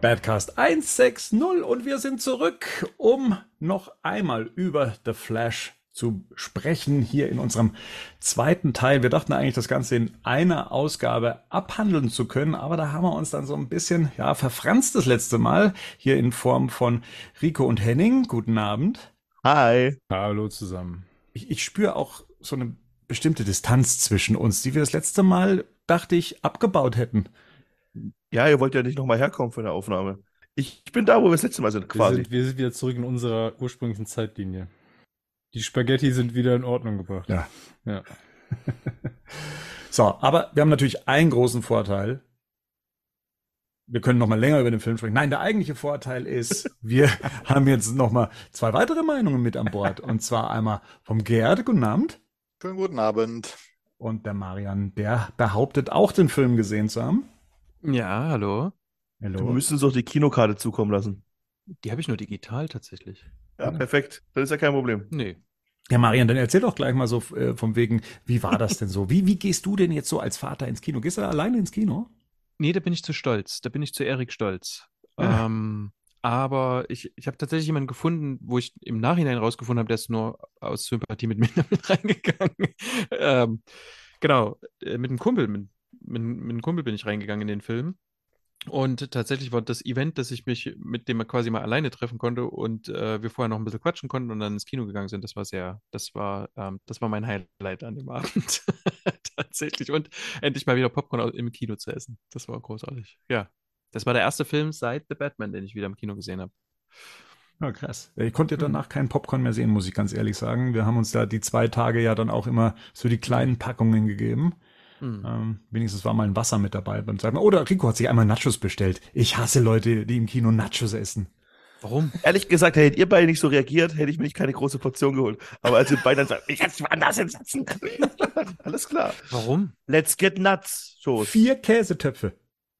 Badcast 160 und wir sind zurück, um noch einmal über The Flash zu sprechen hier in unserem zweiten Teil. Wir dachten eigentlich, das Ganze in einer Ausgabe abhandeln zu können, aber da haben wir uns dann so ein bisschen, ja, verfranst das letzte Mal hier in Form von Rico und Henning. Guten Abend. Hi. Hallo zusammen. Ich, ich spüre auch so eine bestimmte Distanz zwischen uns, die wir das letzte Mal, dachte ich, abgebaut hätten. Ja, ihr wollt ja nicht nochmal herkommen für eine Aufnahme. Ich bin da, wo wir das letzte Mal sind, quasi. Wir sind, wir sind wieder zurück in unserer ursprünglichen Zeitlinie. Die Spaghetti sind wieder in Ordnung gebracht. Ja. ja. so, aber wir haben natürlich einen großen Vorteil. Wir können noch mal länger über den Film sprechen. Nein, der eigentliche Vorteil ist, wir haben jetzt noch mal zwei weitere Meinungen mit an Bord. Und zwar einmal vom Gerd, guten Abend. Schönen guten Abend. Und der Marian, der behauptet auch den Film gesehen zu haben. Ja, hallo. Hallo. Du müsstest uns doch die Kinokarte zukommen lassen. Die habe ich nur digital tatsächlich. Ja, perfekt. Das ist ja kein Problem. Nee. Ja, Marian, dann erzähl doch gleich mal so äh, vom wegen, wie war das denn so? Wie, wie gehst du denn jetzt so als Vater ins Kino? Gehst du alleine ins Kino? Nee, da bin ich zu stolz. Da bin ich zu Erik stolz. Ja. Ähm, aber ich, ich habe tatsächlich jemanden gefunden, wo ich im Nachhinein rausgefunden habe, der ist nur aus Sympathie mit mir mit reingegangen. ähm, genau, äh, mit einem Kumpel, mit, mit, mit einem Kumpel bin ich reingegangen in den Film. Und tatsächlich war das Event, dass ich mich mit dem quasi mal alleine treffen konnte und äh, wir vorher noch ein bisschen quatschen konnten und dann ins Kino gegangen sind. Das war sehr, das war, ähm, das war mein Highlight an dem Abend. tatsächlich. Und endlich mal wieder Popcorn im Kino zu essen. Das war großartig. Ja. Das war der erste Film seit The Batman, den ich wieder im Kino gesehen habe. Oh, krass. Ich konnte danach keinen Popcorn mehr sehen, muss ich ganz ehrlich sagen. Wir haben uns da die zwei Tage ja dann auch immer so die kleinen Packungen gegeben. Mhm. Ähm, wenigstens war mal ein Wasser mit dabei beim Sagen. Oder Rico hat sich einmal Nachos bestellt. Ich hasse Leute, die im Kino Nachos essen. Warum? Ehrlich gesagt, hättet ihr beide nicht so reagiert, hätte ich mir nicht keine große Portion geholt. Aber als ihr beide dann sagt, ich hätte woanders hinsetzen. Alles klar. Warum? Let's get nuts. Shows. Vier Käsetöpfe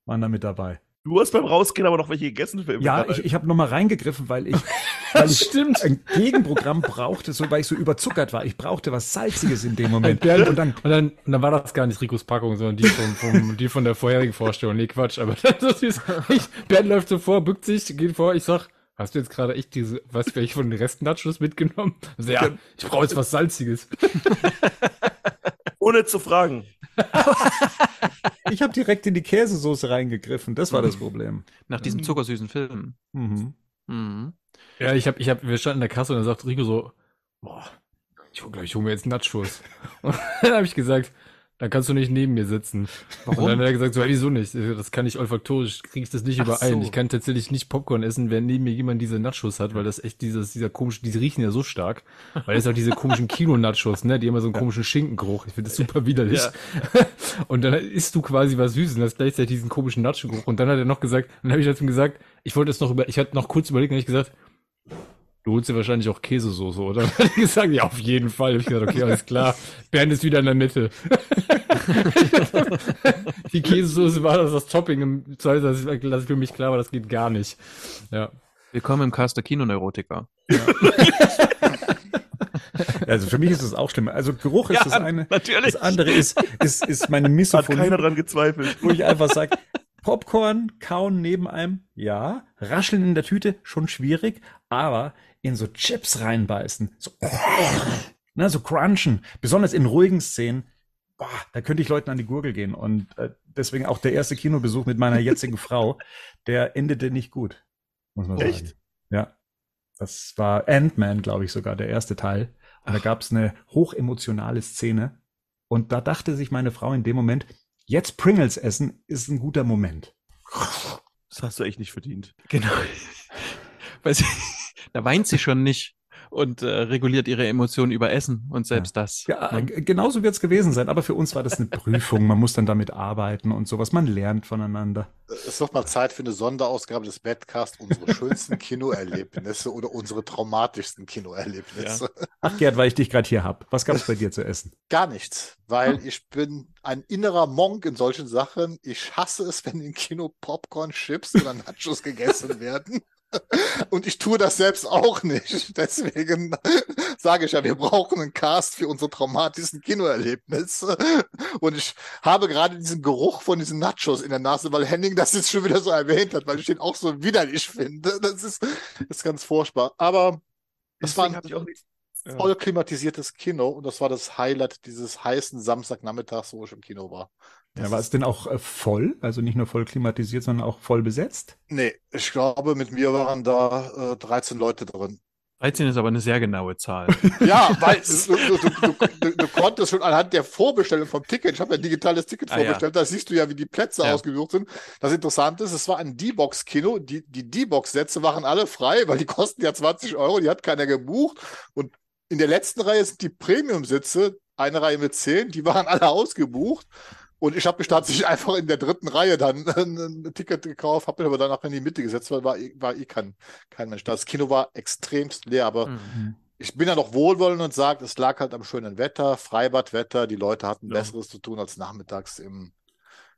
waren da mit dabei. Du hast beim Rausgehen aber noch welche gegessen. Für ja, ich, ich habe noch mal reingegriffen, weil ich, weil ich Stimmt. ein Gegenprogramm brauchte, so weil ich so überzuckert war. Ich brauchte was Salziges in dem Moment. Und, dann, und, dann, und dann war das gar nicht Ricos Packung, sondern die, vom, vom, die von der vorherigen Vorstellung. Nee, Quatsch. Aber das ist, ich, Bernd läuft so vor, bückt sich, geht vor. Ich sag, hast du jetzt gerade echt diese, was ich von den Resten Nachos mitgenommen? Also, ja, ich brauche jetzt was Salziges. Ohne zu fragen. ich habe direkt in die Käsesoße reingegriffen. Das war das Problem. Nach diesem zuckersüßen Film. Mhm. Mhm. Ja, ich habe, ich habe, wir standen in der Kasse und dann sagt Rico so, boah, ich hole gleich, ich hole mir jetzt Nachos. Und dann habe ich gesagt, dann kannst du nicht neben mir sitzen. Warum? Und dann hat er gesagt, so, wieso nicht? Das kann ich olfaktorisch, kriege ich das nicht Ach überein. So. Ich kann tatsächlich nicht Popcorn essen, wenn neben mir jemand diese Nachos hat, weil das echt dieses, dieser komische, die riechen ja so stark. Weil es auch diese komischen Kino-Nachos, ne, die immer so einen komischen Schinkengeruch. Ich finde das super widerlich. Ja. Und dann isst du quasi was Süßes und hast gleichzeitig diesen komischen Nacho-Geruch. Und dann hat er noch gesagt, dann habe ich dazu gesagt, ich wollte es noch über, ich hatte noch kurz überlegt und ich gesagt, Du holst dir wahrscheinlich auch Käsesoße, oder? Dann hat gesagt, ja, auf jeden Fall. Hab ich gesagt, okay, alles klar. Bernd ist wieder in der Mitte. die Käsesoße war das, das Topping im Zweifel, das ist für mich klar, aber das geht gar nicht. Ja. Willkommen im Caster Kino-Neurotiker. Ja. Also für mich ist es auch schlimm. Also Geruch ist ja, das eine. Natürlich. Das andere ist, ist, ist meine Misophonie. Hat keiner dran gezweifelt. Wo ich einfach sage, Popcorn kauen neben einem, ja. Rascheln in der Tüte, schon schwierig. Aber in so Chips reinbeißen, so, ne, so crunchen, besonders in ruhigen Szenen, boah, da könnte ich Leuten an die Gurgel gehen. Und äh, deswegen auch der erste Kinobesuch mit meiner jetzigen Frau, der endete nicht gut. Muss man sagen. Echt? Ja. Das war Ant-Man, glaube ich, sogar, der erste Teil. Und Ach. da gab es eine hochemotionale Szene. Und da dachte sich meine Frau in dem Moment, jetzt Pringles essen ist ein guter Moment. Das hast du echt nicht verdient. Genau. Weil sie, da weint sie schon nicht und äh, reguliert ihre Emotionen über Essen und selbst ja. das. Ja, ne? genauso wird es gewesen sein, aber für uns war das eine Prüfung. Man muss dann damit arbeiten und sowas. Man lernt voneinander. Es wird mal Zeit für eine Sonderausgabe des Badcast, unsere schönsten Kinoerlebnisse oder unsere traumatischsten Kinoerlebnisse. Ja. Ach Gerd, weil ich dich gerade hier hab. Was gab es bei dir zu essen? Gar nichts, weil hm. ich bin ein innerer Monk in solchen Sachen. Ich hasse es, wenn im Kino Popcorn, Chips oder Nachos gegessen werden. Und ich tue das selbst auch nicht. Deswegen sage ich ja, wir brauchen einen Cast für unsere traumatischen Kinoerlebnisse. Und ich habe gerade diesen Geruch von diesen Nachos in der Nase, weil Henning das jetzt schon wieder so erwähnt hat, weil ich den auch so widerlich finde. Das ist, das ist ganz furchtbar. Aber das war Deswegen habe ich auch nicht. Voll klimatisiertes Kino und das war das Highlight dieses heißen Samstagnachmittags, wo ich im Kino war. Das Ja, war es denn auch äh, voll? Also nicht nur voll klimatisiert, sondern auch voll besetzt? Nee, ich glaube, mit mir waren da äh, 13 Leute drin. 13 ist aber eine sehr genaue Zahl. Ja, weil du, du, du, du, du konntest schon anhand der Vorbestellung vom Ticket, ich habe ja ein digitales Ticket Ah, ja. vorbestellt, da siehst du ja, wie die Plätze Ja. ausgesucht sind. Das Interessante ist, es war ein D-Box-Kino. Die, die D-Box-Sätze waren alle frei, weil die kosten ja 20 Euro, die hat keiner gebucht. Und in der letzten Reihe sind die Premium-Sitze, eine Reihe mit 10, die waren alle ausgebucht. Und ich habe mich tatsächlich einfach in der dritten Reihe dann ein, Ticket gekauft, habe mich aber danach in die Mitte gesetzt, weil war, eh- war eh kein, kein Mensch da. Das Kino war extremst leer, aber Hm. ich bin ja noch wohlwollend und sage, es lag halt am schönen Wetter, Freibadwetter. Die Leute hatten Ja. Besseres zu tun, als nachmittags im,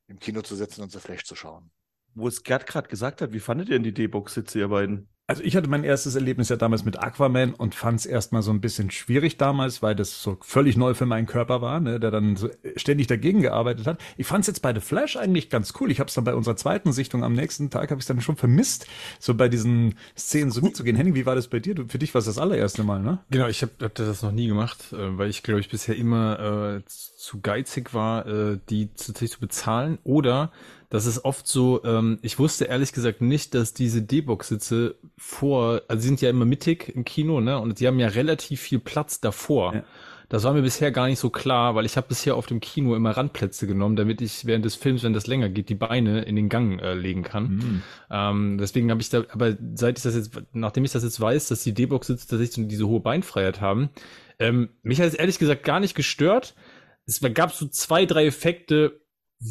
im Kino zu sitzen und so Flash zu schauen. Wo es Gerd gerade gesagt hat, wie fandet ihr denn die D-Box-Sitze, ihr beiden? Also ich hatte mein erstes Erlebnis ja damals mit Aquaman und fand es erstmal so ein bisschen schwierig damals, weil das so völlig neu für meinen Körper war, ne, der dann so ständig dagegen gearbeitet hat. Ich fand es jetzt bei The Flash eigentlich ganz cool. Ich habe es dann bei unserer zweiten Sichtung am nächsten Tag habe ich dann schon vermisst, so bei diesen Szenen so mitzugehen. Henning, wie war das bei dir? Du, für dich war es das allererste Mal, ne? Genau, ich habe hab das noch nie gemacht, äh, weil ich glaube ich bisher immer äh, zu geizig war, äh, die tatsächlich zu bezahlen. Oder das ist oft so, ähm, ich wusste ehrlich gesagt nicht, dass diese D-Box-Sitze vor, also sie sind ja immer mittig im Kino, ne? Und sie haben ja relativ viel Platz davor. Ja. Das war mir bisher gar nicht so klar, weil ich habe bisher auf dem Kino immer Randplätze genommen, damit ich während des Films, wenn das länger geht, die Beine in den Gang äh, legen kann. Mhm. Ähm, deswegen habe ich da, aber seit ich das jetzt, nachdem ich das jetzt weiß, dass die D-Box-Sitze tatsächlich so diese hohe Beinfreiheit haben, ähm, mich hat es ehrlich gesagt gar nicht gestört. Es gab so zwei, drei Effekte,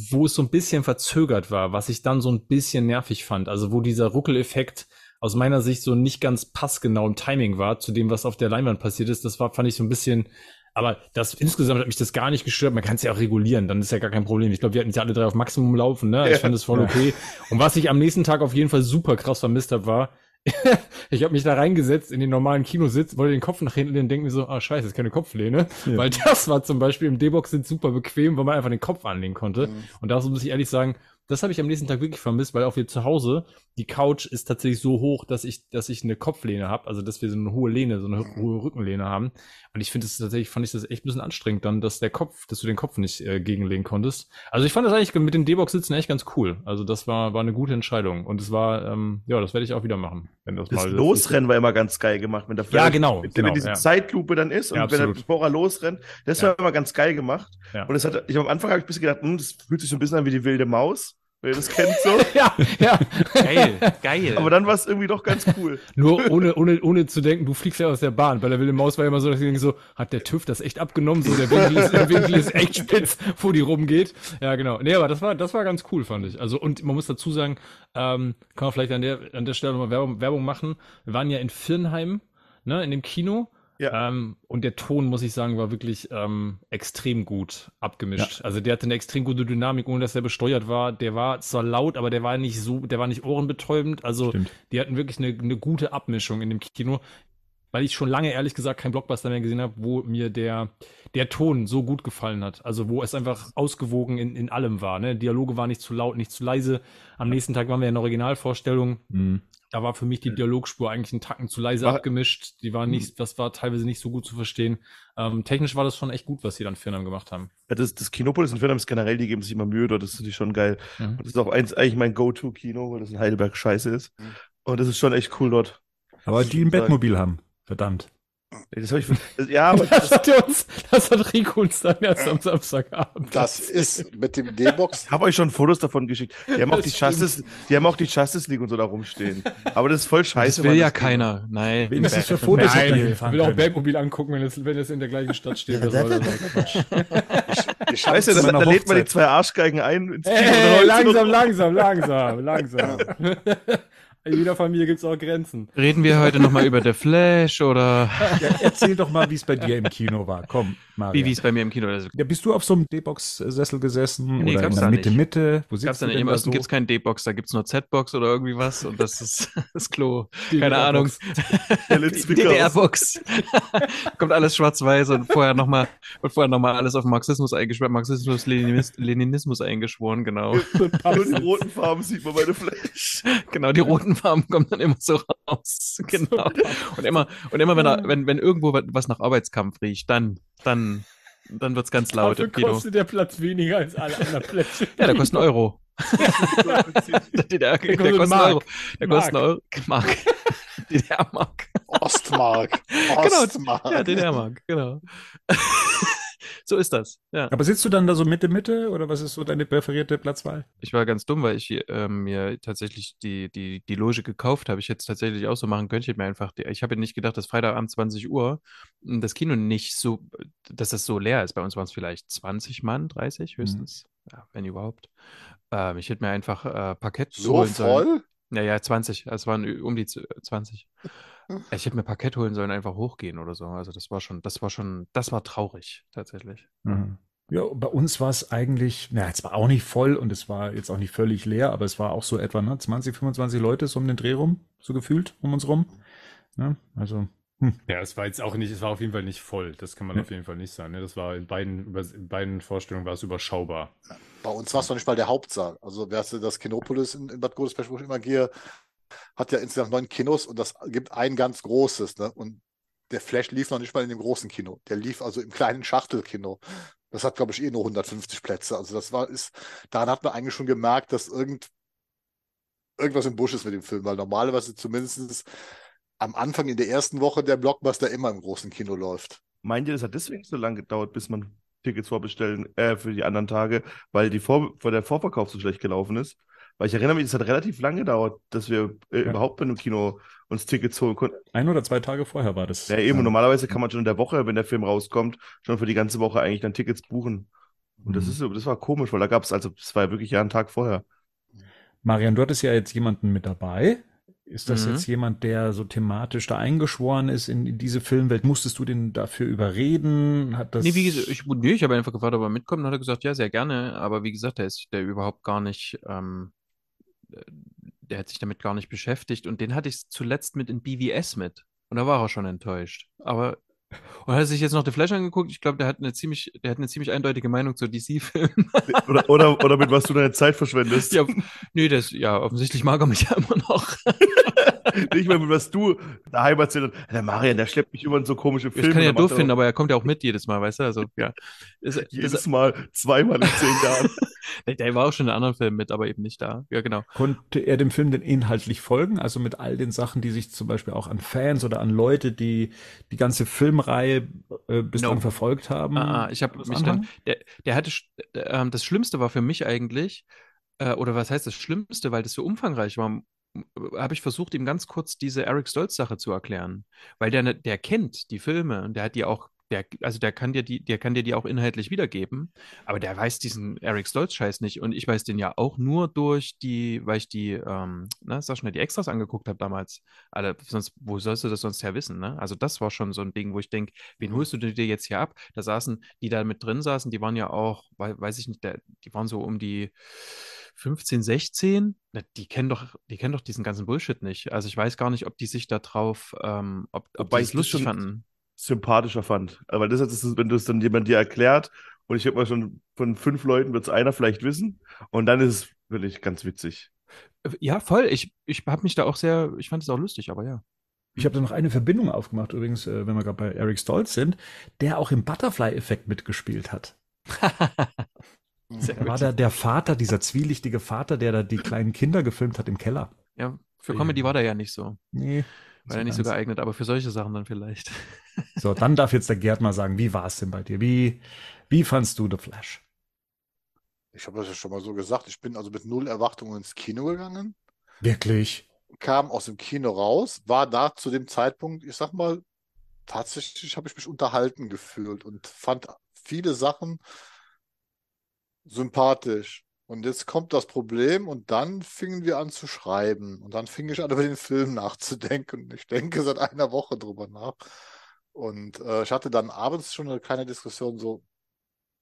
wo es so ein bisschen verzögert war, was ich dann so ein bisschen nervig fand. Also wo dieser Ruckeleffekt aus meiner Sicht so nicht ganz passgenau im Timing war zu dem, was auf der Leinwand passiert ist. Das war, fand ich so ein bisschen, aber das insgesamt hat mich das gar nicht gestört. Man kann es ja auch regulieren, dann ist ja gar kein Problem. Ich glaube, wir hatten ja alle drei auf Maximum laufen, ne? Ich Ja. fand es voll okay. Und was ich am nächsten Tag auf jeden Fall super krass vermisst habe, war, ich habe mich da reingesetzt in den normalen Kinositz, wollte den Kopf nach hinten lehnen und denke mir so, ah scheiße, ist keine Kopflehne. Ja. Weil das war zum Beispiel im D-Box-Sitz super bequem, weil man einfach den Kopf anlegen konnte. Mhm. Und da muss ich ehrlich sagen, das habe ich am nächsten Tag wirklich vermisst, weil auch wir zu Hause, die Couch ist tatsächlich so hoch, dass ich, dass ich eine Kopflehne habe, also dass wir so eine hohe Lehne, so eine hohe Rückenlehne haben. Und ich finde es tatsächlich, fand ich das echt ein bisschen anstrengend dann, dass der Kopf, dass du den Kopf nicht äh, gegenlegen konntest. Also ich fand das eigentlich mit den D-Box-Sitzen echt ganz cool. Also das war, war eine gute Entscheidung. Und es war, ähm, ja, das werde ich auch wieder machen, wenn das, Das mal Losrennen war immer ganz geil gemacht mit der Ja, genau, Wenn, genau, wenn diese ja. Zeitlupe dann ist und Ja, wenn er, bevor er losrennt, das Ja. war immer ganz geil gemacht. Und es hat, ich am Anfang habe ich ein bisschen gedacht, hm, das fühlt sich so ein bisschen an wie die wilde Maus, wenn ihr das kennt so. Ja, ja. Geil, geil. Aber dann war es irgendwie doch ganz cool. Nur ohne, ohne, ohne zu denken, du fliegst ja aus der Bahn. Bei der Wilde Maus war ja immer so, dass ich denke so, hat der TÜV das echt abgenommen? So, der Winkel ist, der Winkel ist echt spitz, wo die rumgeht. Ja, genau. Nee, aber das war, das war ganz cool, fand ich. Also, und man muss dazu sagen, ähm, kann man vielleicht an der, an der Stelle nochmal Werbung, Werbung machen. Wir waren ja in Firnheim, ne, in dem Kino. Ja. Ähm, und der Ton, muss ich sagen, war wirklich ähm, extrem gut abgemischt. Also der hatte eine extrem gute Dynamik, ohne dass er besteuert war. Der war zwar laut, aber der war nicht so, der war nicht ohrenbetäubend. Also Stimmt. die hatten wirklich eine, eine gute Abmischung in dem Kino, weil ich schon lange ehrlich gesagt keinen Blockbuster mehr gesehen habe, wo mir der, der Ton so gut gefallen hat. Also wo es einfach ausgewogen in, in allem war. Ne? Dialoge waren nicht zu laut, nicht zu leise. Am nächsten Tag waren wir in der Originalvorstellung. Mhm. Da war für mich die Dialogspur eigentlich einen Tacken zu leise War- abgemischt. Die war nicht, das war teilweise nicht so gut zu verstehen. Ähm, technisch war das schon echt gut, was sie dann Firnheim gemacht haben. Ja, das, das Kinopolis in Firnheim ist generell, die geben sich immer Mühe dort, das finde ich schon geil. Mhm. Und das ist auch eins, eigentlich mein Go-To-Kino, weil das in Heidelberg scheiße ist. Mhm. Und das ist schon echt cool dort. Aber die ein. Bettmobil haben. Verdammt. Das habe ich, das, ja, aber Das hat uns, das hat Rico uns dann erst am Samstagabend. Das ist mit dem D-Box. Ich habe euch schon Fotos davon geschickt. Die haben auch Das die. Justice, die haben auch die Justice League und so da rumstehen. Aber das ist voll scheiße. das will ja das- keiner. Nein. Wen ist das für Fotos? Nein, ich will auch? Bergmobil angucken, wenn es, wenn es in der gleichen Stadt steht. Das das- das. Ich Weißt du, da, da lädt man die zwei Arschgeigen ein ins Kino. Hey, langsam, so. langsam, langsam, langsam. In jeder Familie gibt es auch Grenzen. Reden wir heute nochmal über The Flash oder Ja, erzähl doch mal, wie es bei dir im Kino war. Komm, Maria. wie wie es bei mir im Kino ist. ja, bist du auf so einem D-Box-Sessel gesessen Nee, oder in gab's der da Mitte, nicht. Mitte? Wo Gab's sitzt da du denn Im da Osten so? gibt es keinen D-Box, da gibt es nur Z-Box oder irgendwie was und das ist das Klo. Die Keine Ahnung. DDR-Box. Kommt alles schwarz-weiß und vorher nochmal und vorher noch mal alles auf Marxismus eingeschworen, Marxismus, Leninis- Leninismus eingeschworen, genau. Nur die roten Farben sieht man bei der Flash. Genau, die roten Farben kommen dann immer so raus. Genau. Und immer, und immer wenn, er, wenn, wenn irgendwo wa- was nach Arbeitskampf riecht, dann, dann, dann wird's ganz laut Dafür im Kino. kostet der Platz weniger als alle anderen Plätze. Ja, der kostet einen Euro. Der, DDR, der, kostet kostet einen Mark. Euro. Der kostet einen Euro. Mark. DDR-Mark. Ostmark. Genau. Ostmark. Ja, DDR-Mark, genau. So ist das. Ja. Aber sitzt du dann da so Mitte, Mitte oder was ist so deine präferierte Platzwahl? Ich war ganz dumm, weil ich ähm, mir tatsächlich die, die, die Loge gekauft habe. Ich hätte es tatsächlich auch so machen können. Ich hätte mir einfach, die, ich habe nicht gedacht, dass Freitagabend 20 Uhr m, das Kino nicht so, dass das so leer ist. Bei uns waren es vielleicht 20 Mann, 30 höchstens. Ja, wenn überhaupt. Ähm, ich hätte mir einfach äh, Parkett So holen sollen. Ja, ja, 20. Also Es waren um die z- 20. Ich hätte mir Parkett holen sollen, einfach hochgehen oder so. Also das war schon, das war schon, das war traurig, tatsächlich. Mhm. Ja, bei uns war es eigentlich, na, es war auch nicht voll und es war jetzt auch nicht völlig leer, aber es war auch so etwa ne, 20, 25 Leute so um den Dreh rum, so gefühlt um uns rum. Ja, also, Ja, es war jetzt auch nicht, es war auf jeden Fall nicht voll. Das kann man Ja. auf jeden Fall nicht sagen. Ne? Das war in beiden, in beiden Vorstellungen war es überschaubar. Bei uns war es noch nicht mal der Hauptsaal. Also, wer das Kinopolis in, in Bad Godesberg, wo ich immer gehe, hat ja insgesamt neun Kinos und das gibt ein ganz großes. Ne? Und der Flash lief noch nicht mal in dem großen Kino. Der lief also im kleinen Schachtelkino. Das hat, glaube ich, eh nur 150 Plätze. Also, das war, ist, daran hat man eigentlich schon gemerkt, dass irgend, irgendwas im Busch ist mit dem Film, weil normalerweise zumindest am Anfang in der ersten Woche der Blockbuster immer im großen Kino läuft. Meint ihr, das hat deswegen so lange gedauert, bis man Tickets vorbestellen, äh, für die anderen Tage, weil die Vor weil der Vorverkauf so schlecht gelaufen ist? Weil ich erinnere mich, es hat relativ lange gedauert, dass wir äh, Ja. überhaupt bei einem Kino uns Tickets holen konnten. ein oder zwei Tage vorher war das. Ja, eben, Ähm, normalerweise kann man schon in der Woche, wenn der Film rauskommt, schon für die ganze Woche eigentlich dann Tickets buchen. Und das Mhm. ist, so- das war komisch, weil da gab es, also, das war ja wirklich ja einen Tag vorher. Marian, du hattest ja jetzt jemanden mit dabei. Ist das Mhm. jetzt jemand, der so thematisch da eingeschworen ist in, in diese Filmwelt? Musstest du den dafür überreden? Hat das Nee, wie gesagt, ich, nee, ich habe einfach gefragt, ob er mitkommt. Und hat er gesagt, ja, sehr gerne. Aber wie gesagt, der ist der überhaupt gar nicht, ähm, der hat sich damit gar nicht beschäftigt. Und den hatte ich zuletzt mit in BVS mit. Und da war er schon enttäuscht. Aber und hat sich jetzt noch The Flash angeguckt? Ich glaube, der hat eine ziemlich, der hat eine ziemlich eindeutige Meinung zu DC-Filmen. Oder, oder, oder mit was du deine Zeit verschwendest. ja, nee, das, ja, offensichtlich mag er mich ja immer noch. Nicht mehr mit was du daheim erzählt hast. Der Marian, der schleppt mich immer in so komische Filme. Ich kann ja der doof finden, aber er kommt ja auch mit jedes Mal, weißt du? Also, ja. Ist, Jedes ist, Mal, zweimal in zehn Jahren. der, war auch schon in anderen Filmen mit, aber eben nicht da. Ja, genau. Konnte er dem Film denn inhaltlich folgen? Also mit all den Sachen, die sich zum Beispiel auch an Fans oder an Leute, die die ganze Filmreihe äh, bislang Nope. verfolgt haben? Ah, ah, ich habe mich dann, anfangen? der, der hatte, ähm, das Schlimmste war für mich eigentlich, äh, oder was heißt das Schlimmste, weil das so umfangreich war, habe ich versucht, ihm ganz kurz diese Eric Stoltz-Sache zu erklären. Weil der, ne- der kennt die Filme und der hat die auch, der, also der kann dir die, der kann dir die auch inhaltlich wiedergeben, aber der weiß diesen Eric Stoltz-Scheiß nicht und ich weiß den ja auch nur durch die, weil ich die, ähm, na, sag schnell, die Extras angeguckt habe damals. Alle, sonst, wo sollst du das sonst her wissen, ne? Also das war schon so ein Ding, wo ich denke, wen holst du dir jetzt hier ab? Da saßen, die da mit drin saßen, die waren ja auch, wei- weiß ich nicht, die waren so um die 15, 16. Na, Die kennen doch, die kennen doch diesen ganzen Bullshit nicht. Also ich weiß gar nicht, ob die sich da drauf, ähm, ob, ob Wobei die ich es lustig fanden. sympathischer fand. Aber das ist, wenn du es dann jemand dir erklärt, und ich habe mal schon von fünf Leuten wird es einer vielleicht wissen, und dann ist es wirklich ganz witzig. Ja, voll. Ich, ich habe mich da auch sehr, ich fand es auch lustig, aber ja. Ich habe da noch eine Verbindung aufgemacht, übrigens, äh, wenn wir gerade bei Eric Stoltz sind, der auch im Butterfly-Effekt mitgespielt hat. Sehr Er war da der Vater, dieser zwielichtige Vater, der da die kleinen Kinder gefilmt hat im Keller. Ja, für Comedy war der ja nicht so. Nee. War ja nicht so geeignet, aber für solche Sachen dann vielleicht. So, dann darf jetzt der Gerd mal sagen, wie war es denn bei dir? Wie, wie fandst du The Flash? Ich habe das ja schon mal so gesagt. Ich bin also mit null Erwartungen ins Kino gegangen, Wirklich? kam aus dem Kino raus, war da zu dem Zeitpunkt, ich sag mal, tatsächlich habe ich mich unterhalten gefühlt und fand viele Sachen sympathisch. Und jetzt kommt das Problem und dann fingen wir an zu schreiben. Und dann fing ich an, über den Film nachzudenken. Ich denke seit einer Woche drüber nach. Und äh, ich hatte dann abends schon eine kleine Diskussion so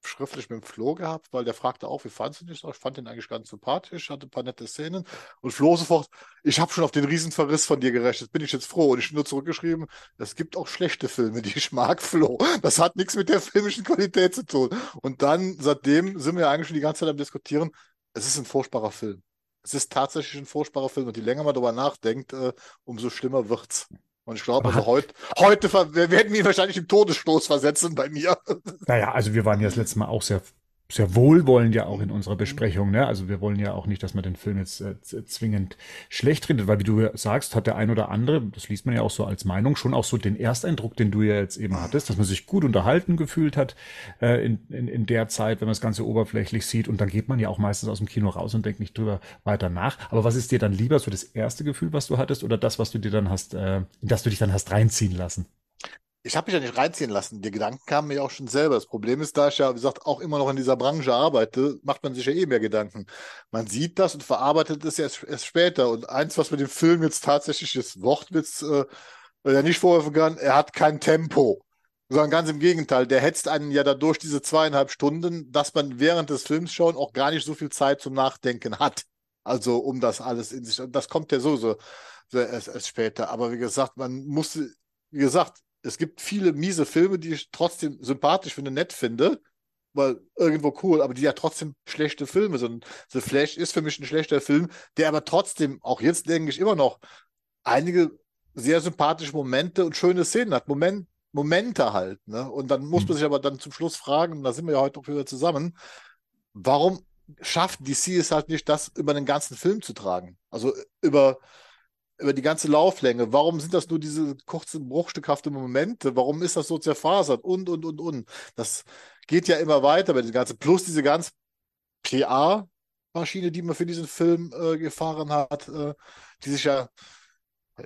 schriftlich mit dem Flo gehabt, weil der fragte auch, wie fandest du dich? Ich fand den eigentlich ganz sympathisch, hatte ein paar nette Szenen. Und Flo sofort, ich habe schon auf den Riesenverriss von dir gerechnet, bin ich jetzt froh. Und ich nur zurückgeschrieben, es gibt auch schlechte Filme, die ich mag, Flo. Das hat nichts mit der filmischen Qualität zu tun. Und dann, seitdem sind wir eigentlich schon die ganze Zeit am Diskutieren, es ist ein furchtbarer Film. Es ist tatsächlich ein furchtbarer Film. Und je länger man darüber nachdenkt, äh, umso schlimmer wird's. Und ich glaube, also heute, heute werden wir ihn wahrscheinlich im Todesstoß versetzen bei mir. Naja, also wir waren ja das letzte Mal auch sehr sehr wohlwollend ja auch in unserer Besprechung. Ne? Also wir wollen ja auch nicht, dass man den Film jetzt äh, zwingend schlecht redet, weil wie du sagst, hat der ein oder andere, das liest man ja auch so als Meinung, schon auch so den Ersteindruck, den du ja jetzt eben hattest, dass man sich gut unterhalten gefühlt hat äh, in, in, in der Zeit, wenn man das Ganze oberflächlich sieht. Und dann geht man ja auch meistens aus dem Kino raus und denkt nicht drüber weiter nach. Aber was ist dir dann lieber, so das erste Gefühl, was du hattest, oder das, was du dir dann hast, äh, dass du dich dann hast reinziehen lassen? Ich habe mich ja nicht reinziehen lassen. Die Gedanken kamen mir auch schon selber. Das Problem ist, da ich ja, wie gesagt, auch immer noch in dieser Branche arbeite, macht man sich ja eh mehr Gedanken. Man sieht das und verarbeitet es erst, erst später. Und eins, was mit dem Film jetzt tatsächlich das Wortwitz äh, ja nicht vorwerfen kann, er hat kein Tempo. Sondern ganz im Gegenteil, der hetzt einen ja dadurch diese zweieinhalb Stunden, dass man während des Films schon auch gar nicht so viel Zeit zum Nachdenken hat. Also um das alles in sich. Das kommt ja sowieso erst, erst später. Aber wie gesagt, man musste, wie gesagt, es gibt viele miese Filme, die ich trotzdem sympathisch finde, nett finde, weil irgendwo cool, aber die ja trotzdem schlechte Filme sind. The Flash ist für mich ein schlechter Film, der aber trotzdem, auch jetzt denke ich immer noch, einige sehr sympathische Momente und schöne Szenen hat. Moment, Momente halt. Ne? Und dann muss man mhm. sich aber dann zum Schluss fragen, und da sind wir ja heute auch wieder zusammen, warum schafft DC es halt nicht, das über den ganzen Film zu tragen? Also über über die ganze Lauflänge. Warum sind das nur diese kurzen, bruchstückhaften Momente? Warum ist das so zerfasert? Und, und, und, und. Das geht ja immer weiter mit dem Ganzen. Plus diese ganze PA-Maschine, die man für diesen Film äh, gefahren hat, äh, die sich ja,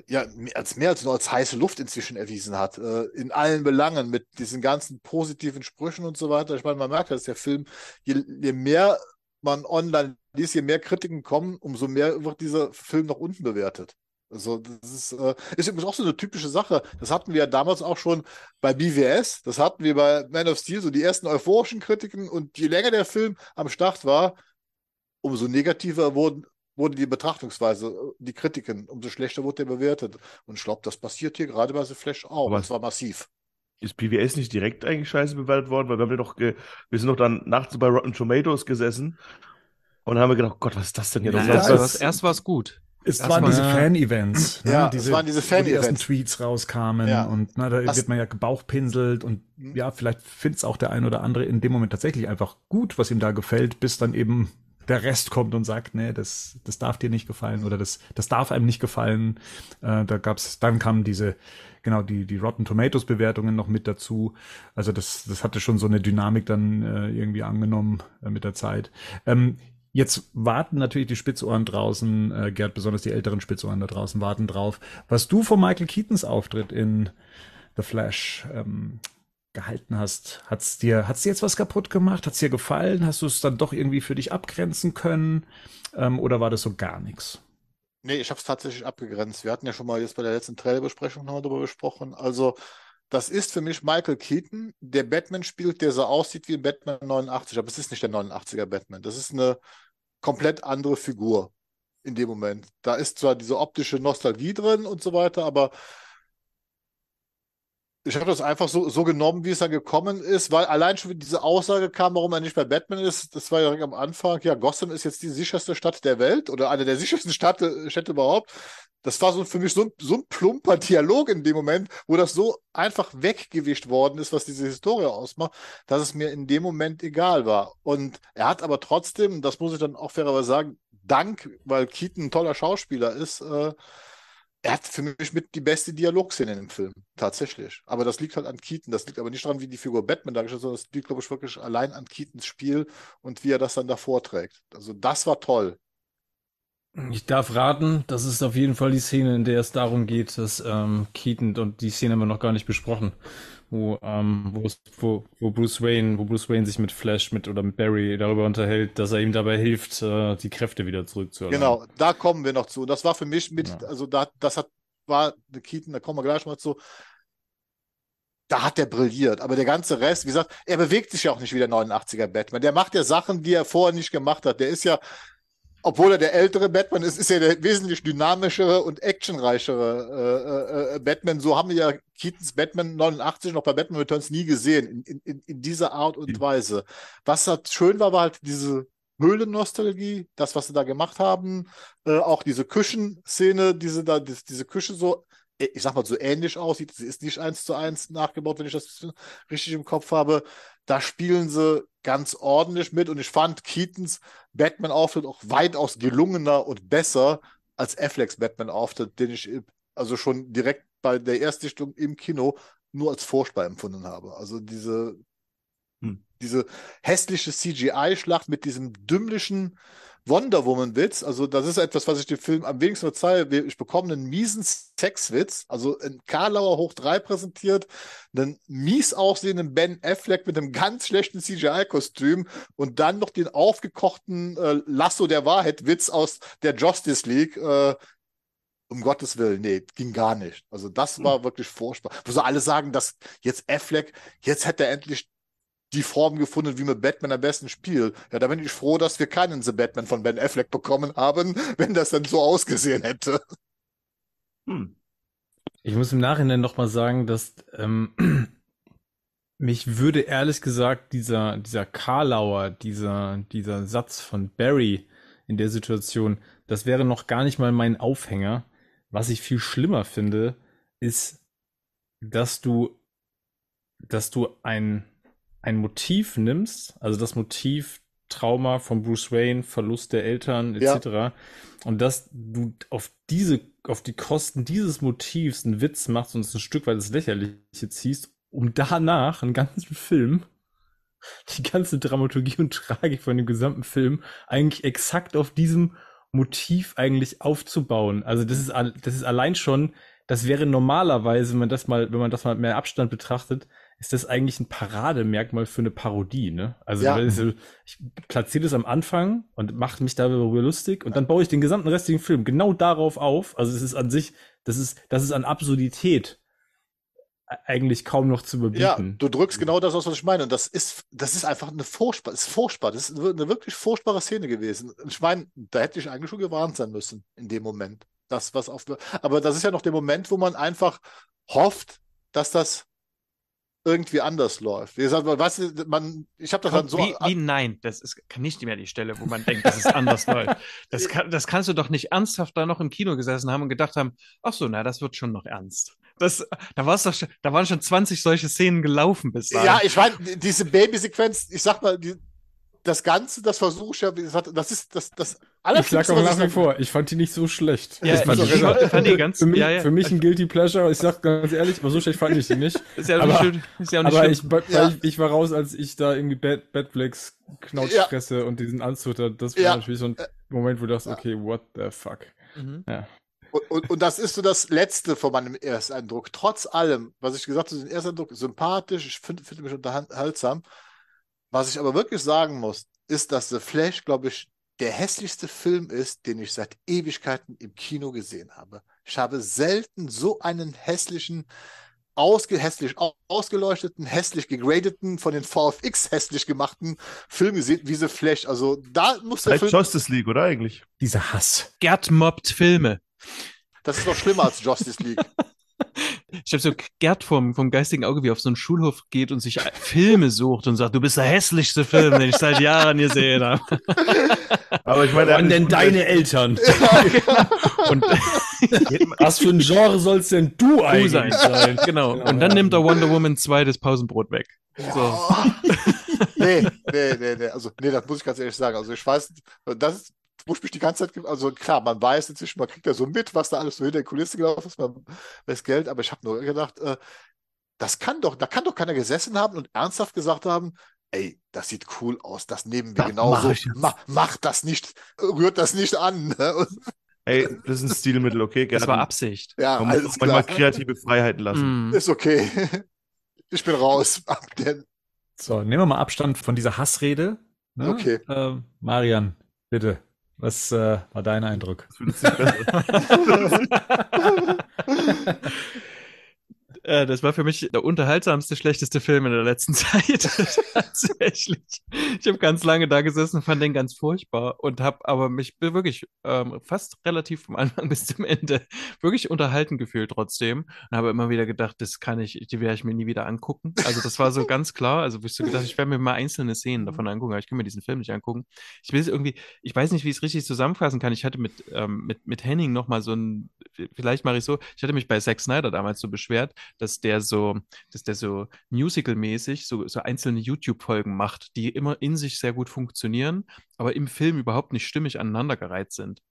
ja als mehr als nur als heiße Luft inzwischen erwiesen hat. Äh, in allen Belangen mit diesen ganzen positiven Sprüchen und so weiter. Ich meine, man merkt, dass der Film, je, je mehr man online liest, je mehr Kritiken kommen, umso mehr wird dieser Film nach unten bewertet. Also das ist, äh, ist übrigens auch so eine typische Sache. Das hatten wir ja damals auch schon bei BWS, das hatten wir bei Man of Steel, so die ersten euphorischen Kritiken. Und je länger der Film am Start war, umso negativer wurden, wurde die Betrachtungsweise, die Kritiken, umso schlechter wurde der bewertet. Und ich glaube, das passiert hier gerade bei The Flash auch. Aber und zwar massiv. Ist BWS nicht direkt eigentlich scheiße bewertet worden? Weil wir haben ja doch, wir sind doch dann nachts bei Rotten Tomatoes gesessen und haben wir gedacht, Gott, was ist das denn hier? Ja, das erst, erst war es gut. Es Erst waren diese Fan-Events. Ne? Ja, diese, es waren diese Fan-Events. Die ersten Tweets rauskamen ja. und na, da Was? wird man ja gebauchpinselt und mhm. ja, vielleicht findet es auch der ein oder andere in dem Moment tatsächlich einfach gut, was ihm da gefällt, bis dann eben der Rest kommt und sagt, nee, das, das darf dir nicht gefallen oder das, das darf einem nicht gefallen. Äh, da gab's, dann kamen diese, genau, die, die Rotten Tomatoes Bewertungen noch mit dazu. Also das, das hatte schon so eine Dynamik dann äh, irgendwie angenommen äh, mit der Zeit. Ähm, Jetzt warten natürlich die Spitzohren draußen, äh, Gerd, besonders die älteren Spitzohren da draußen warten drauf, was du von Michael Keatons Auftritt in The Flash ähm, gehalten hast. Hat's dir, hat's dir jetzt was kaputt gemacht? Hat's dir gefallen? Hast du es dann doch irgendwie für dich abgrenzen können? Ähm, oder war das so gar nichts? Nee, ich habe es tatsächlich abgegrenzt. Wir hatten ja schon mal jetzt bei der letzten Trailerbesprechung noch darüber gesprochen. Also, das ist für mich Michael Keaton, der Batman spielt, der so aussieht wie Batman 89, aber es ist nicht der 89er Batman. Das ist eine komplett andere Figur in dem Moment. Da ist zwar diese optische Nostalgie drin und so weiter, aber ich habe das einfach so, so genommen, wie es dann gekommen ist, weil allein schon diese Aussage kam, warum er nicht bei Batman ist. Das war ja am Anfang, ja, Gotham ist jetzt die sicherste Stadt der Welt oder eine der sichersten Städte, Städte überhaupt. Das war so für mich so ein, so ein plumper Dialog in dem Moment, wo das so einfach weggewischt worden ist, was diese Historie ausmacht, dass es mir in dem Moment egal war. Und er hat aber trotzdem, das muss ich dann auch fairerweise sagen, Dank, weil Keaton ein toller Schauspieler ist, äh, er hat für mich mit die beste Dialogszene im Film, tatsächlich. Aber das liegt halt an Keaton. Das liegt aber nicht daran, wie die Figur Batman dargestellt sondern das liegt, glaube ich, wirklich allein an Keatons Spiel und wie er das dann da vorträgt. Also das war toll. Ich darf raten, das ist auf jeden Fall die Szene, in der es darum geht, dass ähm, Keaton und die Szene haben wir noch gar nicht besprochen, wo, ähm, wo, wo, Bruce Wayne, wo Bruce Wayne sich mit Flash mit oder mit Barry darüber unterhält, dass er ihm dabei hilft, äh, die Kräfte wieder zurückzuerlangen. Genau, da kommen wir noch zu. Und das war für mich mit, Ja. also da, das hat, war Keaton, da kommen wir gleich mal zu. Da hat er brilliert. Aber der ganze Rest, wie gesagt, er bewegt sich ja auch nicht wie der 89er Batman. Der macht ja Sachen, die er vorher nicht gemacht hat. Der ist ja, obwohl er der ältere Batman ist, ist er der wesentlich dynamischere und actionreichere äh, äh, äh, Batman. So haben wir ja Keatons Batman 89 noch bei Batman Returns nie gesehen, in, in, in dieser Art und Weise. Was halt schön war, war halt diese Höhlennostalgie, das, was sie da gemacht haben, äh, auch diese Küchenszene, diese da, diese Küche so, ich sag mal, so ähnlich aussieht. Sie ist nicht eins zu eins nachgebaut, wenn ich das richtig im Kopf habe. Da spielen sie ganz ordentlich mit und ich fand Keatons Batman-Auftritt auch weitaus gelungener und besser als Afflecks Batman-Auftritt, den ich äh, also schon direkt bei der Erstsichtung im Kino nur als furchtbar empfunden habe. Also diese, Hm. diese hässliche CGI-Schlacht mit diesem dümmlichen Wonder Woman-Witz. Also, das ist etwas, was ich dem Film am wenigsten verzeihe. Ich bekomme einen miesen Sexwitz, also ein Karlauer hoch drei präsentiert, einen mies aussehenden Ben Affleck mit einem ganz schlechten CGI-Kostüm und dann noch den aufgekochten äh, Lasso der Wahrheit-Witz aus der Justice League. Äh, um Gottes Willen, nee, ging gar nicht. Also das war wirklich furchtbar. Wo so alle sagen, dass jetzt Affleck, jetzt hätte er endlich die Form gefunden, wie man Batman am besten spielt. Ja, da bin ich froh, dass wir keinen The Batman von Ben Affleck bekommen haben, wenn das dann so ausgesehen hätte. Hm. Ich muss im Nachhinein nochmal sagen, dass ähm, mich würde ehrlich gesagt dieser, dieser Karlauer, dieser, dieser Satz von Barry in der Situation, das wäre noch gar nicht mal mein Aufhänger. Was ich viel schlimmer finde, ist, dass du, dass du ein, ein Motiv nimmst, also das Motiv Trauma von Bruce Wayne, Verlust der Eltern Ja. etc. Und dass du auf diese, auf die Kosten dieses Motivs einen Witz machst und es ein Stück weit ins Lächerliche ziehst, um danach einen ganzen Film, die ganze Dramaturgie und Tragik von dem gesamten Film eigentlich exakt auf diesem Motiv eigentlich aufzubauen. Also das ist, das ist allein schon, das wäre normalerweise, wenn man das mal, wenn man das mal mit mehr Abstand betrachtet, ist das eigentlich ein Parademerkmal für eine Parodie, ne? Also Ja. ich platziere das am Anfang und mache mich darüber lustig und dann baue ich den gesamten restlichen Film genau darauf auf. Also es ist an sich, das ist, das ist an Absurdität e- eigentlich kaum noch zu Ja, überbieten. du drückst genau das aus, was ich meine. Und das ist, das ist einfach eine furchtbar, ist furchtbar. Das ist eine wirklich furchtbare Szene gewesen. Ich meine, da hätte ich eigentlich schon gewarnt sein müssen in dem Moment. Das, was auf, aber das ist ja noch der Moment, wo man einfach hofft, dass das irgendwie anders läuft. Wie gesagt, man, du, man, ich habe das dann so. wie, wie nein, das ist nicht mehr die Stelle, wo man denkt, dass es anders läuft. Das, kann, das kannst du doch nicht ernsthaft da noch im Kino gesessen haben und gedacht haben, ach so, na, das wird schon noch ernst. Das, da, war's doch, schon- da waren schon 20 solche Szenen gelaufen bis dahin. Ja, ich meine, diese Babysequenz, ich sag mal, die, das Ganze, das versuche ich ja, wie gesagt, das ist das, das Ich sag was nach wie vor, ich fand die nicht so schlecht. Ja, Das fand ich ich fand- die ganz- für mich, ja, ja. für mich ein Guilty Pleasure. Ich sag ganz ehrlich, aber so schlecht fand ich die nicht. ist ja auch aber- nicht schön. Ist ja auch nicht Aber ich, Ja. ich, ich war raus, als ich da irgendwie Bad, Batflex Knautsch Ja. fresse und diesen Anzug da, das war Ja. natürlich so ein Moment, wo du dachtest, okay, what the fuck. Mhm. Und, und, und das ist so das Letzte von meinem Ersteindruck. Trotz allem, was ich gesagt habe, den Ersteindruck sympathisch, ich finde find mich unterhaltsam. Was ich aber wirklich sagen muss, ist, dass The Flash, glaube ich, der hässlichste Film ist, den ich seit Ewigkeiten im Kino gesehen habe. Ich habe selten so einen hässlichen, ausge hässlich au- ausgeleuchteten, hässlich gegradeten, von den VFX hässlich gemachten Film gesehen wie The Flash. Also da muss der Film, Justice League, oder eigentlich? Dieser Hass. Gerd mobbt Filme. das ist noch schlimmer als Justice League. Ich habe so Gerd vom, vom geistigen Auge, wie er auf so einen Schulhof geht und sich Filme sucht und sagt, du bist der hässlichste Film, den ich seit Jahren gesehen habe. Aber ich meine, Wann denn deine Eltern? Und Was für ein Genre sollst denn du du eigentlich sein. sein? Genau. Und dann nimmt er Wonder Woman 2 das Pausenbrot weg. So. Nee, nee, nee, nee. Also, nee, das muss ich ganz ehrlich sagen. Also, ich weiß, das ist, wo ich mich die ganze Zeit, also klar, man weiß inzwischen, man kriegt ja so mit, was da alles so hinter der Kulisse gelaufen ist, man weiß Geld, aber ich habe nur gedacht, äh, das kann doch, da kann doch keiner gesessen haben und ernsthaft gesagt haben, ey, das sieht cool aus, das nehmen wir Das genauso. mach. Ma, mach das nicht, rührt das nicht an. Ne? Ey, das ist ein Stilmittel, okay? Das Gerd? war Absicht. ja, Man muss alles auch manchmal klar. kreative Freiheiten lassen. Mhm. Ist okay. Ich bin raus. So, nehmen wir mal Abstand von dieser Hassrede. Ne? Okay. Ähm, Marian, bitte. Was äh, war dein Eindruck? Äh, das war für mich der unterhaltsamste, schlechteste Film in der letzten Zeit. Tatsächlich. Ich habe ganz lange da gesessen, fand den ganz furchtbar und habe aber mich wirklich ähm, fast relativ vom Anfang bis zum Ende wirklich unterhalten gefühlt trotzdem und habe immer wieder gedacht, das kann ich, die werde ich mir nie wieder angucken. Also das war so ganz klar. Also ich so gedacht, ich werde mir mal einzelne Szenen davon angucken, aber ich kann mir diesen Film nicht angucken. Ich will es irgendwie, ich weiß nicht, wie ich es richtig zusammenfassen kann. Ich hatte mit, ähm, mit, mit Henning nochmal so ein, vielleicht mache ich so, ich hatte mich bei Zack Snyder damals so beschwert, dass der so, dass der so musical-mäßig so, so einzelne YouTube-Folgen macht, die immer in sich sehr gut funktionieren, aber im Film überhaupt nicht stimmig aneinandergereiht sind.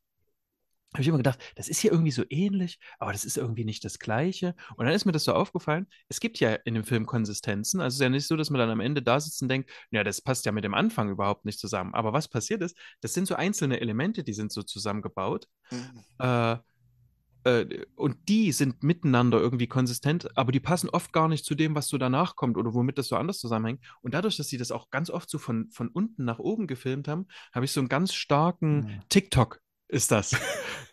Habe ich immer gedacht, das ist hier irgendwie so ähnlich, aber das ist irgendwie nicht das Gleiche. Und dann ist mir das so aufgefallen, es gibt ja in dem Film Konsistenzen. Also es ist ja nicht so, dass man dann am Ende da sitzt und denkt, ja, das passt ja mit dem Anfang überhaupt nicht zusammen. Aber was passiert ist, das sind so einzelne Elemente, die sind so zusammengebaut. Mhm. Äh, äh, und die sind miteinander irgendwie konsistent, aber die passen oft gar nicht zu dem, was so danach kommt oder womit das so anders zusammenhängt. Und dadurch, dass sie das auch ganz oft so von, von unten nach oben gefilmt haben, habe ich so einen ganz starken Mhm. TikTok ist das.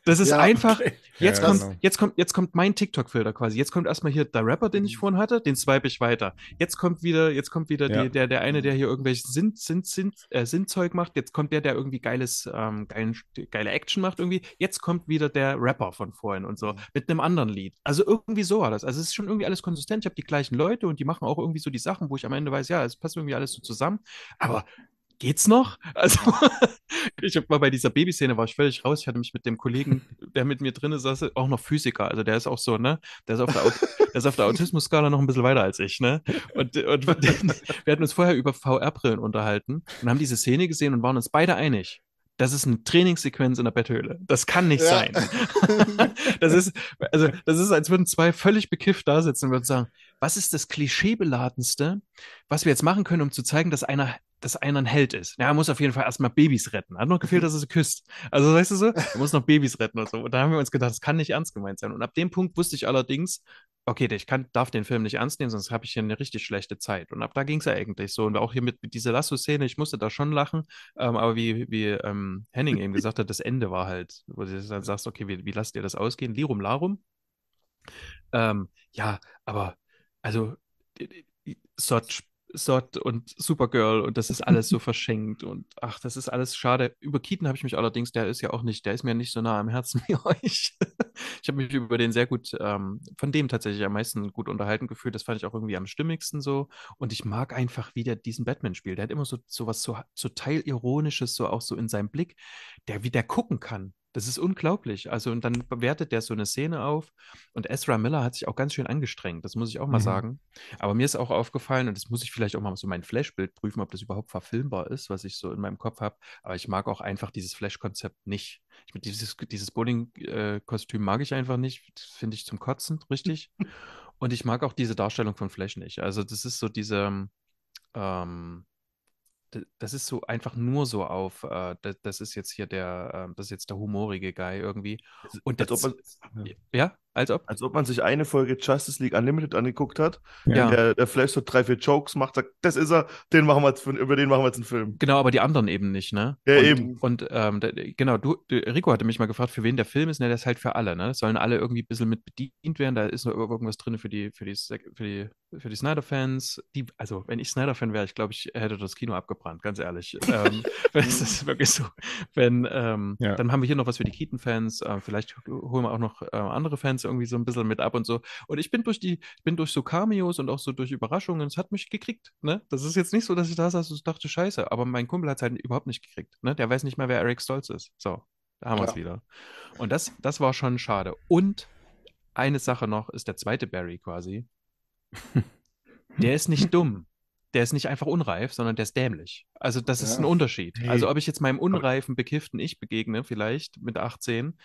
Das ist Ja. einfach, jetzt, Ja, kommt, genau. jetzt, kommt, jetzt kommt mein TikTok-Filter quasi. Jetzt kommt erstmal hier der Rapper, den ich Mhm. vorhin hatte, den swipe ich weiter. Jetzt kommt wieder, jetzt kommt wieder Ja. die, der, der eine, der hier irgendwelches Sinn, Sinn, Sinn, äh, Sinnzeug macht. Jetzt kommt der, der irgendwie geiles, ähm, geilen, geile Action macht irgendwie. Jetzt kommt wieder der Rapper von vorhin und so mit einem anderen Lied. Also irgendwie so war das. Also es ist schon irgendwie alles konsistent. Ich habe die gleichen Leute und die machen auch irgendwie so die Sachen, wo ich am Ende weiß, ja, es passt irgendwie alles so zusammen. Aber geht's noch? Also ich mal bei dieser Babyszene war ich völlig raus. Ich hatte mich mit dem Kollegen, der mit mir drin saß, auch noch Physiker. Also der ist auch so, ne? Der ist auf der, Aut der der Autismus-Skala noch ein bisschen weiter als ich, ne? Und, und wir hatten uns vorher über VR-Brillen unterhalten und haben diese Szene gesehen und waren uns beide einig. Das ist eine Trainingssequenz in der Betthöhle. Das kann nicht Ja. sein. das ist, also, das ist, als würden zwei völlig bekifft da sitzen und würden sagen, was ist das klischeebeladenste, was wir jetzt machen können, um zu zeigen, dass einer, dass einer ein Held ist? Ja, er muss auf jeden Fall erstmal Babys retten. Hat noch gefehlt, dass er sie küsst. Also, weißt du so, er muss noch Babys retten und so. Und da haben wir uns gedacht, das kann nicht ernst gemeint sein. Und ab dem Punkt wusste ich allerdings, okay, ich kann, darf den Film nicht ernst nehmen, sonst habe ich hier eine richtig schlechte Zeit. Und ab da ging es ja eigentlich so. Und auch hier mit, mit dieser Lasso-Szene, ich musste da schon lachen, ähm, aber wie, wie ähm, Henning eben gesagt hat, das Ende war halt, wo du dann sagst, okay, wie, wie lasst ihr das ausgehen? Lirum Larum. Ähm, ja, aber also Sod, Sod und Supergirl und das ist alles so verschenkt und ach, das ist alles schade. Über Keaton habe ich mich allerdings, der ist ja auch nicht, der ist mir nicht so nah am Herzen wie euch. Ich habe mich über den sehr gut, ähm, von dem tatsächlich am meisten gut unterhalten gefühlt. Das fand ich auch irgendwie am stimmigsten so. Und ich mag einfach, wie der diesen Batman spielt. Der hat immer so, so was so, so Teilironisches, so auch so in seinem Blick, der wie der gucken kann. Das ist unglaublich. Also, und dann bewertet der so eine Szene auf. Und Ezra Miller hat sich auch ganz schön angestrengt, das muss ich auch mal Mhm. sagen. Aber mir ist auch aufgefallen, und das muss ich vielleicht auch mal so mein Flashbild prüfen, ob das überhaupt verfilmbar ist, was ich so in meinem Kopf habe. Aber ich mag auch einfach dieses Flash-Konzept nicht. Ich, dieses dieses Bowling-Kostüm mag ich einfach nicht. Das finde ich zum Kotzen, richtig. und ich mag auch diese Darstellung von Flash nicht. Also, das ist so diese. Ähm, das ist so einfach nur so auf, äh, das, das ist jetzt hier der, äh, das ist jetzt der humorige Guy irgendwie. Und als, ob das, man, ja, als ob. als ob man sich eine Folge Justice League Unlimited angeguckt hat. Ja. Der, der Flash so drei, vier Jokes macht, sagt, das ist er, den machen wir jetzt, über den machen wir jetzt einen Film. Genau, aber die anderen eben nicht, ne? Ja, und, eben. Und ähm, da, genau, du, Rico hatte mich mal gefragt, für wen der Film ist, ne? Der ist halt für alle, ne? Sollen alle irgendwie ein bisschen mit bedient werden. Da ist noch irgendwas drin für die, für die, für die, für die Snyder-Fans. Die, also, wenn ich Snyder-Fan wäre, ich glaube, ich hätte das Kino abgebrannt, ganz ehrlich. ähm, das ist wirklich so. Wenn, ähm, Ja. dann haben wir hier noch was für die Keaton-Fans. Äh, vielleicht holen wir auch noch äh, andere Fans irgendwie so ein bisschen mit ab und so. Und ich bin durch die, ich bin durch so Cameos und auch so durch Überraschungen, es hat mich gekriegt, ne? Das ist jetzt nicht so, dass ich da saß und dachte, scheiße, aber mein Kumpel hat es halt überhaupt nicht gekriegt, ne? Der weiß nicht mehr, wer Eric Stolz ist. So, da haben wir es Ja. wieder. Und das, das war schon schade. Und eine Sache noch ist der zweite Barry quasi. Der ist nicht dumm. Der ist nicht einfach unreif, sondern der ist dämlich. Also das ist Ja. ein Unterschied. Also ob ich jetzt meinem unreifen, bekifften Ich begegne, vielleicht mit 18,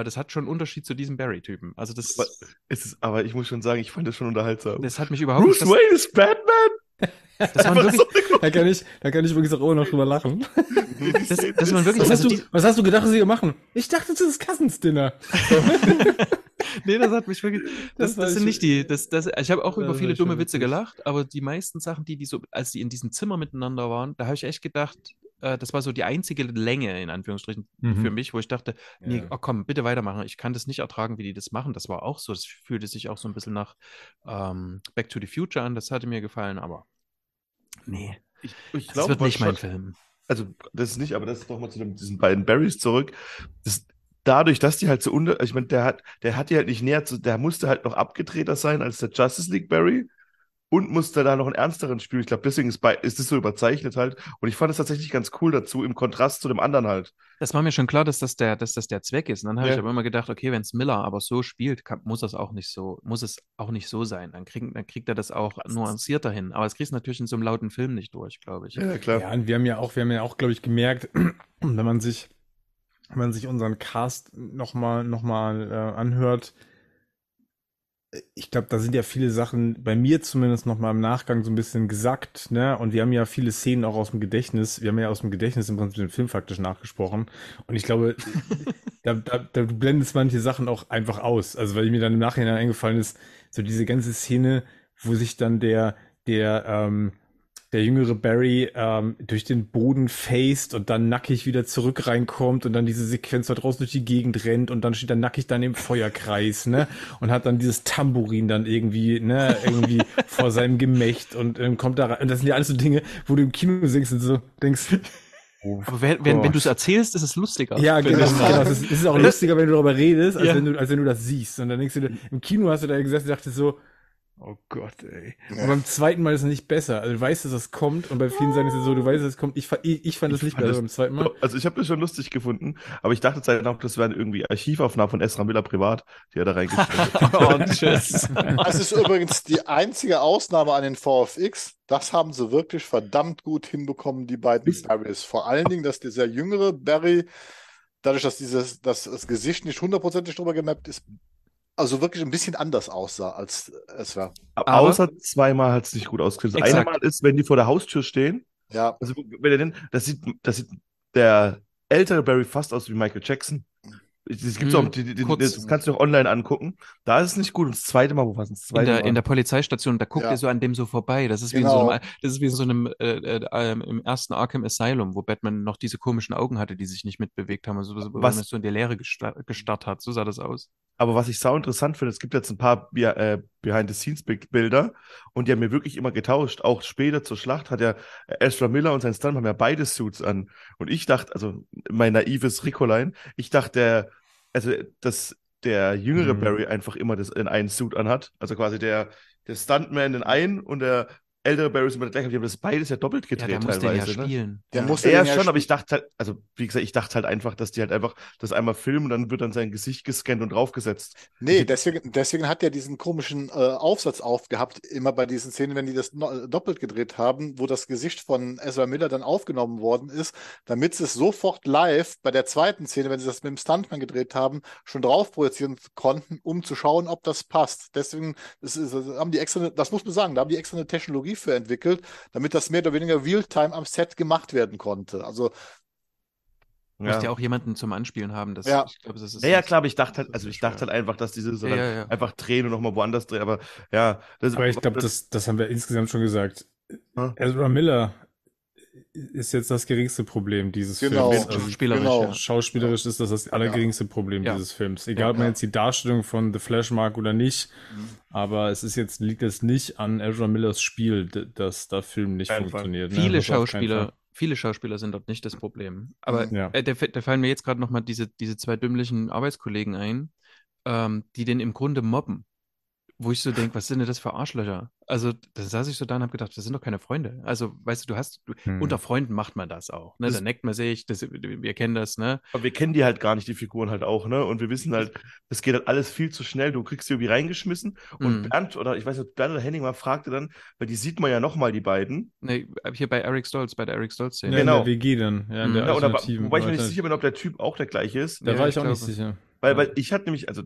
äh, das hat schon einen Unterschied zu diesem Barry-Typen. Also das, Aber, es ist, aber ich muss schon sagen, ich fand das schon unterhaltsam. das hat mich überhaupt Bruce Wayne ist Batman? Das waren wirklich, so- Da kann ich, da kann ich übrigens auch immer noch drüber lachen. das, das waren wirklich, Was hast, du, was hast du gedacht, was sie machen? Ich dachte, das ist Cousins Dinner. nee, das hat mich wirklich, das, Das das sind ich- nicht die, das, das, ich habe auch über viele dumme Witze gelacht, aber die meisten Sachen, die die so, als die in diesem Zimmer miteinander waren, da habe ich echt gedacht, äh, das war so die einzige Länge, in Anführungsstrichen, Mhm. für mich, wo ich dachte, nee, Ja. oh komm, bitte weitermachen. Ich kann das nicht ertragen, wie die das machen. Das war auch so. Das fühlte sich auch so ein bisschen nach ähm, Back to the Future an. Das hatte mir gefallen, aber nee, Ich, ich das glaube, wird nicht mein Film. also das ist nicht, aber das ist doch mal zu dem, diesen beiden Barrys zurück. Das, dadurch, dass die halt so unter, ich meine, der hat, der hat die halt nicht näher zu, der musste halt noch abgedrehter sein als der Justice League Barry und musste da noch einen ernsteren spielen. Ich glaube, deswegen ist, bei, ist das so überzeichnet halt. Und ich fand es tatsächlich ganz cool dazu, im Kontrast zu dem anderen halt. Das war mir schon klar, dass das der, dass das der Zweck ist. Und dann habe Ja. ich aber immer gedacht, okay, wenn es Miller aber so spielt, kann, muss das auch nicht so, muss es auch nicht so sein. Dann, krieg, dann kriegt er das auch nuancierter hin. Aber es kriegst du natürlich in so einem lauten Film nicht durch, glaube ich. Ja, klar. Ja, und wir haben ja auch, wir haben ja auch, glaube ich, gemerkt, wenn man sich, wenn man sich unseren Cast nochmal noch mal, äh, anhört, ich glaube, da sind ja viele Sachen, bei mir zumindest nochmal im Nachgang so ein bisschen gesackt, ne? Und wir haben ja viele Szenen auch aus dem Gedächtnis, wir haben ja aus dem Gedächtnis im Prinzip den Film faktisch nachgesprochen. Und ich glaube, da, da, da blendest manche Sachen auch einfach aus. Also weil mir dann im Nachhinein eingefallen ist, so diese ganze Szene, wo sich dann der, der, ähm, der jüngere Barry ähm, durch den Boden faced und dann nackig wieder zurück reinkommt und dann diese Sequenz da draußen durch die Gegend rennt und dann steht er nackig dann im Feuerkreis, ne? Und hat dann dieses Tambourin dann irgendwie, ne, irgendwie vor seinem Gemächt und ähm, kommt da rein. Und das sind ja alles so Dinge, wo du im Kino singst und so denkst, Aber wenn, wenn, wenn du es erzählst, ist es lustiger. ja, genau. genau. Es, ist, es ist auch lustiger, wenn du darüber redest, als, Ja. wenn du, als wenn du das siehst. Und dann denkst du, im Kino hast du da gesessen und dachtest so, oh Gott, ey. Ja. Und beim zweiten Mal ist es nicht besser. Also du weißt, dass es kommt und bei vielen Seiten ist es so, du weißt, dass es kommt. Ich, ich, ich fand es Ich nicht fand besser das- beim zweiten Mal. Also ich habe das schon lustig gefunden, aber ich dachte Zeit auch, das wären irgendwie Archivaufnahmen von Esra Miller privat, die er da reingestellt hat. oh, tschüss. Das ist übrigens die einzige Ausnahme an den VFX. Das haben sie wirklich verdammt gut hinbekommen, die beiden Barrys. Vor allen Dingen, dass dieser jüngere Barry, dadurch, dass dieses, dass das Gesicht nicht hundertprozentig drüber gemappt ist, also wirklich ein bisschen anders aussah, als es war. Aber- Außer zweimal hat es nicht gut ausgesehen. Das eine Exakt. Mal ist, wenn die vor der Haustür stehen, Ja, also wenn er denn, das sieht, das sieht der ältere Barry fast aus wie Michael Jackson. Das gibt's Mhm, auch, die, die, das kannst du auch online angucken. Da ist es nicht gut. Und das zweite Mal, wo war es? Das In zweite der, Mal. in der Polizeistation, da guckt Ja. er so an dem so vorbei. Das ist wie in so Genau. einem, das ist wie in so einem äh, äh, ähm, im ersten Arkham Asylum, wo Batman noch diese komischen Augen hatte, die sich nicht mitbewegt haben, also wo Was- man so in die Leere gestarrt, gestarrt hat. So sah das aus. Aber was ich sau interessant finde, es gibt jetzt ein paar Be äh, Behind-the-Scenes-Bilder und die haben mir wirklich immer getauscht. Auch später zur Schlacht hat ja äh, Ezra Miller und sein Stunt haben ja beide Suits an. Und ich dachte, also mein naives Ricoline, ich dachte, der, also dass der jüngere Mhm. Barry einfach immer das in einen Suit anhat. Also quasi der, der Stuntman in einen und der ältere Barry ist immer der gleiche. Die haben das beides ja doppelt Ja, gedreht der muss den ja teilweise. ne? spielen. der ja. musste Ja, ja schon, aber ich dachte halt, also wie gesagt, ich dachte halt einfach, dass die halt einfach das einmal filmen und dann wird dann sein Gesicht gescannt und draufgesetzt. Nee, deswegen, deswegen hat er diesen komischen äh, Aufsatz aufgehabt, immer bei diesen Szenen, wenn die das no äh, doppelt gedreht haben, wo das Gesicht von Ezra Miller dann aufgenommen worden ist, damit sie es sofort live bei der zweiten Szene, wenn sie das mit dem Stuntman gedreht haben, schon drauf projizieren konnten, um zu schauen, ob das passt. Deswegen das ist, das haben die extra, das muss man sagen, da haben die extra eine Technologie für entwickelt, damit das mehr oder weniger Realtime am Set gemacht werden konnte. Also Du musst ja auch jemanden zum Anspielen haben. Das, Ja. Ich glaube, das ist Ja, ja, klar, aber ich dachte halt, also ich dachte halt einfach, dass diese so Ja, ja, ja. einfach drehen und nochmal woanders drehen, aber ja, das Aber ich glaube, das, das haben wir insgesamt schon gesagt. Ja. Ezra Miller ist jetzt das geringste Problem dieses Genau. Films. Also, Spielerisch, Genau. ja. Schauspielerisch ist das das allergeringste Problem Ja. dieses Films. Egal, ob Ja. man jetzt die Darstellung von The Flash mag oder nicht, Mhm. aber es ist jetzt, liegt es nicht an Ezra Millers Spiel, dass der Film nicht Keinen Fall. funktioniert. ne? Viele keinen Schauspieler, viele Schauspieler sind dort nicht das Problem. Aber Ja. äh, da, da fallen mir jetzt gerade nochmal diese, diese zwei dümmlichen Arbeitskollegen ein, ähm, die den im Grunde mobben. Wo ich so denke, was sind denn das für Arschlöcher? Also, da saß ich so da und habe gedacht, das sind doch keine Freunde. Also, weißt du, du hast, du, Hm. unter Freunden macht man das auch. Ne? Das- Da neckt man sich, das, wir kennen das, ne? aber wir kennen die halt gar nicht, die Figuren halt auch, ne? Und wir wissen halt, das geht halt alles viel zu schnell. Du kriegst sie irgendwie reingeschmissen und Mhm. Bernd oder ich weiß nicht, Bernd oder Henning mal fragte dann, weil die sieht man ja nochmal, die beiden. Ne, hier bei Eric Stolz, bei der Eric Stolz-Szene. Ja, in Genau. der WG dann, ja, in Mhm. der Ja, oder, wobei ich mir nicht sicher bin, ob der Typ auch der gleiche ist. Da Ja, war ich ich auch nicht glaube. sicher. Weil, weil ich hatte nämlich, also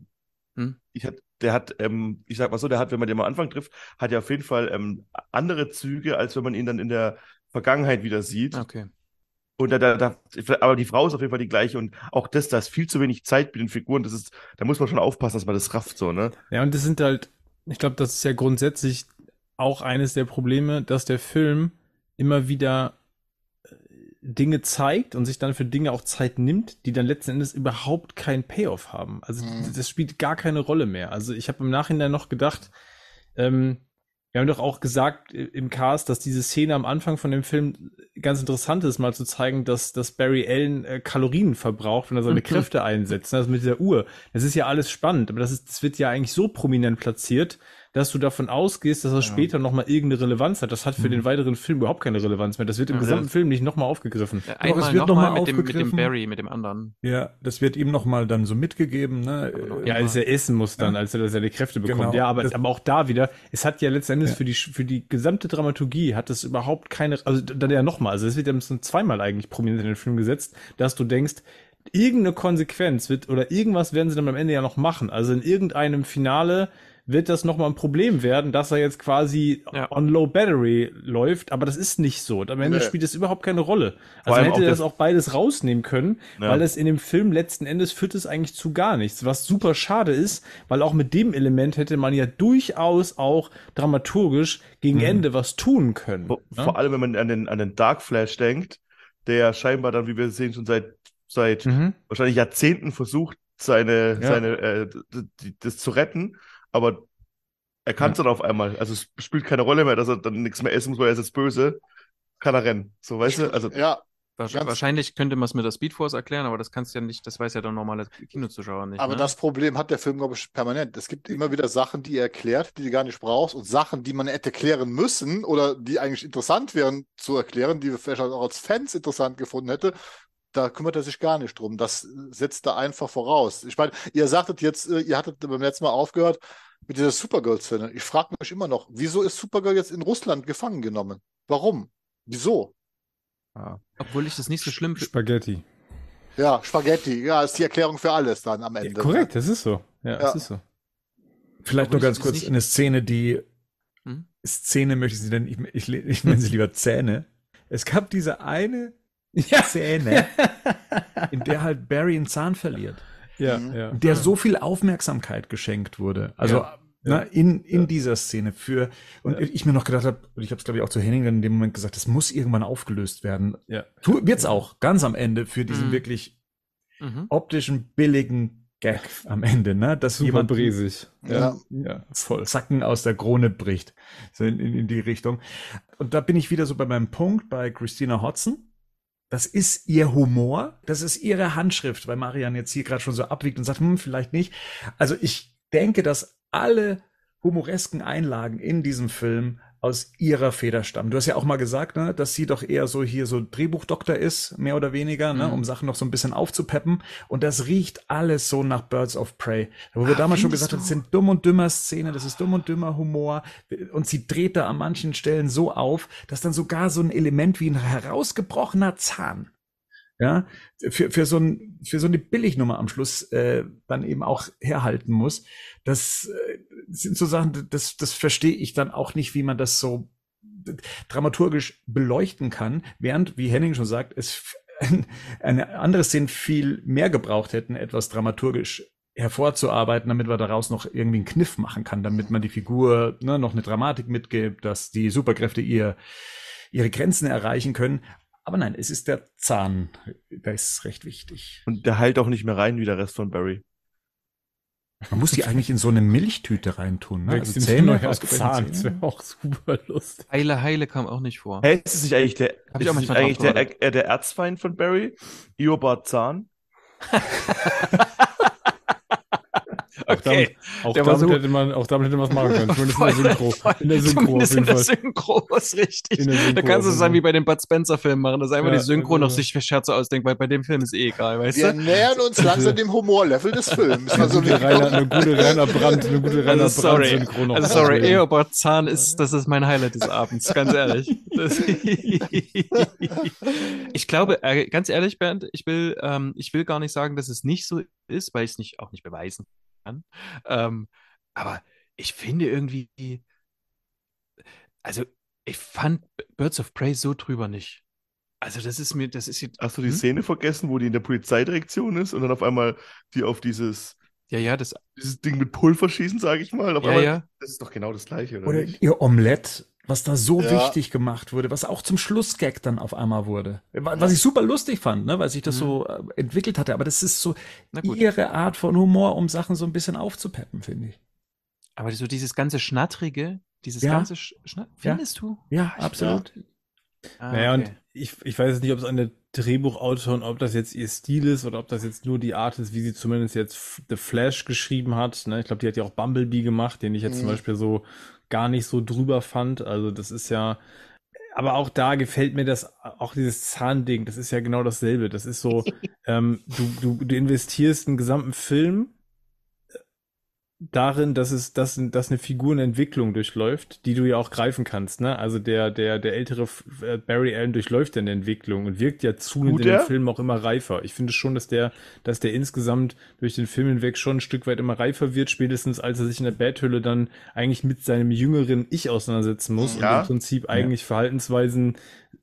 Hm? ich hatte, der hat, ähm, ich sag mal so, der hat, wenn man den am Anfang trifft, hat ja auf jeden Fall ähm, andere Züge, als wenn man ihn dann in der Vergangenheit wieder sieht. Okay. Und da, da, da, aber die Frau ist auf jeden Fall die gleiche und auch das, da ist viel zu wenig Zeit mit den Figuren. Das ist, da muss man schon aufpassen, dass man das rafft, so, ne? Ja, und das sind halt, ich glaube, das ist ja grundsätzlich auch eines der Probleme, dass der Film immer wieder Dinge zeigt und sich dann für Dinge auch Zeit nimmt, die dann letzten Endes überhaupt keinen Payoff haben. Also Mhm. das spielt gar keine Rolle mehr. Also ich habe im Nachhinein noch gedacht, ähm, wir haben doch auch gesagt äh, im Cast, dass diese Szene am Anfang von dem Film ganz interessant ist, mal zu zeigen, dass, dass Barry Allen äh, Kalorien verbraucht, wenn er seine Mhm. Kräfte einsetzt. Also mit dieser Uhr. Das ist ja alles spannend, aber das, ist, das wird ja eigentlich so prominent platziert, dass du davon ausgehst, dass das Ja. später nochmal irgendeine Relevanz hat. Das hat für Mhm. den weiteren Film überhaupt keine Relevanz mehr. Das wird im Ja. gesamten Film nicht nochmal aufgegriffen. Ja, es Einmal wird nochmal noch mal mit dem, mit dem aufgegriffen. Barry, mit dem anderen. Ja, das wird ihm nochmal dann so mitgegeben, ne? Äh, Ja, als er essen muss dann, als er seine Kräfte bekommt. Genau. Ja, aber, Das- aber auch da wieder, es hat ja letztendlich Ja. für die für die gesamte Dramaturgie hat es überhaupt keine, also dann ja nochmal, also es wird ja so zweimal eigentlich prominent in den Film gesetzt, dass du denkst, irgendeine Konsequenz wird oder irgendwas werden sie dann am Ende ja noch machen. Also in irgendeinem Finale wird das nochmal ein Problem werden, dass er jetzt quasi Ja. on low battery läuft, aber das ist nicht so. Und am Ende Nee. spielt es überhaupt keine Rolle. Also man hätte auch das das- auch beides rausnehmen können, Ja. weil es in dem Film letzten Endes führt es eigentlich zu gar nichts, was super schade ist, weil auch mit dem Element hätte man ja durchaus auch dramaturgisch gegen Mhm. Ende was tun können. Vor, ne? vor allem, wenn man an den, an den Dark Flash denkt, der scheinbar dann, wie wir sehen, schon seit, seit Mhm. wahrscheinlich Jahrzehnten versucht, seine, Ja. seine, äh, das zu retten, aber er kann es dann auf einmal. Also es spielt keine Rolle mehr, dass er dann nichts mehr essen muss, weil er ist jetzt böse. Kann er rennen. So, weißt du? Also, Ja, Wahrscheinlich könnte man es mit der Speedforce erklären, aber das kannst du ja nicht, das weiß ja der normale Kinozuschauer nicht. aber ne? das Problem hat der Film, glaube ich, permanent. Es gibt immer wieder Sachen, die er erklärt, die du gar nicht brauchst und Sachen, die man hätte klären müssen oder die eigentlich interessant wären zu erklären, die wir vielleicht auch als Fans interessant gefunden hätte. Da kümmert er sich gar nicht drum. Das setzt er einfach voraus. Ich meine, ihr sagtet jetzt, äh, ihr hattet beim letzten Mal aufgehört mit dieser Supergirl-Szene. Ich frage mich immer noch, wieso ist Supergirl jetzt in Russland gefangen genommen? Warum? Wieso? Obwohl ich das nicht so schlimm finde. Spaghetti. Ja, Spaghetti. Ja, ist die Erklärung für alles dann am Ja, Ende. korrekt, das ist so. Ja, Ja. das ist so. Vielleicht Obwohl nur ganz kurz nicht- eine Szene, die Hm? Szene möchte ich sie denn, ich, ich, ich nenne sie lieber Zähne. Es gab diese eine Ja, Szene, in der halt Barry einen Zahn verliert, ja, Mhm. ja. der so viel Aufmerksamkeit geschenkt wurde. Also Ja. Na, in, in Ja. dieser Szene für und Ja. ich mir noch gedacht habe, und ich habe es glaube ich auch zu Henning dann in dem Moment gesagt, das muss irgendwann aufgelöst werden. Ja. Tu, wird's auch ganz am Ende für diesen Mhm. wirklich Mhm. optischen billigen Gag am Ende, ne, dass Super jemand bresig. Ja. ja, voll. Zacken aus der Krone bricht. So in, in, in die Richtung. Und da bin ich wieder so bei meinem Punkt bei Christina Hodson. Das ist ihr Humor, das ist ihre Handschrift, weil Marian jetzt hier gerade schon so abwiegt und sagt, hm, vielleicht nicht. Also ich denke, dass alle humoresken Einlagen in diesem Film aus ihrer Feder stammen. Du hast ja auch mal gesagt, ne, dass sie doch eher so hier so Drehbuchdoktor ist, mehr oder weniger, ne, Mhm. um Sachen noch so ein bisschen aufzupeppen. Und das riecht alles so nach Birds of Prey. Wo wir Ah, damals schon gesagt haben, das sind dumm und dümmer Szene, das ist dumm und dümmer Humor. Und sie dreht da an manchen Stellen so auf, dass dann sogar so ein Element wie ein herausgebrochener Zahn ja, für, für, so ein, für so eine Billignummer am Schluss äh, dann eben auch herhalten muss. Das äh, sind so Sachen, das, das verstehe ich dann auch nicht, wie man das so dramaturgisch beleuchten kann, während, wie Henning schon sagt, es ein, eine andere Szene viel mehr gebraucht hätten, etwas dramaturgisch hervorzuarbeiten, damit man daraus noch irgendwie einen Kniff machen kann, damit man die Figur ne, noch eine Dramatik mitgibt, dass die Superkräfte ihr, ihre Grenzen erreichen können. Aber nein, es ist der Zahn, der ist recht wichtig. und der heilt auch nicht mehr rein wie der Rest von Barry. Man muss die eigentlich in so eine Milchtüte reintun. Ne? Also Zähne, Zahn. Das wäre auch super lustig. Heile, Heile kam auch nicht vor. Hä, ist es nicht eigentlich der, Hab ich ist nicht eigentlich der, äh, der Erzfeind von Barry? Iobard Zahn? Auch damit, auch damit so- hätte man, auch damit hätte man was machen können. Zumindest in der Synchro. In der Synchro auf jeden in der. Synchro ist richtig. In der Synchro da kannst du es dann Fall. wie bei den Bud Spencer-Filmen machen, dass einfach Ja, die Synchro noch also- sich für Scherze ausdenkt, weil bei dem Film ist eh egal, weißt Wir du? nähern uns langsam dem Humorlevel des Films. Eine Also gute Rainer, eine gute Rainer Brandt, eine gute Rainer Also sorry, Brandt Synchro noch. also sorry. Eobard Zahn ist, das ist mein Highlight des Abends, ganz ehrlich. Ich glaube, äh, ganz ehrlich, Bernd, ich will, ähm, ich will gar nicht sagen, dass es nicht so ist, weil ich es nicht, auch nicht beweisen kann. Ähm, Aber ich finde irgendwie, also ich fand Birds of Prey so drüber nicht. Also das ist mir, das ist jetzt, Hast du die Hm? Szene vergessen, wo die in der Polizeidirektion ist und dann auf einmal die auf dieses, ja, ja, das, dieses Ding mit Pulver schießen, sage ich mal. Auf ja, einmal, ja. Das ist doch genau das Gleiche, oder, Oder nicht? ihr Omelette, was da so Ja. wichtig gemacht wurde, was auch zum Schlussgag dann auf einmal wurde. Wa- Was ich super lustig fand, ne, weil sich das Mhm. so äh, entwickelt hatte. Aber das ist so ihre Art von Humor, um Sachen so ein bisschen aufzupeppen, finde ich. Aber so dieses ganze Schnattrige, dieses Ja. ganze Sch Schnatt, Ja. findest du? Ja, absolut. Ah, Naja, okay. und ich, ich weiß jetzt nicht, ob es an der Drehbuchautorin, ob das jetzt ihr Stil ist oder ob das jetzt nur die Art ist, wie sie zumindest jetzt The Flash geschrieben hat. Ne? Ich glaube, die hat ja auch Bumblebee gemacht, den ich jetzt zum Mhm. Beispiel so gar nicht so drüber fand. Also das ist ja, aber auch da gefällt mir das, auch dieses Zahnding, das ist ja genau dasselbe. Das ist so, ähm, du, du, du investierst einen gesamten Film darin, dass es, dass, dass eine Figur eine Entwicklung durchläuft, die du ja auch greifen kannst, ne? Also der, der, der ältere äh, Barry Allen durchläuft ja eine Entwicklung und wirkt ja zunehmend in den er? Film auch immer reifer. Ich finde schon, dass der, dass der insgesamt durch den Film hinweg schon ein Stück weit immer reifer wird, spätestens als er sich in der Betthöhle dann eigentlich mit seinem jüngeren Ich auseinandersetzen muss Ja. und im Prinzip eigentlich Verhaltensweisen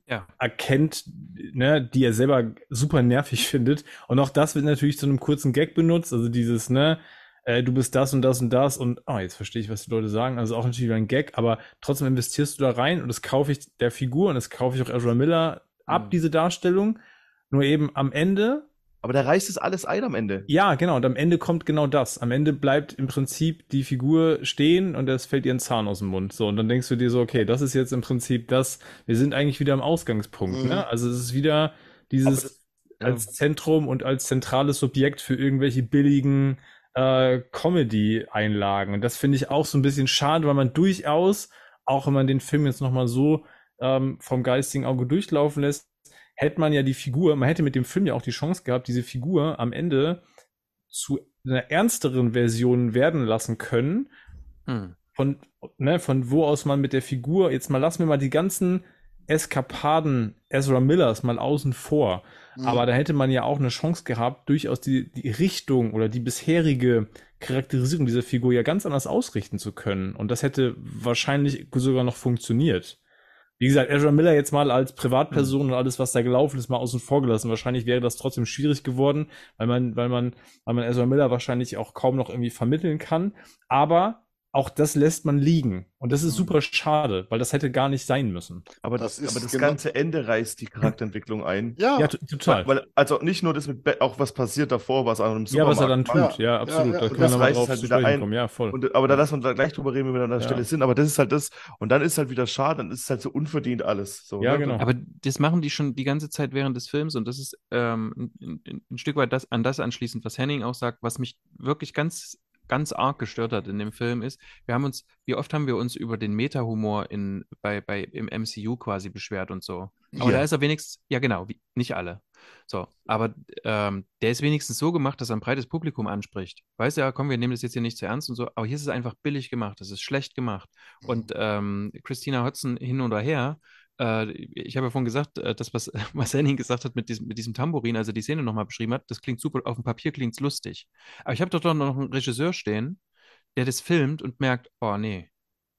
Ja. erkennt, ne, die er selber super nervig findet. Und auch das wird natürlich zu einem kurzen Gag benutzt. Also dieses, ne, äh, du bist das und das und das und, oh, jetzt verstehe ich, was die Leute sagen. Also auch natürlich wieder ein Gag, aber trotzdem investierst du da rein und das kaufe ich der Figur und das kaufe ich auch Ezra Miller ab, Mhm. diese Darstellung. Nur eben am Ende Aber der reißt es alles ein am Ende. ja, genau. Und am Ende kommt genau das. Am Ende bleibt im Prinzip die Figur stehen und es fällt ihr ein Zahn aus dem Mund. So, und dann denkst du dir so, okay, das ist jetzt im Prinzip das. Wir sind eigentlich wieder am Ausgangspunkt. Mhm. Ne? Also es ist wieder dieses das- ja. als Zentrum und als zentrales Subjekt für irgendwelche billigen äh, Comedy-Einlagen. Und das finde ich auch so ein bisschen schade, weil man durchaus, auch wenn man den Film jetzt nochmal so ähm, vom geistigen Auge durchlaufen lässt, hätte man ja die Figur, man hätte mit dem Film ja auch die Chance gehabt, diese Figur am Ende zu einer ernsteren Version werden lassen können, Hm. von, ne, von wo aus man mit der Figur, jetzt mal lassen wir mal die ganzen Eskapaden Ezra Millers mal außen vor. Mhm. Aber da hätte man ja auch eine Chance gehabt, durchaus die, die Richtung oder die bisherige Charakterisierung dieser Figur ja ganz anders ausrichten zu können. Und das hätte wahrscheinlich sogar noch funktioniert. Wie gesagt, Ezra Miller jetzt mal als Privatperson und alles, was da gelaufen ist, mal außen vor gelassen. Wahrscheinlich wäre das trotzdem schwierig geworden, weil man, weil man, weil man Ezra Miller wahrscheinlich auch kaum noch irgendwie vermitteln kann. Aber auch das lässt man liegen. Und das ist Mhm. super schade, weil das hätte gar nicht sein müssen. Aber Das das, ist aber das genau- ganze Ende reißt die Charakterentwicklung ein. ja, Ja, total. Weil, also nicht nur das mit, Be auch was passiert davor, was an einem ja, was er dann Supermarkt tut. Ja, Ja, absolut. ja, da können Das wir nochmal reißt drauf halt wieder ein. kommen. Ja, voll. Und, aber da lassen wir gleich drüber reden, wenn wir an der Ja. Stelle sind. Aber das ist halt das. Und dann ist halt wieder schade, dann ist es halt so unverdient alles. So, Ja, ne? genau. Aber das machen die schon die ganze Zeit während des Films und das ist ähm, ein, ein, ein Stück weit das, an das anschließend, was Henning auch sagt, was mich wirklich ganz, ganz arg gestört hat in dem Film ist, wir haben uns, wie oft haben wir uns über den Meta-Humor in, bei, bei, im MCU quasi beschwert und so. Aber Ja. da ist er wenigstens, ja genau, wie, nicht alle. So, aber ähm, der ist wenigstens so gemacht, dass er ein breites Publikum anspricht. Weißt du, ja, komm, wir nehmen das jetzt hier nicht zu ernst und so, aber hier ist es einfach billig gemacht, das ist schlecht gemacht. Und ähm, Christina Hodson hin oder her, äh, ich habe ja vorhin gesagt, äh, das, was, Henning gesagt hat mit diesem, mit diesem Tambourin, also die Szene nochmal beschrieben hat, das klingt super, auf dem Papier klingt es lustig. Aber ich habe doch doch noch einen Regisseur stehen, der das filmt und merkt, oh nee,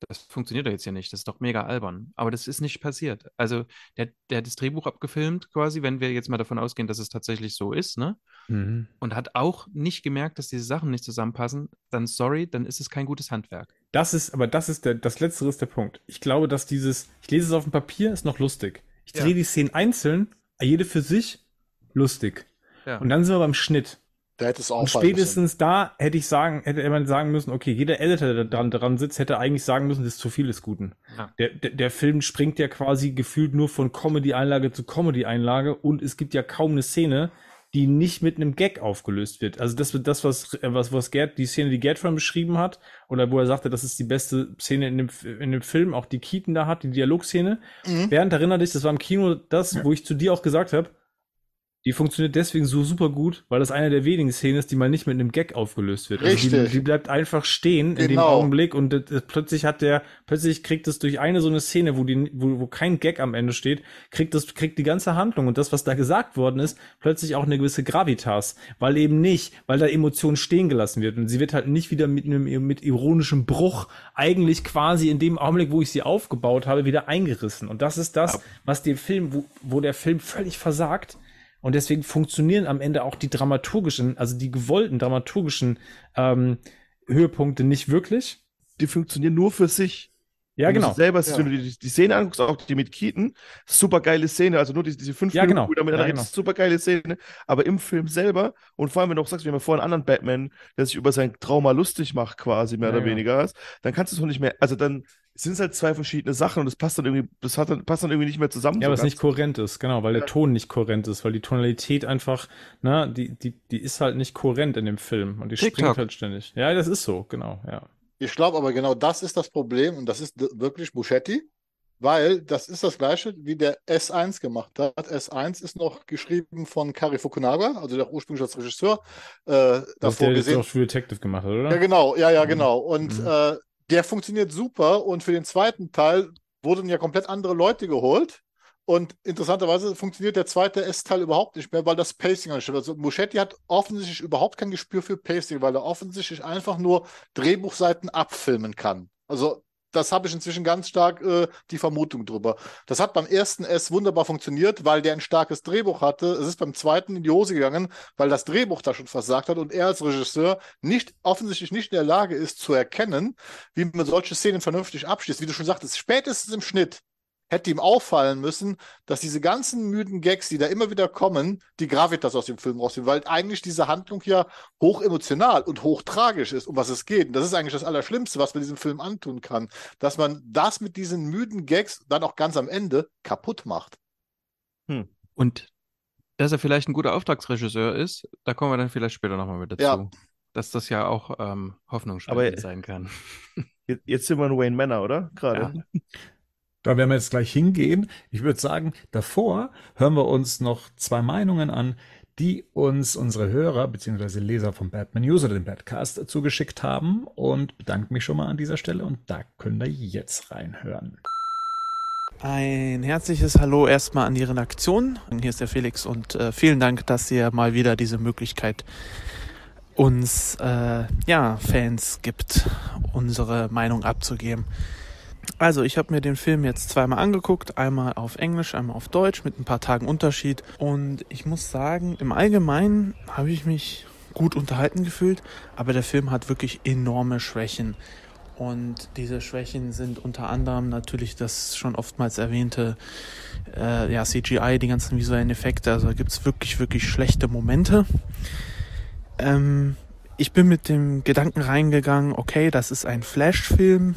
das funktioniert doch jetzt hier nicht, das ist doch mega albern. Aber das ist nicht passiert. Also der, der hat das Drehbuch abgefilmt quasi, wenn wir jetzt mal davon ausgehen, dass es tatsächlich so ist, ne? Mhm. Und hat auch nicht gemerkt, dass diese Sachen nicht zusammenpassen, dann sorry, dann ist es kein gutes Handwerk. Das ist, aber das ist der, das Letztere ist der Punkt. Ich glaube, dass dieses, ich lese es auf dem Papier, ist noch lustig. Ich drehe Ja. die Szenen einzeln, jede für sich, lustig. Ja. Und dann sind wir beim Schnitt. da hätte es auch Und spätestens da hätte ich sagen, hätte man sagen müssen, okay, jeder Editor, der dran, dran sitzt, hätte eigentlich sagen müssen, das ist zu viel des Guten. Ja. Der, der, der Film springt ja quasi gefühlt nur von Comedy-Einlage zu Comedy-Einlage und es gibt ja kaum eine Szene, die nicht mit einem Gag aufgelöst wird. Also das wird das, was, äh, was, was Gerd, die Szene, die Gerd vorhin beschrieben hat, oder wo er sagte, das ist die beste Szene in dem, in dem Film, auch die Keaton da hat, die Dialogszene. Mhm. Bernd, erinnert dich, das war im Kino das, wo ich zu dir auch gesagt habe, Die funktioniert deswegen so super gut, weil das eine der wenigen Szenen ist, die mal nicht mit einem Gag aufgelöst wird. Also die, Richtig. die bleibt einfach stehen in dem Genau. Augenblick und das, das, plötzlich hat der, plötzlich kriegt es durch eine so eine Szene, wo die, wo, wo kein Gag am Ende steht, kriegt das, kriegt die ganze Handlung und das, was da gesagt worden ist, plötzlich auch eine gewisse Gravitas, weil eben nicht, weil da Emotion stehen gelassen wird und sie wird halt nicht wieder mit einem, mit ironischem Bruch eigentlich quasi in dem Augenblick, wo ich sie aufgebaut habe, wieder eingerissen und das ist das, was den Film, wo, wo der Film völlig versagt, und deswegen funktionieren am Ende auch die dramaturgischen, also die gewollten dramaturgischen ähm, Höhepunkte nicht wirklich. Die funktionieren nur für sich. Ja, genau. selber, Ja. wenn du die, die Szene anguckst, auch die mit Keaton, super geile Szene, also nur diese, diese fünf Ja, Minuten, genau. miteinander Ja, redet, super geile Szene, aber im Film selber und vor allem, wenn du auch sagst, wir haben ja vorhin einen anderen Batman, der sich über sein Trauma lustig macht, quasi mehr Ja, oder genau. weniger dann kannst du es auch nicht mehr, also dann sind es halt zwei verschiedene Sachen und das passt dann irgendwie, das hat dann, passt dann irgendwie nicht mehr zusammen. Ja, so aber es nicht kohärent ist, genau, weil der Ton nicht kohärent ist, weil die Tonalität einfach, na, die, die, die ist halt nicht kohärent in dem Film und die TikTok. springt halt ständig. Ja, das ist so, genau, ja. Ich glaube aber genau das ist das Problem und das ist wirklich Buschetti, weil das ist das gleiche, wie der S1 gemacht hat. S1 ist noch geschrieben von Kari Fukunaga, also der ursprünglich als Regisseur äh, Das ist davor der, der jetzt gesehen. auch True Detective gemacht hat, oder? Ja, genau, ja, ja, Mhm. genau. Und Mhm. äh, der funktioniert super und für den zweiten Teil wurden ja komplett andere Leute geholt. Und interessanterweise funktioniert der zweite S-Teil überhaupt nicht mehr, weil das Pacing stimmt. Also Muschetti hat offensichtlich überhaupt kein Gespür für Pacing, weil er offensichtlich einfach nur Drehbuchseiten abfilmen kann. Also das habe ich inzwischen ganz stark äh, die Vermutung drüber. Das hat beim ersten S wunderbar funktioniert, weil der ein starkes Drehbuch hatte. Es ist beim zweiten in die Hose gegangen, weil das Drehbuch da schon versagt hat und er als Regisseur nicht offensichtlich nicht in der Lage ist zu erkennen, wie man solche Szenen vernünftig abschließt. Wie du schon sagtest, spätestens im Schnitt hätte ihm auffallen müssen, dass diese ganzen müden Gags, die da immer wieder kommen, die Gravitas aus dem Film rausnehmen, weil eigentlich diese Handlung ja hoch emotional und hoch tragisch ist, um was es geht. Und das ist eigentlich das Allerschlimmste, was man diesem Film antun kann, dass man das mit diesen müden Gags dann auch ganz am Ende kaputt macht. Und dass er vielleicht ein guter Auftragsregisseur ist, da kommen wir dann vielleicht später nochmal mit dazu. Ja. Dass das ja auch ähm, Aber- sein kann. Jetzt, sind wir in Wayne Manor, oder? Gerade. Da werden wir jetzt gleich hingehen. Ich würde sagen, davor hören wir uns noch zwei Meinungen an, die uns unsere Hörer bzw. Leser vom Batman News oder dem Badcast zugeschickt haben und bedanke mich schon mal an dieser Stelle und da können wir jetzt reinhören. Ein herzliches Hallo erstmal an die Redaktion. Hier ist der Felix und äh, vielen Dank, dass ihr mal wieder diese Möglichkeit uns äh, ja Fans gibt, unsere Meinung abzugeben. Also ich habe mir den Film jetzt zweimal angeguckt, einmal auf Englisch, einmal auf Deutsch mit ein paar Tagen Unterschied und ich muss sagen, im Allgemeinen habe ich mich gut unterhalten gefühlt, aber der Film hat wirklich enorme Schwächen. Und diese Schwächen sind unter anderem natürlich das schon oftmals erwähnte äh, ja, CGI, die ganzen visuellen Effekte. Also da gibt's wirklich, wirklich schlechte Momente. Ähm, ich bin mit dem Gedanken reingegangen, okay, das ist ein Flash-Film.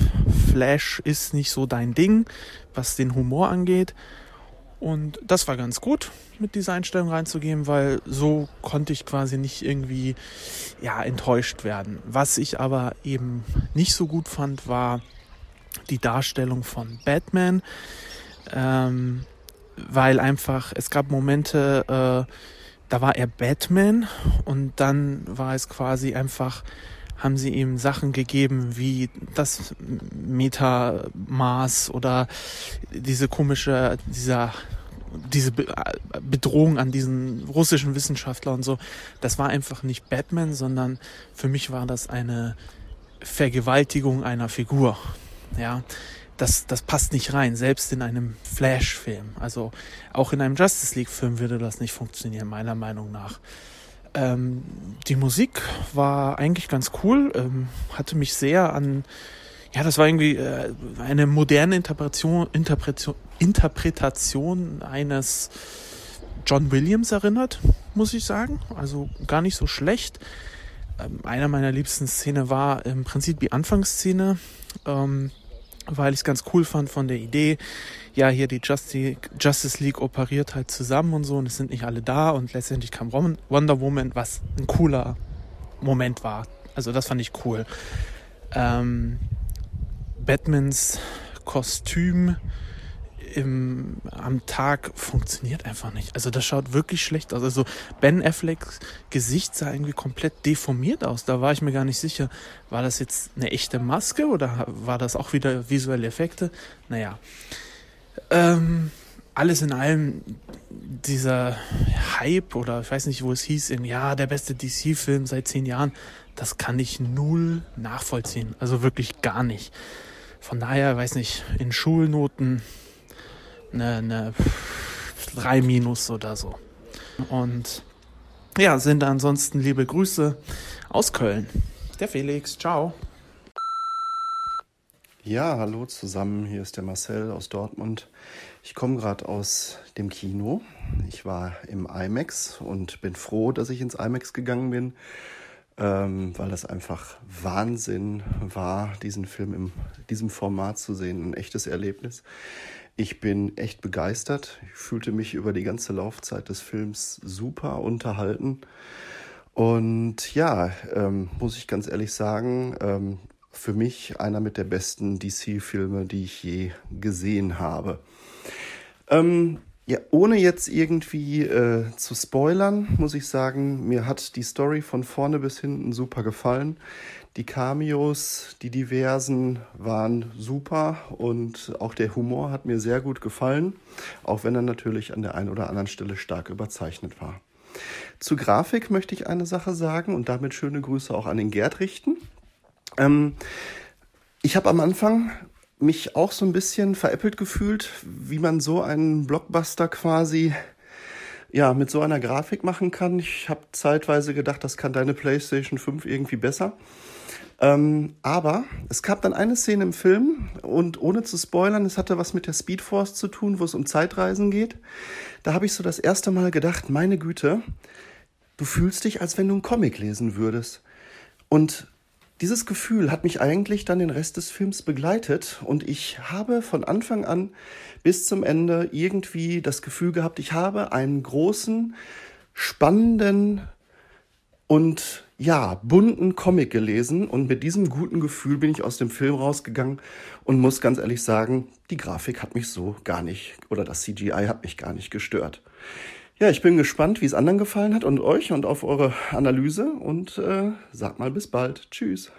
Flash ist nicht so dein Ding, was den Humor angeht. Und das war ganz gut, mit dieser Einstellung reinzugehen, weil so konnte ich quasi nicht irgendwie ja, enttäuscht werden. Was ich aber eben nicht so gut fand, war die Darstellung von Batman, ähm, weil einfach, es gab Momente, äh, da war er Batman und dann war es quasi einfach, haben sie ihm Sachen gegeben wie das Metamaß oder diese komische, dieser diese Be Bedrohung an diesen russischen Wissenschaftler und so, das war einfach nicht Batman, sondern für mich war das eine Vergewaltigung einer Figur. Ja, das, das passt nicht rein, selbst in einem Flash-Film. Also auch in einem Justice League-Film würde das nicht funktionieren, meiner Meinung nach. Ähm, die Musik war eigentlich ganz cool, ähm, hatte mich sehr an, ja, das war irgendwie äh, eine moderne Interpretation, Interpretation, Interpretation eines John Williams erinnert, muss ich sagen. Also gar nicht so schlecht. Ähm, einer meiner liebsten Szene war im Prinzip die Anfangsszene, ähm, weil ich es ganz cool fand von der Idee, ja, hier die Justi Justice League operiert halt zusammen und so und es sind nicht alle da und letztendlich kam Wonder Woman, was ein cooler Moment war. Also das fand ich cool. Ähm, Batmans Kostüm im, am Tag funktioniert einfach nicht. Also das schaut wirklich schlecht aus. Also Ben Afflecks Gesicht sah irgendwie komplett deformiert aus. Da war ich mir gar nicht sicher, war das jetzt eine echte Maske oder war das auch wieder visuelle Effekte? Naja. Ähm, alles in allem dieser Hype oder ich weiß nicht, wo es hieß, in, ja, der beste DC-Film seit zehn Jahren, das kann ich null nachvollziehen. Also wirklich gar nicht. Von daher, weiß nicht, in Schulnoten eine, eine 3 minus oder so. Und ja, sind ansonsten liebe Grüße aus Köln. Der Felix, ciao. Ja, hallo zusammen, hier ist der Marcel aus Dortmund. Ich komme gerade aus dem Kino. Ich war im IMAX und bin froh, dass ich ins IMAX gegangen bin, ähm, weil das einfach Wahnsinn war, diesen Film in diesem Format zu sehen. Ein echtes Erlebnis. Ich bin echt begeistert. Ich fühlte mich über die ganze Laufzeit des Films super unterhalten. Und ja, ähm, muss ich ganz ehrlich sagen, ähm, für mich einer mit der besten DC-Filme, die ich je gesehen habe. Ähm, ja, ohne jetzt irgendwie äh, zu spoilern, muss ich sagen, mir hat die Story von vorne bis hinten super gefallen. Die Cameos, die diversen, waren super und auch der Humor hat mir sehr gut gefallen, auch wenn er natürlich an der einen oder anderen Stelle stark überzeichnet war. Zu Grafik möchte ich eine Sache sagen und damit schöne Grüße auch an den Gerd richten. Ähm, ich habe am Anfang mich auch so ein bisschen veräppelt gefühlt, wie man so einen Blockbuster quasi ja mit so einer Grafik machen kann. Ich habe zeitweise gedacht, das kann deine PlayStation 5 irgendwie besser. Ähm, aber es gab dann eine Szene im Film und ohne zu spoilern, es hatte was mit der Speedforce zu tun, wo es um Zeitreisen geht. Da habe ich so das erste Mal gedacht, meine Güte, du fühlst dich, als wenn du einen Comic lesen würdest. Und dieses Gefühl hat mich eigentlich dann den Rest des Films begleitet und ich habe von Anfang an bis zum Ende irgendwie das Gefühl gehabt, ich habe einen großen, spannenden und ja, bunten Comic gelesen und mit diesem guten Gefühl bin ich aus dem Film rausgegangen und muss ganz ehrlich sagen, die Grafik hat mich so gar nicht oder das CGI hat mich gar nicht gestört. Ja, ich bin gespannt, wie es anderen gefallen hat und euch und auf eure Analyse und äh, sag mal bis bald. Tschüss.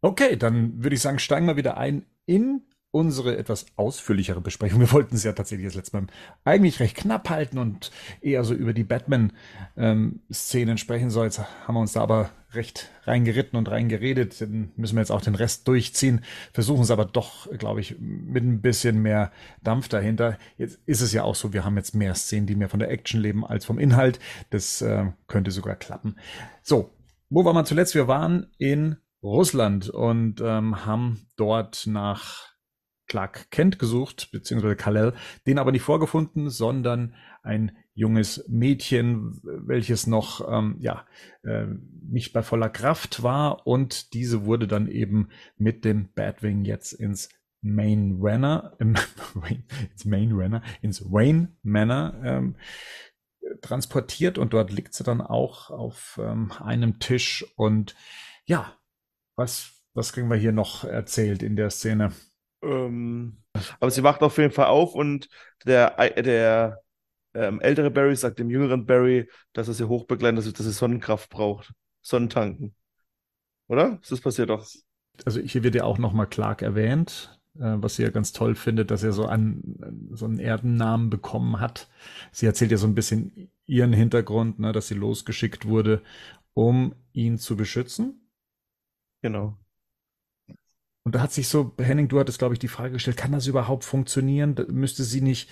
Okay, dann würde ich sagen, steigen wir wieder ein in unsere etwas ausführlichere Besprechung. Wir wollten es ja tatsächlich das letzte Mal eigentlich recht knapp halten und eher so über die Batman-Szenen ähm, sprechen soll. Jetzt haben wir uns da aber recht reingeritten und reingeredet. Dann müssen wir jetzt auch den Rest durchziehen. Versuchen es aber doch, glaube ich, mit ein bisschen mehr Dampf dahinter. Jetzt ist es ja auch so, wir haben jetzt mehr Szenen, die mehr von der Action leben als vom Inhalt. Das äh, könnte sogar klappen. So, wo waren wir zuletzt? Wir waren in Russland und ähm, haben dort nach Clark Kent gesucht, beziehungsweise Kalel, den aber nicht vorgefunden, sondern ein junges Mädchen, welches noch ähm, ja äh, nicht bei voller Kraft war. Und diese wurde dann eben mit dem Batwing jetzt ins Main Renner, ähm, ins Main Renner, ins Wayne Manor ähm, transportiert. Und dort liegt sie dann auch auf ähm, einem Tisch. Und ja, was was kriegen wir hier noch erzählt in der Szene? Ähm, aber sie wacht auf jeden Fall auf und der, der ähm, ältere Barry sagt dem jüngeren Barry, dass er sie hochbegleitet, dass, dass sie Sonnenkraft braucht. Sonnentanken. Oder? Das passiert doch? Also hier wird ja auch nochmal Clark erwähnt, äh, was sie ja ganz toll findet, dass er so, einen, so einen Erdennamen bekommen hat. Sie erzählt ja so ein bisschen ihren Hintergrund, ne, dass sie losgeschickt wurde, um ihn zu beschützen. Genau. Und da hat sich so, Henning, du hattest, glaube ich, die Frage gestellt, kann das überhaupt funktionieren? Müsste sie nicht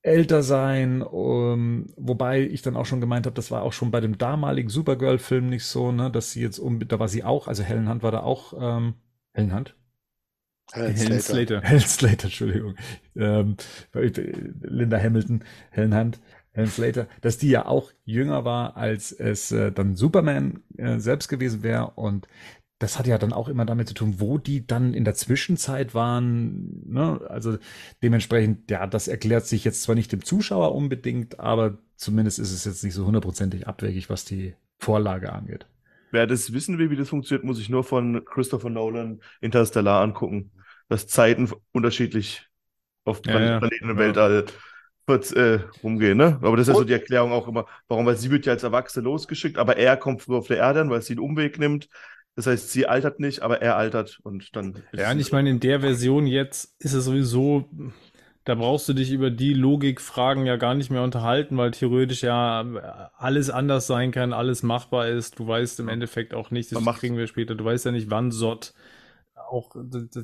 älter sein? Um, wobei ich dann auch schon gemeint habe, das war auch schon bei dem damaligen Supergirl-Film nicht so, ne, dass sie jetzt um, da war sie auch, also Helen Hunt war da auch, ähm, Helen Hunt? Helen Slater. Slater. Helen Slater, Entschuldigung. Ähm, Linda Hamilton, Helen Hunt. Helen Slater, dass die ja auch jünger war, als es äh, dann Superman äh, selbst gewesen wäre. Und das hat ja dann auch immer damit zu tun, wo die dann in der Zwischenzeit waren. Ne? Also dementsprechend, ja, das erklärt sich jetzt zwar nicht dem Zuschauer unbedingt, aber zumindest ist es jetzt nicht so hundertprozentig abwegig, was die Vorlage angeht. Wer das wissen will, wie das funktioniert, muss ich nur von Christopher Nolan Interstellar angucken, dass Zeiten unterschiedlich auf Ja, ja. Planeten im Weltall wird, äh, rumgehen, ne? Aber das ist ja so die Erklärung auch immer, warum, weil sie wird ja als Erwachsene losgeschickt, aber er kommt früher auf der Erde an, weil sie einen Umweg nimmt. Das heißt, sie altert nicht, aber er altert und dann. ist Ja, und ich meine, in der Version jetzt ist es sowieso, da brauchst du dich über die Logikfragen ja gar nicht mehr unterhalten, weil theoretisch ja alles anders sein kann, alles machbar ist. Du weißt im Endeffekt auch nicht, das kriegen wir später, du weißt ja nicht, wann Sott auch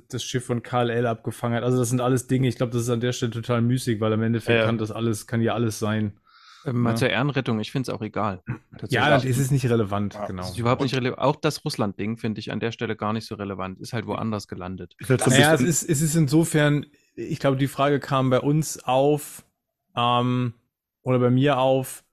das Schiff von Karl L. abgefangen hat. Also das sind alles Dinge, ich glaube, das ist an der Stelle total müßig, weil im Endeffekt ja. kann das alles, kann ja alles sein. Ähm, mal Ja. zur Ehrenrettung, ich finde es auch egal. Ja, es ist nicht relevant, Ja, genau. Das ist überhaupt nicht relevant. Auch das Russland-Ding finde ich an der Stelle gar nicht so relevant. Ist halt woanders gelandet. ist halt Naja, es ist, es ist insofern, ich glaube, die Frage kam bei uns auf, ähm, oder bei mir auf,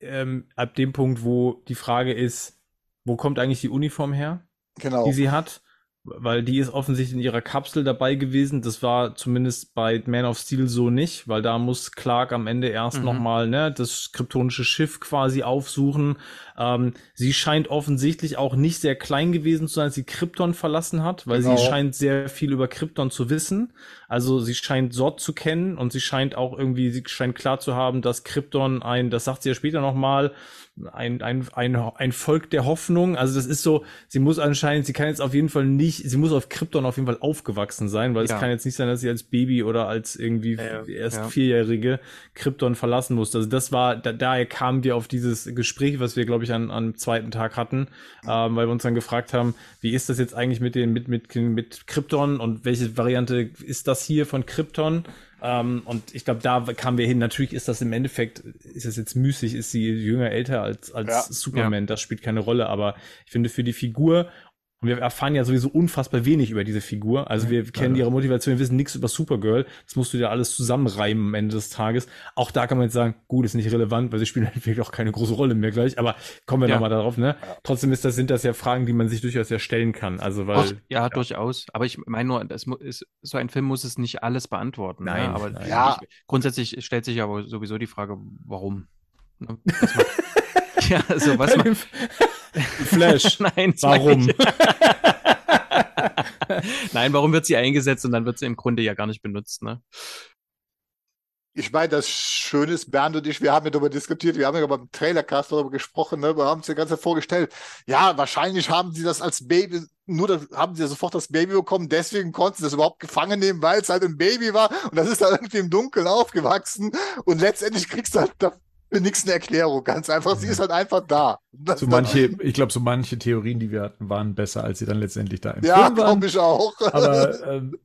ähm, ab dem Punkt, wo die Frage ist, wo kommt eigentlich die Uniform her, Genau. die sie hat? Weil die ist offensichtlich in ihrer Kapsel dabei gewesen. Das war zumindest bei Man of Steel so nicht, weil da muss Clark am Ende erst Mhm. nochmal ne, das kryptonische Schiff quasi aufsuchen. Ähm, sie scheint offensichtlich auch nicht sehr klein gewesen zu sein, als sie Krypton verlassen hat, weil Genau. sie scheint sehr viel über Krypton zu wissen. Also sie scheint Sort zu kennen und sie scheint auch irgendwie, sie scheint klar zu haben, dass Krypton ein, das sagt sie ja später nochmal, ein, ein, ein, ein Volk der Hoffnung. Also das ist so, sie muss anscheinend, sie kann jetzt auf jeden Fall nicht, sie muss auf Krypton auf jeden Fall aufgewachsen sein, weil Ja. es kann jetzt nicht sein, dass sie als Baby oder als irgendwie Ja, erst ja. Vierjährige Krypton verlassen musste. Also das war, da, daher kamen wir auf dieses Gespräch, was wir, glaube ich, an, am zweiten Tag hatten, ähm, weil wir uns dann gefragt haben, wie ist das jetzt eigentlich mit den, mit, mit, mit Krypton und welche Variante ist das hier von Krypton? Ähm, und ich glaube, da kamen wir hin. Natürlich ist das im Endeffekt, ist es jetzt müßig, ist sie jünger, älter als, als Ja. Superman. Das spielt keine Rolle. Aber ich finde für die Figur, und wir erfahren ja sowieso unfassbar wenig über diese Figur. Also wir kennen ihre Motivation, wir wissen nichts über Supergirl. Das musst du dir alles zusammenreimen am Ende des Tages. Auch da kann man jetzt sagen, gut, ist nicht relevant, weil sie spielen natürlich auch keine große Rolle mehr gleich. Aber kommen wir Ja. nochmal darauf, ne? Trotzdem ist das, sind das ja Fragen, die man sich durchaus ja stellen kann. Also weil. Ach, ja, durchaus. Aber ich meine nur, das ist, so ein Film muss es nicht alles beantworten. Nein, ne? aber nein. Ja. Ich, grundsätzlich stellt sich aber sowieso die Frage, warum? Ne? Ja, also was macht Flash. Nein, das Warum? Nein, warum wird sie eingesetzt und dann wird sie im Grunde ja gar nicht benutzt, ne? Ich meine, das Schöne ist, Bernd und ich, wir haben ja darüber diskutiert, wir haben ja beim Trailercast darüber gesprochen, ne? wir haben uns ja ganz vorgestellt, ja, wahrscheinlich haben sie das als Baby, nur da haben sie ja sofort das Baby bekommen, deswegen konnten sie das überhaupt gefangen nehmen, weil es halt ein Baby war und das ist dann irgendwie im Dunkeln aufgewachsen und letztendlich kriegst du halt dafür nichts eine Erklärung, ganz einfach, sie ist halt einfach da. Das, So manche, ich glaube, so manche Theorien, die wir hatten, waren besser, als sie dann letztendlich da im ja, Film waren. glaube ich auch. Aber ähm,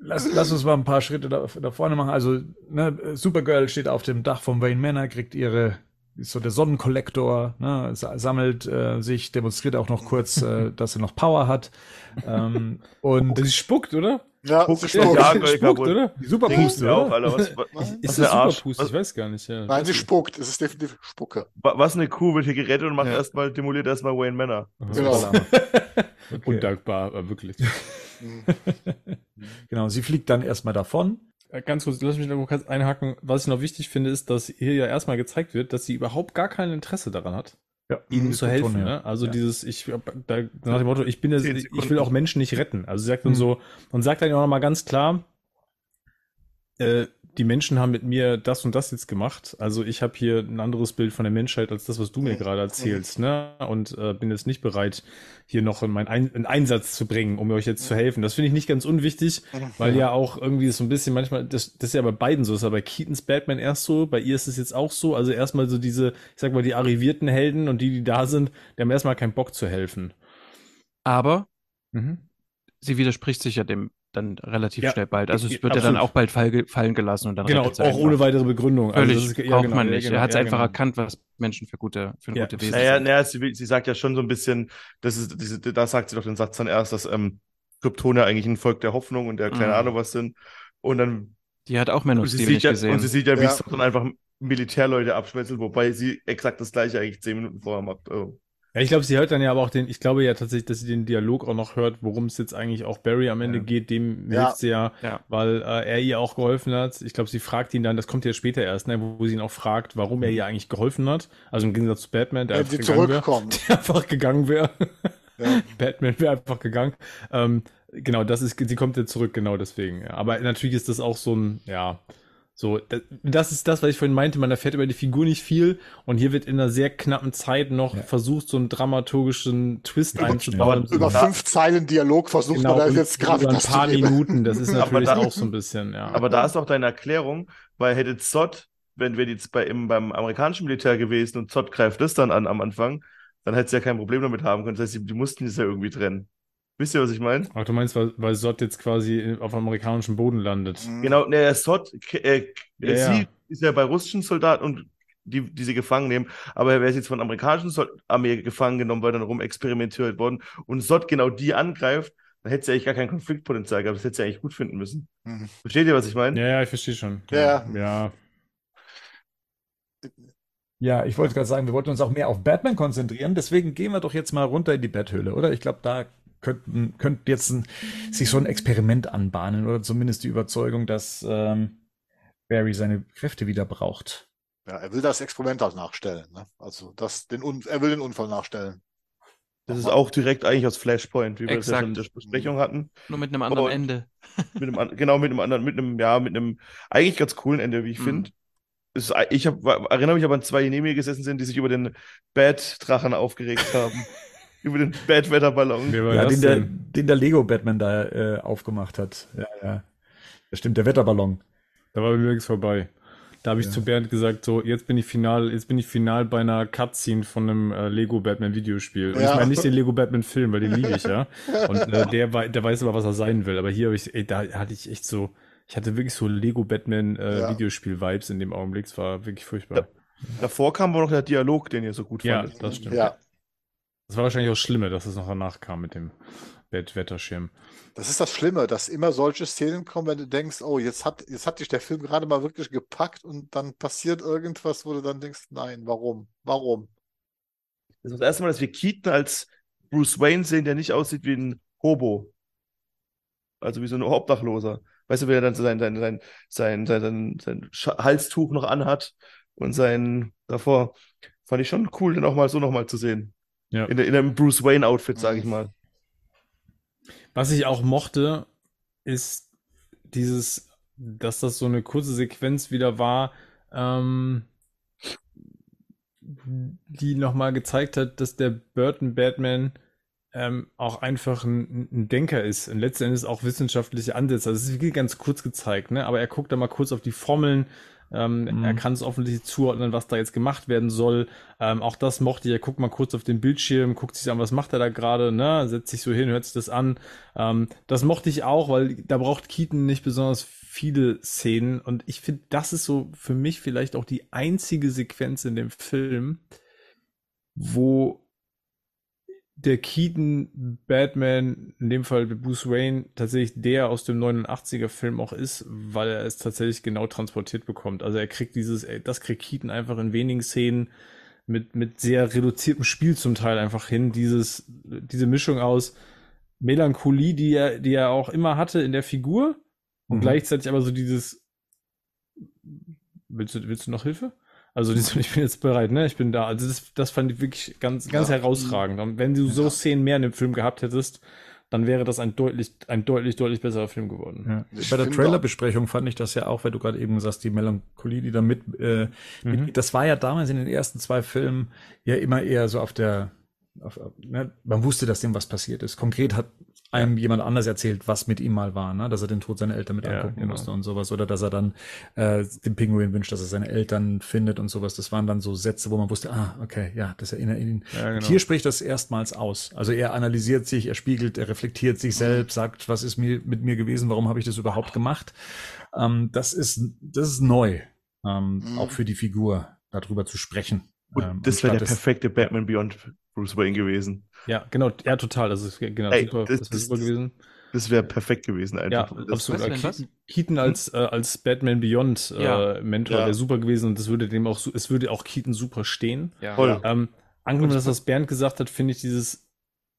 lass, lass uns mal ein paar Schritte da, da vorne machen. Also, ne, Supergirl steht auf dem Dach vom Wayne Manor, kriegt ihre, ist so der Sonnenkollektor, ne, sa- sammelt äh, sich, demonstriert auch noch kurz, äh, dass sie noch Power hat. Ähm, und Sie spuckt, oder? Ja, spuckt. ja, spuckt, oder? die Superpuste, auch, oder? Alter. Was, was, Ist was das der Arsch? Superpust? Was, Ich weiß gar nicht. Ja. Nein, sie spuckt, es ist definitiv Spucke. wa- was eine Kuh wird hier gerettet und macht Ja. erstmal, demoliert erstmal Wayne Manor. Genau. Okay. Undankbar, aber wirklich. Genau, sie fliegt dann erstmal davon. Äh, Ganz kurz, lass mich noch kurz einhaken. Was ich noch wichtig finde, ist, dass hier ja erstmal gezeigt wird, dass sie überhaupt gar kein Interesse daran hat, Ja, ihnen zu helfen. ja. Ne? Also Ja. dieses, ich da, nach dem Motto, ich bin jetzt, ich will auch Menschen nicht retten. Also sie sagt dann Mhm. so und sagt dann auch noch mal ganz klar, äh, die Menschen haben mit mir das und das jetzt gemacht. Also ich habe hier ein anderes Bild von der Menschheit als das, was du mir gerade erzählst, ne? Und äh, bin jetzt nicht bereit, hier noch meinen Ein einen Einsatz zu bringen, um euch jetzt zu helfen. Das finde ich nicht ganz unwichtig, weil ja auch irgendwie so ein bisschen manchmal, das, das ist ja bei beiden so, das ist ja bei Keatons Batman erst so, bei ihr ist es jetzt auch so. Also erstmal so diese, ich sag mal, die arrivierten Helden und die, die da sind, die haben erstmal keinen Bock zu helfen. Aber Mhm. sie widerspricht sich ja dem dann relativ Ja, schnell bald. Also es ja, wird ja dann absolut. auch bald fall, fallen gelassen und dann Genau, auch einfach. ohne weitere Begründung. Also Völlig, das ist- ja, braucht genau, man ja, nicht. genau, er hat es ja, einfach genau. erkannt, was Menschen für gute, für Ja. gute Wesen Naja, sind. naja sie, sie sagt ja schon so ein bisschen, das ist, diese, da sagt sie doch den Satz dann erst, dass ähm, Kryptoner eigentlich ein Volk der Hoffnung und der keine Mhm. Ahnung was sind. Und dann Die hat auch Man of und sie, Steel sieht nicht ja, gesehen. und sie sieht ja, wie Ja. es dann einfach Militärleute abschmettelt, wobei sie exakt das gleiche eigentlich zehn Minuten vorher macht. Oh. Ja, ich glaube, sie hört dann ja aber auch den, ich glaube ja tatsächlich, dass sie den Dialog auch noch hört, worum es jetzt eigentlich auch Barry am Ende Ja. geht, dem Ja. hilft sie ja, Ja. weil äh, er ihr auch geholfen hat. Ich glaube, sie fragt ihn dann, das kommt ja später erst, ne, wo, wo sie ihn auch fragt, warum er ihr eigentlich geholfen hat. Also im Gegensatz zu Batman, der einfach gegangen wäre. zurückkommt. Der einfach gegangen wäre. Batman wäre einfach gegangen. Ähm, genau, das ist, sie kommt ja zurück, genau deswegen. Aber natürlich ist das auch so ein, ja, so, das, ist das, was ich vorhin meinte, man erfährt über die Figur nicht viel und hier wird in einer sehr knappen Zeit noch Ja. versucht, so einen dramaturgischen Twist Über- einzubauen. Über fünf Zeilen Dialog versucht genau, man da jetzt über Grafik ein paar Minuten, das ist Aber natürlich da- auch so ein bisschen, ja. Aber da ist auch deine Erklärung, weil hätte Zod, wenn wir jetzt bei, im, beim amerikanischen Militär gewesen und Zod greift das dann an am Anfang, dann hätte sie ja kein Problem damit haben können. Das heißt, die, die mussten es ja irgendwie trennen. Wisst ihr, was ich meine? Ach, du meinst, weil, weil Sott jetzt quasi auf amerikanischem Boden landet. Mhm. Genau, ne, Zod, äh, Ja, sie ja. ist ja bei russischen Soldaten und die, die sie gefangen nehmen, aber er wäre jetzt von amerikanischen Sol Armee gefangen genommen, weil dann rum experimentiert worden und Zod genau die angreift, dann hätte sie eigentlich gar kein Konfliktpotenzial gehabt. Das hätte sie eigentlich gut finden müssen. Mhm. Versteht ihr, was ich meine? Ja, ja, ich verstehe schon. Ja. Ja. Ja, ich wollte gerade sagen, wir wollten uns auch mehr auf Batman konzentrieren, deswegen gehen wir doch jetzt mal runter in die Betthöhle, oder? Ich glaube, da könnten, könnte jetzt ein, sich so ein Experiment anbahnen oder zumindest die Überzeugung, dass ähm, Barry seine Kräfte wieder braucht. Ja, er will das Experiment halt nachstellen. Ne? Also das, den Un er will den Unfall nachstellen. Das ist auch direkt eigentlich aus Flashpoint, wie wir das ja schon in der Exakt. Besprechung hatten. Nur mit einem anderen Und- Ende. Mit einem, genau, mit einem anderen, mit einem, ja, mit einem eigentlich ganz coolen Ende, wie ich Mhm. finde. Ist- Ich hab, erinnere mich aber an zwei, die neben mir gesessen sind, die sich über den Bad-Drachen aufgeregt haben. über den Bad-Wetterballon. Ja, den der, den der Lego Batman da äh, aufgemacht hat. Ja, ja. Das stimmt, der Wetterballon. Da war nichts vorbei. Da habe ich Ja. zu Bernd gesagt, so, jetzt bin ich final, jetzt bin ich final bei einer Cutscene von einem äh, Lego Batman Videospiel. Und Ja. ich meine nicht den Lego Batman Film, weil den liebe ich, ja. Und äh, der, der weiß aber, was er sein will. Aber hier habe ich, ey, da hatte ich echt so, ich hatte wirklich so Lego Batman äh, Ja. Videospiel-Vibes in dem Augenblick. Es war wirklich furchtbar. Davor kam aber noch der Dialog, den ihr so gut Ja, fandet. das stimmt. Ja, Das war wahrscheinlich auch schlimmer, dass es noch danach kam mit dem Wetterschirm. das ist das Schlimme, dass immer solche Szenen kommen, wenn du denkst, oh, jetzt hat, jetzt hat dich der Film gerade mal wirklich gepackt und dann passiert irgendwas, wo du dann denkst, nein, warum? Warum? Das ist das erste Mal, dass wir Keaton als Bruce Wayne sehen, der nicht aussieht wie ein Hobo. Also wie so ein Obdachloser. Weißt du, wie er dann sein, sein, sein, sein, sein, sein, Halstuch noch anhat und sein davor. Fand ich schon cool, den auch mal so nochmal zu sehen. Ja. In, in einem Bruce Wayne-Outfit, sage ich mal. Was ich auch mochte, ist dieses, dass das so eine kurze Sequenz wieder war, ähm, die nochmal gezeigt hat, dass der Burton Batman ähm, auch einfach ein, ein Denker ist und letzten Endes auch wissenschaftliche Ansätze. Also es ist wirklich ganz kurz gezeigt, ne? Aber er guckt da mal kurz auf die Formeln. Ähm, Mhm. Er kann es offensichtlich zuordnen, was da jetzt gemacht werden soll. Ähm, auch das mochte ich. Er guckt mal kurz auf den Bildschirm, guckt sich an, was macht er da gerade, ne? Setzt sich so hin, hört sich das an. Ähm, das mochte ich auch, weil da braucht Keaton nicht besonders viele Szenen. Und ich finde, das ist so für mich vielleicht auch die einzige Sequenz in dem Film, wo der Keaton Batman, in dem Fall Bruce Wayne, tatsächlich der aus dem 89er Film auch ist, weil er es tatsächlich genau transportiert bekommt. Also er kriegt dieses, ey, das kriegt Keaton einfach in wenigen Szenen mit, mit sehr reduziertem Spiel zum Teil einfach hin. Dieses, diese Mischung aus Melancholie, die er, die er auch immer hatte in der Figur und Mhm. gleichzeitig aber so dieses, willst du, willst du noch Hilfe? Also dieses, ich bin jetzt bereit, ne? Ich bin da. Also das, das fand ich wirklich ganz, ganz Ja. herausragend. Und wenn du so Ja. Szenen mehr in dem Film gehabt hättest, dann wäre das ein deutlich, ein deutlich, deutlich besserer Film geworden. Ja. Bei der Trailerbesprechung fand ich das ja auch, weil du gerade eben sagst, die Melancholie, die da mit, äh, Mhm. mit, das war ja damals in den ersten zwei Filmen ja immer eher so auf der, auf- ne? man wusste, dass dem was passiert ist. Konkret hat einem jemand anders erzählt, was mit ihm mal war, ne? dass er den Tod seiner Eltern mit Ja, angucken genau. musste und sowas, oder dass er dann äh, dem Pinguin wünscht, dass er seine Eltern findet und sowas. Das waren dann so Sätze, wo man wusste, ah, okay, ja, das erinnert ihn. Ja, genau. Hier spricht das erstmals aus. Also er analysiert sich, er spiegelt, er reflektiert sich selbst, sagt, was ist mir mit mir gewesen, warum habe ich das überhaupt gemacht? Ähm, das ist das ist neu, ähm, Mhm. auch für die Figur darüber zu sprechen. Und Ähm, das wäre der perfekte Batman Beyond Bruce Wayne gewesen. Ja, genau, ja, total. Das ist genau Ey, super, das- das, wäre das- super gewesen. Das wäre perfekt gewesen Ja, einfach. das, absolut. Ke- was? Keaton als, äh, als Batman Beyond äh, Ja. Mentor Ja. wäre super gewesen und das würde dem auch, es würde auch Keaton super stehen. Ja. Voll. Ähm, angenommen, dass was Bernd gesagt hat, finde ich dieses,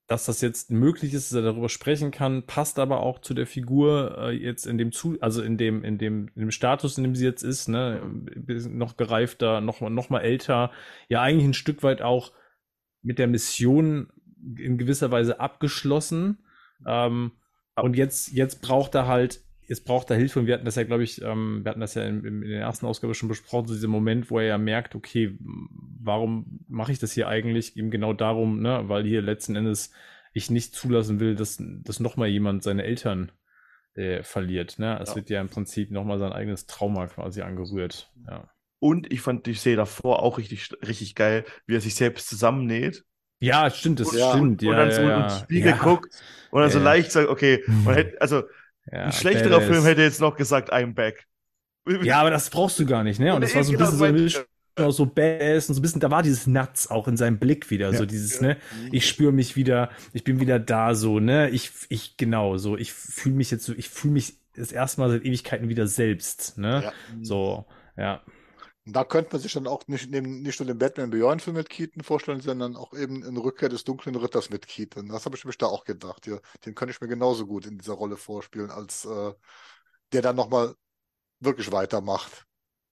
dass das jetzt möglich ist, dass er darüber sprechen kann, passt aber auch zu der Figur äh, jetzt in dem zu, also in dem, in dem, in dem Status, in dem sie jetzt ist, ne, noch gereifter, noch, mal- noch mal älter, ja eigentlich ein Stück weit auch mit der Mission in gewisser Weise abgeschlossen. Ähm, Und jetzt, jetzt braucht er halt, jetzt braucht er Hilfe und wir hatten das ja, glaube ich, ähm, wir hatten das ja in, in, der ersten Ausgabe schon besprochen, so dieser Moment, wo er ja merkt, okay, warum mache ich das hier eigentlich? Eben genau darum, ne, weil hier letzten Endes ich nicht zulassen will, dass, dass nochmal jemand seine Eltern äh, verliert. Ne? Es Ja. wird ja im Prinzip nochmal sein eigenes Trauma quasi angerührt. Ja. Und ich fand die Szene davor auch richtig, richtig geil, wie er sich selbst zusammennäht Ja, stimmt, das Ja, stimmt. und Ja, dann so ja, in den Spiegel ja. guckt und dann so leicht sagt, okay, Mhm. man hätte, also ein schlechterer badass. Film hätte jetzt noch gesagt, I'm back. Ja, aber das brauchst du gar nicht, ne? Und das war so ein Genau, bisschen so, Mischung aus so Bass und so ein bisschen, da war dieses Nuts auch in seinem Blick wieder, so dieses, ne? Ich spüre mich wieder, ich bin wieder da, so, ne? Ich, ich, genau, so, ich fühle mich jetzt so, ich fühle mich das erste Mal seit Ewigkeiten wieder selbst, ne? So, ja. Und Da könnte man sich dann auch nicht, neben, nicht nur den Batman Beyond Film mit Keaton vorstellen, sondern auch eben in Rückkehr des dunklen Ritters mit Keaton. Das habe ich mich da auch gedacht. Ja, den könnte ich mir genauso gut in dieser Rolle vorspielen, als äh, der dann nochmal wirklich weitermacht.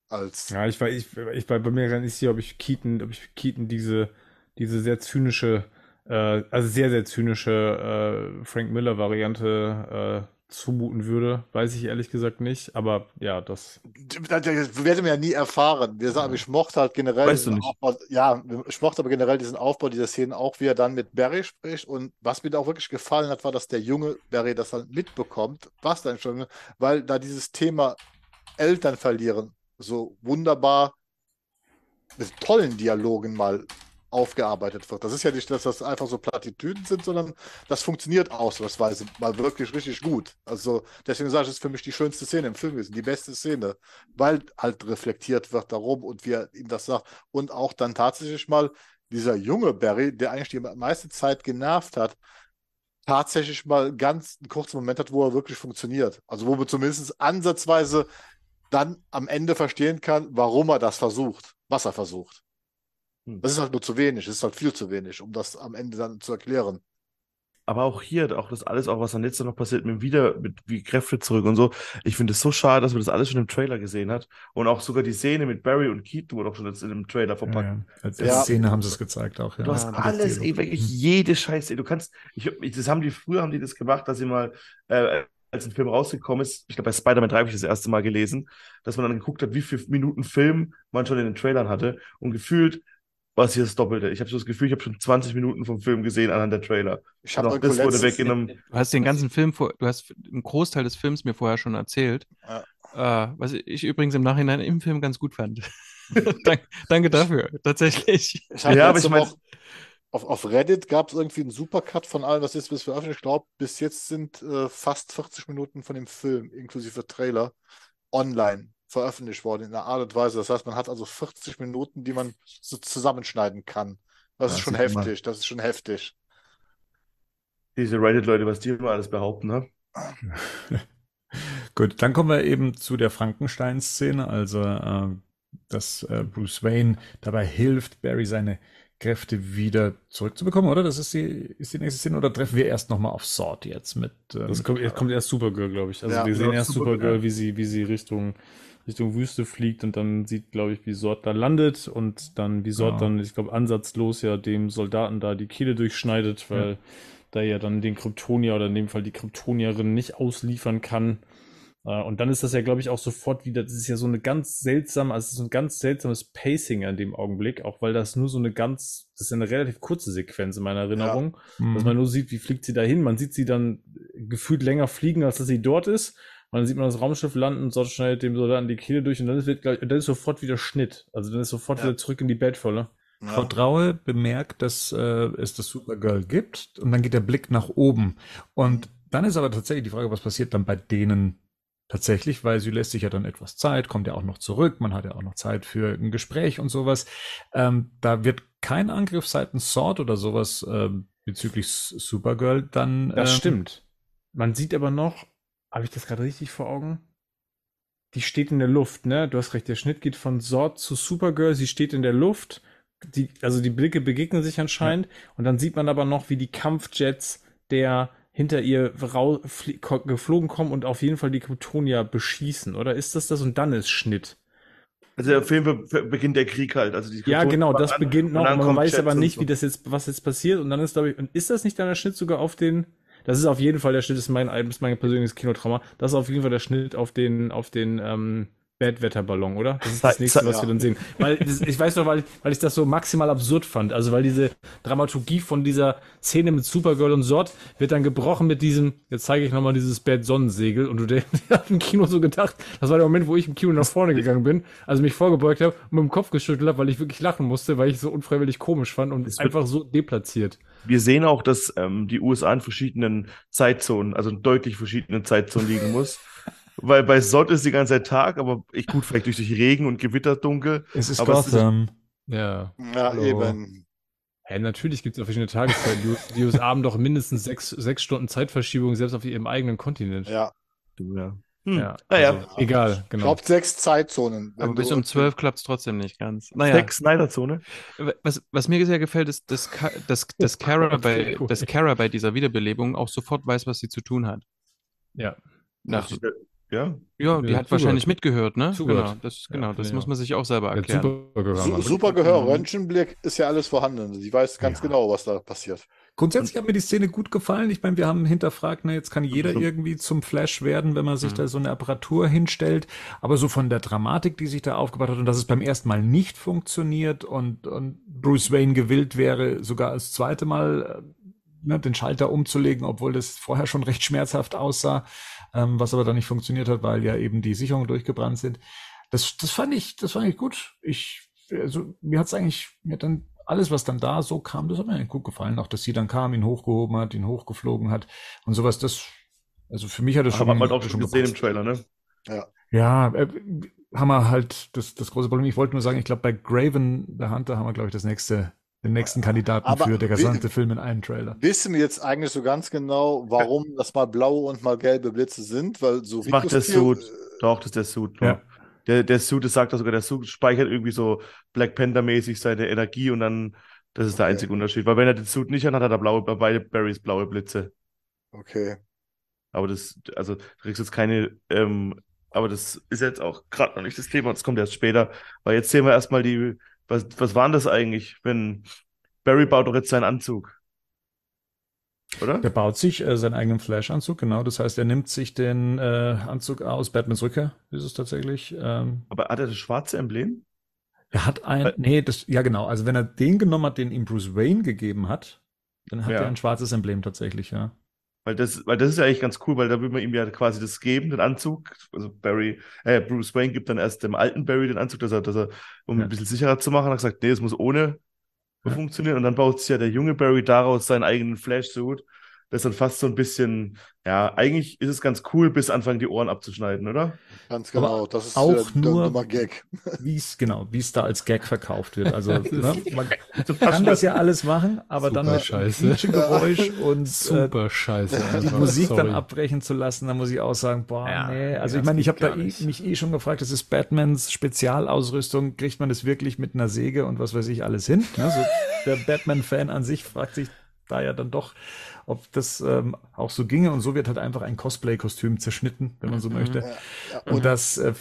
Als Ja, ich war, ich, ich war bei mir gar nicht sicher, ob ich Keaton, ob ich Keaton diese, diese sehr zynische, äh, also sehr, sehr zynische äh, Frank Miller-Variante äh, zumuten würde. Weiß ich ehrlich gesagt nicht. Aber ja, das. Das werden wir ja nie erfahren. Wir sagen, ich mochte halt generell Weißt du diesen nicht. Aufbau, ja, ich mochte aber generell diesen Aufbau dieser Szenen auch, wie er dann mit Barry spricht. Und was mir da auch wirklich gefallen hat, war, dass der junge Barry das halt mitbekommt, was dann schon, weil da dieses Thema Eltern verlieren so wunderbar mit tollen Dialogen mal aufgearbeitet wird. Das ist ja nicht, dass das einfach so Plattitüden sind, sondern das funktioniert ausnahmsweise mal wirklich richtig gut. Also deswegen sage ich, es ist für mich die schönste Szene im Film gewesen, die beste Szene, weil halt reflektiert wird darum und wie er ihm das sagt und auch dann tatsächlich mal dieser junge Barry, der eigentlich die meiste Zeit genervt hat, tatsächlich mal ganz einen kurzen Moment hat, wo er wirklich funktioniert. Also wo man zumindest ansatzweise dann am Ende verstehen kann, warum er das versucht, was er versucht. Hm. Das ist halt nur zu wenig, das ist halt viel zu wenig, um das am Ende dann zu erklären. Aber auch hier, auch das alles, auch was dann jetzt noch passiert, mit wieder, mit wie Kräfte zurück und so. Ich finde es so schade, dass man das alles schon im Trailer gesehen hat. Und auch sogar die Szene mit Barry und Keaton wurde auch schon jetzt in dem Trailer verpackt. ja. Als Ja. erste Szene haben sie es gezeigt auch. Ja. Du hast Ja, alles, ey, wirklich Mhm. jede Scheiße. Du kannst, ich, ich, das haben die, früher haben die das gemacht, dass sie mal, äh, als ein Film rausgekommen ist, ich glaube bei Spider-Man 3 habe ich das erste Mal gelesen, dass man dann geguckt hat, wie viele Minuten Film man schon in den Trailern hatte und gefühlt war es hier das Doppelte. Ich habe so das Gefühl, ich habe schon 20 Minuten vom Film gesehen anhand der Trailer. Ich habe auch das wurde weggenommen. Du hast den ganzen Film vor, du hast einen Großteil des Films mir vorher schon erzählt. Äh, was ich übrigens im Nachhinein im Film ganz gut fand. Dank, danke dafür, tatsächlich. Ich habe Ja, aber ich mein- Woche auf, auf Reddit gab es irgendwie einen Supercut von allem, was jetzt bis veröffentlicht. Ich glaube, bis jetzt sind äh, fast 40 Minuten von dem Film, inklusive Trailer, online veröffentlicht worden in einer Art und Weise. Das heißt, man hat also 40 Minuten, die man so zusammenschneiden kann. Das Ja, ist schon heftig, das ist schon heftig. Diese Reddit-Leute, was die immer alles behaupten, ne? Gut, dann kommen wir eben zu der Frankenstein-Szene, also äh, dass äh, Bruce Wayne dabei hilft, Barry seine Kräfte wieder zurückzubekommen, oder? Das ist die, ist die nächste Szene, oder treffen wir erst nochmal auf Sword jetzt mit ähm, Das kommt, jetzt kommt erst Supergirl, glaube ich. Also Ja, wir sehen erst Supergirl. Supergirl, wie sie, wie sie Richtung, Richtung Wüste fliegt und dann sieht, glaube ich, wie Sort da landet und dann wie Sort Genau. dann, ich glaube, ansatzlos ja dem Soldaten da die Kehle durchschneidet, weil da ja dann den Kryptonier oder in dem Fall die Kryptonierin nicht ausliefern kann. Äh, Und dann ist das ja, glaube ich, auch sofort wieder, das ist ja so eine ganz seltsame, also es ist ein ganz seltsames Pacing in dem Augenblick, auch weil das nur so eine ganz, das ist ja eine relativ kurze Sequenz in meiner Erinnerung, Mhm. dass man nur sieht, wie fliegt sie dahin. Man sieht sie dann gefühlt länger fliegen, als dass sie dort ist. Und dann sieht man das Raumschiff landen, Sort schneidet dem Soldaten die Kehle durch und dann ist, wird, gleich- dann ist sofort wieder Schnitt. Also dann ist sofort Ja. wieder zurück in die Bettvolle. Frau Traue bemerkt, dass äh, es das Supergirl gibt und dann geht der Blick nach oben. Und dann ist aber tatsächlich die Frage, was passiert dann bei denen tatsächlich, weil sie lässt sich ja dann etwas Zeit, kommt ja auch noch zurück, man hat ja auch noch Zeit für ein Gespräch und sowas. Ähm, da wird kein Angriff seitens Sword oder sowas ähm, bezüglich Supergirl dann. Das ähm, stimmt. Man sieht aber noch, habe ich das gerade richtig vor Augen? Die steht in der Luft, ne? Du hast recht, der Schnitt geht von Sort zu Supergirl, sie steht in der Luft. Die, also die Blicke begegnen sich anscheinend und dann sieht man aber noch, wie die Kampfjets der hinter ihr geflogen kommen und auf jeden Fall die Kryptonier beschießen, oder ist das das? Und dann ist Schnitt. Also auf jeden Fall beginnt der Krieg halt. Also die Ja, genau, das an beginnt noch. Man weiß Jets aber nicht, so. wie das jetzt, was jetzt passiert. Und dann ist, glaube ich, und ist das nicht dann der Schnitt sogar auf den, das ist auf jeden Fall der Schnitt, das ist mein, ist mein persönliches Kinotrauma. Das ist auf jeden Fall der Schnitt auf den, auf den, ähm, Badwetterballon, oder? Das ist das nächste, was wir dann sehen. Weil das, ich weiß noch, weil, weil ich das so maximal absurd fand. Also weil diese Dramaturgie von dieser Szene mit Supergirl und Sort wird dann gebrochen mit diesem, jetzt zeige ich nochmal dieses Bad Sonnensegel und du der, der hat im Kino so gedacht, das war der Moment, wo ich im Kino nach vorne gegangen bin, also mich vorgebeugt habe und mit dem Kopf geschüttelt habe, weil ich wirklich lachen musste, weil ich es so unfreiwillig komisch fand und Es einfach so deplatziert. Wir sehen auch, dass ähm, die USA in verschiedenen Zeitzonen, also in deutlich verschiedenen Zeitzonen liegen muss. Weil bei Sott ist die ganze Zeit Tag, aber ich gut, vielleicht durch die Regen und Gewitter dunkel. Es ist Aber es ist- Gotham. Ja. Ja, Hallo. eben. Hä, natürlich gibt es auch verschiedene Tageszeiten. Die, die USA haben doch mindestens sechs, sechs Stunden Zeitverschiebung, selbst auf ihrem eigenen Kontinent. Ja. Du, ja. Hm. Ja, Naja, also, egal, Ich genau. glaube, sechs Zeitzonen. Aber bis um 12 klappt es trotzdem nicht ganz. Naja, Zack Snyder-Zone. was, was mir sehr gefällt, ist, dass, dass, dass, Kara bei, dass Kara bei dieser Wiederbelebung auch sofort weiß, was sie zu tun hat. Ja. Nach, Ja. ja, die Ja, hat wahrscheinlich mitgehört, ne? Zugehört. Genau, das, Ja, genau, finde das ich muss man sich auch selber erklären. Supergehör. Su Mann. super Gehör. Röntgenblick ist ja alles vorhanden. Sie weiß ganz Ja. genau, was da passiert. Grundsätzlich hat mir die Szene gut gefallen. Ich meine, wir haben hinterfragt, ne, jetzt kann jeder irgendwie zum Flash werden, wenn man sich Mhm. da so eine Apparatur hinstellt. Aber so von der Dramatik, die sich da aufgebaut hat und dass es beim ersten Mal nicht funktioniert und, und Bruce Wayne gewillt wäre, sogar das zweite Mal äh, ne, den Schalter umzulegen, obwohl das vorher schon recht schmerzhaft aussah, ähm, was aber dann nicht funktioniert hat, weil ja eben die Sicherungen durchgebrannt sind. Das, das fand ich, das fand ich gut. Ich, also, mir hat's eigentlich, mir hat dann alles, was dann da so kam, das hat mir eigentlich gut gefallen. Auch, dass sie dann kam, ihn hochgehoben hat, ihn hochgeflogen hat und sowas, das, also für mich hat das Das schon, haben wir halt auch schon gesehen im gepasst. Trailer, ne? Ja, äh, haben wir halt das, das große Problem. Ich wollte nur sagen, ich glaube, bei Graven the Hunter haben wir, glaube ich, das nächste, den nächsten Kandidaten Aber für der gesamte Film in einem Trailer. Wissen wir jetzt eigentlich so ganz genau, warum das mal blaue und mal gelbe Blitze sind? Weil so Das macht der Suit. Doch, das ist der Suit. nur. Ja. Der, der Suit, das sagt er sogar, der Suit speichert irgendwie so Black Panther-mäßig seine Energie und dann, das ist der Okay. einzige Unterschied. Weil wenn er den Suit nicht hat, hat er da blaue, bei beide Barrys blaue Blitze. Okay. Aber das, also, du kriegst jetzt keine, ähm, aber das ist jetzt auch gerade noch nicht das Thema, das kommt erst später. Weil jetzt sehen wir erstmal die, was, was war denn das eigentlich, wenn Barry baut doch jetzt seinen Anzug? Oder? Der baut sich äh, seinen eigenen Flash-Anzug, genau. Das heißt, er nimmt sich den äh, Anzug aus Batmans Rückkehr, ist es tatsächlich. Ähm, Aber hat er das schwarze Emblem? er hat ein, Weil- nee, das, ja genau. Also wenn er den genommen hat, den ihm Bruce Wayne gegeben hat, dann hat Ja. er ein schwarzes Emblem tatsächlich, ja. Weil das, weil das ist ja eigentlich ganz cool, weil da will man ihm ja quasi das geben, den Anzug. Also Barry, äh, Bruce Wayne gibt dann erst dem alten Barry den Anzug, dass er, dass er, um Ja. ein bisschen sicherer zu machen, hat gesagt, nee, es muss ohne Ja. funktionieren. Und dann baut sich ja der junge Barry daraus seinen eigenen Flash-Suit. Das ist dann fast so ein bisschen, ja, eigentlich ist es ganz cool, bis anfangen die Ohren abzuschneiden, oder? Ganz Aber genau. Das ist auch der, der nur- Nummer Gag. Wie es, genau, wie es da als Gag verkauft wird. Also, ne, man kann das ja alles machen, aber dann Super mit scheiße. Geräusch und äh, Super scheiße. die einfach. Musik Sorry. dann abbrechen zu lassen, da muss ich auch sagen, boah, Ja, nee. Also ich meine, ich habe da eh, mich eh schon gefragt, das ist Batmans Spezialausrüstung, kriegt man das wirklich mit einer Säge und was weiß ich alles hin? Ne? So, der Batman-Fan an sich fragt sich da ja dann doch, ob das ähm, auch so ginge und so wird halt einfach ein Cosplay-Kostüm zerschnitten, wenn man so möchte. Ja, ja. Und Und das äh,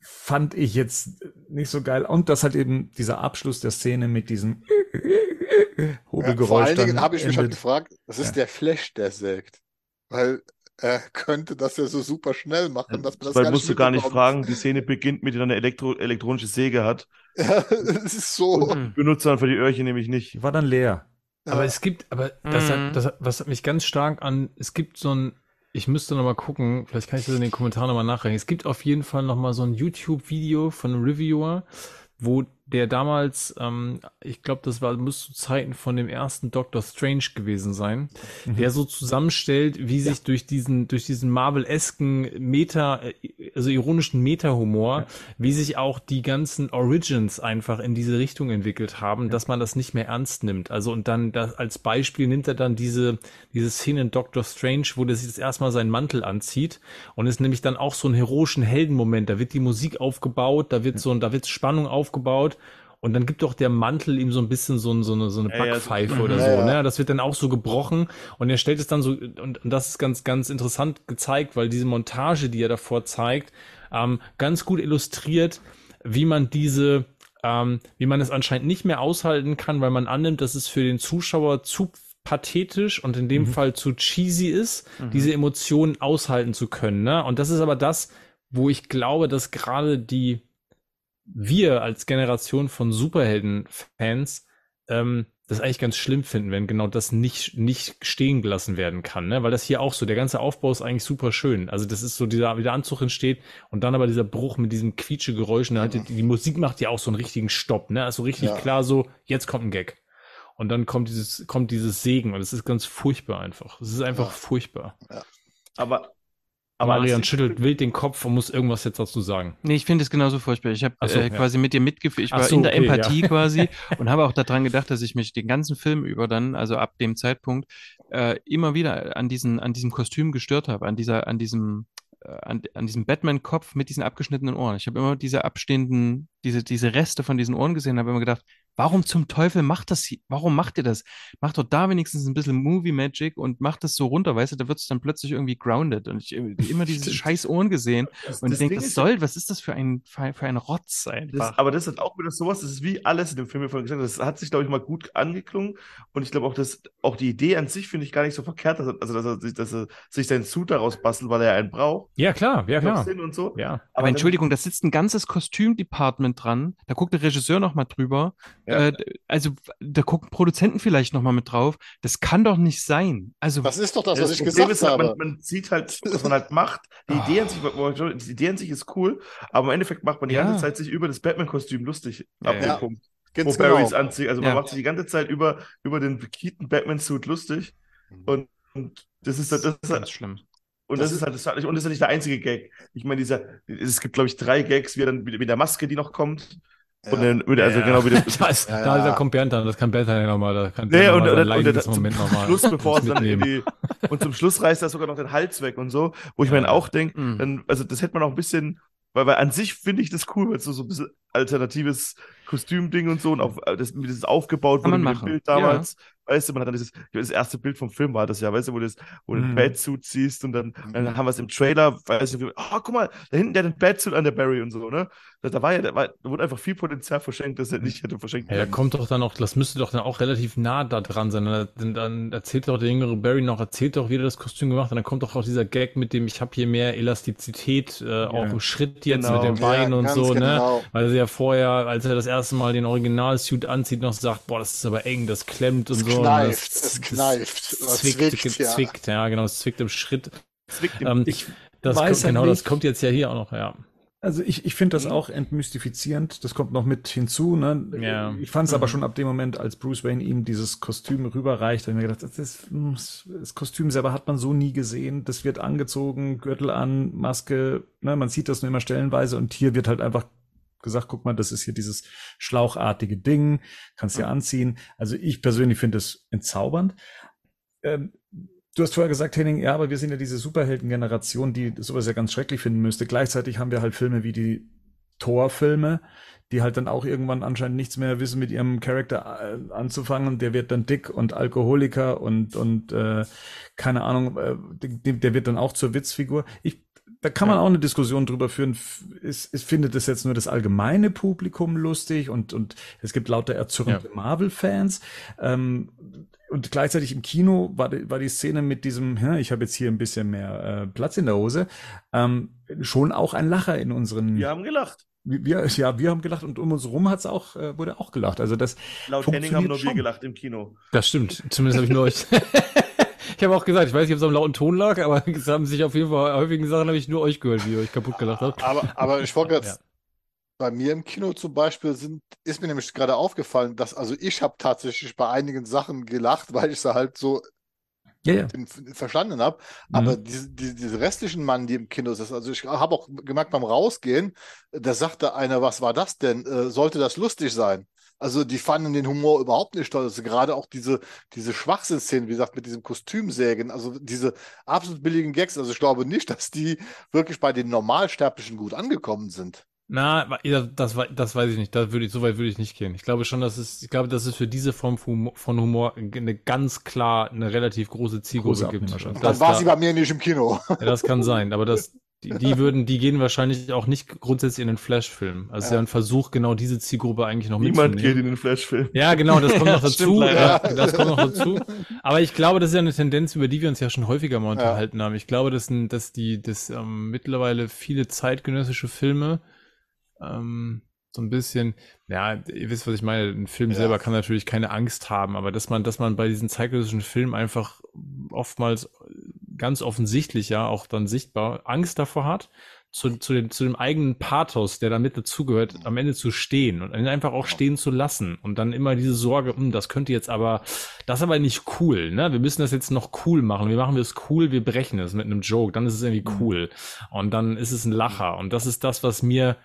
fand ich jetzt nicht so geil. Und das halt eben dieser Abschluss der Szene mit diesem ja, vor Hobelgeräusch allen Dingen habe ich mich halt gefragt, das ist Ja. der Flash, der sägt. Weil er könnte das ja so super schnell machen, dass man das Weil gar musst du gar nicht fragen, die Szene beginnt mit, dass er eine Elektro elektronische Säge hat. Ja, es ist so. Mhm. Benutzt dann für die Öhrchen nämlich nicht. War dann leer. Aber es gibt, aber das, Mhm. hat, das hat, was hat mich ganz stark an, es gibt so ein, ich müsste noch mal gucken, vielleicht kann ich das in den Kommentaren noch mal nachreichen. Es gibt auf jeden Fall noch mal so ein YouTube-Video von einem Reviewer, wo der damals, ähm, ich glaube, das war, muss zu Zeiten von dem ersten Doctor Strange gewesen sein, der so zusammenstellt, wie sich durch diesen, durch diesen Marvel-esken Meta, also ironischen Meta-Humor, wie sich auch die ganzen Origins einfach in diese Richtung entwickelt haben, dass man das nicht mehr ernst nimmt. Also und dann das, als Beispiel nimmt er dann diese, diese Szene in Doctor Strange, wo der sich das erstmal seinen Mantel anzieht und es nämlich dann auch so einen heroischen Heldenmoment. Da wird die Musik aufgebaut, da wird so, da wird Spannung aufgebaut. Und dann gibt doch der Mantel ihm so ein bisschen so, ein- so eine, so eine Ja, ja, Backpfeife so- oder Ja, so. ja. Ne? Das wird dann auch so gebrochen und er stellt es dann so, und, und das ist ganz, ganz interessant gezeigt, weil diese Montage, die er davor zeigt, ähm, ganz gut illustriert, wie man diese, ähm, wie man es anscheinend nicht mehr aushalten kann, weil man annimmt, dass es für den Zuschauer zu pathetisch und in dem Mhm. Fall zu cheesy ist, Mhm. diese Emotionen aushalten zu können. Ne? Und das ist aber das, wo ich glaube, dass gerade die wir als Generation von Superhelden-Fans ähm, das eigentlich ganz schlimm finden, wenn genau das nicht, nicht stehen gelassen werden kann, ne? Weil das hier auch so, der ganze Aufbau ist eigentlich super schön. Also das ist so dieser, wie der Anzug entsteht und dann aber dieser Bruch mit diesem Quietsche-Geräusch, ne? die, die Musik macht ja auch so einen richtigen Stopp, ne? Also richtig Ja. klar so, jetzt kommt ein Gag. Und dann kommt dieses, kommt dieses Segen und es ist ganz furchtbar einfach. Es ist einfach Ja. furchtbar. Aber, Aber ich- schüttelt wild den Kopf und muss irgendwas jetzt dazu sagen. Nee, ich finde es genauso furchtbar. Ich habe so, äh, ja. quasi mit dir mitgefühlt. Ich Ach war so, in der okay, ja. Empathie quasi und habe auch daran gedacht, dass ich mich den ganzen Film über dann, also ab dem Zeitpunkt, äh, immer wieder an diesen, an diesem Kostüm gestört habe, an dieser, an diesem, äh, an, an diesem Batman-Kopf mit diesen abgeschnittenen Ohren. Ich habe immer diese abstehenden, diese, diese Reste von diesen Ohren gesehen, habe immer gedacht, warum zum Teufel macht das, hier- warum macht ihr das? Macht doch da wenigstens ein bisschen Movie Magic und macht das so runter, weißt du, da wird es dann plötzlich irgendwie grounded und ich äh, immer diese scheiß Ohren gesehen das, und ich denke, was soll, was ist das für ein, für, ein Rotz einfach? Das, aber das ist auch wieder sowas, das ist wie alles in dem Film, wie vorhin gesagt, das hat sich, glaube ich, mal gut angeklungen und ich glaube auch, dass auch die Idee an sich finde ich gar nicht so verkehrt, dass er, also dass er, sich, dass er sich seinen Suit daraus bastelt, weil er einen braucht. Ja, klar, ja, klar. Und so. Ja. aber dann- Entschuldigung, da sitzt ein ganzes Kostümdepartment dran, da guckt der Regisseur noch mal drüber, Ja. äh, also da gucken Produzenten vielleicht noch mal mit drauf, das kann doch nicht sein. Also, Das ist doch das, was das ich Problem gesagt ist halt, habe. man, man sieht halt, was man halt macht. Die Idee an sich, die Idee an sich ist cool, aber im Endeffekt macht man die Ja. ganze Zeit sich über das Batman-Kostüm lustig Ja, ab ja. dem Punkt. Ganz wo genau. Barrys anzieht. Also man macht sich die ganze Zeit über, über den bekitten Batman-Suit lustig. Und, und das ist halt, das ist ganz halt, schlimm. und Das das, ist halt, das, und das ist nicht der einzige Gag. Ich meine, dieser, es gibt, glaube ich, drei Gags, wie er dann mit der Maske, die noch kommt. Ja. Und dann, also Ja. genau wie der, da, ist, Ja, da, ja. da kommt Bernd dann, das kann Bernd dann ja nochmal, da kann Nee, und, noch mal und, und, und, zum Schluss, bevor es dann die, und zum Schluss reißt er sogar noch den Hals weg und so, wo ich Ja. mir dann auch denke, Mhm. dann, also das hätte man auch ein bisschen, weil, weil an sich finde ich das cool, weil es so, so ein bisschen alternatives Kostümding und so und auch äh, das, wie das aufgebaut wurde man mit dem. Bild damals. Weißt du, man hat dann dieses, das erste Bild vom Film war das ja, weißt du, wo du das, wo du den Mhm. Batsuit siehst und dann, dann Mhm. haben wir es im Trailer, weiß ich, oh, guck mal, da hinten der hat den Batsuit an der Barry und so, ne? Da, war ja, da, war, da wurde einfach viel Potenzial verschenkt, das er nicht hätte verschenkt Ja, da kommt doch dann auch, das müsste doch dann auch relativ nah da dran sein. Dann, dann erzählt doch der jüngere Barry noch, erzählt doch, wie er das Kostüm gemacht hat. Dann kommt doch auch dieser Gag mit dem, ich habe hier mehr Elastizität, äh, auch im Schritt jetzt Genau. mit dem Bein Ja, und so, ne? genau. Weil er ja vorher, als er das erste Mal den Original-Suit anzieht, noch sagt, boah, das ist aber eng, das klemmt und Es so. und kneift, das, es kneift, Das es zwickt, zwickt, ja. zwickt, ja. genau, es zwickt im Schritt. Zwickt im- Ähm, Ich das weiß kommt, ja genau, das nicht- kommt jetzt ja hier auch noch, ja. Also ich, ich finde das Mhm. auch entmystifizierend. Das kommt noch mit hinzu. Ne? Ja. Ich fand es aber Mhm. schon ab dem Moment, als Bruce Wayne ihm dieses Kostüm rüberreicht, habe ich mir gedacht, das, ist, das Kostüm selber hat man so nie gesehen. Das wird angezogen, Gürtel an, Maske. Ne? Man sieht das nur immer stellenweise und hier wird halt einfach gesagt, guck mal, das ist hier dieses schlauchartige Ding, kannst dir anziehen. Also ich persönlich finde es entzaubernd. Ähm, Du hast vorher gesagt, Henning, ja, aber wir sind ja diese Superhelden-Generation, die sowas ja ganz schrecklich finden müsste. Gleichzeitig haben wir halt Filme wie die Thor-Filme, die halt dann auch irgendwann anscheinend nichts mehr wissen, mit ihrem Charakter äh, anzufangen. Der wird dann dick und Alkoholiker und, und äh, keine Ahnung, äh, der, der wird dann auch zur Witzfigur. Ich, da kann man auch eine Diskussion drüber führen. Ist, ist, findet es jetzt nur das allgemeine Publikum lustig und, und es gibt lauter erzürnte Marvel-Fans. Ähm, und gleichzeitig im Kino war die, war die Szene mit diesem, ja, ich habe jetzt hier ein bisschen mehr äh, Platz in der Hose, ähm, schon auch ein Lacher in unseren. Wir haben gelacht. wir, ja, wir haben gelacht und um uns rum hat's auch, äh, wurde auch gelacht. Also das Laut Henning haben nur wir schon. gelacht im Kino. Das stimmt. Zumindest habe ich nur euch. ich habe auch gesagt, ich weiß nicht, ob es am lauten Ton lag, aber es haben sich auf jeden Fall häufigen Sachen habe ich nur euch gehört, wie ihr euch kaputt gelacht habt. Aber, aber ich wollte jetzt, Ja. Bei mir im Kino zum Beispiel sind, ist mir nämlich gerade aufgefallen, dass, also ich habe tatsächlich bei einigen Sachen gelacht, weil ich sie halt so Ja, ja. den, verstanden habe. Mhm. Aber diese, diese, diese restlichen Mann, die im Kino sind, also ich habe auch gemerkt beim Rausgehen, da sagte einer, was war das denn? Äh, sollte das lustig sein? Also die fanden den Humor überhaupt nicht toll. Also gerade auch diese, diese Schwachsinnsszenen, wie gesagt, mit diesem Kostümsägen, also diese absolut billigen Gags. Also ich glaube nicht, dass die wirklich bei den Normalsterblichen gut angekommen sind. Na, ja, das, das weiß ich nicht. Da würde ich, so weit würde ich nicht gehen. Ich glaube schon, dass es, ich glaube, dass es für diese Form von Humor, eine ganz klar eine relativ große Zielgruppe Große gibt. Dann das war da- sie bei mir nicht im Kino. Ja, das kann sein, aber das, Die, die würden, die gehen wahrscheinlich auch nicht grundsätzlich in den Flash-Film. Also es ist ja ein Versuch, genau diese Zielgruppe eigentlich noch Niemand mitzunehmen. geht in den Flash-Film. Ja, genau, das kommt noch dazu. Ja, das kommt noch dazu. Aber ich glaube, das ist ja eine Tendenz, über die wir uns ja schon häufiger mal unterhalten haben. Ich glaube, dass, dass die, dass ähm, mittlerweile viele zeitgenössische Filme ähm, so ein bisschen, ja, ihr wisst, was ich meine. Ein Film Ja. selber kann natürlich keine Angst haben, aber dass man, dass man bei diesen zeitgenössischen Filmen einfach oftmals ganz offensichtlich ja auch dann sichtbar Angst davor hat, zu, zu, dem, zu dem eigenen Pathos, der damit dazugehört, am Ende zu stehen und ihn einfach auch stehen zu lassen und dann immer diese Sorge, hm, das könnte jetzt aber, das ist aber nicht cool, ne? Wir müssen das jetzt noch cool machen. Wir machen es cool, wir brechen es mit einem Joke, dann ist es irgendwie cool und dann ist es ein Lacher und das ist das, was mir,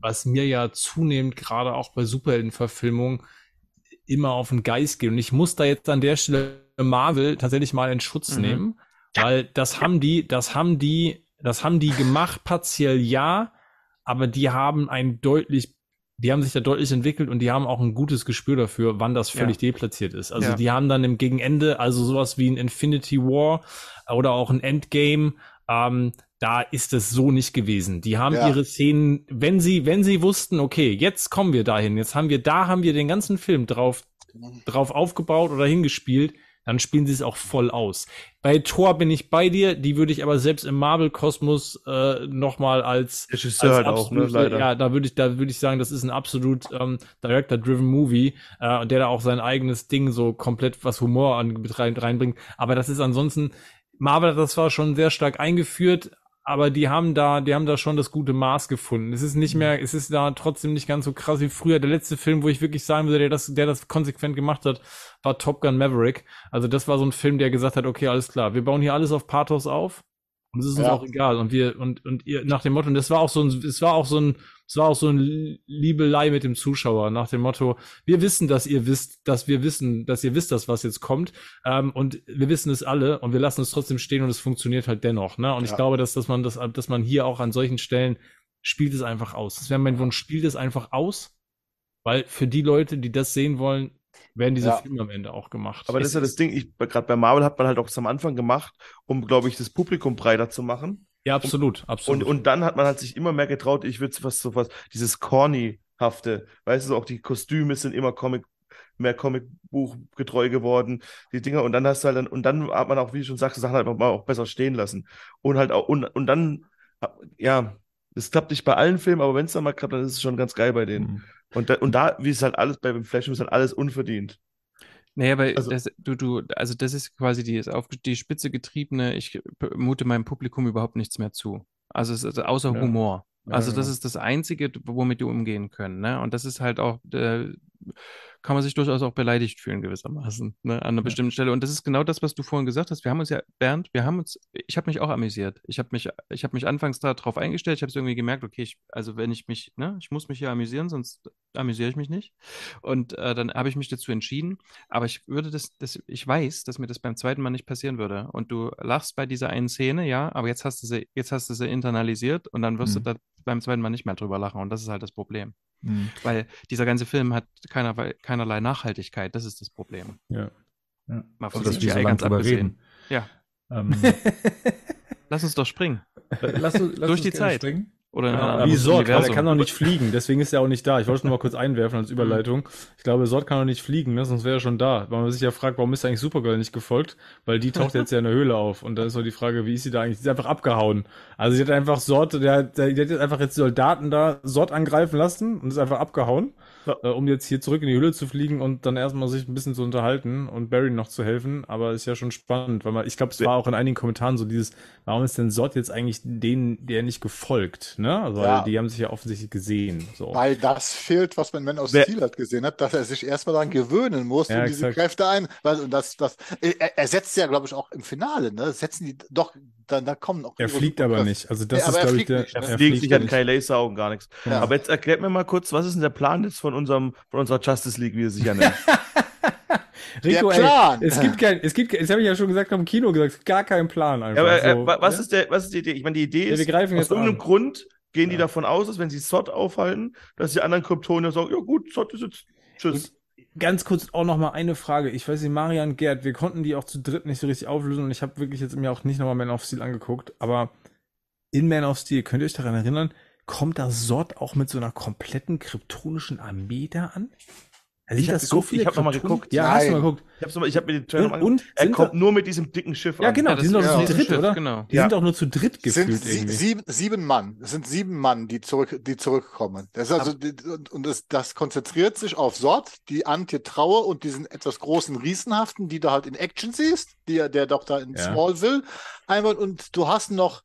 was mir ja zunehmend gerade auch bei Superheldenverfilmungen immer auf den Geist geht und ich muss da jetzt an der Stelle Marvel tatsächlich mal in Schutz Mhm. nehmen, weil das haben die, das haben die, das haben die gemacht, partiell ja, aber die haben ein deutlich, die haben sich da deutlich entwickelt und die haben auch ein gutes Gespür dafür, wann das völlig deplatziert ist. Also Ja. die haben dann im Gegenende, also sowas wie ein Infinity War oder auch ein Endgame, ähm, da ist es so nicht gewesen. Die haben Ja. ihre Szenen, wenn sie, wenn sie wussten, okay, jetzt kommen wir dahin, jetzt haben wir, da haben wir den ganzen Film drauf, drauf aufgebaut oder hingespielt, dann spielen sie es auch voll aus. Bei Thor bin ich bei dir, die würde ich aber selbst im Marvel-Kosmos äh, nochmal als Regisseur als halt auch, ne, leider. Ja, da würde ich, da würde ich sagen, das ist ein absolut ähm, Director-driven Movie, äh, der da auch sein eigenes Ding so komplett was Humor an, rein, reinbringt. Aber das ist ansonsten, Marvel hat das zwar schon sehr stark eingeführt, aber die haben da, die haben da schon das gute Maß gefunden. Es ist nicht mehr, es ist da trotzdem nicht ganz so krass wie früher. Der letzte Film, wo ich wirklich sagen würde, der das, der das konsequent gemacht hat, war Top Gun Maverick. Also das war so ein Film, der gesagt hat, okay, alles klar, wir bauen hier alles auf Pathos auf. Und es ist uns Ja. auch egal. Und wir, und, und ihr, nach dem Motto, und das war auch so ein, es war auch so ein, es war auch so ein Liebelei mit dem Zuschauer, nach dem Motto, wir wissen, dass ihr wisst, dass wir wissen, dass ihr wisst, dass was jetzt kommt. Ähm, und wir wissen es alle und wir lassen es trotzdem stehen und es funktioniert halt dennoch. Ne? Und ich Ja. glaube, dass, dass man das, dass man hier auch an solchen Stellen spielt es einfach aus. Das wäre mein Wunsch, spielt es einfach aus. Weil für die Leute, die das sehen wollen, werden diese Ja. Filme am Ende auch gemacht. Aber das ist ja das Es- Ding, ich, gerade bei Marvel hat man halt auch das am Anfang gemacht, um, glaube ich, das Publikum breiter zu machen. Ja, absolut, absolut. Und, und dann hat man halt sich immer mehr getraut, ich würde was so was, dieses Corny-hafte, weißt du, auch die Kostüme sind immer Comic, mehr Comicbuch getreu geworden, die Dinger, und dann hast du halt dann, und dann hat man auch, wie du schon sagst, Sachen halt mal auch besser stehen lassen. Und halt auch, und, und dann, ja, das klappt nicht bei allen Filmen, aber wenn es dann mal klappt, dann ist es schon ganz geil bei denen. Mhm. Und da, und da, wie es halt alles bei dem Flash ist halt alles unverdient. Naja, weil Also- das, du, du, also das ist quasi die, ist auf die Spitze getriebene, ich mute meinem Publikum überhaupt nichts mehr zu. Also, es ist außer Ja. Humor. Ja, Also das genau. ist das Einzige, womit die umgehen können. Ne? Und das ist halt auch, äh, kann man sich durchaus auch beleidigt fühlen gewissermaßen ne? an einer bestimmten Stelle. Und das ist genau das, was du vorhin gesagt hast. Wir haben uns ja, Bernd, wir haben uns, ich habe mich auch amüsiert. Ich habe mich, ich habe mich anfangs darauf eingestellt. Ich habe es irgendwie gemerkt, okay, ich, also wenn ich mich, ne, ich muss mich hier amüsieren, sonst amüsiere ich mich nicht. Und äh, dann habe ich mich dazu entschieden. Aber ich würde das, das, ich weiß, dass mir das beim zweiten Mal nicht passieren würde. Und du lachst bei dieser einen Szene, ja, aber jetzt hast du sie, jetzt hast du sie internalisiert und dann wirst Mhm. du da beim zweiten Mal nicht mehr drüber lachen. Und das ist halt das Problem. Mhm. Weil dieser ganze Film hat keinerlei, keinerlei Nachhaltigkeit. Das ist das Problem. Ja. ja. Mal von Also, CGI so ganz drüber abgesehen. reden. Ja. Ähm, Lass uns doch springen. lass, uns- lass Durch uns die Zeit. springen. Oder Ja, wie Sord, weil der Universum. kann doch nicht fliegen, deswegen ist er auch nicht da. Ich wollte es nur mal kurz einwerfen als Überleitung. Ich glaube, Sord kann doch nicht fliegen, ne? sonst wäre er schon da. Weil man sich ja fragt, warum ist eigentlich Supergirl nicht gefolgt? Weil die taucht jetzt ja in der Höhle auf. Und dann ist so die Frage, wie ist sie da eigentlich? Sie ist einfach abgehauen. Also sie hat einfach Sord, der, der, die hat jetzt einfach jetzt die Soldaten da Sord angreifen lassen und ist einfach abgehauen, Ja. äh, um jetzt hier zurück in die Höhle zu fliegen und dann erstmal sich ein bisschen zu unterhalten und Barry noch zu helfen. Aber ist ja schon spannend, weil man, ich glaube, es war auch in einigen Kommentaren so dieses, warum ist denn Sord jetzt eigentlich denen, der nicht gefolgt? Ne? Also, Ja. weil die haben sich ja offensichtlich gesehen. So. Weil das fehlt, was man Man Wer- Steel hat gesehen hat, dass er sich erstmal daran gewöhnen muss Ja, diese exakt. Kräfte ein. Weil, und das, das, er, er setzt ja, glaube ich, auch im Finale, ne? Setzen die doch, dann da kommen auch Er fliegt aber Superkräfte. nicht. Also das Nee, ist, er glaube ich, fliegt der. nicht, ne? Er er fliegt, sich hat nicht. keine Laseraugen, gar nichts. Ja. Aber jetzt erklärt mir mal kurz, was ist denn der Plan jetzt von unserem, von unserer Justice League, wie er sich ja nennt? Rico, Der Plan. Ey, es gibt kein, es gibt, das habe ich ja schon gesagt, im Kino gesagt, gar keinen Plan Ja, einfach. aber äh, so, wa- was ne? ist der, was ist die Idee? Ich meine, die Idee Ja, ist, wir greifen aus jetzt irgendeinem an. Grund gehen die Ja. davon aus, dass wenn sie Sod aufhalten, dass die anderen Kryptonier sagen, ja gut, Sod ist jetzt, tschüss. Ganz kurz auch noch mal eine Frage. Ich weiß nicht, Marian Gerd, wir konnten die auch zu dritt nicht so richtig auflösen und ich habe wirklich jetzt mir auch nicht nochmal Man of Steel angeguckt, aber in Man of Steel, könnt ihr euch daran erinnern, kommt da Sort auch mit so einer kompletten kryptonischen Armee da an? Also Ich sind hab das so geguckt, ich hab noch mal Krypton- geguckt. Ja, hast du mal geguckt. Ich, hab's noch mal, ich hab mir den Trailer Und- Er sind kommt da- nur mit diesem dicken Schiff Ja, an. genau, Ja, die das sind doch ist nur ein zu dritt, oder? genau. Die Ja. sind doch nur zu dritt Es sind gefühlt sie, irgendwie. sieben, sieben Mann. Es sind sieben Mann, die zurück, die zurückkommen. Das ist also, die- und, und das, das konzentriert sich auf Sort, die Antje Trauer und diesen etwas großen Riesenhaften, die du halt in Action siehst, die, der doch da in Ja. Smallville einmal, und du hast noch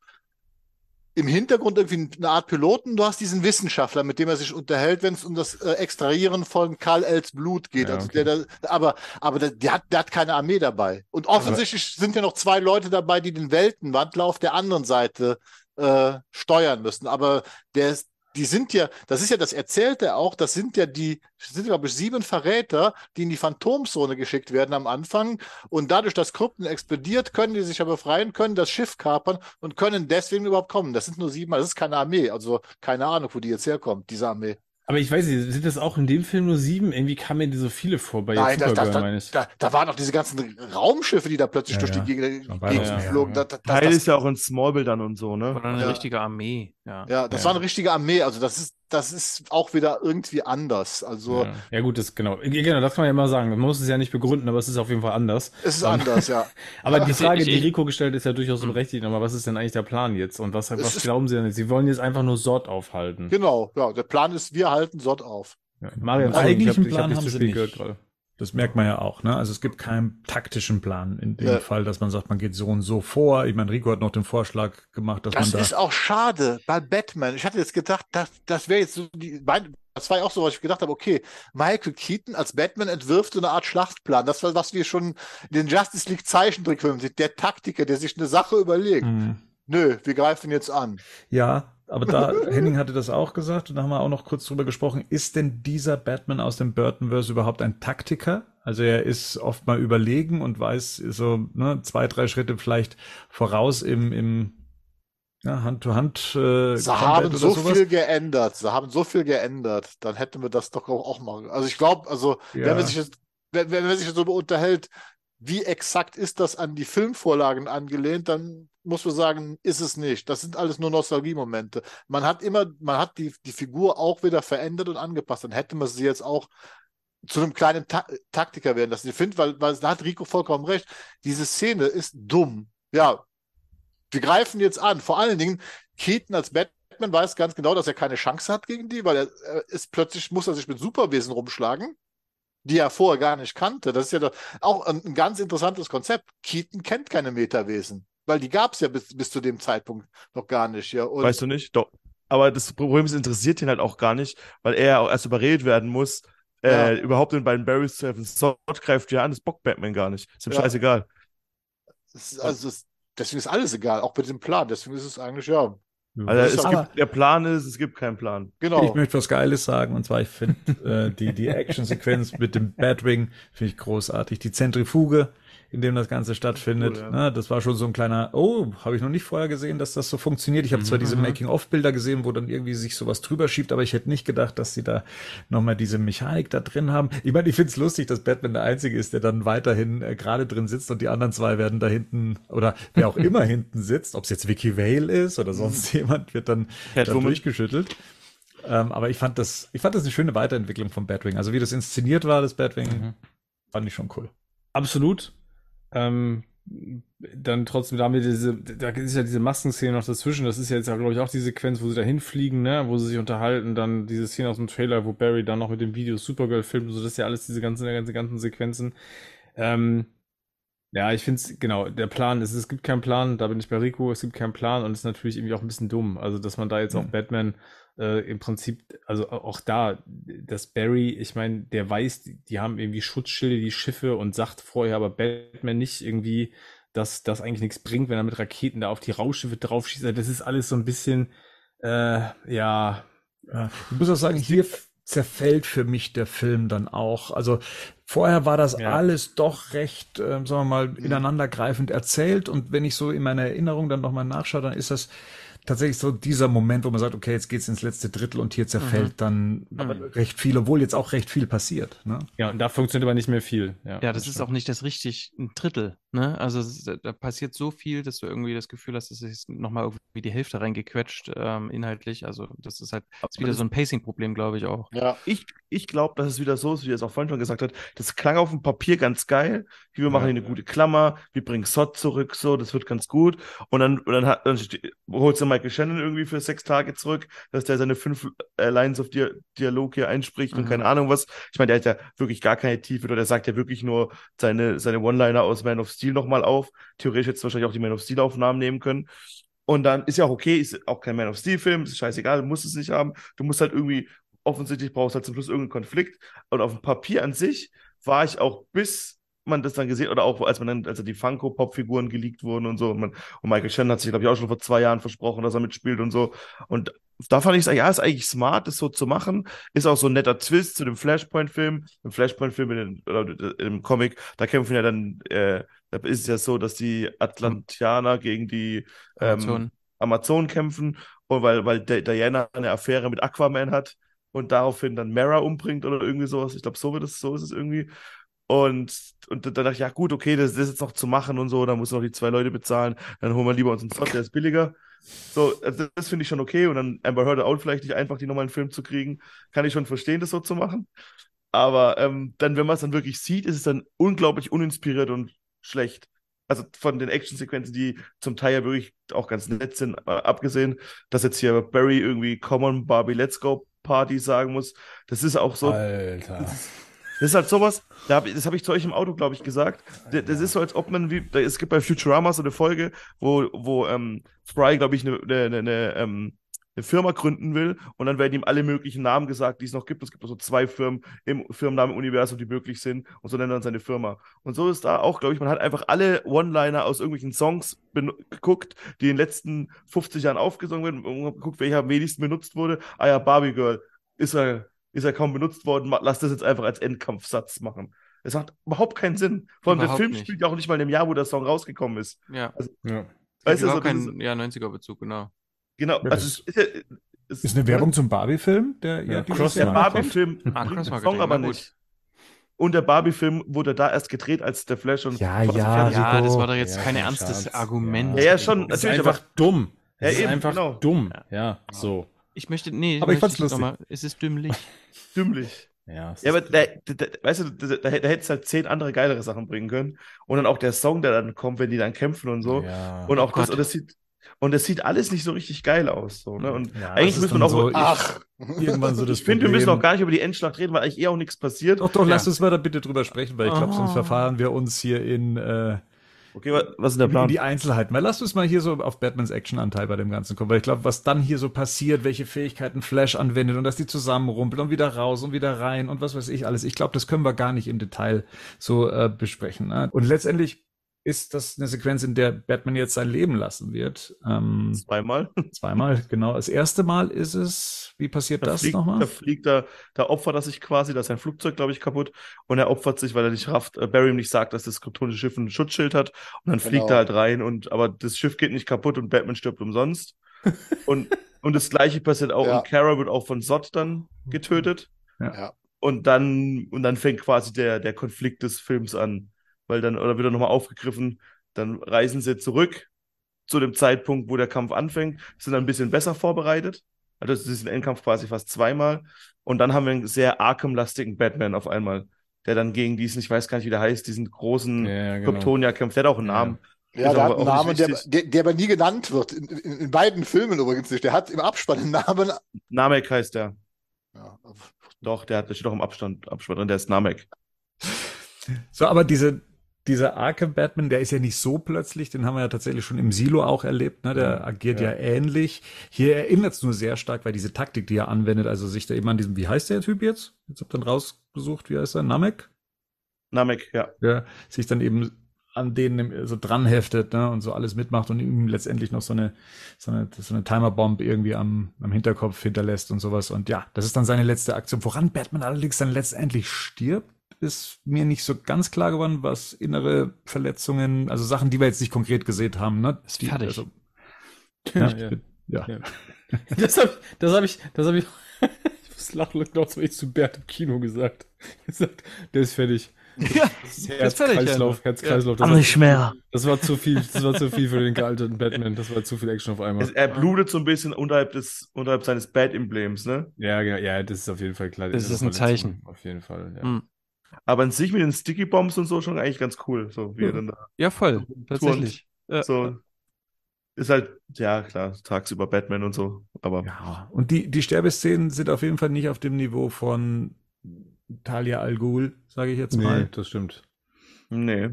im Hintergrund irgendwie eine Art Piloten, du hast diesen Wissenschaftler, mit dem er sich unterhält, wenn es um das äh, Extrahieren von Karl Els Blut geht. Ja, also okay. der, der, aber aber der, der, hat, der hat keine Armee dabei. Und offensichtlich sind ja noch zwei Leute dabei, die den Weltenwandler auf der anderen Seite äh, steuern müssen. Aber der ist, die sind ja, das ist ja, das erzählt er auch, das sind ja die, das sind glaube ich sieben Verräter, die in die Phantomzone geschickt werden am Anfang. Und dadurch, dass Krypton explodiert, können die sich ja befreien, können das Schiff kapern und können deswegen überhaupt kommen. Das sind nur sieben, das ist keine Armee. Also keine Ahnung, wo die jetzt herkommt, diese Armee. Aber ich weiß nicht, sind das auch in dem Film nur sieben? Irgendwie kamen mir die so viele vor bei Nein, da, da, da, da, da waren auch diese ganzen Raumschiffe, die da plötzlich Ja, durch die Gegend, ja, flogen. ja. Da, da, da, Teil das, ist ja auch in Smallville dann und so, ne? Oder eine Ja. richtige Armee. Ja. ja, das Ja. war eine richtige Armee. Also das ist, das ist auch wieder irgendwie anders. Also ja. ja gut, das genau. Genau, das kann man ja immer sagen. Man muss es ja nicht begründen, aber es ist auf jeden Fall anders. es ist Ähm, anders, ja. Aber die Frage, die Rico gestellt ist ja durchaus berechtigt, aber was ist denn eigentlich der Plan jetzt? Und was, was glauben Sie denn? jetzt? Sie wollen jetzt einfach nur Sort aufhalten. Genau, ja. Der Plan ist, wir halten Sort auf. Ja. Marian, Einen eigentlichen ich hab, Plan ich hab haben nicht zu sie nicht. gehört gerade. Das merkt man ja auch, ne? Also es gibt keinen taktischen Plan in dem Ja. Fall, dass man sagt, man geht so und so vor. Ich meine, Rico hat noch den Vorschlag gemacht, dass Das man ist da. auch schade bei Batman. Ich hatte jetzt gedacht, das, das wäre jetzt so die, mein, das war ja auch so, was ich gedacht habe, okay, Michael Keaton als Batman entwirft so eine Art Schlachtplan. Das war, was wir schon in den Justice League Zeichentrickfilmen sehen. Der Taktiker, der sich eine Sache überlegt. Hm. Nö, wir greifen jetzt an. Ja, aber da, Henning hatte das auch gesagt und da haben wir auch noch kurz drüber gesprochen. Ist denn dieser Batman aus dem Burtonverse überhaupt ein Taktiker? Also er ist oft mal überlegen und weiß so ne, zwei, drei Schritte vielleicht voraus im, im ja, Hand-to-Hand. Äh, Sie haben so sowas. viel geändert. Sie haben so viel geändert. Dann hätten wir das doch auch machen. Also ich glaube, also Ja. wenn man sich jetzt, wenn, wenn man sich jetzt so unterhält, wie exakt ist das an die Filmvorlagen angelehnt, dann muss man sagen, ist es nicht. Das sind alles nur Nostalgiemomente. Man hat immer, man hat die, die Figur auch wieder verändert und angepasst. Dann hätte man sie jetzt auch zu einem kleinen Ta Taktiker werden lassen. Ich finde, weil, weil da hat Rico vollkommen recht. Diese Szene ist dumm. Ja, wir greifen jetzt an. Vor allen Dingen, Keaton als Batman weiß ganz genau, dass er keine Chance hat gegen die, weil er, ist plötzlich muss er sich mit Superwesen rumschlagen, die er vorher gar nicht kannte. Das ist ja auch ein ganz interessantes Konzept. Keaton kennt keine Metawesen, weil die gab es ja bis, bis zu dem Zeitpunkt noch gar nicht. Ja. Und Weißt du nicht? Doch. Aber das Problem ist, interessiert ihn halt auch gar nicht, weil er ja auch erst überredet werden muss, äh, Ja. überhaupt den beiden Barrys zu helfen. Sort greift ja an, das bockt Batman gar nicht. Ist ihm Ja. scheißegal. ist, also es, deswegen ist alles egal, auch mit dem Plan. Deswegen ist es eigentlich, ja, Also es gibt, der Plan ist, es gibt keinen Plan. genau. Ich möchte was Geiles sagen, und zwar, ich finde äh, die, die Action-Sequenz mit dem Batwing finde ich großartig. Die Zentrifuge, in dem das Ganze stattfindet, Cool, ja. ne, das war schon so ein kleiner, oh, habe ich noch nicht vorher gesehen, dass das so funktioniert. Ich habe zwar diese Making-of-Bilder gesehen, wo dann irgendwie sich sowas drüber schiebt, aber ich hätte nicht gedacht, dass sie da nochmal diese Mechanik da drin haben. Ich meine, ich finde es lustig, dass Batman der Einzige ist, der dann weiterhin äh, gerade drin sitzt und die anderen zwei werden da hinten, oder wer auch immer hinten sitzt, ob es jetzt Vicky Vale ist oder sonst jemand, wird dann, dann Catwoman. durchgeschüttelt. Ähm, aber ich fand das, ich fand das eine schöne Weiterentwicklung vom Batwing. Also wie das inszeniert war, das Batwing, Mhm. fand ich schon cool. Absolut. Ähm, dann trotzdem damit diese, da ist ja diese Maskenszene noch dazwischen. Das ist ja jetzt, glaube ich, auch die Sequenz, wo sie da hinfliegen, ne, wo sie sich unterhalten. Dann diese Szene aus dem Trailer, wo Barry dann noch mit dem Video Supergirl filmt. und So, das ist ja alles diese ganzen, ganzen, ganzen Sequenzen. Ähm, ja, ich finde es, genau, der Plan ist, es gibt keinen Plan, da bin ich bei Rico, es gibt keinen Plan und es ist natürlich irgendwie auch ein bisschen dumm. Also, dass man da jetzt auch Mhm. Batman äh, im Prinzip, also au- auch da, dass Barry, ich meine, der weiß, die, die haben irgendwie Schutzschilde, die Schiffe und sagt vorher aber Batman nicht irgendwie, dass das eigentlich nichts bringt, wenn er mit Raketen da auf die Raumschiffe draufschießt. Also Das ist alles so ein bisschen, äh, ja, Ja, ich muss auch sagen, hier zerfällt für mich der Film dann auch. Also vorher war das Ja. alles doch recht, ähm, sagen wir mal, ineinandergreifend erzählt. Und wenn ich so in meiner Erinnerung dann nochmal nachschaue, dann ist das tatsächlich so dieser Moment, wo man sagt, okay, jetzt geht's ins letzte Drittel und hier zerfällt dann aber recht viel, obwohl jetzt auch recht viel passiert. Ne? ja, und da funktioniert aber nicht mehr viel. Ja, Ja, das ist auch nicht das richtig ein Drittel. Ne? Also da passiert so viel, dass du irgendwie das Gefühl hast, es ist nochmal irgendwie die Hälfte reingequetscht, ähm, inhaltlich. Also das ist halt ist wieder das- so ein Pacing-Problem, glaube ich auch. Ja, Ich, ich glaube, dass es wieder so ist, wie er es auch vorhin schon gesagt hat. Das klang auf dem Papier ganz geil. Wir machen hier eine gute Klammer, wir bringen Sod zurück, so, das wird ganz gut. Und dann, und dann, hat, dann ste- holt sie Michael Shannon irgendwie für sechs Tage zurück, dass der seine fünf äh, Lines of Dia Dialog hier einspricht und Mhm. keine Ahnung was. Ich meine, der hat ja wirklich gar keine Tiefe oder der sagt ja wirklich nur seine, seine One-Liner aus Man of Steel nochmal auf. Theoretisch du wahrscheinlich auch die Man of Steel-Aufnahmen nehmen können. Und dann ist ja auch okay, ist auch kein Man of Steel-Film, ist scheißegal, du musst es nicht haben. Du musst halt irgendwie, offensichtlich brauchst du halt zum Schluss irgendeinen Konflikt. Und auf dem Papier an sich war ich auch bis man das dann gesehen oder auch als man dann, als die Funko-Pop-Figuren geleakt wurden und so. Und, man, und Michael Shannon hat sich, glaube ich, auch schon vor zwei Jahren versprochen, dass er mitspielt und so. Und da fand ich es, ja, ist eigentlich smart, das so zu machen. Ist auch so ein netter Twist zu dem Flashpoint-Film. Im Flashpoint-Film, in den- im Comic, da kämpfen ja dann, äh, da ist es ja so, dass die Atlantianer gegen die ähm, Amazon. Amazonen kämpfen und weil, weil Di- Diana eine Affäre mit Aquaman hat und daraufhin dann Mara umbringt oder irgendwie sowas. Ich glaube, so wird es, so ist es irgendwie. Und, und dann dachte ich, ja gut, okay, das, ist jetzt noch zu machen und so, dann muss noch die zwei Leute bezahlen, dann holen wir lieber uns einen Slot, der ist billiger. So, also das, finde ich schon okay. Und dann Amber Heard auch vielleicht nicht einfach, die nochmal einen Film zu kriegen. Kann ich schon verstehen, das so zu machen. Aber ähm, dann, wenn man es dann wirklich sieht, ist es dann unglaublich uninspiriert und schlecht. Also von den Actionsequenzen, die zum Teil ja wirklich auch ganz nett sind, abgesehen, dass jetzt hier Barry irgendwie Come on Barbie, let's go Party sagen muss. Das ist auch so, Alter. das ist halt sowas, da das habe ich zu euch im Auto, glaube ich, gesagt. Das ist so, als ob man wie, es gibt bei Futurama so eine Folge, wo, wo ähm, Fry, glaube ich, eine, eine, eine, eine, ähm, eine Firma gründen will und dann werden ihm alle möglichen Namen gesagt, die es noch gibt. Es gibt so zwei Firmen im Firmennamen-Universum, die möglich sind und so nennt er dann seine Firma. Und so ist da auch, glaube ich, man hat einfach alle One-Liner aus irgendwelchen Songs geguckt, die in den letzten 50 Jahren aufgesungen werden und geguckt, welcher am wenigsten benutzt wurde. Ah ja, Barbie Girl. Ist er, ist er kaum benutzt worden, lass das jetzt einfach als Endkampfsatz machen. Es macht überhaupt keinen Sinn. Vor allem der Überhaupt Film nicht. spielt ja auch nicht mal in dem Jahr, wo der Song rausgekommen ist. Ja. Ja. Weißt du, so, überhaupt das kein ist, ja, 90er-Bezug, genau. genau, Ja, also ist, ja, es Ist eine Werbung zum Barbie-Film, der ja, Ja, Cross- Der? Barbie-Film Ah, bringt den Song aber nicht. Und der Barbie-Film wurde da erst gedreht, als der Flash und Ja, ja, Ja, das war doch jetzt Ja, kein ernstes. Argument. Ja, ja, schon, Das ist natürlich, einfach dumm. Ja, ist eben, einfach genau. dumm. Ja, so. Ich möchte, nee, Aber ich fand's noch Mal, es ist dümmlich. dümmlich. Ja, Ja, aber da, da, da, weißt du, da, da, da hättest halt zehn andere geilere Sachen bringen können. Und dann auch der Song, der dann kommt, wenn die dann kämpfen und so. Ja. Und auch Oh das, und das sieht, und das sieht alles nicht so richtig geil aus. So, ne? Und Ja, eigentlich müssen wir auch. so- Ach, irgendwann so das ich finde, wir müssen auch gar nicht über die Endschlacht reden, weil eigentlich eh auch nichts passiert. Doch, doch, Ja. lass uns mal da bitte drüber sprechen, weil ich glaube, sonst Oh. verfahren wir uns hier in, äh, Okay, wa- was ist denn der Plan? die Einzelheiten. Weil lass uns mal hier so auf Batmans Actionanteil bei dem Ganzen kommen, weil ich glaube, was dann hier so passiert, welche Fähigkeiten Flash anwendet und dass die zusammenrumpeln und wieder raus und wieder rein und was weiß ich alles. Ich glaube, das können wir gar nicht im Detail so äh, besprechen. Ne? Und letztendlich ist das eine Sequenz, in der Batman jetzt sein Leben lassen wird. Ähm, Zweimal. zweimal, genau. Das erste Mal ist es, wie passiert Da das fliegt, nochmal? da fliegt er, da opfert er sich quasi, da ist sein Flugzeug, glaube ich, kaputt. Und er opfert sich, weil er nicht rafft, äh, Barry ihm nicht sagt, dass das kryptonische Schiff ein Schutzschild hat. Und dann fliegt Genau. er halt rein und, aber das Schiff geht nicht kaputt und Batman stirbt umsonst. und, und das gleiche passiert auch, Ja. und Kara wird auch von Zod dann getötet. Ja. Und dann, und dann fängt quasi der, der Konflikt des Films an. Weil dann, oder wird er nochmal aufgegriffen, dann reisen sie zurück zu dem Zeitpunkt, wo der Kampf anfängt, sind dann ein bisschen besser vorbereitet. Also das ist ein Endkampf quasi fast zweimal. Und dann haben wir einen sehr Arkham-lastigen Batman auf einmal, der dann gegen diesen, ich weiß gar nicht, wie der heißt, diesen großen Ja, genau. Kryptonia kämpft. Der hat auch einen Ja. Namen. Ja, Ist der aber hat einen Namen, der, der, der aber nie genannt wird. In, in, in beiden Filmen übrigens nicht. Der hat im Abspann einen Namen. Namek heißt der. Ja, Doch, der hat, der steht auch im Abstand, Abspann drin, der ist Namek. So, aber diese, dieser Arkham Batman, der ist ja nicht so plötzlich, den haben wir ja tatsächlich schon im Silo auch erlebt, ne? Der agiert ja, Ja. ähnlich. Hier erinnert es nur sehr stark, weil diese Taktik, die er anwendet, also sich da eben an diesem, wie heißt der Typ jetzt? Jetzt habt ihr dann rausgesucht, wie heißt er? Namek? Namek, ja. Der sich dann eben an denen so dran heftet, ne, und so alles mitmacht und ihm letztendlich noch so eine, so eine, so eine Timerbomb irgendwie am, am Hinterkopf hinterlässt und sowas. Und ja, das ist dann seine letzte Aktion. Woran Batman allerdings dann letztendlich stirbt, ist mir nicht so ganz klar geworden, was innere Verletzungen, also Sachen, die wir jetzt nicht konkret gesehen haben, ne? Ist die, fertig. Also, Ja, ja, ja. ja. Ja. Das habe ich, das habe ich, das habe ich, ich muss lachen, das habe ich zu Bert im Kino gesagt. gesagt, der ist fertig. Ja, Das Jetzt fertig, Herz-Kreislauf, ja. Herz-Kreislauf. Das, nicht mehr. das war zu viel, das war zu viel für den gealterten Batman. Das war zu viel Action auf einmal. Er blutet so ein bisschen unterhalb, des, unterhalb seines Bad-Emblems, ne? Ja, genau, ja, das ist auf jeden Fall klar. Das Diese ist ein Zeichen. Auf jeden Fall, ja. Hm. Aber an sich mit den Sticky Bombs und so schon eigentlich ganz cool, so wie er dann da Ja, voll. Tatsächlich. Ja. so. Ist halt, ja klar, tagsüber Batman und so, aber Ja, und die, die Sterbeszenen sind auf jeden Fall nicht auf dem Niveau von Talia Al Ghul, sage ich jetzt Nee, mal. das stimmt. nee.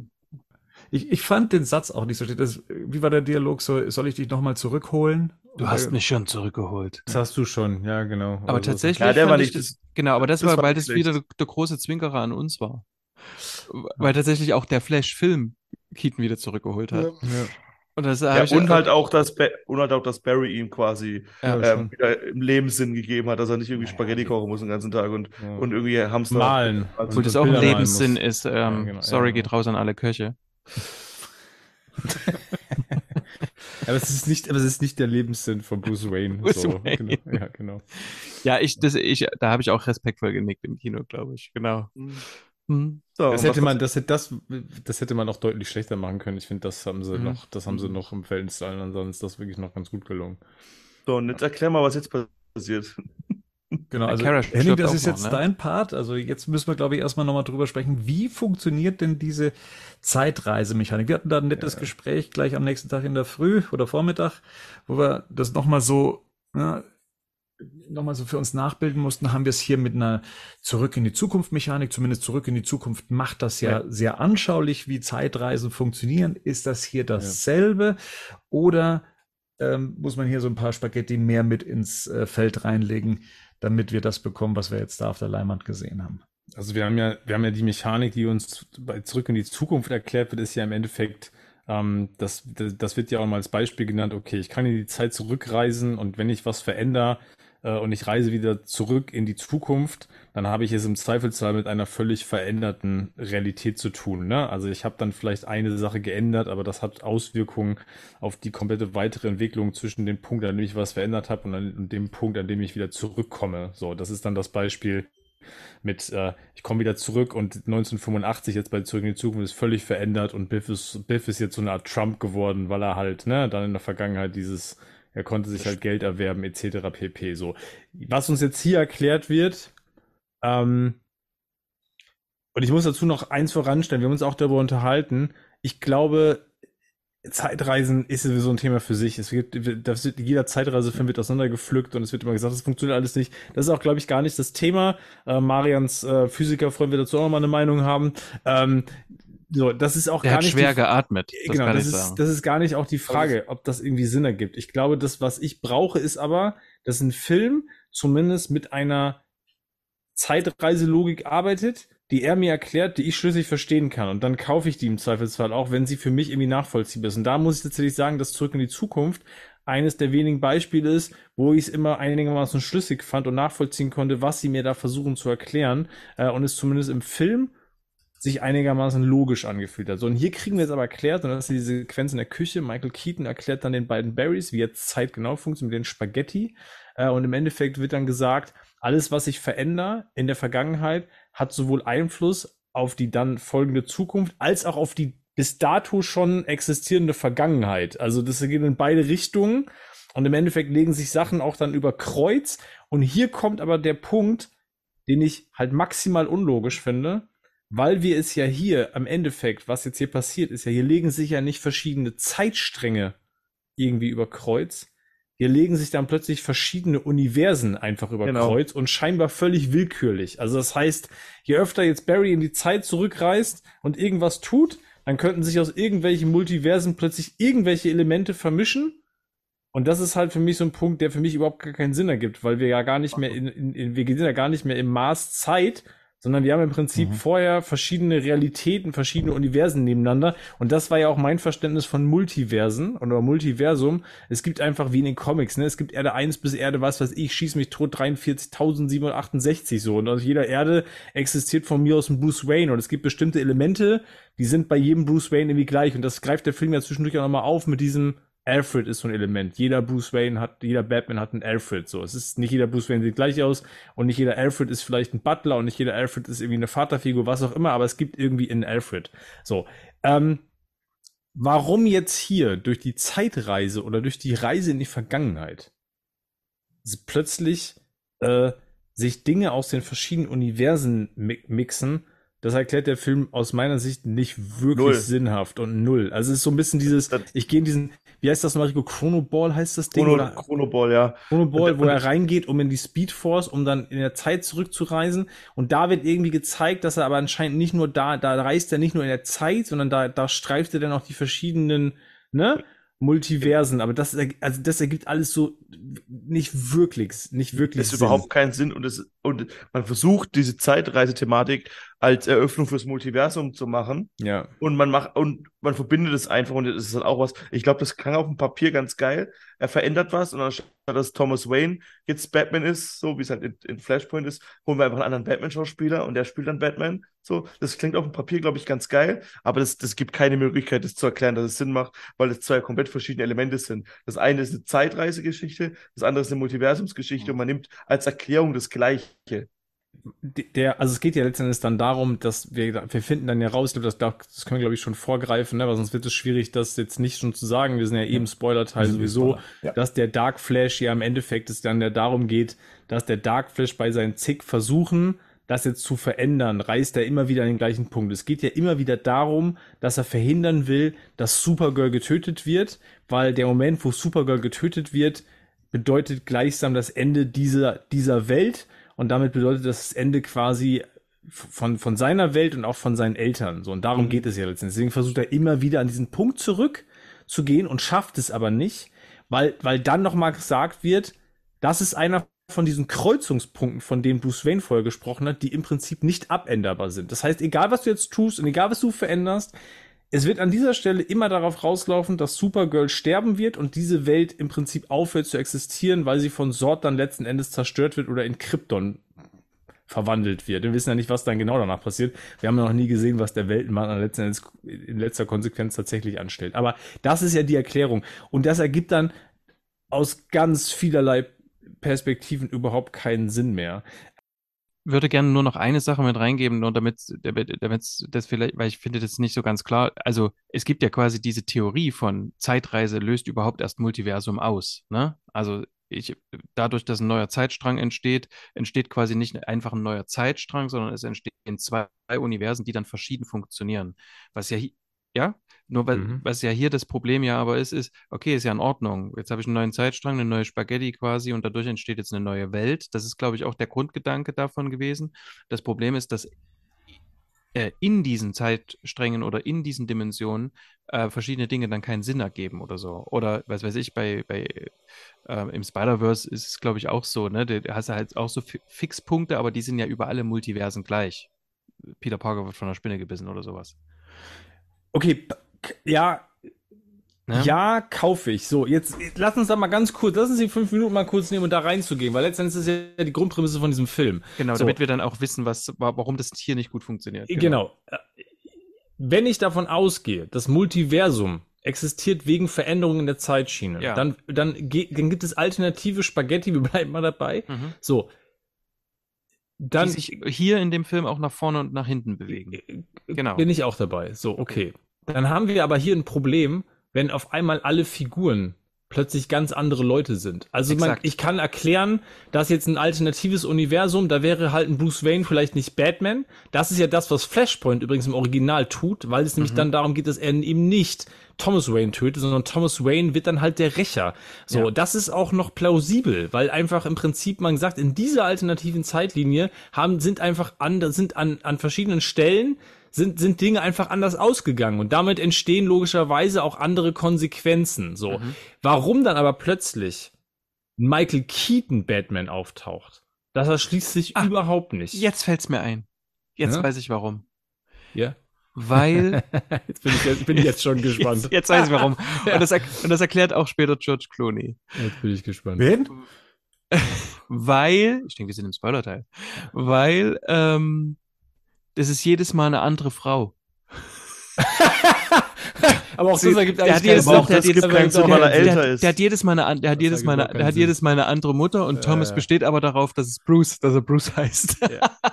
Ich, ich fand den Satz auch nicht so. Das, wie war der Dialog? So, soll ich dich nochmal zurückholen? Du hast mich schon zurückgeholt. Das hast du schon, ja, genau. Aber Also, tatsächlich. Ja, der fand war ich nicht das, das- genau, aber das, das war, war weil das wieder der, der große Zwinkerer an uns war. Weil tatsächlich auch der Flash-Film Keaton wieder zurückgeholt hat. Ja. Ja, Und das Ja, und halt auch, dass und halt auch, dass Barry ihm quasi Ja, ähm, wieder im Lebenssinn gegeben hat, dass er nicht irgendwie Ja, Spaghetti kochen muss den ganzen Tag und, Ja. und irgendwie Hamster. Malen. Also, Obwohl das so auch ein Lebenssinn ist. Ähm, Ja, genau, sorry, ja, geht genau. raus an alle Köche. Aber es ist nicht, aber es ist nicht der Lebenssinn von Bruce Wayne. Bruce so, Wayne. Genau, ja, genau. Ja, ich, das, ich, da habe ich auch respektvoll genickt im Kino, glaube ich. Genau. So, Das und hätte was- man, das hätte das, das hätte man auch deutlich schlechter machen können. Ich finde, das haben sie Mhm. noch, das haben sie noch im Fällenstyle, ansonsten ist das wirklich noch ganz gut gelungen. So, und jetzt erklär mal, was jetzt passiert. Genau, also Kara Henning, das ist noch, jetzt ne? dein Part. Also jetzt müssen wir, glaube ich, erstmal nochmal drüber sprechen. Wie funktioniert denn diese Zeitreisemechanik? Wir hatten da ein nettes Gespräch gleich am nächsten Tag in der Früh oder Vormittag, wo wir das nochmal so, ja, nochmal so für uns nachbilden mussten, haben wir es hier mit einer Zurück in die Zukunft Mechanik, zumindest Zurück in die Zukunft macht das ja, Ja. sehr anschaulich, wie Zeitreisen funktionieren. Ist das hier dasselbe oder ähm, muss man hier so ein paar Spaghetti mehr mit ins äh, Feld reinlegen, damit wir das bekommen, was wir jetzt da auf der Leinwand gesehen haben. Also wir haben ja, wir haben ja die Mechanik, die uns bei Zurück in die Zukunft erklärt wird, ist ja im Endeffekt, ähm, das, das, wird ja auch mal als Beispiel genannt, okay, ich kann in die Zeit zurückreisen und wenn ich was verändere äh, und ich reise wieder zurück in die Zukunft, dann habe ich es im Zweifelsfall mit einer völlig veränderten Realität zu tun. Ne? Also ich habe dann vielleicht eine Sache geändert, aber das hat Auswirkungen auf die komplette weitere Entwicklung zwischen dem Punkt, an dem ich was verändert habe und, und dem Punkt, an dem ich wieder zurückkomme. So, das ist dann das Beispiel mit, äh, ich komme wieder zurück und 1985 jetzt bei Zurück in die Zukunft ist völlig verändert und Biff ist, Biff ist jetzt so eine Art Trump geworden, weil er halt, ne, dann in der Vergangenheit dieses, er konnte sich halt Geld erwerben, etc. pp. So. Was uns jetzt hier erklärt wird, ähm, und ich muss dazu noch eins voranstellen, wir haben uns auch darüber unterhalten, ich glaube, Zeitreisen ist sowieso ein Thema für sich. Es gibt, das wird, jeder Zeitreisefilm wird auseinandergepflückt und es wird immer gesagt, das funktioniert alles nicht. Das ist auch, glaube ich, gar nicht das Thema. Äh, Marians äh, Physikerfreund wird dazu auch noch mal eine Meinung haben. Ähm, so, das ist auch Der gar hat nicht schwer die, geatmet. Das genau, kann das ich ist, sagen. das ist gar nicht auch die Frage, ob das irgendwie Sinn ergibt. Ich glaube, das, was ich brauche, ist aber, dass ein Film zumindest mit einer Zeitreiselogik arbeitet, die er mir erklärt, die ich schlüssig verstehen kann. Und dann kaufe ich die im Zweifelsfall auch, wenn sie für mich irgendwie nachvollziehbar ist. Und da muss ich tatsächlich sagen, dass Zurück in die Zukunft eines der wenigen Beispiele ist, wo ich es immer einigermaßen schlüssig fand und nachvollziehen konnte, was sie mir da versuchen zu erklären. Äh, und es zumindest im Film sich einigermaßen logisch angefühlt hat. So, und hier kriegen wir jetzt aber erklärt, und das ist diese Sequenz in der Küche. Michael Keaton erklärt dann den beiden Barrys, wie jetzt Zeit genau funktioniert mit den Spaghetti. Äh, und im Endeffekt wird dann gesagt, alles, was sich verändert in der Vergangenheit, hat sowohl Einfluss auf die dann folgende Zukunft, als auch auf die bis dato schon existierende Vergangenheit. Also das geht in beide Richtungen. Und im Endeffekt legen sich Sachen auch dann über Kreuz. Und hier kommt aber der Punkt, den ich halt maximal unlogisch finde, weil wir es ja hier am Endeffekt, was jetzt hier passiert ist, ja, hier legen sich ja nicht verschiedene Zeitstränge irgendwie über Kreuz. Hier legen sich dann plötzlich verschiedene Universen einfach über Genau. Kreuz und scheinbar völlig willkürlich. Also das heißt, je öfter jetzt Barry in die Zeit zurückreist und irgendwas tut, dann könnten sich aus irgendwelchen Multiversen plötzlich irgendwelche Elemente vermischen. Und das ist halt für mich so ein Punkt, der für mich überhaupt gar keinen Sinn ergibt, weil wir ja gar nicht mehr in, in, in wir sind ja gar nicht mehr im Maß Zeit, sondern wir haben im Prinzip Mhm. vorher verschiedene Realitäten, verschiedene Universen nebeneinander. Und das war ja auch mein Verständnis von Multiversen oder Multiversum. Es gibt einfach wie in den Comics, ne? Es gibt Erde 1 bis Erde, was weiß ich, schieß mich tot 43.768 so. Und aus jeder Erde existiert von mir aus ein Bruce Wayne. Und es gibt bestimmte Elemente, die sind bei jedem Bruce Wayne irgendwie gleich. Und das greift der Film ja zwischendurch auch nochmal auf mit diesem Alfred ist so ein Element. Jeder Bruce Wayne hat, jeder Batman hat einen Alfred. So, es ist nicht jeder Bruce Wayne sieht gleich aus und nicht jeder Alfred ist vielleicht ein Butler und nicht jeder Alfred ist irgendwie eine Vaterfigur, was auch immer, aber es gibt irgendwie einen Alfred. So, ähm, warum jetzt hier durch die Zeitreise oder durch die Reise in die Vergangenheit plötzlich äh, sich Dinge aus den verschiedenen Universen mi mixen, das erklärt der Film aus meiner Sicht nicht wirklich Null. sinnhaft und null. Also es ist so ein bisschen dieses, ich gehe in diesen, wie heißt das, Mariko? Chronoball heißt das Ding? Chrono, oder? Chronoball, ja. Chronoball, Und- wo er reingeht, um in die Speed Force, um dann in der Zeit zurückzureisen. Und da wird irgendwie gezeigt, dass er aber anscheinend nicht nur da, da reist er nicht nur in der Zeit, sondern da, da streift er dann auch die verschiedenen, ne? Multiversen, aber das, also das ergibt alles so nicht wirklich, nicht wirklich Das ist Sinn. überhaupt keinen Sinn und, es, und man versucht, diese Zeitreisethematik als Eröffnung fürs Multiversum zu machen. Ja. Und man macht und man verbindet es einfach und das ist halt auch was. Ich glaube, das klang auf dem Papier ganz geil. Er verändert was und anstatt dass Thomas Wayne jetzt Batman ist, so wie es halt in, in Flashpoint ist, holen wir einfach einen anderen Batman-Schauspieler und der spielt dann Batman. So, das klingt auf dem Papier, glaube ich, ganz geil, aber das, das gibt keine Möglichkeit, das zu erklären, dass es Sinn macht, weil es zwei komplett verschiedene Elemente sind. Das eine ist eine Zeitreisegeschichte, das andere ist eine Multiversumsgeschichte und man nimmt als Erklärung das Gleiche. Der, also es geht ja letztendlich dann darum, dass wir, wir finden dann ja raus, das, das können wir glaube ich schon vorgreifen, ne? weil sonst wird es schwierig, das jetzt nicht schon zu sagen. Wir sind ja eben Spoiler-Teil sowieso, Spoiler, ja. dass der Dark Flash ja im Endeffekt es dann ja darum geht, dass der Dark Flash bei seinen zig Versuchen, das jetzt zu verändern, reißt er immer wieder an den gleichen Punkt. Es geht ja immer wieder darum, dass er verhindern will, dass Supergirl getötet wird, weil der Moment, wo Supergirl getötet wird, bedeutet gleichsam das Ende dieser, dieser Welt und damit bedeutet das das Ende quasi von, von seiner Welt und auch von seinen Eltern. So, und darum geht es ja letztendlich. Deswegen versucht er immer wieder an diesen Punkt zurück zu gehen und schafft es aber nicht, weil, weil dann nochmal gesagt wird, das ist einer von diesen Kreuzungspunkten, von denen Bruce Wayne vorher gesprochen hat, die im Prinzip nicht abänderbar sind. Das heißt, egal was du jetzt tust und egal was du veränderst, es wird an dieser Stelle immer darauf rauslaufen, dass Supergirl sterben wird und diese Welt im Prinzip aufhört zu existieren, weil sie von Sort dann letzten Endes zerstört wird oder in Krypton verwandelt wird. Wir wissen ja nicht, was dann genau danach passiert. Wir haben ja noch nie gesehen, was der Weltenmann an letzten Endes in letzter Konsequenz tatsächlich anstellt. Aber das ist ja die Erklärung. Und das ergibt dann aus ganz vielerlei Perspektiven überhaupt keinen Sinn mehr. Würde gerne nur noch eine Sache mit reingeben, nur damit, damit, das vielleicht, weil ich finde das nicht so ganz klar. Also es gibt ja quasi diese Theorie von Zeitreise löst überhaupt erst Multiversum aus. Ne? Also ich, dadurch, dass ein neuer Zeitstrang entsteht, entsteht quasi nicht einfach ein neuer Zeitstrang, sondern es entstehen zwei Universen, die dann verschieden funktionieren. Was ja, ja, nur weil, Mhm. was ja hier das Problem ja aber ist, ist, okay, ist ja in Ordnung. Jetzt habe ich einen neuen Zeitstrang, eine neue Spaghetti quasi und dadurch entsteht jetzt eine neue Welt. Das ist, glaube ich, auch der Grundgedanke davon gewesen. Das Problem ist, dass äh, in diesen Zeitsträngen oder in diesen Dimensionen äh, verschiedene Dinge dann keinen Sinn ergeben oder so. Oder was weiß ich, bei, bei äh, im Spider-Verse ist es, glaube ich, auch so, ne? Da hast du halt auch so Fi- Fixpunkte, aber die sind ja über alle Multiversen gleich. Peter Parker wird von einer Spinne gebissen oder sowas. Okay, ja, Ne? ja, kaufe ich. So, jetzt lass uns da mal ganz kurz, lassen Sie fünf Minuten mal kurz nehmen und da reinzugehen, weil letztendlich ist ja die Grundprämisse von diesem Film. Genau, So. damit wir dann auch wissen, was, wa- warum das hier nicht gut funktioniert. Genau. Äh, Wenn ich davon ausgehe, das Multiversum existiert wegen Veränderungen in der Zeitschiene, Ja. dann, dann, dann gibt es alternative Spaghetti, wir bleiben mal dabei. Mhm. So. Dann die sich hier in dem Film auch nach vorne und nach hinten bewegen. äh, Genau. bin ich auch dabei. So, okay. Dann haben wir aber hier ein Problem, wenn auf einmal alle Figuren plötzlich ganz andere Leute sind. Also man, ich kann erklären, dass jetzt ein alternatives Universum, da wäre halt ein Bruce Wayne vielleicht nicht Batman. Das ist ja das, was Flashpoint übrigens im Original tut, weil es nämlich Mhm. dann darum geht, dass er eben nicht Thomas Wayne tötet, sondern Thomas Wayne wird dann halt der Rächer. So, Ja. das ist auch noch plausibel, weil einfach im Prinzip man sagt, in dieser alternativen Zeitlinie haben, sind einfach andere, sind an, an verschiedenen Stellen sind, sind Dinge einfach anders ausgegangen und damit entstehen logischerweise auch andere Konsequenzen. So. Mhm. Warum dann aber plötzlich Michael Keaton Batman auftaucht, das erschließt sich Ah, überhaupt nicht. Jetzt fällt's mir ein. Jetzt Ja? weiß ich warum. Ja. Weil Jetzt bin ich, jetzt, bin ich jetzt schon gespannt. Jetzt, jetzt weiß ich warum. Und das, und das erklärt auch später George Clooney. Jetzt bin ich gespannt. Wen? Weil, ich denke, wir sind im Spoiler-Teil, weil ähm, das ist jedes Mal eine andere Frau. Aber auch Sie- das ergibt der hat jedes keinen Sinn, weil er der, älter der, ist. der hat jedes Mal eine, der hat jedes Mal, der hat jedes Mal eine andere Mutter und Ja, Thomas ja. besteht aber darauf, dass es Bruce, dass er Bruce heißt.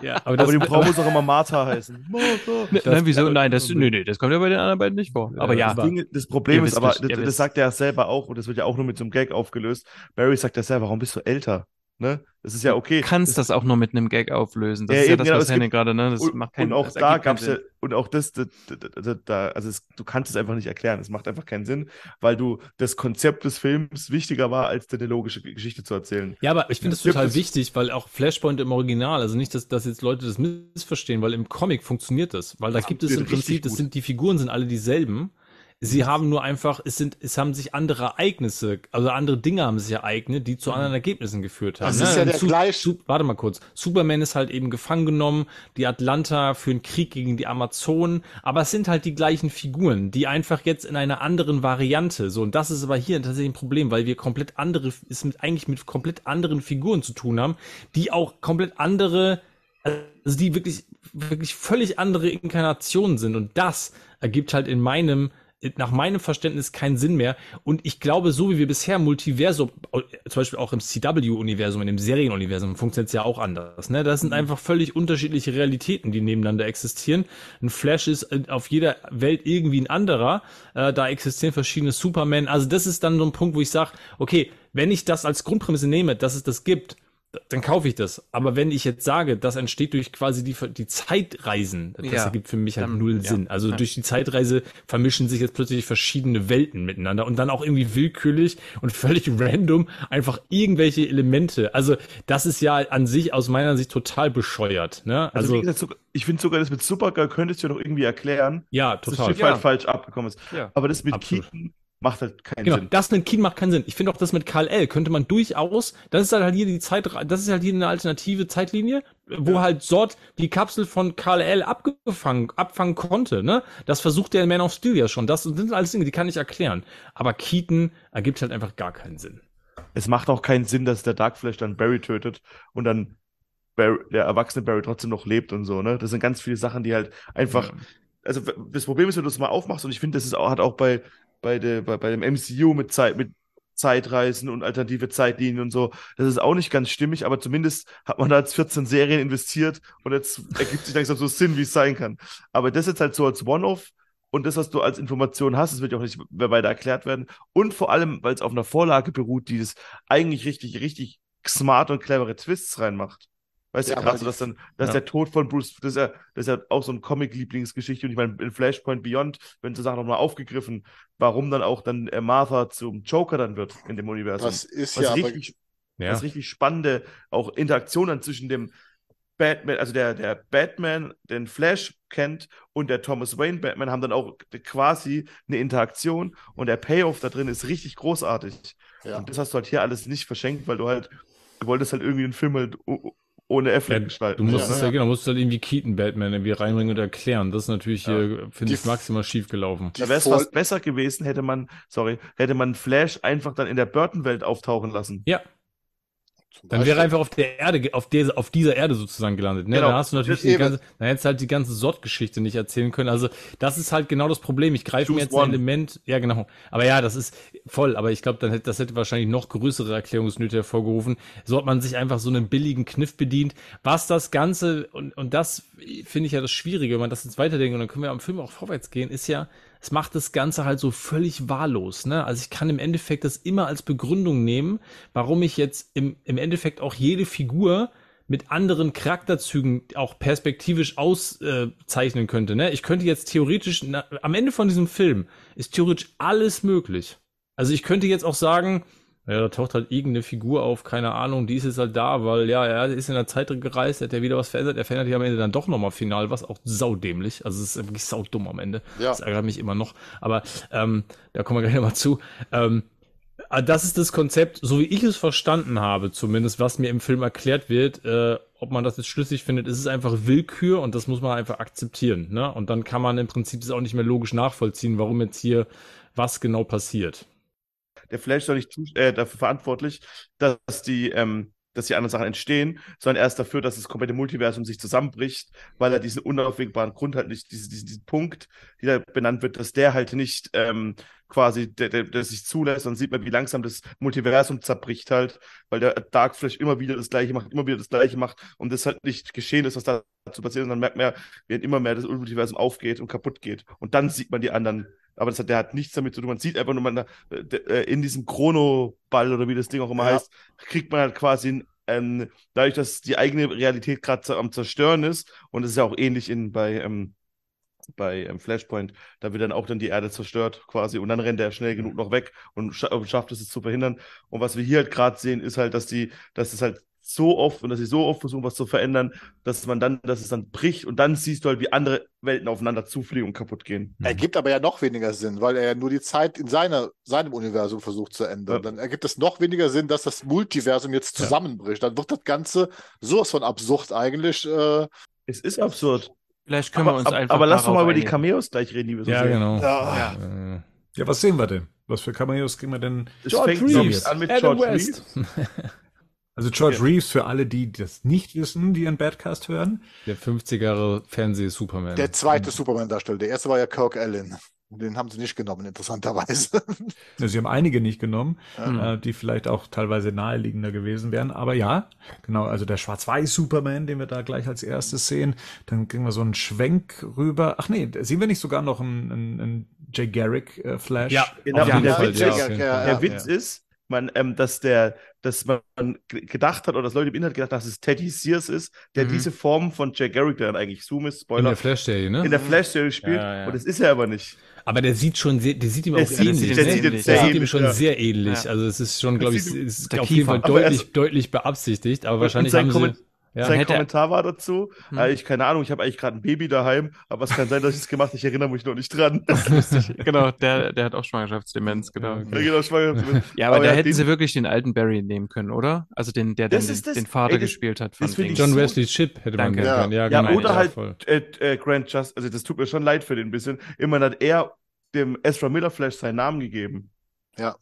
Ja, aber Aber das, die Frau muss auch immer Martha heißen. Martha. Nein, wieso? Nein, das, nee, nee, das kommt ja bei den anderen beiden nicht vor. Aber ja, Das, Ding, das Problem ist aber, das, sagt er ja selber auch, und das wird ja auch nur mit so einem Gag aufgelöst. Barry sagt ja selber, warum bist du älter? Ne? Das ist ja okay. du kannst das auch nur mit einem Gag auflösen. Das Ja, ist ja eben, das, genau, was es gibt- Henning gerade, ne? Das und, macht keinen und auch das da gab es ja, Sinn. und auch das, da, da, da, da also es, du kannst es einfach nicht erklären. Es macht einfach keinen Sinn, weil du das Konzept des Films wichtiger war, als dir eine logische Geschichte zu erzählen. Ja, aber ich finde es Gibt total wichtig, weil auch Flashpoint im Original, also nicht, dass, dass jetzt Leute das missverstehen, weil im Comic funktioniert das, weil da Das gibt es im Prinzip, das sind, die Figuren sind alle dieselben. Sie haben nur einfach, es sind, es haben sich andere Ereignisse, also andere Dinge haben sich ereignet, die zu anderen Ergebnissen geführt haben. Das ne? ist ja der Su- gleich- Su warte mal kurz. Superman ist halt eben gefangen genommen, die Atlanta für einen Krieg gegen die Amazonen, aber es sind halt die gleichen Figuren, die einfach jetzt in einer anderen Variante, so, und das ist aber hier tatsächlich ein Problem, weil wir komplett andere, es mit, eigentlich mit komplett anderen Figuren zu tun haben, die auch komplett andere, also die wirklich, wirklich völlig andere Inkarnationen sind und das ergibt halt in meinem nach meinem Verständnis keinen Sinn mehr. Und ich glaube, so wie wir bisher Multiversum, zum Beispiel auch im CW-Universum, in dem Serienuniversum, funktioniert es ja auch anders. Ne? Das sind einfach völlig unterschiedliche Realitäten, die nebeneinander existieren. Ein Flash ist äh, auf jeder Welt irgendwie ein anderer. Äh, da existieren verschiedene Superman. Also das ist dann so ein Punkt, wo ich sage, okay, wenn ich das als Grundprämisse nehme, dass es das gibt, dann kaufe ich das. Aber wenn ich jetzt sage, das entsteht durch quasi die, die Zeitreisen, das Ja, ergibt für mich halt dann- null ja, Sinn. Also ja. durch die Zeitreise vermischen sich jetzt plötzlich verschiedene Welten miteinander und dann auch irgendwie willkürlich und völlig random einfach irgendwelche Elemente. Also das ist ja an sich aus meiner Sicht total bescheuert. Ne? Also, Also, gesagt, ich finde sogar das mit Supergirl könntest du ja noch irgendwie erklären, ja, dass das total. Schiff Ja. halt falsch abgekommen ist. Ja. Aber das mit Absolut. Keaton macht halt keinen Genau, Sinn. das mit Keen macht keinen Sinn. Ich finde auch das mit KL könnte man durchaus, das ist halt hier die Zeit, das ist halt hier eine alternative Zeitlinie, wo halt Sort die Kapsel von KL abgefangen, abfangen konnte, ne? Das versucht der Man of Steel ja schon. Das sind alles Dinge, die kann ich erklären. Aber Keaton ergibt halt einfach gar keinen Sinn. Es macht auch keinen Sinn, dass der Dark Flash dann Barry tötet und dann Barry, der erwachsene Barry trotzdem noch lebt und so, ne? Das sind ganz viele Sachen, die halt einfach. Also w- das Problem ist, wenn du es mal aufmachst, und ich finde, das ist auch, hat auch bei, bei, der, bei, bei dem MCU mit Zeit, mit Zeitreisen und alternative Zeitlinien und so, das ist auch nicht ganz stimmig, aber zumindest hat man da jetzt 14 Serien investiert und jetzt ergibt sich langsam so Sinn, wie es sein kann. Aber das jetzt halt so als One-Off und das, was du als Information hast, das wird ja auch nicht mehr weiter erklärt werden. Und vor allem, weil es auf einer Vorlage beruht, die das eigentlich richtig, richtig smart und clevere Twists reinmacht. Weißt Ja, du, gerade so, dass dann, dass Ja. der Tod von Bruce, das ist ja, das ist ja auch so ein Comic-Lieblingsgeschichte. Und ich meine, in Flashpoint Beyond werden so Sachen nochmal aufgegriffen, warum dann auch dann äh, Martha zum Joker dann wird in dem Universum. Das ist was ja aber, richtig, Ja. was richtig spannende auch Interaktionen zwischen dem Batman, also der, der Batman, den Flash kennt und der Thomas Wayne Batman haben dann auch quasi eine Interaktion und der Payoff da drin ist richtig großartig. ja. Und das hast du halt hier alles nicht verschenkt, weil du halt, du wolltest halt irgendwie einen Film halt ohne Affleck Ja, gestalten. Du musst ja, es ja, genau, musst halt irgendwie Keaton Batman irgendwie reinbringen und erklären. Das ist natürlich hier, finde ich, maximal schief gelaufen. Da wäre es fast besser gewesen, hätte man, sorry, hätte man Flash einfach dann in der Burton-Welt auftauchen lassen. Ja, Dann wäre er einfach auf der Erde, auf, der, auf dieser Erde sozusagen gelandet. Ne? Genau. Da hast du natürlich die ganze, dann hättest du halt die ganze Sort-Geschichte nicht erzählen können. Also das ist halt genau das Problem. Ich greife mir jetzt ein one. Element, ja genau. Aber ja, das ist voll. Aber ich glaube, dann hätte, das hätte wahrscheinlich noch größere Erklärungsnöte hervorgerufen. So hat man sich einfach so einen billigen Kniff bedient. Was das Ganze, und, und das finde ich ja das Schwierige, wenn man das jetzt weiterdenkt, und dann können wir am Film auch vorwärts gehen, ist ja, es macht das Ganze halt so völlig wahllos. Ne? Also ich kann im Endeffekt das immer als Begründung nehmen, warum ich jetzt im, im Endeffekt auch jede Figur mit anderen Charakterzügen auch perspektivisch auszeichnen könnte. Ne? Ich könnte jetzt theoretisch, na, am Ende von diesem Film ist theoretisch alles möglich. Also ich könnte jetzt auch sagen, ja, da taucht halt irgendeine Figur auf, keine Ahnung, die ist jetzt halt da, weil ja, er ist in der Zeit gereist, hat er wieder was verändert, er verändert ja am Ende dann doch nochmal final, was auch saudämlich, also es ist wirklich saudumm am Ende. Ja. Das ärgert mich immer noch, aber ähm, da kommen wir gleich nochmal zu. Ähm, ah, das ist das Konzept, so wie ich es verstanden habe, zumindest, was mir im Film erklärt wird. Äh, ob man das jetzt schlüssig findet, ist es einfach Willkür und das muss man einfach akzeptieren. Ne? Und dann kann man im Prinzip das auch nicht mehr logisch nachvollziehen, warum jetzt hier was genau passiert. Der Flash ist doch nicht äh, dafür verantwortlich, dass die, ähm, dass die anderen Sachen entstehen, sondern erst dafür, dass das komplette Multiversum sich zusammenbricht, weil er diesen unaufwegbaren Grund halt nicht, diesen, diesen, diesen Punkt, der benannt wird, dass der halt nicht ähm, quasi, der, der, der sich zulässt, dann sieht man, wie langsam das Multiversum zerbricht halt, weil der Dark Flash immer wieder das Gleiche macht, immer wieder das Gleiche macht und das halt nicht geschehen ist, was dazu passiert, und dann merkt man, wie immer mehr das Multiversum aufgeht und kaputt geht. Und dann sieht man die anderen aber das hat, der hat nichts damit zu tun. Man sieht einfach nur, man, äh, in diesem Chronoball oder wie das Ding auch immer ja. heißt, kriegt man halt quasi ähm, dadurch, dass die eigene Realität gerade am Zerstören ist, und es ist ja auch ähnlich in, bei, ähm, bei ähm, Flashpoint, da wird dann auch dann die Erde zerstört quasi und dann rennt er schnell genug noch weg und, scha und schafft es, es zu verhindern. Und was wir hier halt gerade sehen, ist halt, dass die, dass es halt so oft und dass sie so oft versuchen, was zu verändern, dass man dann, dass es dann bricht und dann siehst du halt, wie andere Welten aufeinander zufliegen und kaputt gehen. Mhm. Ergibt aber ja noch weniger Sinn, weil er ja nur die Zeit in seiner, seinem Universum versucht zu ändern. Ja. Dann ergibt es noch weniger Sinn, dass das Multiversum jetzt zusammenbricht. Dann wird das Ganze sowas von absurd eigentlich. Äh, es ist absurd. Vielleicht können aber, wir uns einfach. Aber lass doch mal über die Cameos gleich reden, die wir so ja, sehen. Genau. Ja, ja. ja, was sehen wir denn? Was für Cameos kriegen wir denn? Es George fängt Reeves. an mit Adam George West. Reeves. Also George ja. Reeves, für alle, die das nicht wissen, die ihren Badcast hören. Der 50er Fernseh-Superman. Der zweite Superman-Darsteller. Der erste war ja Kirk Allen. Den haben sie nicht genommen, interessanterweise. Ja, sie haben einige nicht genommen, ja. äh, die vielleicht auch teilweise naheliegender gewesen wären. Aber ja, genau, also der Schwarz-Weiß-Superman, den wir da gleich als erstes sehen. Dann kriegen wir so einen Schwenk rüber. Ach nee, sehen wir nicht sogar noch einen, einen, einen Jay Garrick-Flash? Äh, ja, genau. Der, der, Witz, ja, der Witz ist, man, ähm, dass der, dass man gedacht hat oder dass Leute im Internet gedacht haben, dass es Teddy Sears ist, der mhm. diese Form von Jack Garrick, der dann eigentlich Zoom ist, Spoiler. In der Flash-Serie, ne? In der Flash-Serie spielt. Ja, ja. Und das ist er aber nicht. Aber der sieht schon sehr, der sieht ihm der auch sieht, ähnlich. Der, sieht, der sehr sieht ihm schon ja. sehr ähnlich. Also es ist schon, glaube ich, ist auf jeden Fall deutlich, deutlich beabsichtigt. Aber wahrscheinlich haben sie ja, Sein Kommentar war dazu, hm. äh, ich keine Ahnung, ich habe eigentlich gerade ein Baby daheim, aber es kann sein, dass ich es gemacht habe, ich erinnere mich noch nicht dran. genau, der, der hat auch Schwangerschaftsdemenz, genau. Ja, genau, Schwangerschaftsdemenz. ja, aber, aber da hätten den... sie wirklich den alten Barry nehmen können, oder? Also den, der dann den, den, Vater Ey, das, gespielt hat. Von John so Wesley Chip hätte man nehmen können. Ja, ja, genau. oder halt äh, äh, Grant Just, also das tut mir schon leid für den ein bisschen. Immerhin hat er dem Ezra Miller Flash seinen Namen gegeben. Ja.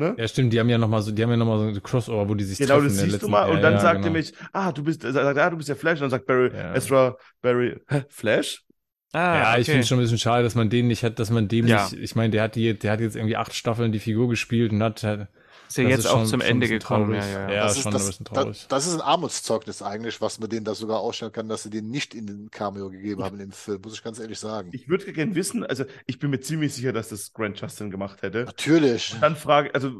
Ne? Ja, stimmt, die haben ja nochmal so, die haben ja noch mal so ein Crossover, wo die sich genau, treffen. Genau, das siehst du mal. Und ja, dann ja, sagt genau. er mich, ah, du bist, sagt, ah, du bist ja Flash. Und dann sagt Barry, ja. Ezra, Barry, hä, Flash? Ah, ja, okay. ich finde es schon ein bisschen schade, dass man den nicht hat, dass man dem nicht, ich meine, der hat die, der hat jetzt irgendwie acht Staffeln die Figur gespielt und hat, ist ja jetzt ist auch zum Ende gekommen. Ja, ja, ja. das ist, schon das, ein bisschen traurig. Das, das, ist ein Armutszeugnis eigentlich, was man denen da sogar ausstellen kann, dass sie den nicht in den Cameo gegeben haben im Film, muss ich ganz ehrlich sagen. Ich würde gerne wissen, also ich bin mir ziemlich sicher, dass das Grant Justin gemacht hätte. Natürlich. Und dann frage, also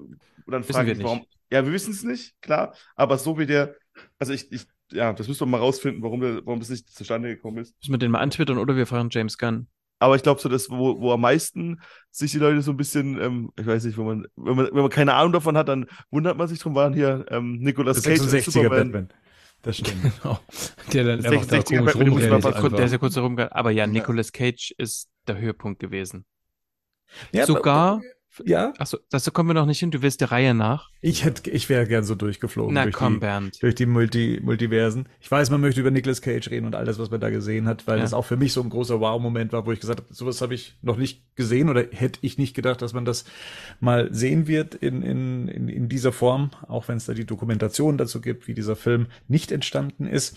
dann frage ich, warum. Ja, wir wissen es nicht, klar, aber so wie der, also ich, ich ja, das müssen wir mal rausfinden, warum, der, warum das nicht zustande gekommen ist. Müssen wir den mal antwittern oder wir fragen James Gunn. Aber ich glaube so, dass wo, wo am meisten sich die Leute so ein bisschen, ähm, ich weiß nicht, wenn man, wenn man, wenn man keine Ahnung davon hat, dann wundert man sich drum, waren hier ähm, Nicolas Cage 66er Batman. Das stimmt. Genau. Der dann einfach da komisch rumrennt. Der ist ja kurz herum, aber ja, Nicolas Cage ist der Höhepunkt gewesen. Ja, Sogar ja? Achso, dazu kommen wir noch nicht hin. Du willst der Reihe nach. Ich hätte, ich wäre gern so durchgeflogen. Na durch komm, die, Bernd. Durch die Multi, Multiversen. Ich weiß, man möchte über Nicolas Cage reden und all das, was man da gesehen hat, weil ja. das auch für mich so ein großer Wow-Moment war, wo ich gesagt habe, sowas habe ich noch nicht gesehen oder hätte ich nicht gedacht, dass man das mal sehen wird in, in, in, in dieser Form, auch wenn es da die Dokumentation dazu gibt, wie dieser Film nicht entstanden ist.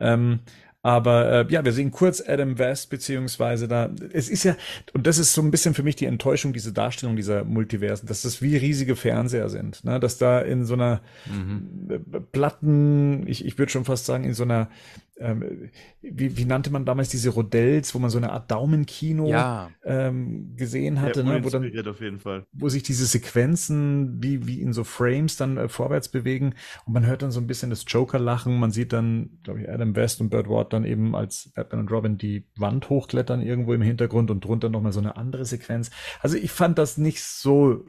Ähm, aber äh, ja, wir sehen kurz Adam West, beziehungsweise da, es ist ja, und das ist so ein bisschen für mich die Enttäuschung, diese Darstellung dieser Multiversen, dass das wie riesige Fernseher sind, ne? dass da in so einer mhm. Platten, ich, ich würde schon fast sagen, in so einer ähm, wie, wie nannte man damals diese Rodells, wo man so eine Art Daumenkino ja. ähm, gesehen hatte, ne? wo, dann, auf jeden Fall. wo sich diese Sequenzen wie, wie in so Frames dann äh, vorwärts bewegen und man hört dann so ein bisschen das Joker-Lachen, man sieht dann, glaube ich, Adam West und Burt Ward dann eben als Batman und Robin die Wand hochklettern irgendwo im Hintergrund und drunter nochmal so eine andere Sequenz. Also ich fand das nicht so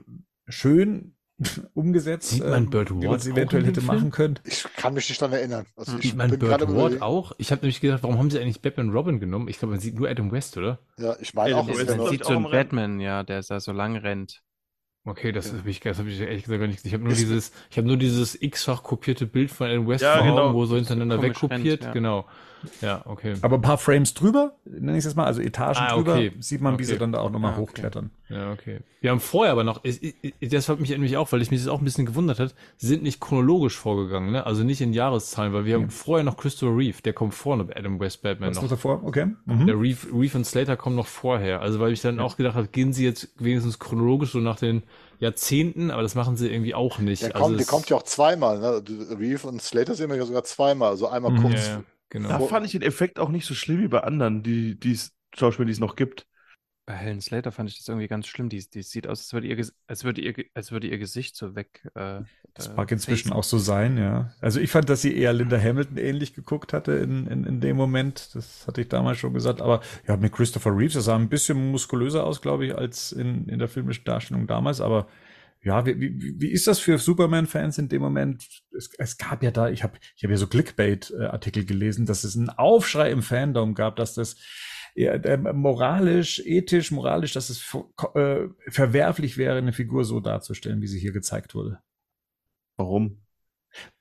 schön, umgesetzt, Sieht man Bird ähm, wie man es eventuell hätte machen können. Ich kann mich nicht daran erinnern. Also Sieht man Bird Ward auch? Ich habe nämlich gedacht, warum haben sie eigentlich Batman Robin genommen? Ich glaube, man sieht nur Adam West, oder? Ja, ich meine auch. Man sieht so einen Batman, ja, der da so lang rennt. Okay, das Ja. habe ich, das hab ich ehrlich gesagt gar nicht. Ich habe nur Ist- dieses, ich habe nur dieses x-fach kopierte Bild von Adam West Ja, vor genau. Augen, wo so hintereinander wegkopiert. rennt, ja. Genau. Ja, okay. Aber ein paar Frames drüber, nenne ich es jetzt mal, also Etagen Ah, drüber, okay. sieht man, wie Okay. sie dann da auch nochmal Ah, okay. hochklettern. Ja, okay. Wir haben vorher aber noch, es- es- das hat mich nämlich auch, weil ich mich das auch ein bisschen gewundert hat, sie sind nicht chronologisch vorgegangen, ne? Also nicht in Jahreszahlen, weil wir haben vorher noch Christopher Reeve, der kommt vorne bei Adam West Batman Was noch. davor? Okay. Mhm. Der Reeve, Reeve und Slater kommen noch vorher. Also weil ich dann auch gedacht habe, gehen sie jetzt wenigstens chronologisch so nach den Jahrzehnten, aber das machen sie irgendwie auch nicht. Der also kommt, der kommt ja auch zweimal. Ne? Reeve und Slater sehen wir ja sogar zweimal. Also einmal Mhm. ja, kurz. ja, genau. Da fand ich den Effekt auch nicht so schlimm wie bei anderen, die die es Schauspieler, die es noch gibt. Bei Helen Slater fand ich das irgendwie ganz schlimm. Die, die sieht aus, als würde ihr, als würde ihr, als würde ihr Gesicht so weg. Äh, Das mag inzwischen auch so sein, ja. Also ich fand, dass sie eher Linda Hamilton ähnlich geguckt hatte in, in, in dem Moment. Das hatte ich damals schon gesagt. Aber ja, mit Christopher Reeves, das sah ein bisschen muskulöser aus, glaube ich, als in, in der filmischen Darstellung damals. Aber ja, wie, wie, wie ist das für Superman-Fans in dem Moment? Es, es gab ja da, ich habe ich hab ja so Clickbait-Artikel gelesen, dass es einen Aufschrei im Fandom gab, dass das ja, moralisch, ethisch, moralisch, dass es äh, verwerflich wäre, eine Figur so darzustellen, wie sie hier gezeigt wurde. Warum?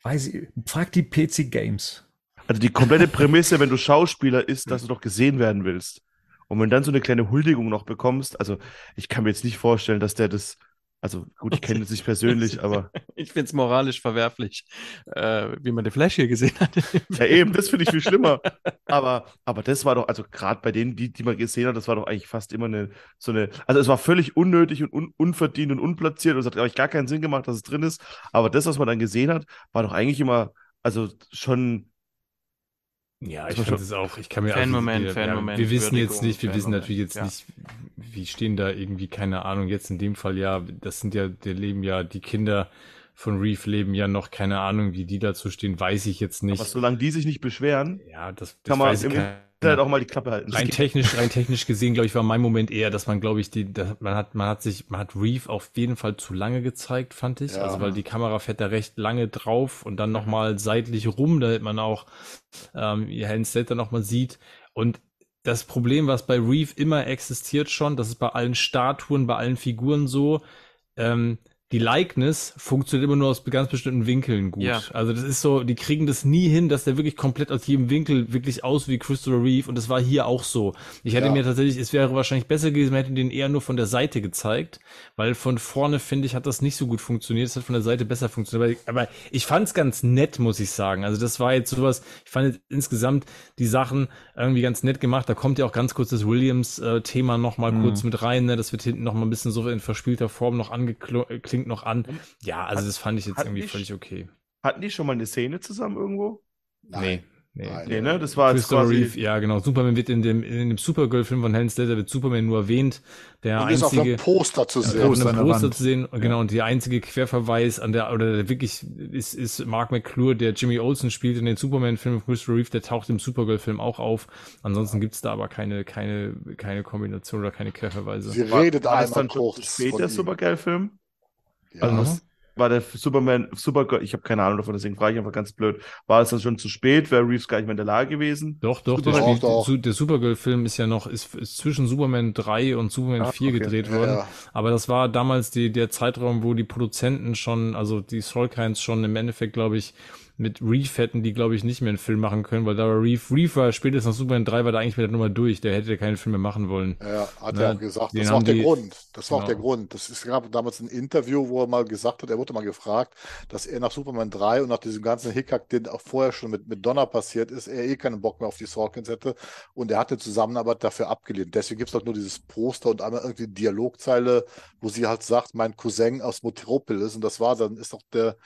Weiß ich, frag die PC Games. Also die komplette Prämisse, wenn du Schauspieler ist, dass du doch gesehen werden willst. Und wenn dann so eine kleine Huldigung noch bekommst, also ich kann mir jetzt nicht vorstellen, dass der das, also gut, ich kenne jetzt nicht persönlich, aber Ich finde es moralisch verwerflich, äh, wie man den Flash hier gesehen hat. ja eben, das finde ich viel schlimmer. Aber, aber das war doch, also gerade bei denen, die, die man gesehen hat, das war doch eigentlich fast immer eine, so eine, also es war völlig unnötig und un, unverdient und unplatziert und es hat eigentlich gar keinen Sinn gemacht, dass es drin ist. Aber das, was man dann gesehen hat, war doch eigentlich immer, also schon Ja, ich schon- es auch. Ich kann mir Fan-Moment, also, Fan-Moment, Wir wissen jetzt nicht, wir wissen natürlich jetzt ja. nicht, wie stehen da irgendwie, keine Ahnung, jetzt in dem Fall ja, das sind ja, der leben ja, die Kinder von Reeve leben ja noch, keine Ahnung, wie die dazu stehen, weiß ich jetzt nicht. Aber solange die sich nicht beschweren, ja, das, das kann man weiß ich Internet auch mal die Klappe halten. Rein technisch, rein technisch gesehen, glaube ich, war mein Moment eher, dass man, glaube ich, die, das, man hat, man hat sich, man hat Reeve auf jeden Fall zu lange gezeigt, fand ich. Ja. Also, weil die Kamera fährt da recht lange drauf und dann nochmal seitlich rum, damit man auch, ähm, Helen Slater nochmal sieht. Und das Problem, was bei Reeve immer existiert schon, das ist bei allen Statuen, bei allen Figuren so, ähm, die Likeness funktioniert immer nur aus ganz bestimmten Winkeln gut. Ja. Also das ist so, die kriegen das nie hin, dass der wirklich komplett aus jedem Winkel wirklich aus wie Christopher Reeve und das war hier auch so. Ich hätte Ja. mir tatsächlich, es wäre wahrscheinlich besser gewesen, man hätte den eher nur von der Seite gezeigt, weil von vorne finde ich, hat das nicht so gut funktioniert. Es hat von der Seite besser funktioniert. Aber, aber ich fand es ganz nett, muss ich sagen. Also das war jetzt sowas, ich fand jetzt insgesamt die Sachen irgendwie ganz nett gemacht. Da kommt ja auch ganz kurz das Williams-Thema noch mal Mhm. kurz mit rein. Ne? Das wird hinten noch mal ein bisschen so in verspielter Form noch angeklingt noch an. Ja, also Hat- das fand ich jetzt irgendwie nicht- völlig okay. Hatten die schon mal eine Szene zusammen irgendwo? Nee. Nee. Nein. Nee, ne? Das war jetzt Christopher quasi. Reeve, ja genau. Superman wird in dem, in dem Supergirl-Film von Helen Slater wird Superman nur erwähnt. Der Und ist auf einzige. einem Poster zu Ja, sehen. auf Poster einem Poster Wand. zu sehen. Und Genau, und der einzige Querverweis an der, oder der wirklich ist, ist Mark McClure, der Jimmy Olsen spielt in den Superman-Filmen von Christopher Reeve, der taucht im Supergirl-Film auch auf. Ansonsten gibt's da aber keine, keine, keine Kombination oder keine Querverweise. Sie War, redet war das einmal kurz. zu spät, von der ihm. Supergirl-Film? Ja. Also was, war der Superman, Supergirl, ich habe keine Ahnung davon, deswegen frage ich einfach ganz blöd. War es dann schon zu spät? Wäre Reeves gar nicht mehr in der Lage gewesen? Doch, doch, der, Doch, der Supergirl-Film ist ja noch, ist, ist zwischen Superman 3 und Superman Ah, 4 okay. gedreht Ja, worden. ja. Aber das war damals die, der Zeitraum, wo die Produzenten schon, also die Solkines schon im Endeffekt, glaube ich, mit Reeve hätten die, glaube ich, nicht mehr einen Film machen können, weil da war Reeve, Reeve war spätestens nach Superman 3 war da eigentlich mit der Nummer durch, der hätte keinen Film mehr machen wollen. Ja, hat Ne, er auch gesagt. Das war auch der die- Grund. Das war auch der Genau. Grund. Das ist, gab damals ein Interview, wo er mal gesagt hat, er wurde mal gefragt, dass er nach Superman 3 und nach diesem ganzen Hickhack, den auch vorher schon mit, mit Donner passiert ist, er eh keinen Bock mehr auf die Sorkins hätte und er hat eine Zusammenarbeit dafür abgelehnt. Deswegen gibt es doch nur dieses Poster und einmal irgendwie Dialogzeile, wo sie halt sagt, mein Cousin aus Metropolis und das war dann, ist doch der,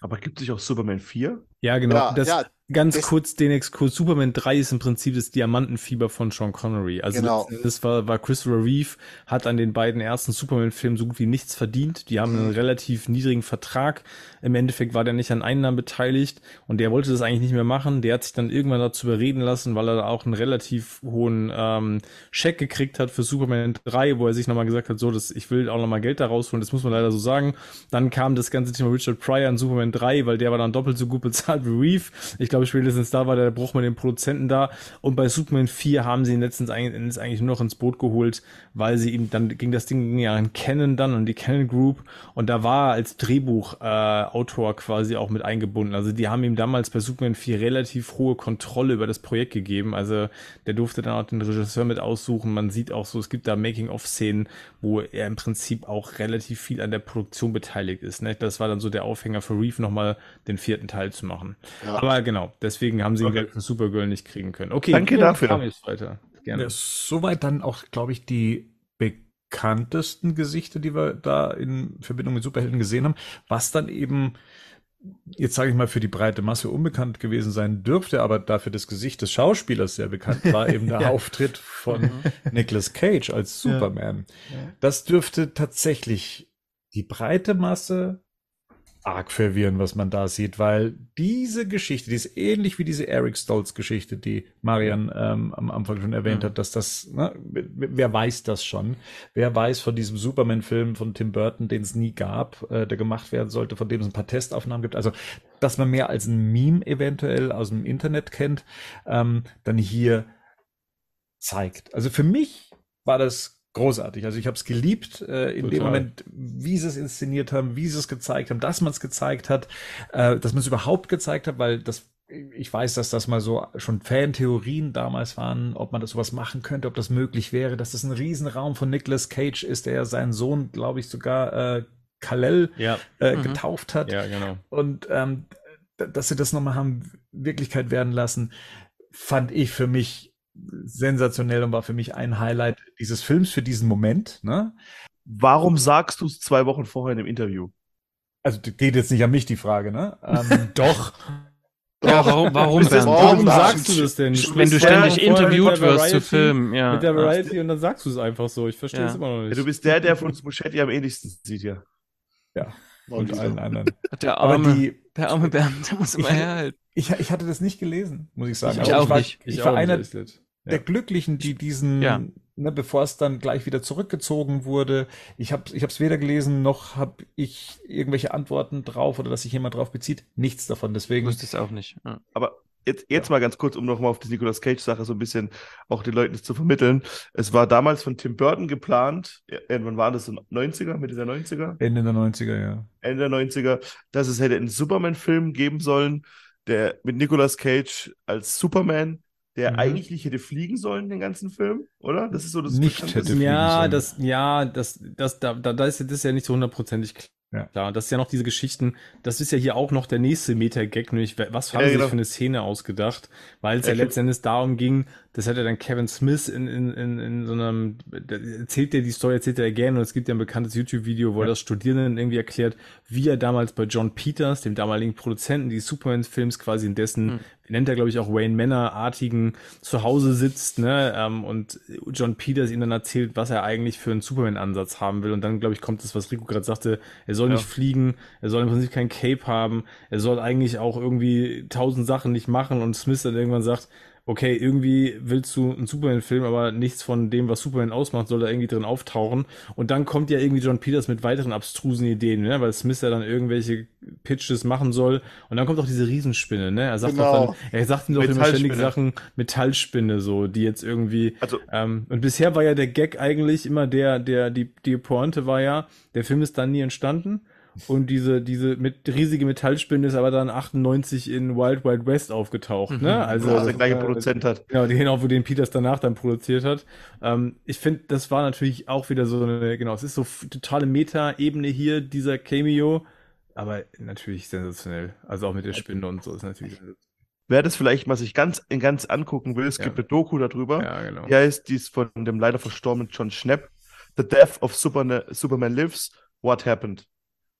Aber gibt sich auch Superman 4? Ja, genau. Ja, das, ja, ganz das- kurz den Exkurs. Superman 3 ist im Prinzip das Diamantenfieber von Sean Connery. Also Genau. das war, war Christopher Reeve, hat an den beiden ersten Superman-Filmen so gut wie nichts verdient. Die haben Mhm. einen relativ niedrigen Vertrag. Im Endeffekt war der nicht an Einnahmen beteiligt und der wollte das eigentlich nicht mehr machen. Der hat sich dann irgendwann dazu überreden lassen, weil er auch einen relativ hohen ähm, Scheck gekriegt hat für Superman 3, wo er sich nochmal gesagt hat, so, das, ich will auch nochmal Geld da rausholen, das muss man leider so sagen. Dann kam das ganze Thema Richard Pryor in Superman 3, weil der war dann doppelt so gut bezahlt wie Reeve. Ich glaube, spätestens da war der Bruch mit den Produzenten da. Und bei Superman 4 haben sie ihn letztens eigentlich, eigentlich nur noch ins Boot geholt, weil sie ihm, dann ging das Ding ja an Canon dann und die Canon Group. Und da war er als Drehbuchautor äh, quasi auch mit eingebunden. Also die haben ihm damals bei Superman 4 relativ hohe Kontrolle über das Projekt gegeben. Also der durfte dann auch den Regisseur mit aussuchen. Man sieht auch so, es gibt da Making-of-Szenen, wo er im Prinzip auch relativ viel an der Produktion beteiligt ist. Ne? Das war dann so der Aufhänger für Reeve nochmal den vierten Teil zu machen. Ja. Aber genau, deswegen haben sie ihn okay. für Supergirl nicht kriegen können. Okay, danke dafür. Weiter. Gerne. Ja, soweit dann auch, glaube ich, die bekanntesten Gesichter, die wir da in Verbindung mit Superhelden gesehen haben, was dann eben jetzt sage ich mal, für die breite Masse unbekannt gewesen sein dürfte, aber dafür das Gesicht des Schauspielers sehr bekannt war, eben der ja. Auftritt von mhm. Nicolas Cage als Superman. Ja. Ja. Das dürfte tatsächlich die breite Masse arg verwirren, was man da sieht, weil diese Geschichte, die ist ähnlich wie diese Eric Stolz Geschichte, die Marian ähm, am Anfang schon erwähnt ja. hat, dass das, ne, wer weiß das schon? Wer weiß von diesem Superman-Film von Tim Burton, den es nie gab, äh, der gemacht werden sollte, von dem es ein paar Testaufnahmen gibt, also dass man mehr als ein Meme eventuell aus dem Internet kennt, ähm, dann hier zeigt. Also für mich war das großartig. Also ich habe es geliebt äh, in Total. dem Moment, wie sie es inszeniert haben, wie sie es gezeigt haben, dass man es gezeigt hat, äh, dass man es überhaupt gezeigt hat, weil das ich weiß, dass das mal so schon Fan-Theorien damals waren, ob man das sowas machen könnte, ob das möglich wäre, dass das ein Riesenraum von Nicolas Cage ist, der seinen Sohn, glaube ich, sogar äh, Kalel ja. äh, mhm. getauft hat. Ja, genau. Und ähm, dass sie das nochmal haben Wirklichkeit werden lassen, fand ich für mich sensationell und war für mich ein Highlight dieses Films für diesen Moment. Ne? Warum sagst du es zwei Wochen vorher in dem Interview? Also geht jetzt nicht an mich die Frage, ne? Ähm, doch. Ja, warum, warum, warum, warum sagst du das denn? Wenn du ständig interviewt wirst zu filmen, ja. Mit der Variety und dann sagst du es einfach so. Ich verstehe es ja. immer noch nicht. Ja, du bist der, der von uns Muschetti am ähnlichsten sieht, ja. Ja. Und, und allen anderen. Der arme, die, der arme Bernd, der muss immer herhalten. Ich, ich hatte das nicht gelesen, muss ich sagen. Ich, auch, ich war, nicht. Ich, ich war einer, der Glücklichen, die diesen, ja. ne, bevor es dann gleich wieder zurückgezogen wurde, ich habe ich es weder gelesen, noch habe ich irgendwelche Antworten drauf oder dass sich jemand drauf bezieht. Nichts davon. Deswegen. Ich wusste es auch nicht. Ja. Aber jetzt, jetzt ja. mal ganz kurz, um nochmal auf die Nicolas Cage-Sache so ein bisschen auch den Leuten zu vermitteln. Es war damals von Tim Burton geplant, irgendwann war das in 90er, Mitte der 90er? Ende der 90er, ja. Ende der 90er, dass es hätte einen Superman-Film geben sollen, der mit Nicolas Cage als Superman der mhm. eigentlich hätte fliegen sollen, den ganzen Film, oder? Das ist so das Nicht hätte fliegen ja, sollen. Das, ja, das, das, da, da ist das ist ja nicht so hundertprozentig ja. klar. Das ist ja noch diese Geschichten, das ist ja hier auch noch der nächste Meta-Gag, nämlich was haben ja, sie genau. sich für eine Szene ausgedacht, weil es ja, ja letztendlich darum ging, das hat ja dann Kevin Smith in, in, in, in so einem, erzählt er die Story, erzählt er gerne und es gibt ja ein bekanntes YouTube-Video, wo ja. er das Studierenden irgendwie erklärt, wie er damals bei John Peters, dem damaligen Produzenten die Superman-Films quasi in dessen, hm. nennt er glaube ich auch Wayne Manor-artigen Zuhause sitzt, ne, ähm, und John Peters ihm dann erzählt, was er eigentlich für einen Superman-Ansatz haben will und dann glaube ich kommt das, was Rico gerade sagte, er soll ja. nicht fliegen, er soll im Prinzip kein Cape haben, er soll eigentlich auch irgendwie tausend Sachen nicht machen und Smith dann irgendwann sagt, okay, irgendwie willst du einen Superman-Film, aber nichts von dem, was Superman ausmacht, soll da irgendwie drin auftauchen. Und dann kommt ja irgendwie John Peters mit weiteren abstrusen Ideen, ne? weil Smith ja dann irgendwelche Pitches machen soll. Und dann kommt auch diese Riesenspinne, ne? Er sagt genau. doch dann, er sagt ihm doch immer ständig Sachen, Metallspinne, so, die jetzt irgendwie. Also, ähm, und bisher war ja der Gag eigentlich immer der, der, die, die Pointe war ja, der Film ist dann nie entstanden. Und diese, diese mit, riesige Metallspinne ist aber dann 98 in Wild Wild West aufgetaucht, ne? mhm. ne? Also, ja, der gleiche Produzent hat. Genau, genau, wo den Peters danach dann produziert hat. Ähm, ich finde, das war natürlich auch wieder so eine, genau, es ist so totale Meta-Ebene hier, dieser Cameo. Aber natürlich sensationell. Also auch mit der Spinne und so ist natürlich Wer das vielleicht mal sich ganz, ganz angucken will, es ja. gibt eine Doku darüber. Ja, genau. Die heißt, die ist von dem leider verstorbenen John Schnapp. The Death of Superman, Superman Lives, What Happened.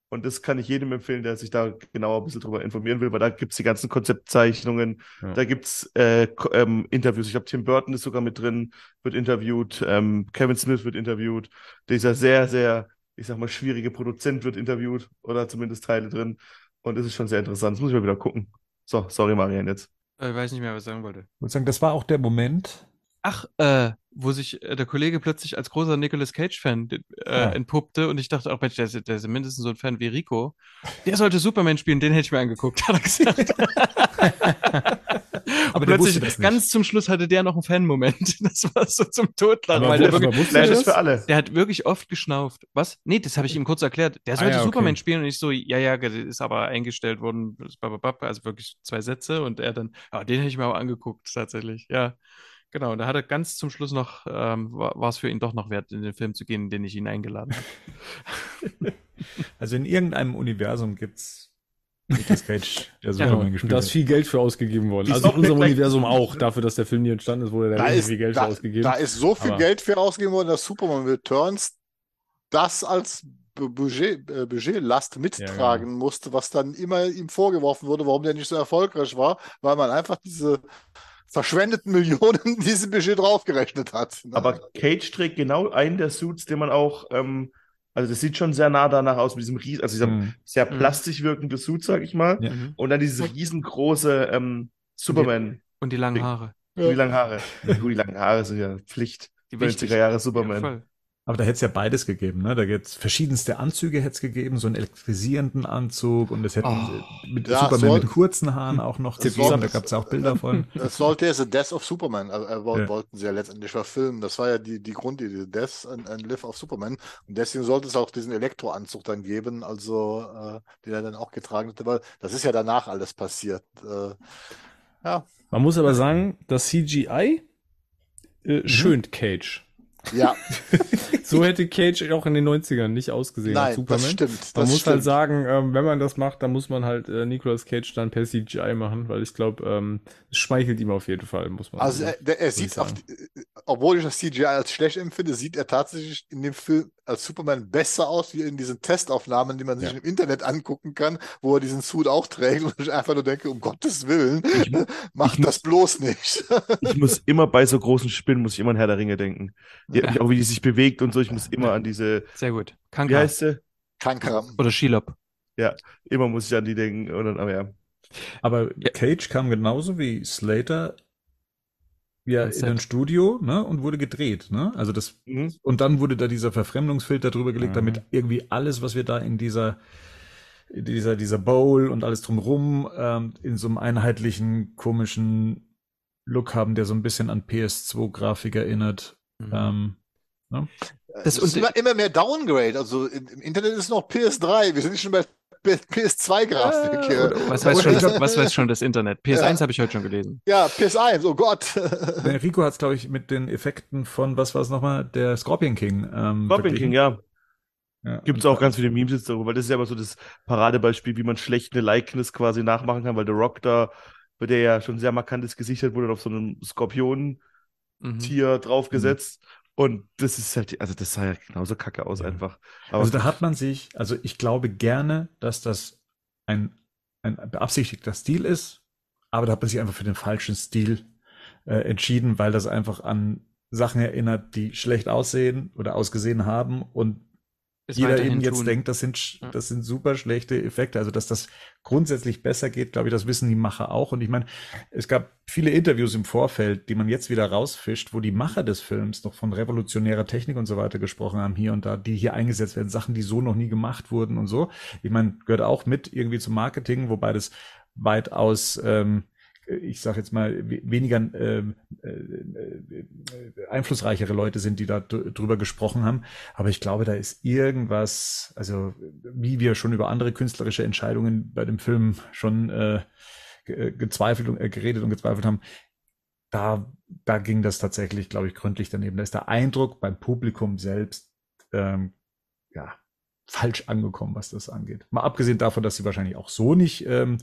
Und das kann ich jedem empfehlen, der sich da genauer ein bisschen drüber informieren will, weil da gibt es die ganzen Konzeptzeichnungen, ja. da gibt es äh, ähm, Interviews. Ich glaube, Tim Burton ist sogar mit drin, wird interviewt, ähm, Kevin Smith wird interviewt, dieser sehr, sehr, ich sag mal, schwierige Produzent wird interviewt oder zumindest Teile drin. Und das ist schon sehr interessant. Das muss ich mal wieder gucken. So, sorry, Marian, jetzt. Ich weiß nicht mehr, was ich sagen wollte. Ich würde sagen, das war auch der Moment, ach, äh, wo sich äh, der Kollege plötzlich als großer Nicolas Cage-Fan äh, Ah. entpuppte und ich dachte auch, Mensch, der ist, der ist mindestens so ein Fan wie Rico. Der sollte Superman spielen, den hätte ich mir angeguckt, hat er gesagt. Aber und plötzlich, ganz zum Schluss hatte der noch einen Fan-Moment. Das war so zum Totlachen, Aber weil der wirklich, er das? für alle. der hat wirklich oft geschnauft. Was? Nee, das habe ich ihm kurz erklärt. Der Ah, sollte ja, okay. Superman spielen und ich so, ja, ja, das ist aber eingestellt worden, also wirklich zwei Sätze und er dann, ja, den hätte ich mir aber angeguckt, tatsächlich. Ja, genau. Und da hat er ganz zum Schluss noch, ähm, war es für ihn doch noch wert, in den Film zu gehen, in den ich ihn eingeladen habe. Also in irgendeinem Universum gibt's Nicolas Cage, der Superman gespielt da ist viel Geld für ausgegeben worden. Die Also in unserem Universum auch. Dafür, dass der Film nie entstanden ist, wurde da Da ist, viel Geld da, für ausgegeben. da ist so viel Aber- Geld für ausgegeben worden, dass Superman Returns das als Bu- Budget, äh, Budgetlast mittragen musste, was dann immer ihm vorgeworfen wurde, warum der nicht so erfolgreich war, weil man einfach diese verschwendeten Millionen in diesem Budget draufgerechnet hat. ne? Aber Cage trägt genau einen der Suits, den man auch, ähm, also das sieht schon sehr nah danach aus mit diesem riesen, also dieser Mhm. sehr Mhm. plastisch wirkende Suit, sag ich mal. Ja. Mhm. Und dann dieses riesengroße ähm, Superman. Und die langen. Haare. Und die langen Haare. Ja, gut, die langen Haare sind ja Pflicht. Die 90er Jahre Ja, Superman. Aber da hätte es ja beides gegeben, ne? Da gibt's verschiedenste Anzüge hätte es gegeben, so einen elektrisierenden Anzug und es hätten Oh. äh, mit Ja, Superman soll- mit kurzen Haaren auch noch soll- Da gab's ja auch Bilder von. Das sollte ja The Death of Superman, also, äh, woll- Ja. wollten sie ja letztendlich verfilmen. Das war ja die, die Grundidee, The Death and, and Live of Superman. Und deswegen sollte es auch diesen Elektroanzug dann geben, also äh, den er dann auch getragen hat. Aber das ist ja danach alles passiert. Äh, ja, Man muss aber sagen, das CGI äh, schönt Cage. Ja, So hätte Cage auch in den 90ern nicht ausgesehen nein, Superman. das stimmt. Man Das muss stimmt. halt sagen, ähm, wenn man das macht, dann muss man halt äh, Nicolas Cage dann per CGI machen, weil ich glaube, ähm, es schmeichelt ihm auf jeden Fall, muss man Also sagen. er, der, er ich sieht, auf, die- äh, obwohl ich das CGI als schlecht empfinde, sieht er tatsächlich in dem Film als Superman besser aus wie in diesen Testaufnahmen, die man sich Ja. im Internet angucken kann, wo er diesen Suit auch trägt und ich einfach nur denke, um Gottes Willen, mach ich das bloß nicht. Ich muss immer bei so großen Spinnen, muss ich immer an Herr der Ringe denken. Ja. Auch wie die sich bewegt und so. Ich muss immer an diese, Sehr gut. wie Kanka. heißt sie? Kankram. Oder Shelob. Immer muss ich an die denken. Und dann, aber ja. Aber Ja. Cage kam genauso wie Slater ja in Set. ein Studio, ne, und wurde gedreht, ne? Also das Mhm. und dann wurde da dieser Verfremdungsfilter drüber gelegt, Mhm. damit irgendwie alles, was wir da in dieser in dieser dieser Bowl und alles drumrum ähm, in so einem einheitlichen komischen Look haben, der so ein bisschen an PS2-Grafik erinnert. Mhm. Ähm, Das Das und- ist immer, immer mehr Downgrade. Also im, im Internet ist noch PS3. Wir sind nicht schon bei PS2-Grafik. Ja, Was weiß, schon, was weiß schon das Internet? PS1 Ja. habe ich heute schon gelesen. ja, PS1, oh Gott. der Rico hat es, glaube ich, mit den Effekten von, was war es nochmal, der Scorpion King. Ähm, Scorpion verglichen. King, ja. Ja, Gibt es auch ganz viele Memes jetzt darüber, weil das ist ja immer so das Paradebeispiel, wie man schlecht eine Likeness quasi nachmachen kann, weil The Rock da, bei der ja schon sehr markantes Gesicht hat, wurde auf so einem Skorpion-Tier Mhm. draufgesetzt. Und das ist halt, also das sah ja genauso kacke aus Ja. einfach. Aber Also da hat man sich, also ich glaube gerne, dass das ein, ein beabsichtigter Stil ist, aber da hat man sich einfach für den falschen Stil äh, entschieden, weil das einfach an Sachen erinnert, die schlecht aussehen oder ausgesehen haben und jeder eben jetzt tun. denkt, das sind, das sind super schlechte Effekte. Also, dass das grundsätzlich besser geht, glaube ich, das wissen die Macher auch. Und ich meine, es gab viele Interviews im Vorfeld, die man jetzt wieder rausfischt, wo die Macher des Films noch von revolutionärer Technik und so weiter gesprochen haben, hier und da, die hier eingesetzt werden, Sachen, die so noch nie gemacht wurden und so. Ich meine, gehört auch mit irgendwie zum Marketing, wobei das weitaus, ähm, ich sage jetzt mal, we- weniger ähm, äh, äh, äh, einflussreichere Leute sind, die da dr- drüber gesprochen haben. Aber ich glaube, da ist irgendwas, also wie wir schon über andere künstlerische Entscheidungen bei dem Film schon äh, ge- gezweifelt und äh, geredet und gezweifelt haben, da, da ging das tatsächlich, glaube ich, gründlich daneben. Da ist der Eindruck beim Publikum selbst ähm, ja falsch angekommen, was das angeht. Mal abgesehen davon, dass sie wahrscheinlich auch so nicht, ähm,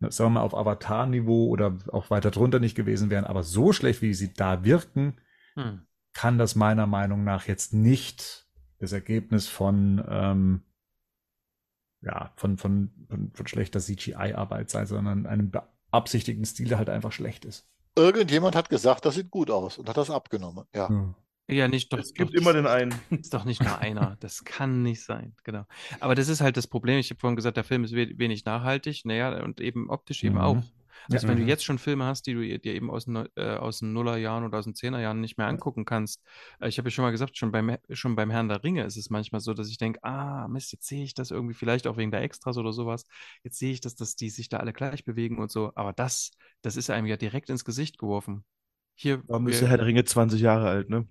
sagen wir mal, auf Avatar-Niveau oder auch weiter drunter nicht gewesen wären, aber so schlecht, wie sie da wirken, Hm. kann das meiner Meinung nach jetzt nicht das Ergebnis von, ähm, ja, von, von, von, von schlechter CGI-Arbeit sein, sondern einem beabsichtigten Stil, der halt einfach schlecht ist. Irgendjemand hat gesagt, das sieht gut aus und hat das abgenommen. Ja. Ja. Ja, nicht doch. es gibt doch, immer den einen. ist doch nicht nur einer. Das kann nicht sein. Genau. Aber das ist halt das Problem. Ich habe vorhin gesagt, der Film ist we wenig nachhaltig. Naja, und eben optisch eben Mhm. auch. Also wenn du Mhm. jetzt schon Filme hast, die du dir eben aus äh, aus den Nullerjahren oder aus den Zehnerjahren nicht mehr angucken kannst. Äh, ich habe ja schon mal gesagt, schon beim, schon beim Herrn der Ringe ist es manchmal so, dass ich denke, ah, Mist, jetzt sehe ich das irgendwie vielleicht auch wegen der Extras oder sowas. Jetzt sehe ich, dass, dass die sich da alle gleich bewegen und so. Aber das, das ist einem ja direkt ins Gesicht geworfen. Hier, Warum ist wir- der Herr der Ringe 20 Jahre alt, ne?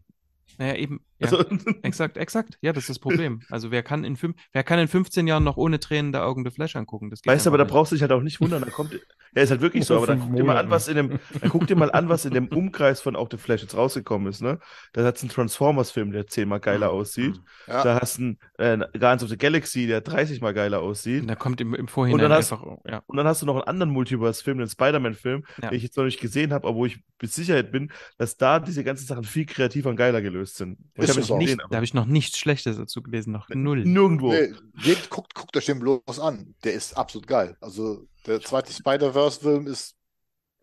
Naja, eben, ja. Also, Exakt, exakt. Ja, das ist das Problem. Also wer kann in, fünf, wer kann in 15 Jahren noch ohne Tränen der Augen The Flash angucken? Das geht weißt du, aber da nicht. brauchst du dich halt auch nicht wundern. Da kommt, ja, ist halt wirklich so, aber dann guck dir mal an, was in dem, dann guck dir mal an, was in dem Umkreis von auch The Flash jetzt rausgekommen ist, ne? Da hat's einen Transformers-Film, der zehnmal geiler aussieht. Ja. Da hast du einen äh, Guardians of the Galaxy, der 30 mal geiler aussieht. Und da kommt im, im Vorhinein dann hast- einfach, ja. Und dann hast du noch einen anderen Multiverse-Film, den Spider-Man-Film, Ja. den ich jetzt noch nicht gesehen habe, aber wo ich mit Sicherheit bin, dass da diese ganzen Sachen viel kreativer und geiler gelöst sind. Ich Ist habe da aber habe ich noch nichts Schlechtes dazu gelesen, noch null. nirgendwo. Nee, geht, guckt, guckt euch den bloß an. Der ist absolut geil. Also der zweite Spider-Verse-Film ist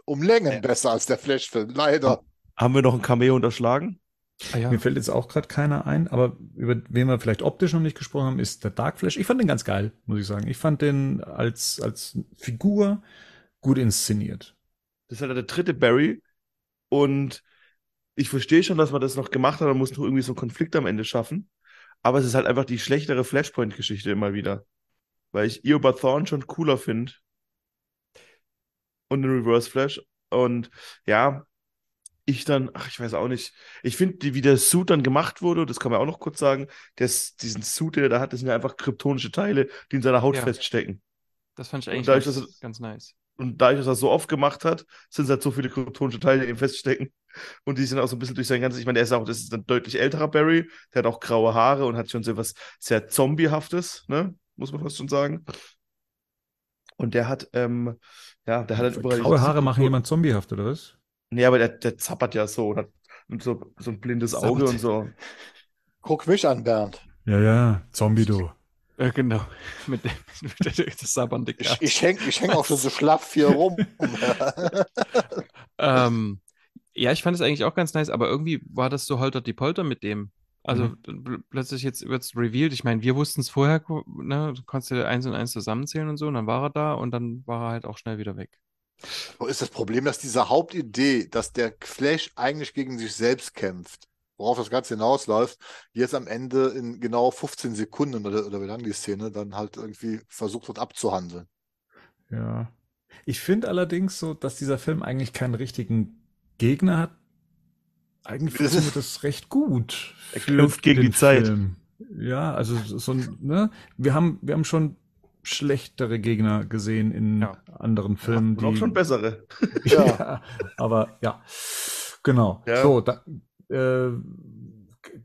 um Längen besser als der Flash-Film. Leider. Haben wir noch ein Cameo unterschlagen? Ah, ja. Mir fällt jetzt auch gerade keiner ein, aber über wen wir vielleicht optisch noch nicht gesprochen haben, ist der Dark Flash. Ich fand den ganz geil, muss ich sagen. Ich fand den als, als Figur gut inszeniert. Das ist halt der dritte Barry. Und ich verstehe schon, dass man das noch gemacht hat. Man muss noch irgendwie so einen Konflikt am Ende schaffen. Aber es ist halt einfach die schlechtere Flashpoint-Geschichte immer wieder. Weil ich Eobard Thorne schon cooler finde. Und den Reverse Flash. Und ja, ich dann, ach, ich weiß auch nicht. Ich finde, wie der Suit dann gemacht wurde, das kann man auch noch kurz sagen, das, diesen Suit, den er da hat, das sind ja einfach kryptonische Teile, die in seiner Haut Ja. feststecken. Das fand ich eigentlich dadurch, ganz, er- ganz nice. Und dadurch, dass er es so oft gemacht hat, sind es halt so viele kryptonische Teile, die ihm feststecken. Und die sind auch so ein bisschen durch sein ganzes, ich meine, der ist auch, das ist ein deutlich älterer Barry, der hat auch graue Haare und hat schon so was sehr Zombiehaftes, ne? Muss man fast schon sagen. Und der hat, ähm, ja, der hat halt überall. Graue Haare machen jemand zombiehaft, oder was? Nee, aber der, der zappert ja so und hat und so, so ein blindes Auge Zappert. und so. Guck mich an, Bernd. Ja, ja, Zombie, du. Ja, genau. Mit dem mit das sabbernde Ich, ich häng, ich häng auch schon so schlaff hier rum. Ähm, ja, ich fand es eigentlich auch ganz nice, aber irgendwie war das so holter die Polter mit dem. Also Mhm. plötzlich jetzt wird's revealed. Ich meine, wir wussten es vorher, ne? Du konntest ja eins und eins zusammenzählen und so, und dann war er da und dann war er halt auch schnell wieder weg. Wo ist das Problem, dass diese Hauptidee, dass der Flash eigentlich gegen sich selbst kämpft, worauf das Ganze hinausläuft, jetzt am Ende in genau 15 Sekunden oder, oder wie lang die Szene dann halt irgendwie versucht wird abzuhandeln. Ja. Ich finde allerdings so, dass dieser Film eigentlich keinen richtigen Gegner hat. Eigentlich Das ist- funktioniert das recht gut. Er kämpft gegen die Zeit. Film. Ja, also so- ein, ne? Wir haben, wir haben schon schlechtere Gegner gesehen in Ja. anderen Filmen, Und auch die schon bessere. Ja. ja, aber ja, genau. Ja. So, da, äh,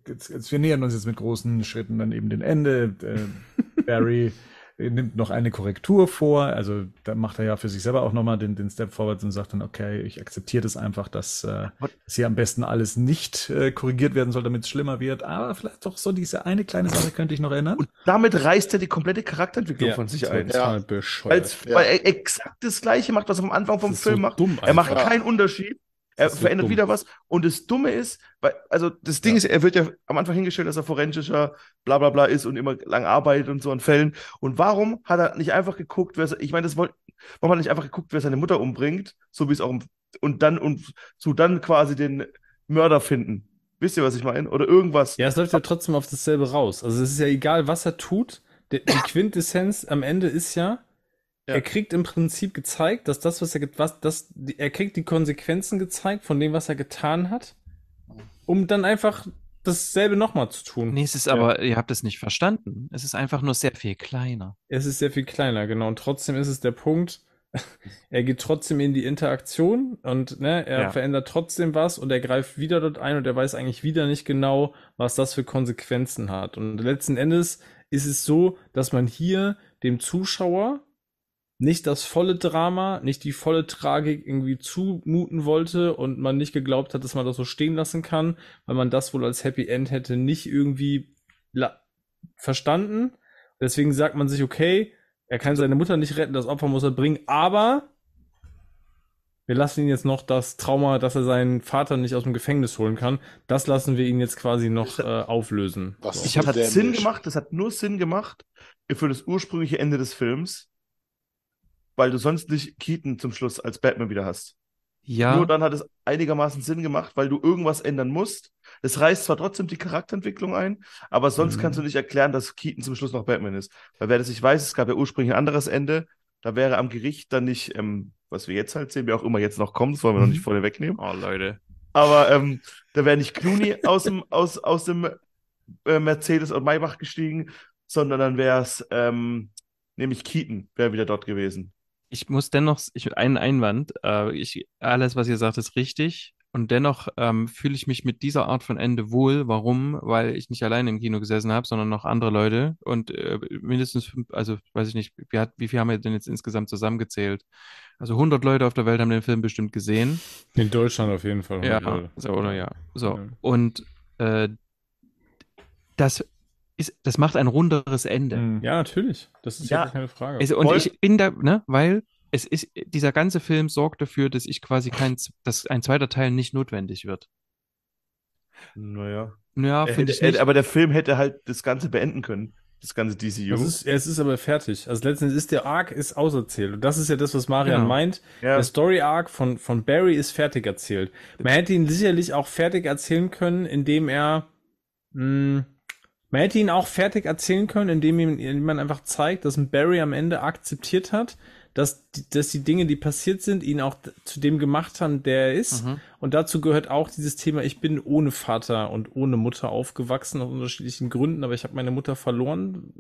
jetzt, jetzt, wir nähern uns jetzt mit großen Schritten dann eben dem Ende. Äh, Barry nimmt noch eine Korrektur vor, also da macht er ja für sich selber auch nochmal den, den Step vorwärts und sagt dann, okay, ich akzeptiere das einfach, dass, äh, dass hier am besten alles nicht äh, korrigiert werden soll, damit es schlimmer wird, aber vielleicht doch so diese eine kleine Sache könnte ich noch erinnern. Und damit reißt er die komplette Charakterentwicklung von sich ein. total Ja. bescheuert. Weil's, Ja. Weil er exakt das Gleiche macht, was er am Anfang vom Das ist Film so macht. dumm Er macht keinen Unterschied. Er so verändert dumm. wieder was. Und das Dumme ist, weil, also das Ding Ja. ist, er wird ja am Anfang hingestellt, dass er forensischer bla bla bla ist und immer lang arbeitet und so an Fällen. Und warum hat er nicht einfach geguckt, wer, ich meine, das wollte, warum hat er nicht einfach geguckt, wer seine Mutter umbringt, so wie es auch und dann und zu dann quasi den Mörder finden. Wisst ihr, was ich meine? Oder irgendwas. Ja, es läuft ja trotzdem auf dasselbe raus. Also es ist ja egal, was er tut. Die, die Quintessenz am Ende ist ja, Ja. er kriegt im Prinzip gezeigt, dass das, was er, get- was, das, er kriegt die Konsequenzen gezeigt von dem, was er getan hat, um dann einfach dasselbe nochmal zu tun. Nee, es ist aber, ihr habt es nicht verstanden. Es ist einfach nur sehr viel kleiner. Es ist sehr viel kleiner, genau. Und trotzdem ist es der Punkt, er geht trotzdem in die Interaktion und ne, er Ja. verändert trotzdem was und er greift wieder dort ein und er weiß eigentlich wieder nicht genau, was das für Konsequenzen hat. Und letzten Endes ist es so, dass man hier dem Zuschauer nicht das volle Drama, nicht die volle Tragik irgendwie zumuten wollte und man nicht geglaubt hat, dass man das so stehen lassen kann, weil man das wohl als Happy End hätte nicht irgendwie verstanden. Deswegen sagt man sich, okay, er kann seine Mutter nicht retten, das Opfer muss er bringen, aber wir lassen ihn jetzt noch das Trauma, dass er seinen Vater nicht aus dem Gefängnis holen kann, das lassen wir ihn jetzt quasi noch äh, auflösen. Was So. ich hat Sinn gemacht, das hat nur Sinn gemacht für das ursprüngliche Ende des Films. Weil du sonst nicht Keaton zum Schluss als Batman wieder hast. Ja, Nur dann hat es einigermaßen Sinn gemacht, weil du irgendwas ändern musst. Es reißt zwar trotzdem die Charakterentwicklung ein, aber sonst Mhm. kannst du nicht erklären, dass Keaton zum Schluss noch Batman ist. Weil wer das nicht weiß, es gab ja ursprünglich ein anderes Ende. Da wäre am Gericht dann nicht, ähm, was wir jetzt halt sehen, wer auch immer jetzt noch kommt, das wollen wir noch nicht vorne wegnehmen. oh Leute. Aber ähm, da wäre nicht Clooney aus dem, aus, aus dem äh, Mercedes und Maybach gestiegen, sondern dann wäre es ähm, nämlich Keaton, wäre wieder dort gewesen. Ich muss dennoch, ich, einen Einwand, äh, ich, alles, was ihr sagt, ist richtig. Und dennoch ähm, fühle ich mich mit dieser Art von Ende wohl. Warum? Weil ich nicht alleine im Kino gesessen habe, sondern noch andere Leute. Und äh, mindestens fünf, also weiß ich nicht, wie, hat, wie viel haben wir denn jetzt insgesamt zusammengezählt? Also 100 Leute auf der Welt haben den Film bestimmt gesehen. In Deutschland auf jeden Fall. Ja, 100 Leute. so, oder ja. So. Ja. Und äh, das ist, das macht ein runderes Ende. Mhm. Ja, natürlich. Das ist ja, Ja. keine Frage. Also, und Voll. ich bin da, ne, weil es ist, dieser ganze Film sorgt dafür, dass ich quasi kein, dass ein zweiter Teil nicht notwendig wird. Naja. Ja, Er finde ich nicht. er- aber der Film hätte halt das Ganze beenden können. Das ganze DCU. es, ist, es ist aber fertig. Also letztendlich ist der Arc ist auserzählt. Und das ist ja das, was Marian Genau. meint. ja. Der Story Arc von, von Barry ist fertig erzählt. Man hätte ihn sicherlich auch fertig erzählen können, indem er, mh, man hätte ihn auch fertig erzählen können, indem, ihm, indem man einfach zeigt, dass ein Barry am Ende akzeptiert hat, dass die, dass die Dinge, die passiert sind, ihn auch zu dem gemacht haben, der er ist. Mhm. Und dazu gehört auch dieses Thema, ich bin ohne Vater und ohne Mutter aufgewachsen aus unterschiedlichen Gründen, aber ich habe meine Mutter verloren,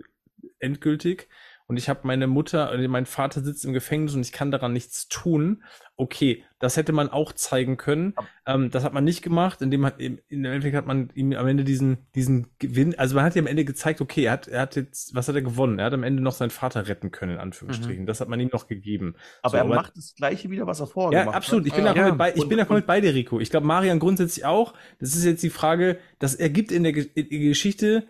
endgültig. Und ich habe meine Mutter, äh, mein Vater sitzt im Gefängnis und ich kann daran nichts tun. Okay, das hätte man auch zeigen können. Ähm, das hat man nicht gemacht. Indem hat, im im Endeffekt hat man ihm am Ende diesen, diesen Gewinn, also man hat ihm am Ende gezeigt, okay, er hat, er hat jetzt, was hat er gewonnen? Er hat am Ende noch seinen Vater retten können, in Anführungsstrichen. Das hat man ihm noch gegeben. aber so, er aber- macht das Gleiche wieder, was er vorher Ja, gemacht absolut. Ich hat. bin, da Ja. komplett bei, ich bin da komplett bei dir, Rico. Ich glaube, Marian grundsätzlich auch. Das ist jetzt die Frage, das ergibt in der, in der Geschichte,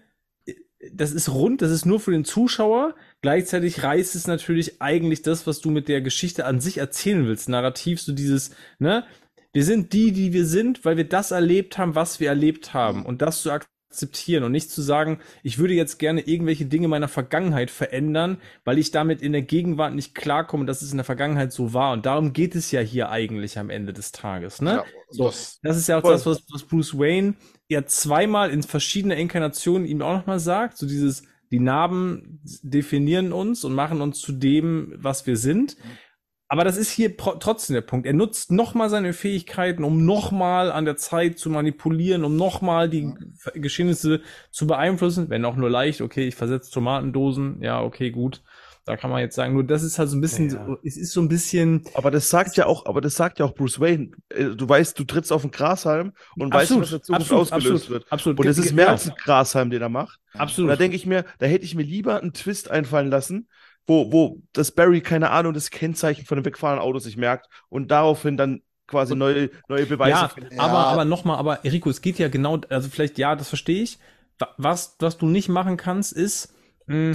das ist rund, das ist nur für den Zuschauer. Gleichzeitig reißt es natürlich eigentlich das, was du mit der Geschichte an sich erzählen willst. Narrativ, so dieses, ne? Wir sind die, die wir sind, weil wir das erlebt haben, was wir erlebt haben. Und das zu akzeptieren und nicht zu sagen, ich würde jetzt gerne irgendwelche Dinge meiner Vergangenheit verändern, weil ich damit in der Gegenwart nicht klarkomme, dass es in der Vergangenheit so war. Und darum geht es ja hier eigentlich am Ende des Tages, ne? Ja, So, das, das ist ja auch Voll. das, was, was Bruce Wayne ja zweimal in verschiedenen Inkarnationen ihm auch nochmal sagt. So dieses, die Narben definieren uns und machen uns zu dem, was wir sind. Aber das ist hier trotzdem der Punkt. Er nutzt nochmal seine Fähigkeiten, um nochmal an der Zeit zu manipulieren, um nochmal die Geschehnisse zu beeinflussen. Wenn auch nur leicht, okay, ich versetze Tomatendosen, ja, okay, gut. Da kann man jetzt sagen, nur das ist halt so ein bisschen, Ja. so, es ist so ein bisschen, Aber das sagt ja auch, aber das sagt ja auch Bruce Wayne. Äh, Du weißt, du trittst auf einen Grashalm und weißt, was der Zukunft ausgelöst wird. absolut. Und es ist mehr genau. als ein Grashalm, den er macht. Und Absolut. da denke ich mir, da hätte ich mir lieber einen Twist einfallen lassen, wo, wo das Barry, keine Ahnung, das Kennzeichen von einem wegfahrenden Auto sich merkt und daraufhin dann quasi neue, neue Beweise ja, findet. aber, Ja. aber nochmal, aber Eriko, es geht ja genau, also vielleicht, ja, das verstehe ich. Wa- Was, was du nicht machen kannst, ist, mh,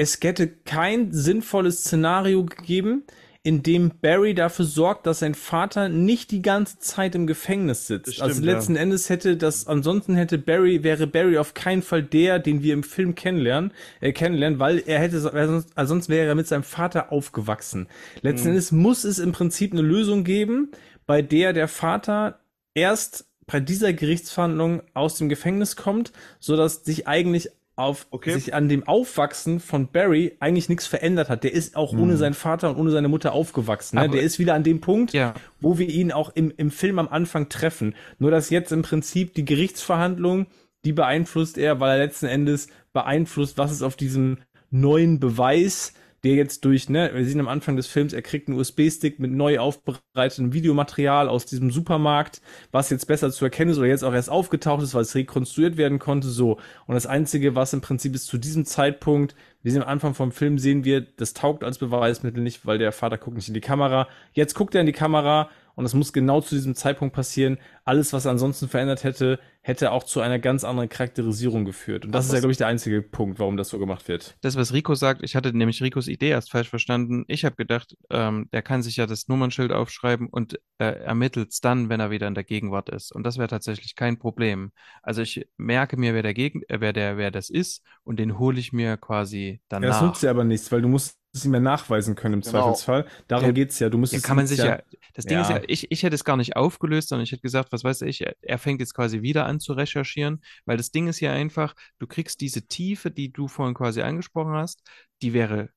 es hätte kein sinnvolles Szenario gegeben, in dem Barry dafür sorgt, dass sein Vater nicht die ganze Zeit im Gefängnis sitzt. Also stimmt, letzten Endes hätte das, ansonsten hätte Barry, wäre Barry auf keinen Fall der, den wir im Film kennenlernen, äh, kennenlernen, weil er hätte, also sonst wäre er mit seinem Vater aufgewachsen. Letzten Mhm. Endes muss es im Prinzip eine Lösung geben, bei der der Vater erst bei dieser Gerichtsverhandlung aus dem Gefängnis kommt, so dass sich eigentlich auf Okay. sich an dem Aufwachsen von Barry eigentlich nichts verändert hat. Der ist auch ohne seinen Vater und ohne seine Mutter aufgewachsen. Ne? Aber- Der ist wieder an dem Punkt, Ja. wo wir ihn auch im, im Film am Anfang treffen. Nur dass jetzt im Prinzip die Gerichtsverhandlung, die beeinflusst er, weil er letzten Endes beeinflusst, was ist auf diesem neuen Beweis, der jetzt durch, ne, wir sehen am Anfang des Films, er kriegt einen USB-Stick mit neu aufbereitetem Videomaterial aus diesem Supermarkt, was jetzt besser zu erkennen ist oder jetzt auch erst aufgetaucht ist, weil es rekonstruiert werden konnte, so. Und das Einzige, was im Prinzip ist zu diesem Zeitpunkt, wir sehen am Anfang vom Film, sehen wir, das taugt als Beweismittel nicht, weil der Vater guckt nicht in die Kamera. Jetzt guckt er in die Kamera und es muss genau zu diesem Zeitpunkt passieren. Alles, was er ansonsten verändert hätte, hätte auch zu einer ganz anderen Charakterisierung geführt. Und das ist ja, glaube ich, der einzige Punkt, warum das so gemacht wird. Das, was Rico sagt, ich hatte nämlich Ricos Idee erst falsch verstanden. Ich habe gedacht, ähm, der kann sich ja das Nummernschild aufschreiben und äh, ermittelt es dann, wenn er wieder in der Gegenwart ist. Und das wäre tatsächlich kein Problem. Also ich merke mir, wer der Gegen äh, wer der, wer das ist, und den hole ich mir quasi Ja, das danach. nutzt ja aber nichts, weil du musst es nicht mehr nachweisen können im Genau. Zweifelsfall. Darum Ja, geht's ja. Du Ja, müsstest kann man es sich ja, das Ding ist Ja. ja, ich, ich hätte es gar nicht aufgelöst, sondern ich hätte gesagt, was weiß ich, er, fängt jetzt quasi wieder an zu recherchieren, weil das Ding ist ja einfach, du kriegst diese Tiefe, die du vorhin quasi angesprochen hast, die wäre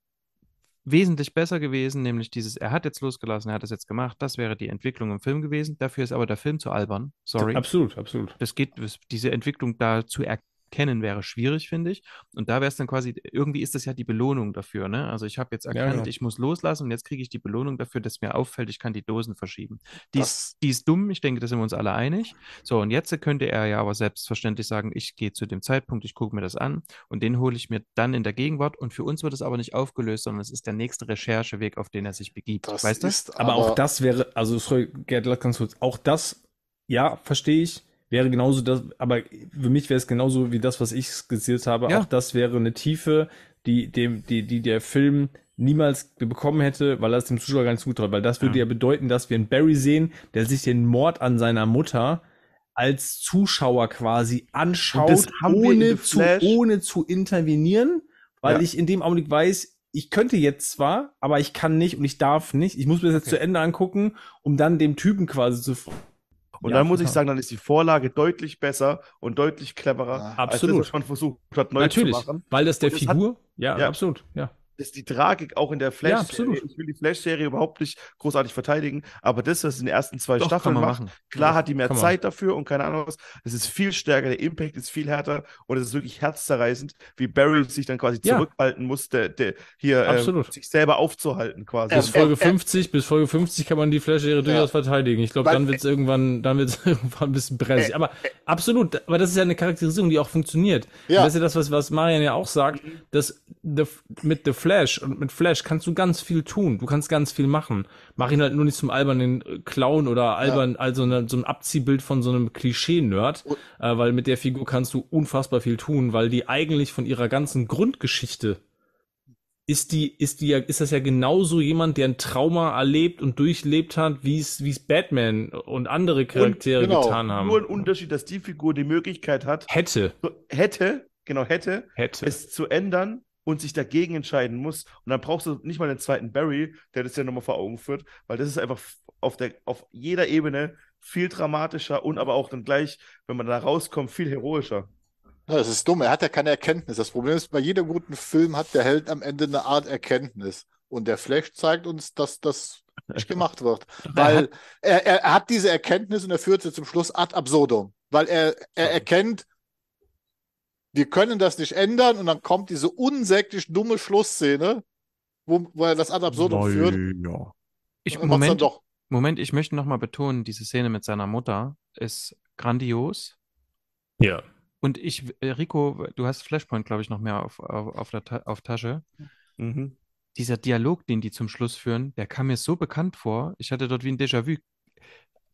wesentlich besser gewesen, nämlich dieses, er hat jetzt losgelassen, er hat es jetzt gemacht, das wäre die Entwicklung im Film gewesen. Dafür ist aber der Film zu albern. Sorry. Absolut, absolut. Das geht, diese Entwicklung da zu erkennen wäre schwierig, finde ich. Und da wäre es dann quasi, irgendwie ist das ja die Belohnung dafür, ne? Also ich habe jetzt erkannt, genau. ich muss loslassen und jetzt kriege ich die Belohnung dafür, dass mir auffällt, ich kann die Dosen verschieben. Die, ist, die ist dumm, ich denke, da sind wir uns alle einig. So, und jetzt könnte er ja aber selbstverständlich sagen, ich gehe zu dem Zeitpunkt, ich gucke mir das an und den hole ich mir dann in der Gegenwart und für uns wird es aber nicht aufgelöst, sondern es ist der nächste Rechercheweg, auf den er sich begibt. Das weißt du? ist Aber, auch das wäre, also sorry, Gerd, ganz kurz, auch das, ja, verstehe ich, wäre genauso das, aber für mich wäre es genauso wie das, was ich skizziert habe. Ja. Auch das wäre eine Tiefe, die dem, die, die der Film niemals bekommen hätte, weil er es dem Zuschauer gar nicht zutraut. Weil das würde ja. Ja. bedeuten, dass wir einen Barry sehen, der sich den Mord an seiner Mutter als Zuschauer quasi anschaut, ohne zu, ohne zu intervenieren, weil Ja. ich in dem Augenblick weiß, ich könnte jetzt zwar, aber ich kann nicht und ich darf nicht. Ich muss mir das jetzt Okay. zu Ende angucken, um dann dem Typen quasi zu. Und Ja, dann muss ich total. sagen, dann ist die Vorlage deutlich besser und deutlich cleverer, Ja, als absolut. das, was man versucht hat, neu Natürlich, zu machen. weil das der Und es hat- Figur, ja, Ja. absolut, ja. Ist die Tragik auch in der Ja, Flash-Serie. absolut. ich will die Flash-Serie überhaupt nicht großartig verteidigen, aber das, was in den ersten zwei Doch, Staffeln macht, machen. klar hat die mehr. Zeit dafür und keine Ahnung was. Es ist viel stärker, der Impact ist viel härter und es ist wirklich herzzerreißend, wie Barry sich dann quasi Ja. zurückhalten muss, der, der hier äh, Absolut. sich selber aufzuhalten quasi. Bis Ähm, Folge ähm, ähm, 50, bis Folge 50 kann man die Flash-Serie durchaus verteidigen. Ich glaube, dann wird es irgendwann, dann wird es irgendwann ein bisschen brenzlig. Aber absolut, aber das ist ja eine Charakterisierung, die auch funktioniert. Ja. Und das ist ja das, was, was Marian ja auch sagt, dass the, mit The Flash und mit Flash kannst du ganz viel tun. Du kannst ganz viel machen. Mach ihn halt nur nicht zum albernen äh, Clown oder albern, also eine, so ein Abziehbild von so einem Klischee-Nerd, äh, weil mit der Figur kannst du unfassbar viel tun, weil die eigentlich von ihrer ganzen Grundgeschichte ist die, ist die ja, ist das ja genauso jemand, der ein Trauma erlebt und durchlebt hat, wie es, wie es Batman und andere Charaktere genau, getan haben. Nur ein Unterschied, dass die Figur die Möglichkeit hat, hätte, hätte, genau hätte, hätte. es zu ändern und sich dagegen entscheiden muss. Und dann brauchst du nicht mal den zweiten Barry, der das ja nochmal vor Augen führt, weil das ist einfach auf, der, auf jeder Ebene viel dramatischer und aber auch dann gleich, wenn man da rauskommt, viel heroischer. Das ist dumm. Er hat ja keine Erkenntnis. Das Problem ist, bei jedem guten Film hat der Held am Ende eine Art Erkenntnis. Und der Flash zeigt uns, dass das nicht gemacht wird. Weil er, er, er hat diese Erkenntnis und er führt sie zum Schluss ad absurdum. Weil er, er erkennt, wir können das nicht ändern und dann kommt diese unsäglich dumme Schlussszene, wo, wo er das ad absurdum führt. Ich, und macht's dann Moment, doch. Moment, ich möchte nochmal betonen, diese Szene mit seiner Mutter ist grandios. Ja. Und ich, äh, Rico, du hast Flashpoint, glaube ich, noch mehr auf, auf, auf, der Ta auf Tasche. Mhm. Dieser Dialog, den die zum Schluss führen, der kam mir so bekannt vor. Ich hatte dort wie ein Déjà-vu.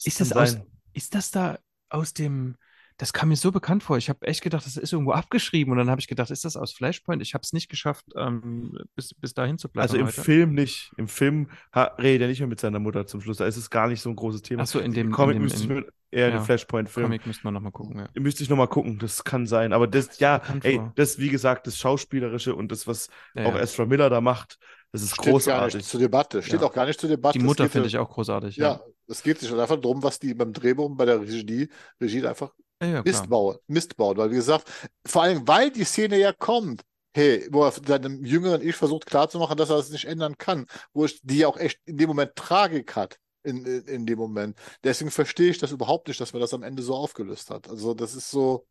Ist das aus, ist das da aus dem, das kam mir so bekannt vor. Ich habe echt gedacht, das ist irgendwo abgeschrieben. Und dann habe ich gedacht, ist das aus Flashpoint? Ich habe es nicht geschafft, ähm, bis, bis dahin zu bleiben Also im heute. Film nicht. Im Film redet er nicht mehr mit seiner Mutter zum Schluss. Da ist es gar nicht so ein großes Thema. Ach so, in dem- Im Comic in dem- müsste ich mir eher ja. den Flashpoint-Film. Comic müssten wir nochmal gucken, ja. Müsste ich nochmal gucken, das kann sein. Aber das, ja, ey, vor. das, wie gesagt, das Schauspielerische und das, was Ja, auch ja. Ezra Miller da macht, das ist Steht gar großartig. nicht zur Debatte. Steht Ja. auch gar nicht zur Debatte. Die Mutter finde ja- ich auch großartig. Ja, es geht sich einfach darum, was die beim Drehbuch bei der Regie, Regie einfach ja, ja, klar. Mist bauen, Mist bauen. Weil, wie gesagt, vor allem, weil die Szene ja kommt, hey, wo er seinem jüngeren Ich versucht klarzumachen, dass er das nicht ändern kann, wo es die auch echt in dem Moment Tragik hat. In, in, in dem Moment. Deswegen verstehe ich das überhaupt nicht, dass man das am Ende so aufgelöst hat. Also, das ist so,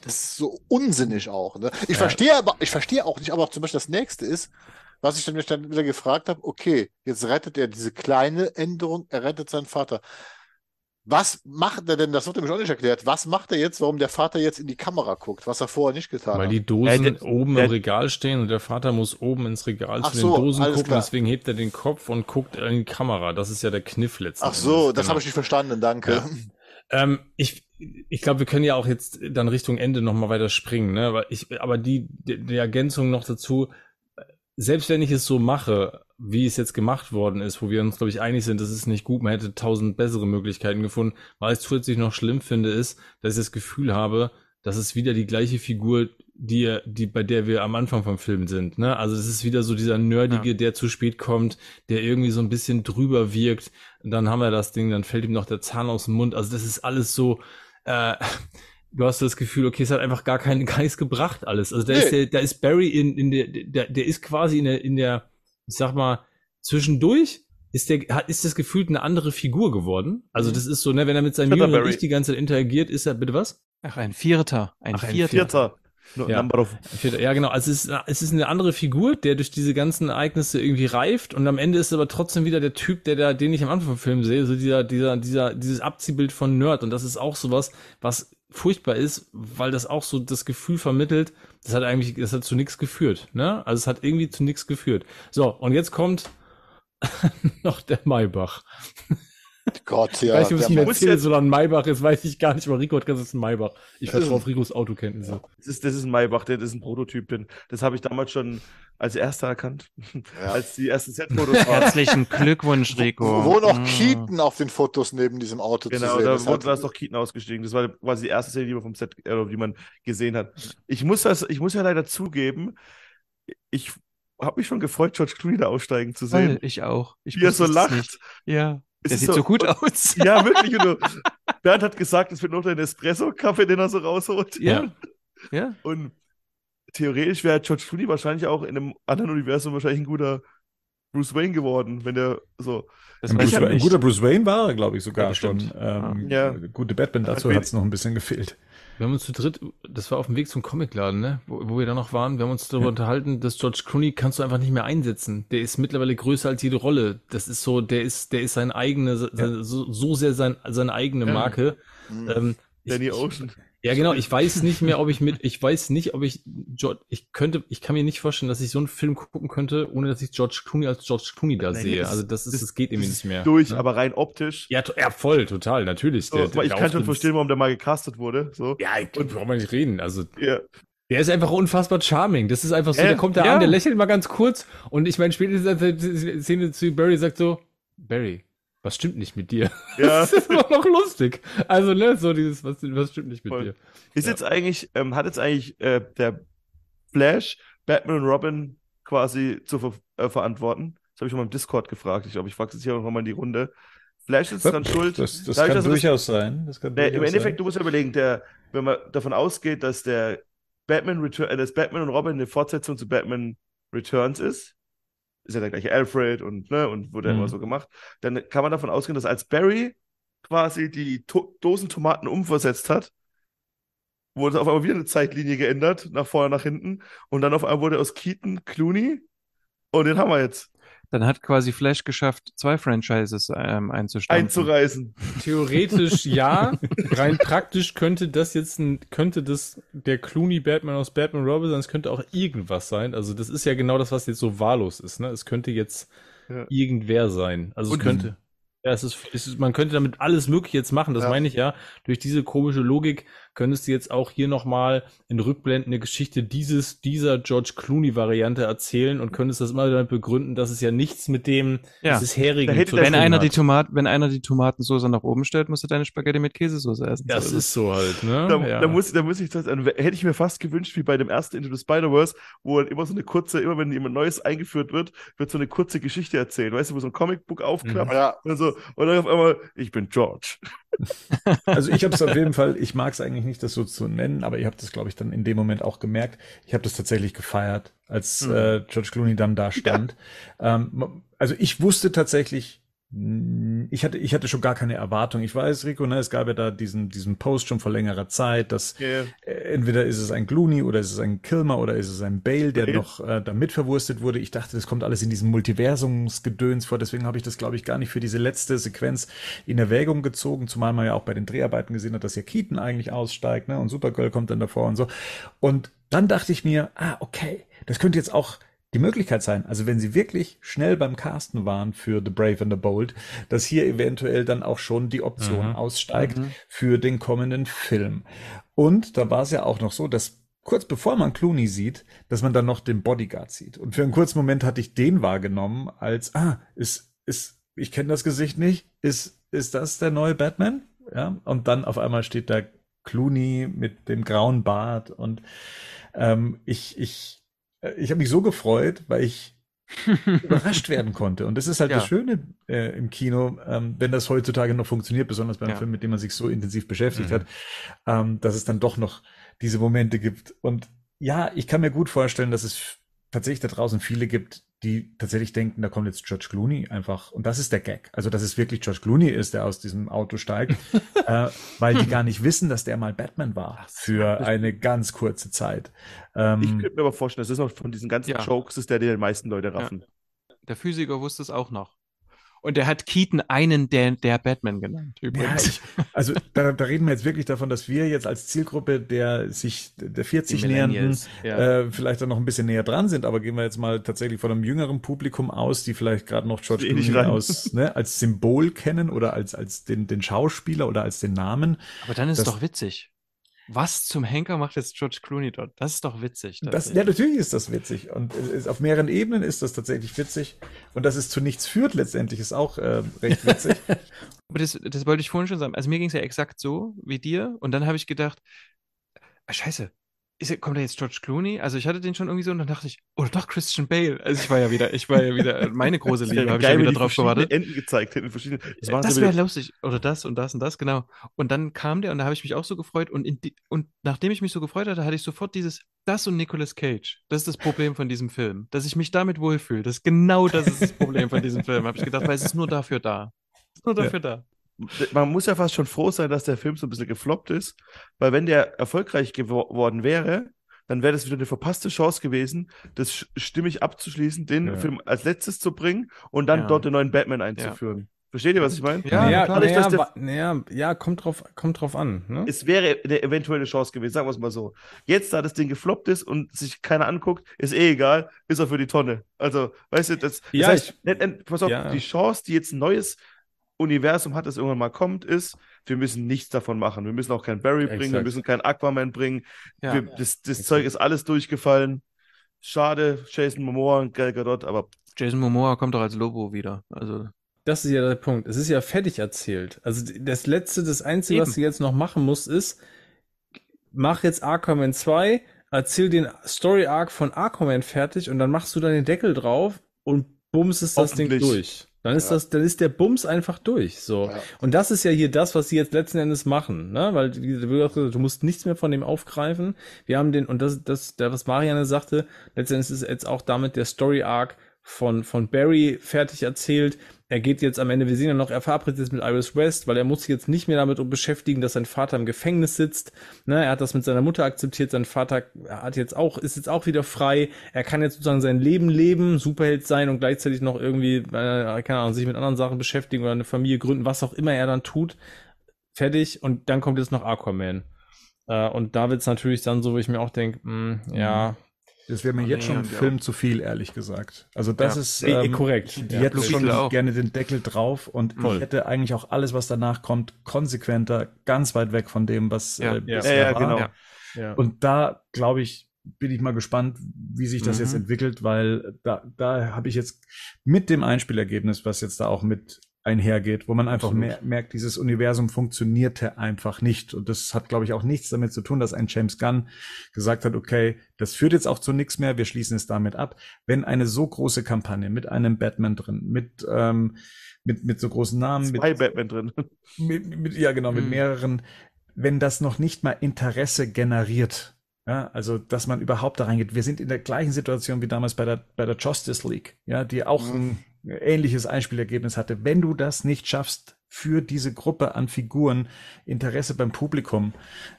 das ist so unsinnig auch. Ne? Ich Ja. verstehe aber, ich verstehe auch nicht, aber auch zum Beispiel das nächste ist, was ich dann mich dann wieder gefragt habe, okay, jetzt rettet er diese kleine Änderung, er rettet seinen Vater. Was macht er denn, das wird nämlich auch nicht erklärt, was macht er jetzt, warum der Vater jetzt in die Kamera guckt, was er vorher nicht getan Weil hat? die Dosen der- oben der- im Regal stehen und der Vater muss oben ins Regal Ach zu so, den Dosen alles gucken, klar. deswegen hebt er den Kopf und guckt in die Kamera. Das ist ja der Kniff letzten Ach so, Endes. das Genau. habe ich nicht verstanden, danke. Ja. Ähm, ich ich glaube, wir können ja auch jetzt dann Richtung Ende nochmal weiter springen, ne? Weil ich, aber die, die, die Ergänzung noch dazu, selbst wenn ich es so mache, wie es jetzt gemacht worden ist, wo wir uns, glaube ich, einig sind, das ist nicht gut, man hätte tausend bessere Möglichkeiten gefunden. Was ich zusätzlich noch schlimm finde, ist, dass ich das Gefühl habe, dass es wieder die gleiche Figur die, die, bei der wir am Anfang vom Film sind. Ne? Also es ist wieder so dieser Nerdige, der zu spät kommt, der irgendwie so ein bisschen drüber wirkt. Dann haben wir das Ding, dann fällt ihm noch der Zahn aus dem Mund. Also das ist alles so. Äh, du hast das Gefühl, okay, es hat einfach gar keinen Geist gebracht alles. Also da Nee. ist der, da ist Barry in, in der, der, der ist quasi in der, in der, ich sag mal, zwischendurch ist der, hat, ist das gefühlt eine andere Figur geworden. Also das ist so, ne, wenn er mit seinem jüngeren. Ich die ganze Zeit interagiert, ist er, bitte was? Ach, ein Vierter. Ein Ach, ein Vierter. Vierter. No, Ja. Number of, Vierter, Ja, genau. Also es ist, es ist eine andere Figur, der durch diese ganzen Ereignisse irgendwie reift und am Ende ist aber trotzdem wieder der Typ, der da, den ich am Anfang vom Film sehe, so dieser, dieser, dieser, dieses Abziehbild von Nerd und das ist auch sowas, was furchtbar ist, weil das auch so das Gefühl vermittelt, das hat eigentlich, das hat zu nichts geführt, ne? Also es hat irgendwie zu nichts geführt. So, und jetzt kommt noch der Maybach. Gott, Ja, ja. weiß nicht, ob es Mercedes jetzt- oder ein Maybach ist, weiß ich gar nicht, aber Rico hat gesagt, es ist ein Maybach. Ich vertraue auf Ricos Autokenntnisse. das, ist, das ist ein Maybach, das ist ein Prototyp. Den, das habe ich damals schon als erster erkannt, Ja. als die ersten Set-Fotos waren. Herzlichen Glückwunsch, Rico. Wo, wo noch Mm. Keaton auf den Fotos neben diesem Auto Genau, zu sehen da ist. wurde da ist doch Keaton ausgestiegen. Das war quasi die erste Szene, die man vom Set, äh, die man gesehen hat. Ich muss das, ich muss ja leider zugeben, ich habe mich schon gefreut, George Clooney da aussteigen zu sehen. ich auch. Ich Wie er so lacht. Nicht. Ja. Es Der sieht so, gut aus. Ja, wirklich. Und Bernd hat gesagt, es wird noch ein Espresso-Kaffee, den er so rausholt. Ja. Ja. Und theoretisch wäre George Clooney wahrscheinlich auch in einem anderen Universum wahrscheinlich ein guter Bruce Wayne geworden, wenn der so. Das Ein, Bruce, Wayne- ein guter Bruce Wayne war er, glaube ich, sogar Ja, schon. Ähm, Ja. Gute Batman, dazu hat es noch ein bisschen gefehlt. Wir haben uns zu dritt, das war auf dem Weg zum Comicladen, ne? Wo, wo wir da noch waren, wir haben uns darüber unterhalten, dass George Clooney kannst du einfach nicht mehr einsetzen. Der ist mittlerweile größer als jede Rolle. Das ist so, der ist, der ist sein eigene, sein, so, so sehr sein, seine eigene Ja. Marke. Mhm. Ähm, ich- Danny ich- Ocean. Ja, genau. Ich weiß nicht mehr, ob ich mit, ich weiß nicht, ob ich, George, ich könnte, ich kann mir nicht vorstellen, dass ich so einen Film gucken könnte, ohne dass ich George Clooney als George Clooney da Nein, sehe. das- Also das ist, das- geht ist nicht mehr. Durch, ne? aber rein optisch. ja, ja, voll, total, natürlich. So, Der- der- ich der kann schon verstehen, warum der mal gecastet wurde. So. Ja, ich brauchen wir nicht reden. Also Ja. Der ist einfach unfassbar charming. Das ist einfach so, Äh, der kommt da ja. an, der lächelt mal ganz kurz und ich meine, spätestens als er die Szene zu Barry sagt so, Barry, was stimmt nicht mit dir? ja. Das ist immer noch lustig. Also, ne, so dieses, was, was stimmt nicht mit Voll. dir? Ist Ja. jetzt eigentlich, ähm, hat jetzt eigentlich äh, der Flash Batman und Robin quasi zu ver äh, verantworten? Das habe ich schon mal im Discord gefragt. Ich glaube, ich frage es jetzt hier noch mal in die Runde. Flash ist dran schuld. Das, das kann das- durchaus sein. Das kann Im durchaus Endeffekt, sein. du musst ja überlegen, der, wenn man davon ausgeht, dass der Batman Return, äh, dass Batman und Robin eine Fortsetzung zu Batman Returns ist, ist ja der gleiche Alfred und, ne, und wurde Mhm. immer so gemacht, dann kann man davon ausgehen, dass als Barry quasi die to Dosen Tomaten umversetzt hat, wurde auf einmal wieder eine Zeitlinie geändert, nach vorne, nach hinten, und dann auf einmal wurde aus Keaton Clooney und den haben wir jetzt Dann hat quasi Flash geschafft, zwei Franchises ähm, einzustampfen. einzureißen. Theoretisch ja. Rein praktisch könnte das jetzt ein, könnte das der Clooney Batman aus Batman Robin sein. Es könnte auch irgendwas sein. Also das ist ja genau das, was jetzt so wahllos ist. Ne? Es könnte jetzt Ja. irgendwer sein. Also Und- es könnte. Ja, es ist, es ist, man könnte damit alles Mögliche jetzt machen. Das Ja. meine ich ja. Durch diese komische Logik könntest du jetzt auch hier nochmal in Rückblenden eine Geschichte dieses, dieser George Clooney-Variante erzählen und könntest das immer damit begründen, dass es ja nichts mit dem Ja. bisherigen Da zu Wenn tun einer, hat. die Tomat wenn einer die Tomatensoße nach oben stellt, musst du deine Spaghetti mit Käsesoße essen. Das So ist so halt, ne? Da, ja. da, muss, da muss ich das, also, hätte ich mir fast gewünscht, wie bei dem ersten Into the Spider-Verse, wo halt immer so eine kurze, immer wenn jemand Neues eingeführt wird, wird so eine kurze Geschichte erzählt, weißt du, wo so ein Comicbook aufklappt Mhm. Ja, und so, und dann auf einmal, ich bin George. Also ich habe es auf jeden Fall, ich mag es eigentlich nicht, das so zu nennen, aber ihr habt das, glaube ich, dann in dem Moment auch gemerkt. Ich habe das tatsächlich gefeiert, als Mhm. äh, George Clooney dann da stand. Ähm, also ich wusste tatsächlich, ich hatte, ich hatte schon gar keine Erwartung. Ich weiß, Rico, ne, es gab ja da diesen, diesen Post schon vor längerer Zeit, dass Ja, äh, entweder ist es ein Clooney oder ist es ein Kilmer oder ist es ein Bale, der Bale. noch äh, da mit verwurstet wurde. Ich dachte, das kommt alles in diesem Multiversumsgedöns vor. Deswegen habe ich das, glaube ich, gar nicht für diese letzte Sequenz in Erwägung gezogen, zumal man ja auch bei den Dreharbeiten gesehen hat, dass ja Keaton eigentlich aussteigt, ne? Und Supergirl kommt dann davor und so. Und dann dachte ich mir, ah, okay, das könnte jetzt auch die Möglichkeit sein, also wenn sie wirklich schnell beim Casten waren für The Brave and the Bold, dass hier eventuell dann auch schon die Option Mhm. aussteigt für den kommenden Film. Und da war es ja auch noch so, dass kurz bevor man Clooney sieht, dass man dann noch den Bodyguard sieht. Und für einen kurzen Moment hatte ich den wahrgenommen als, ah, ist, ist, ich kenne das Gesicht nicht, ist, ist das der neue Batman? Ja, und dann auf einmal steht da Clooney mit dem grauen Bart und ähm, ich, ich, ich habe mich so gefreut, weil ich überrascht werden konnte. Und das ist halt Ja. das Schöne äh, im Kino, ähm, wenn das heutzutage noch funktioniert, besonders bei einem Ja. Film, mit dem man sich so intensiv beschäftigt Mhm. hat, ähm, dass es dann doch noch diese Momente gibt. Und ja, ich kann mir gut vorstellen, dass es tatsächlich da draußen viele gibt, die tatsächlich denken, da kommt jetzt George Clooney einfach. Und das ist der Gag. Also, dass es wirklich George Clooney ist, der aus diesem Auto steigt, äh, weil die gar nicht wissen, dass der mal Batman war für eine ganz kurze Zeit. Ähm, Ich könnte mir aber vorstellen, das ist noch von diesen ganzen Ja. Jokes, ist der, den die meisten Leute raffen. Der Physiker wusste es auch noch. Und der hat Keaton einen der, der Batman genannt, Ja, übrigens. ich, also da, da reden wir jetzt wirklich davon, dass wir jetzt als Zielgruppe der sich der 40 Die nähernden ja. äh, vielleicht dann noch ein bisschen näher dran sind, aber gehen wir jetzt mal tatsächlich von einem jüngeren Publikum aus, die vielleicht gerade noch George Clooney aus ne, als Symbol kennen oder als als den den Schauspieler oder als den Namen. Aber dann ist Das- es doch witzig. Was zum Henker macht jetzt George Clooney dort? Das ist doch witzig. Das, ja, natürlich ist das witzig und es ist, auf mehreren Ebenen ist das tatsächlich witzig und dass es zu nichts führt letztendlich ist auch äh, recht witzig. Aber das, das wollte ich vorhin schon sagen. Also mir ging es ja exakt so wie dir. Und dann habe ich gedacht, ah, scheiße, ist, kommt da jetzt George Clooney? Also ich hatte den schon irgendwie so und dann dachte ich, oh doch, Christian Bale. Also ich war ja wieder, ich war ja wieder, äh, meine große Liebe, habe ich ja wieder drauf gewartet. Enden gezeigt hätten. Verschiedene, das Das wäre lustig. Oder das und das und das, genau. Und dann kam der und da habe ich mich auch so gefreut. Und, die, und nachdem ich mich so gefreut hatte, hatte ich sofort dieses, das und Nicolas Cage. Das ist das Problem von diesem Film. Dass ich mich damit wohlfühle. Das ist genau das ist das Problem von diesem Film, habe ich gedacht, weil es ist nur dafür da. Es ist nur dafür da. Man muss ja fast schon froh sein, dass der Film so ein bisschen gefloppt ist, weil wenn der erfolgreich geworden wäre, dann wäre das wieder eine verpasste Chance gewesen, das stimmig abzuschließen, den Ja. Film als letztes zu bringen und dann Ja. dort den neuen Batman einzuführen. Versteht ihr, was ich meine? Ja, naja, klar. Naja, dass der- naja, ja, kommt drauf, kommt drauf an. Ne? Es wäre eine eventuelle Chance gewesen, sagen wir es mal so. Jetzt, da das Ding gefloppt ist und sich keiner anguckt, ist eh egal, ist er für die Tonne. Also, weißt du, das, das Ja, heißt, ich- pass auf, ja. die Chance, die jetzt ein neues Universum hat, das irgendwann mal kommt, ist, wir müssen nichts davon machen. Wir müssen auch kein Barry bringen, wir Exakt. müssen keinen Aquaman bringen. Ja. Wir, das das Zeug ist alles durchgefallen. Schade, Jason Momoa und Gal Gadot, aber Jason Momoa kommt doch als Lobo wieder. Also, Das ist ja der Punkt. Es ist ja fertig erzählt. Also das letzte, das Einzige, Eben. was du jetzt noch machen musst, ist, mach jetzt Aquaman 2, erzähl den Story Arc von Aquaman fertig und dann machst du dann den Deckel drauf und bums ist das Ding durch. Dann ist Ja. das, dann ist der Bums einfach durch. So. Ja. Und das ist ja hier das, was sie jetzt letzten Endes machen, ne? Weil du musst nichts mehr von dem aufgreifen. Wir haben den, und das, das, der, was Marianne sagte, letztendlich ist jetzt auch damit der Story Arc von, von Barry fertig erzählt. Er geht jetzt am Ende, wir sehen ja noch, er verabredet jetzt mit Iris West, weil er muss sich jetzt nicht mehr damit beschäftigen, dass sein Vater im Gefängnis sitzt. Ne, er hat das mit seiner Mutter akzeptiert, sein Vater hat jetzt auch, ist jetzt auch wieder frei. Er kann jetzt sozusagen sein Leben leben, Superheld sein und gleichzeitig noch irgendwie, äh, keine Ahnung, sich mit anderen Sachen beschäftigen oder eine Familie gründen, was auch immer er dann tut. Fertig. Und dann kommt jetzt noch Aquaman. Äh, und da wird's natürlich dann so, wo ich mir auch denke, ja, Das wäre mir Oh, jetzt nee, schon ein. Film zu viel, ehrlich gesagt. Also das Ja. ist äh, ähm, korrekt. die Ja, hätten Blue schon auch. gerne den Deckel drauf und Voll. ich hätte eigentlich auch alles, was danach kommt, konsequenter, ganz weit weg von dem, was Ja. äh, Ja. bisher Ja, ja, war. genau. Und da glaube ich, bin ich mal gespannt, wie sich das Mhm. jetzt entwickelt, weil da, da habe ich jetzt mit dem Einspielergebnis, was jetzt da auch mit einhergeht, wo man einfach mer merkt, dieses Universum funktionierte einfach nicht. Und das hat, glaube ich, auch nichts damit zu tun, dass ein James Gunn gesagt hat, okay, das führt jetzt auch zu nichts mehr, wir schließen es damit ab. Wenn eine so große Kampagne mit einem Batman drin, mit, ähm, mit, mit so großen Namen, mit, zwei Batman drin. mit, mit, ja, genau, mit Mhm. mehreren, wenn das noch nicht mal Interesse generiert, ja, also dass man überhaupt da reingeht. Wir sind in der gleichen Situation wie damals bei der, bei der Justice League, ja, die auch ein ähnliches Einspielergebnis hatte. Wenn du das nicht schaffst, für diese Gruppe an Figuren Interesse beim Publikum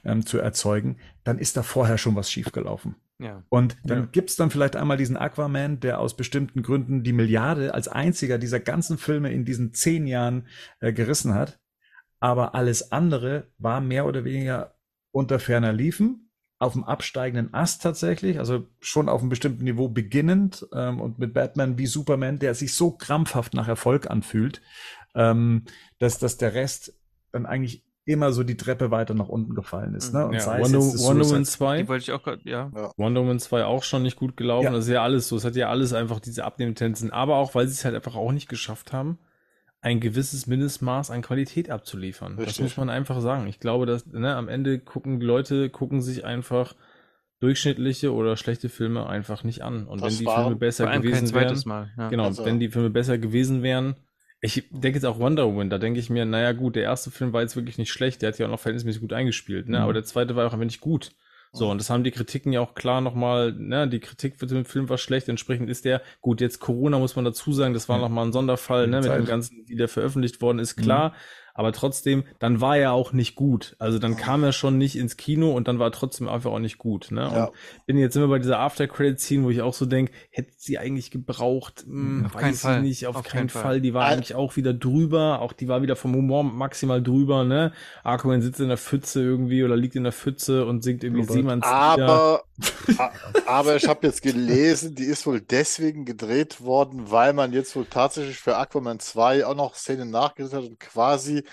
ähm, zu erzeugen, dann ist da vorher schon was schiefgelaufen. ja. Und dann Ja. gibt's dann vielleicht einmal diesen Aquaman, der aus bestimmten Gründen die Milliarde als einziger dieser ganzen Filme in diesen zehn Jahren äh, gerissen hat. Aber alles andere war mehr oder weniger unter ferner Liefen, auf dem absteigenden Ast tatsächlich, also schon auf einem bestimmten Niveau beginnend ähm, und mit Batman wie Superman, der sich so krampfhaft nach Erfolg anfühlt, ähm, dass, dass der Rest dann eigentlich immer so die Treppe weiter nach unten gefallen ist. Ne? Und ja, sei es Wonder, Wonder Woman 2. Die wollte ich auch gerade, ja. Wonder Woman 2 auch schon nicht gut gelaufen. Ja. Das ist ja alles so. Es hat ja alles einfach diese Abnehmtendenzen, aber auch, weil sie es halt einfach auch nicht geschafft haben, ein gewisses Mindestmaß an Qualität abzuliefern. Das Richtig. muss man einfach sagen. Ich glaube, dass ne, am Ende gucken Leute gucken sich einfach durchschnittliche oder schlechte Filme einfach nicht an. Und Das wenn die Filme besser gewesen wären, Mal. Ja. genau, Also- wenn die Filme besser gewesen wären. Ich denke jetzt auch Wonder Woman, da denke ich mir, naja gut, der erste Film war jetzt wirklich nicht schlecht, der hat ja auch noch verhältnismäßig gut eingespielt, ne? Mhm. aber der zweite war auch einfach nicht gut. So, und das haben die Kritiken ja auch klar nochmal, ne, die Kritik für den Film war schlecht, entsprechend ist der, gut, jetzt Corona muss man dazu sagen, das war Ja. nochmal ein Sonderfall, ne, mit Zeit. dem Ganzen, wie der veröffentlicht worden ist, klar, aber trotzdem, dann war er auch nicht gut. Also dann kam er schon nicht ins Kino und dann war er trotzdem einfach auch nicht gut, ne, Ja. und bin jetzt immer bei dieser After-Credit-Scene, wo ich auch so denke, hätte sie eigentlich gebraucht, hm, Auf weiß keinen ich Fall. nicht, auf, Auf keinen keinen Fall. Fall. Die war Ein- eigentlich auch wieder drüber, auch die war wieder vom Humor maximal drüber, ne, Aquaman sitzt in der Pfütze irgendwie oder liegt in der Pfütze und singt irgendwie Robert. Seemanns Aber, aber ich habe jetzt gelesen, die ist wohl deswegen gedreht worden, weil man jetzt wohl tatsächlich für Aquaman 2 auch noch Szenen nachgedreht hat und quasi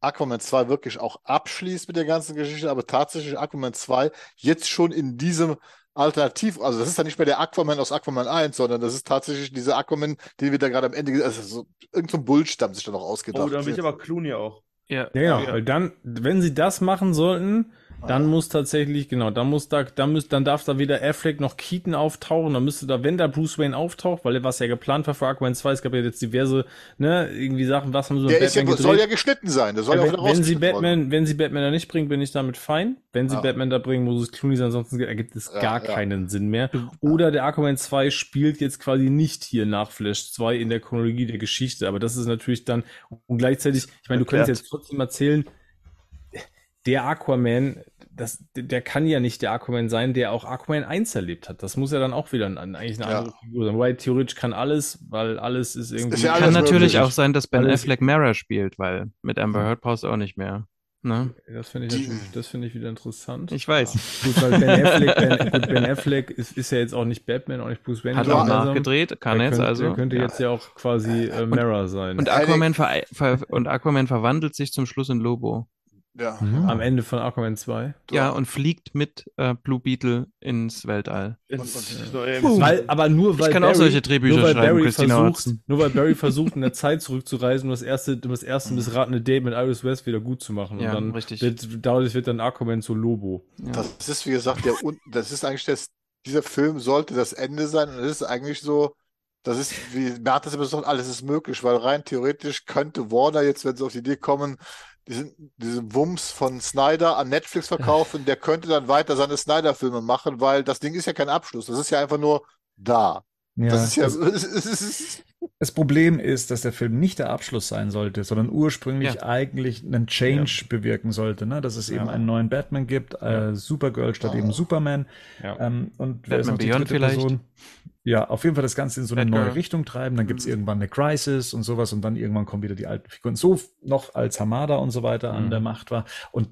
Aquaman 2 wirklich auch abschließt mit der ganzen Geschichte, aber tatsächlich Aquaman 2 jetzt schon in diesem Alternativ, also das ist dann nicht mehr der Aquaman aus Aquaman 1, sondern das ist tatsächlich dieser Aquaman, den wir da gerade am Ende, also so, irgend so Bullshit haben sich da noch ausgedacht. Oh, da will ich aber Clooney auch. Ja. Ja, genau, Ja. weil dann, wenn sie das machen sollten, dann muss tatsächlich, genau, dann muss da, dann müsst, dann darf da weder Affleck noch Keaton auftauchen, dann müsste da, wenn da Bruce Wayne auftaucht, weil was ja geplant war für Aquaman 2, es gab ja jetzt diverse, ne, irgendwie Sachen, was haben sie mit Der ist ja, Batman soll ja geschnitten sein, der soll ja, Ja, auch wenn, wenn sie rausgeschnitten worden. Batman, wenn sie Batman da nicht bringen, bin ich damit fein. Wenn sie Ja. Batman da bringen, muss es Clooney sein, ansonsten ergibt es gar keinen Sinn mehr. Oder der Aquaman 2 spielt jetzt quasi nicht hier nach Flash 2 in der Chronologie der Geschichte, aber das ist natürlich dann, und gleichzeitig, ich meine, du könntest jetzt trotzdem erzählen, der Aquaman, das, der kann ja nicht der Aquaman sein, der auch Aquaman 1 erlebt hat. Das muss ja dann auch wieder ein, eigentlich eine Ja. andere Figur sein. Wobei theoretisch kann alles, weil alles ist irgendwie. ja Kann natürlich möglich. auch sein, dass Ben Alles- Affleck Mara spielt, weil mit Amber Heard brauchst du auch nicht mehr. Ne? Das finde ich das finde ich wieder interessant. Ich weiß. Gut, weil Ben Affleck, ben, gut, ben Affleck ist, ist ja jetzt auch nicht Batman, auch nicht Bruce Wayne. Hat auch nachgedreht, kann Der jetzt könnte, also. Der könnte ja. jetzt ja auch quasi äh, Mara sein. Und Aquaman, ver ver und Aquaman verwandelt sich zum Schluss in Lobo. Ja. Mhm. Am Ende von Aquaman 2. Ja, und fliegt mit äh, Blue Beetle ins Weltall. Irgendwie- Weil, aber nur weil kann auch Barry, solche Drehbücher nur weil schreiben, Barry Christina versucht, nur weil Barry versucht, in der Zeit zurückzureisen, um das erste, um das erste missratene Date mit Iris West wieder gut zu machen. Ja, und dann richtig. Wird, dadurch wird dann Aquaman zu Lobo. Ja. Das ist, wie gesagt, der, das ist eigentlich das, dieser Film sollte das Ende sein und das ist eigentlich so, das ist, wie Bernd das immer sagt, alles ist möglich, weil rein theoretisch könnte Warner jetzt, wenn sie auf die Idee kommen, diesen, diesen Wumms von Snyder an Netflix verkaufen, der könnte dann weiter seine Snyder-Filme machen, weil das Ding ist ja kein Abschluss, das ist ja einfach nur da. Ja, Das ist ja, das, ist, ist, das Problem ist, dass der Film nicht der Abschluss sein sollte, sondern ursprünglich Ja. eigentlich einen Change bewirken sollte, ne? dass es eben einen neuen Batman gibt, äh, Supergirl statt Ja. eben Superman. Ja. Ähm, und wer ist Batman noch die Beyond dritte vielleicht? Person? Ja, auf jeden Fall das Ganze in so eine Batgirl. neue Richtung treiben. Dann gibt's Mhm. irgendwann eine Crisis und sowas und dann irgendwann kommen wieder die alten Figuren. So noch als Hamada und so weiter an Mhm. der Macht war. Und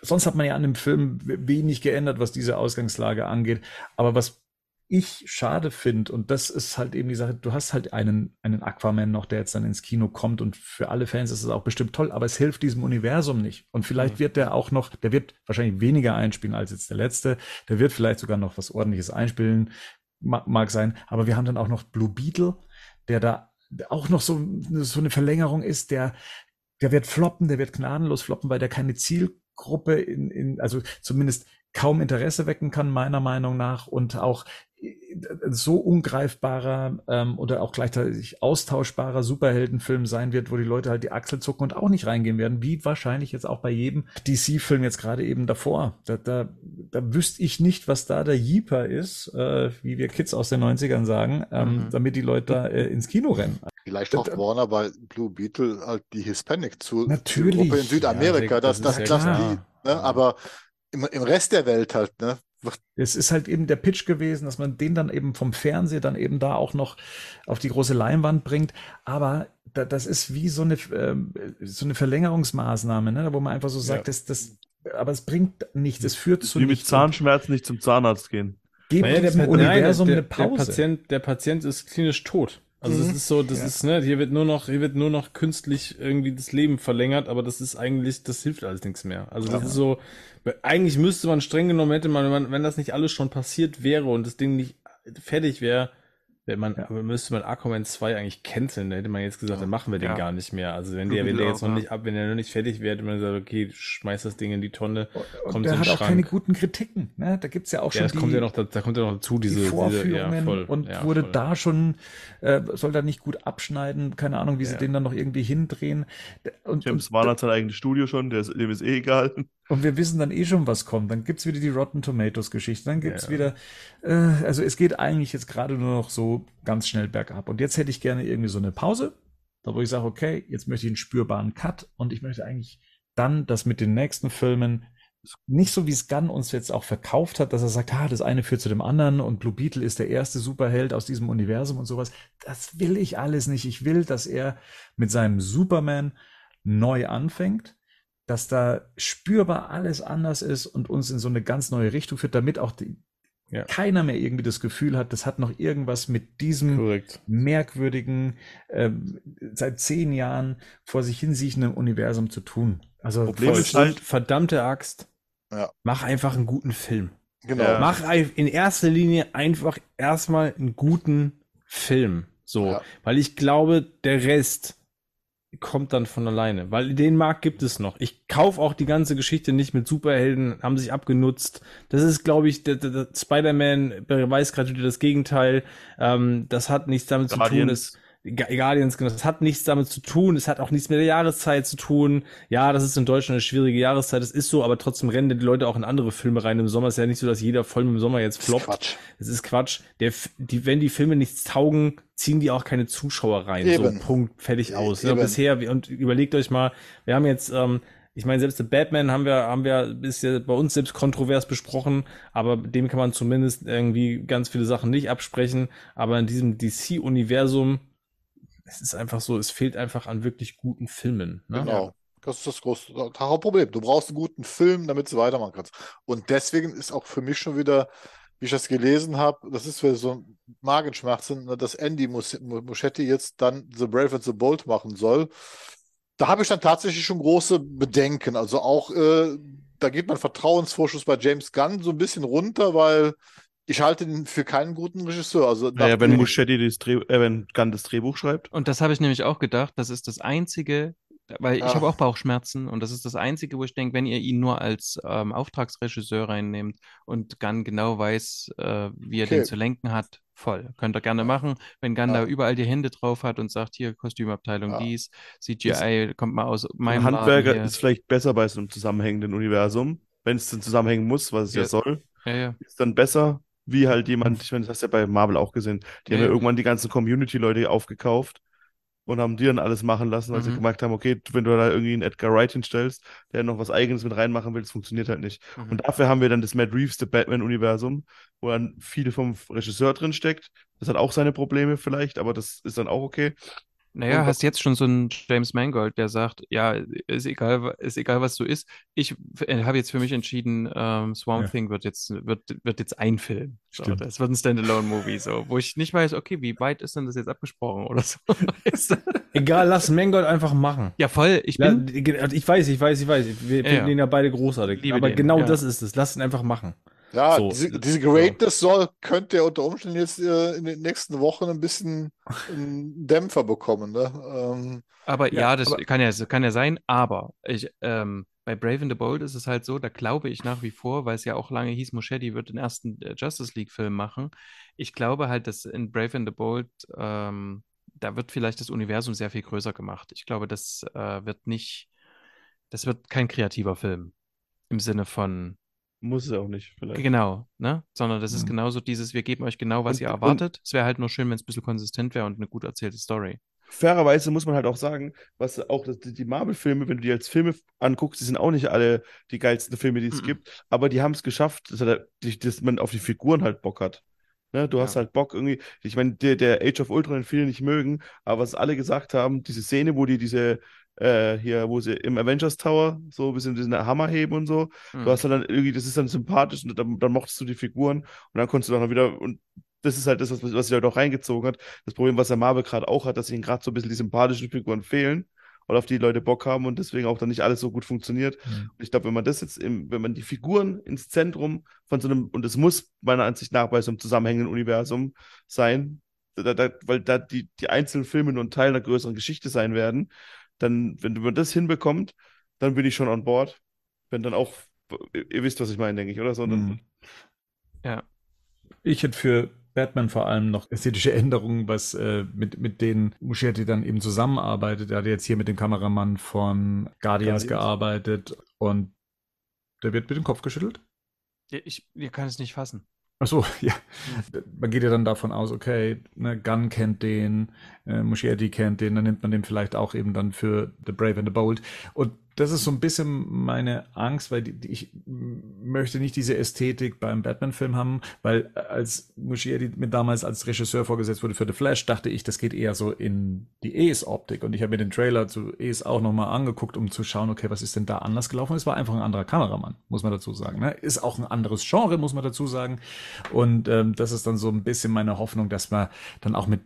sonst hat man ja an dem Film wenig geändert, was diese Ausgangslage angeht. Aber was ich schade finde, und das ist halt eben die Sache, du hast halt einen, einen Aquaman noch, der jetzt dann ins Kino kommt und für alle Fans ist es auch bestimmt toll, aber es hilft diesem Universum nicht. Und vielleicht wird der auch noch, der wird wahrscheinlich weniger einspielen als jetzt der letzte, der wird vielleicht sogar noch was ordentliches einspielen, mag, sein, aber wir haben dann auch noch Blue Beetle, der da auch noch so, so eine Verlängerung ist, der, der wird floppen, der wird gnadenlos floppen, weil der keine Zielgruppe in, in also zumindest kaum Interesse wecken kann, meiner Meinung nach, und auch so ungreifbarer ähm, oder auch gleichzeitig austauschbarer Superheldenfilm sein wird, wo die Leute halt die Achsel zucken und auch nicht reingehen werden, wie wahrscheinlich jetzt auch bei jedem DC-Film jetzt gerade eben davor. Da, da, da wüsste ich nicht, was da der Jeeper ist, äh, wie wir Kids aus den 90ern sagen, ähm, Mhm. damit die Leute da äh, ins Kino rennen. vielleicht hofft Warner bei Blue Beetle halt die Hispanic zu Natürlich. In Südamerika, Ja, das dass, ist dass ja die, ne, aber im, im Rest der Welt halt, ne, Es ist halt eben der Pitch gewesen, dass man den dann eben vom Fernseher dann eben da auch noch auf die große Leinwand bringt. Aber da, das ist wie so eine, ähm, so eine Verlängerungsmaßnahme, ne? wo man einfach so sagt, Ja. das, das, aber es bringt nichts, es führt zu Wie mit nichts. Zahnschmerzen nicht zum Zahnarzt gehen. Gebt Naja, nein, Universum der, eine Der Pause. Patient, der Patient ist klinisch tot. Also Mhm. es ist so, das Ja. ist, ne, hier wird nur noch, hier wird nur noch künstlich irgendwie das Leben verlängert, aber das ist eigentlich, das hilft alles nichts mehr. Also das Ja. ist so, eigentlich müsste man streng genommen hätte man, wenn, man, wenn das nicht alles schon passiert wäre und das Ding nicht fertig wäre, Wenn man, Ja. aber müsste man Aquaman 2 eigentlich canceln, dann hätte man jetzt gesagt, dann machen wir den Ja. gar nicht mehr. Also wenn der, wenn der jetzt auch, noch ja. nicht ab, wenn der noch nicht fertig wäre, hätte man gesagt, okay, schmeiß das Ding in die Tonne, Und kommt der in hat den auch Schrank. keine guten Kritiken. Ne? Da gibt's ja auch Ja, schon das die, kommt ja noch, da, da kommt ja noch dazu, diese, die diese Vorführungen ja, voll, und ja, wurde voll. da schon, äh, soll da nicht gut abschneiden, keine Ahnung, wie sie Ja. den dann noch irgendwie hindrehen. Und, James Wan hat sein eigenes Studio schon, der ist, dem ist eh egal. Und wir wissen dann eh schon, was kommt. Dann gibt's wieder die Rotten Tomatoes Geschichte, dann gibt's Ja. wieder, äh, also es geht eigentlich jetzt gerade nur noch so ganz schnell bergab. Und jetzt hätte ich gerne irgendwie so eine Pause, da wo ich sage, okay, jetzt möchte ich einen spürbaren Cut und ich möchte eigentlich dann das mit den nächsten Filmen nicht so wie es Gunn uns jetzt auch verkauft hat, dass er sagt, ah, das eine führt zu dem anderen und Blue Beetle ist der erste Superheld aus diesem Universum und sowas. Das will ich alles nicht. Ich will, dass er mit seinem Superman neu anfängt, dass da spürbar alles anders ist und uns in so eine ganz neue Richtung führt, damit auch die, Ja. keiner mehr irgendwie das Gefühl hat, das hat noch irgendwas mit diesem Korrekt. merkwürdigen, ähm, seit zehn Jahren vor sich hinsiechenden Universum zu tun. Also Problem ist halt- verdammte Axt. Ja. Mach einfach einen guten Film. Genau. Ja. Mach in erster Linie einfach erstmal einen guten Film. So, Ja. weil ich glaube, der Rest kommt dann von alleine, weil den Markt gibt es noch. Ich kaufe auch die ganze Geschichte nicht mit Superhelden, haben sich abgenutzt. Das ist, glaube ich, der, der, der Spider-Man beweist gerade wieder das Gegenteil. Ähm, das hat nichts damit zu tun. Guardians. Guardians, genau, das hat nichts damit zu tun. Es hat auch nichts mit der Jahreszeit zu tun. Ja, das ist in Deutschland eine schwierige Jahreszeit. Das ist so, aber trotzdem rennen die Leute auch in andere Filme rein. Im Sommer ist ja nicht so, dass jeder voll im Sommer jetzt Das ist floppt. Quatsch. Das ist Quatsch. Der, die, wenn die Filme nichts taugen, ziehen die auch keine Zuschauer rein. Eben. So, Punkt, fertig aus. Ja, bisher, und überlegt euch mal, wir haben jetzt, ähm, ich meine, selbst der Batman haben wir, haben wir, ist ja bei uns selbst kontrovers besprochen, aber dem kann man zumindest irgendwie ganz viele Sachen nicht absprechen. Aber in diesem DC-Universum, es ist einfach so, es fehlt einfach an wirklich guten Filmen. Ne? Genau. Das ist das große Hauptproblem. Du brauchst einen guten Film, damit du weitermachen kannst. Und deswegen ist auch für mich schon wieder, wie ich das gelesen habe, das ist wieder so ein Magenschmerzen, ne, dass Andy Mus Muschetti jetzt dann The Brave and the Bold machen soll. Da habe ich dann tatsächlich schon große Bedenken. Also auch, äh, da geht mein Vertrauensvorschuss bei James Gunn so ein bisschen runter, weil ich halte ihn für keinen guten Regisseur. Also Naja, wenn Muschetti das Dreh, äh, wenn Gunn das Drehbuch schreibt. Und das habe ich nämlich auch gedacht, das ist das einzige, weil ich habe auch Bauchschmerzen und das ist das einzige, wo ich denke, wenn ihr ihn nur als ähm, Auftragsregisseur reinnehmt und Gunn genau weiß, äh, wie er Okay. den zu lenken hat, voll. Könnt ihr gerne machen. Wenn Gunn Ja. da überall die Hände drauf hat und sagt, hier Kostümabteilung Ja. dies, CGI kommt mal aus meinem Ein Handwerker ist vielleicht besser bei so einem zusammenhängenden Universum. Wenn es dann zusammenhängen muss, was es ja, Ja. soll, Ja, ja. ist dann besser, wie halt jemand, ich meine, das hast du ja bei Marvel auch gesehen, die haben Ja, ja ja. irgendwann die ganzen Community-Leute aufgekauft und haben die dann alles machen lassen, weil sie Mhm. gemerkt haben, okay, wenn du da irgendwie einen Edgar Wright hinstellst, der noch was Eigenes mit reinmachen will, das funktioniert halt nicht. Mhm. Und dafür haben wir dann das Matt Reeves, The Batman-Universum, wo dann viel vom Regisseur drin steckt. Das hat auch seine Probleme vielleicht, aber das ist dann auch okay. Naja, hast jetzt schon so einen James Mangold, der sagt, ja, ist egal, ist egal, was du isst. Ich äh, habe jetzt für mich entschieden, ähm, Swamp Ja. Thing wird jetzt, wird, wird jetzt ein Film. So, das wird ein Standalone-Movie, so, wo ich nicht weiß, okay, wie weit ist denn das jetzt abgesprochen oder so. Egal, lass Mangold einfach machen. ja, voll. Ich bin, ich weiß, ich weiß, ich weiß. Wir finden ja. den ja beide großartig. Liebe aber den, genau das ist es. Lass ihn einfach machen. Ja, So. diese, diese Greatness soll, könnte ja unter Umständen jetzt äh, in den nächsten Wochen ein bisschen einen Dämpfer bekommen. Ne? Ähm, aber ja, Ja, das aber- kann ja, kann ja sein, aber ich, ähm, bei Brave and the Bold ist es halt so, da glaube ich nach wie vor, weil es ja auch lange hieß, Moschetti wird den ersten äh, Justice League-Film machen. Ich glaube halt, dass in Brave and the Bold, ähm, da wird vielleicht das Universum sehr viel größer gemacht. Ich glaube, das äh, wird nicht, das wird kein kreativer Film im Sinne von, Muss es auch nicht, vielleicht. genau, ne? Sondern das ist Mhm. genauso dieses, wir geben euch genau, was Und- ihr erwartet. Es wäre halt nur schön, wenn es ein bisschen konsistent wäre und eine gut erzählte Story. Fairerweise muss man halt auch sagen, was auch die Marvel-Filme, wenn du die als Filme anguckst, die sind auch nicht alle die geilsten Filme, die es Mhm. gibt, aber die haben es geschafft, dass, die- dass man auf die Figuren halt Bock hat. Ne, du hast Ja. halt Bock irgendwie, ich meine, der, der Age of Ultron, den viele nicht mögen, aber was alle gesagt haben, diese Szene, wo die diese, äh, hier, wo sie im Avengers Tower so ein bisschen diesen Hammer heben und so, Mhm. Du hast dann irgendwie, das ist dann sympathisch und dann, dann mochtest du die Figuren und dann konntest du dann wieder, und das ist halt das, was, was sich halt auch reingezogen hat. Das Problem, was der Marvel gerade auch hat, dass ihnen gerade so ein bisschen die sympathischen Figuren fehlen und auf die die Leute Bock haben und deswegen auch dann nicht alles so gut funktioniert. Mhm. Und ich glaube, wenn man das jetzt, im, wenn man die Figuren ins Zentrum von so einem, und es muss meiner Ansicht nach bei so einem zusammenhängenden Universum sein, da, da, weil da die, die einzelnen Filme nur ein Teil einer größeren Geschichte sein werden, dann, wenn man das hinbekommt, dann bin ich schon an Bord. Wenn dann auch, ihr wisst, was ich meine, denke ich, oder? Sondern, Mhm. Ja. Ich hätte für Batman vor allem noch ästhetische Änderungen, was äh, mit, mit denen Muschietti dann eben zusammenarbeitet. Er hat jetzt hier mit dem Kameramann von Guardians, Guardians. gearbeitet und der wird mit dem Kopf geschüttelt. Ich, ich kann es nicht fassen. Ach so, ja. Man geht ja dann davon aus, okay, ne, Gunn kennt den, äh, Muschietti kennt den, dann nimmt man den vielleicht auch eben dann für The Brave and the Bold. Und das ist so ein bisschen meine Angst, weil die, die, ich möchte nicht diese Ästhetik beim Batman-Film haben, weil äh, als Muschietti mir damals als Regisseur vorgesetzt wurde für The Flash, dachte ich, das geht eher so in die Ace-Optik. Und ich habe mir den Trailer zu Ace auch nochmal angeguckt, um zu schauen, okay, was ist denn da anders gelaufen? Es war einfach ein anderer Kameramann, muss man dazu sagen. Ne? Ist auch ein anderes Genre, muss man dazu sagen. Und ähm, das ist dann so ein bisschen meine Hoffnung, dass man dann auch mit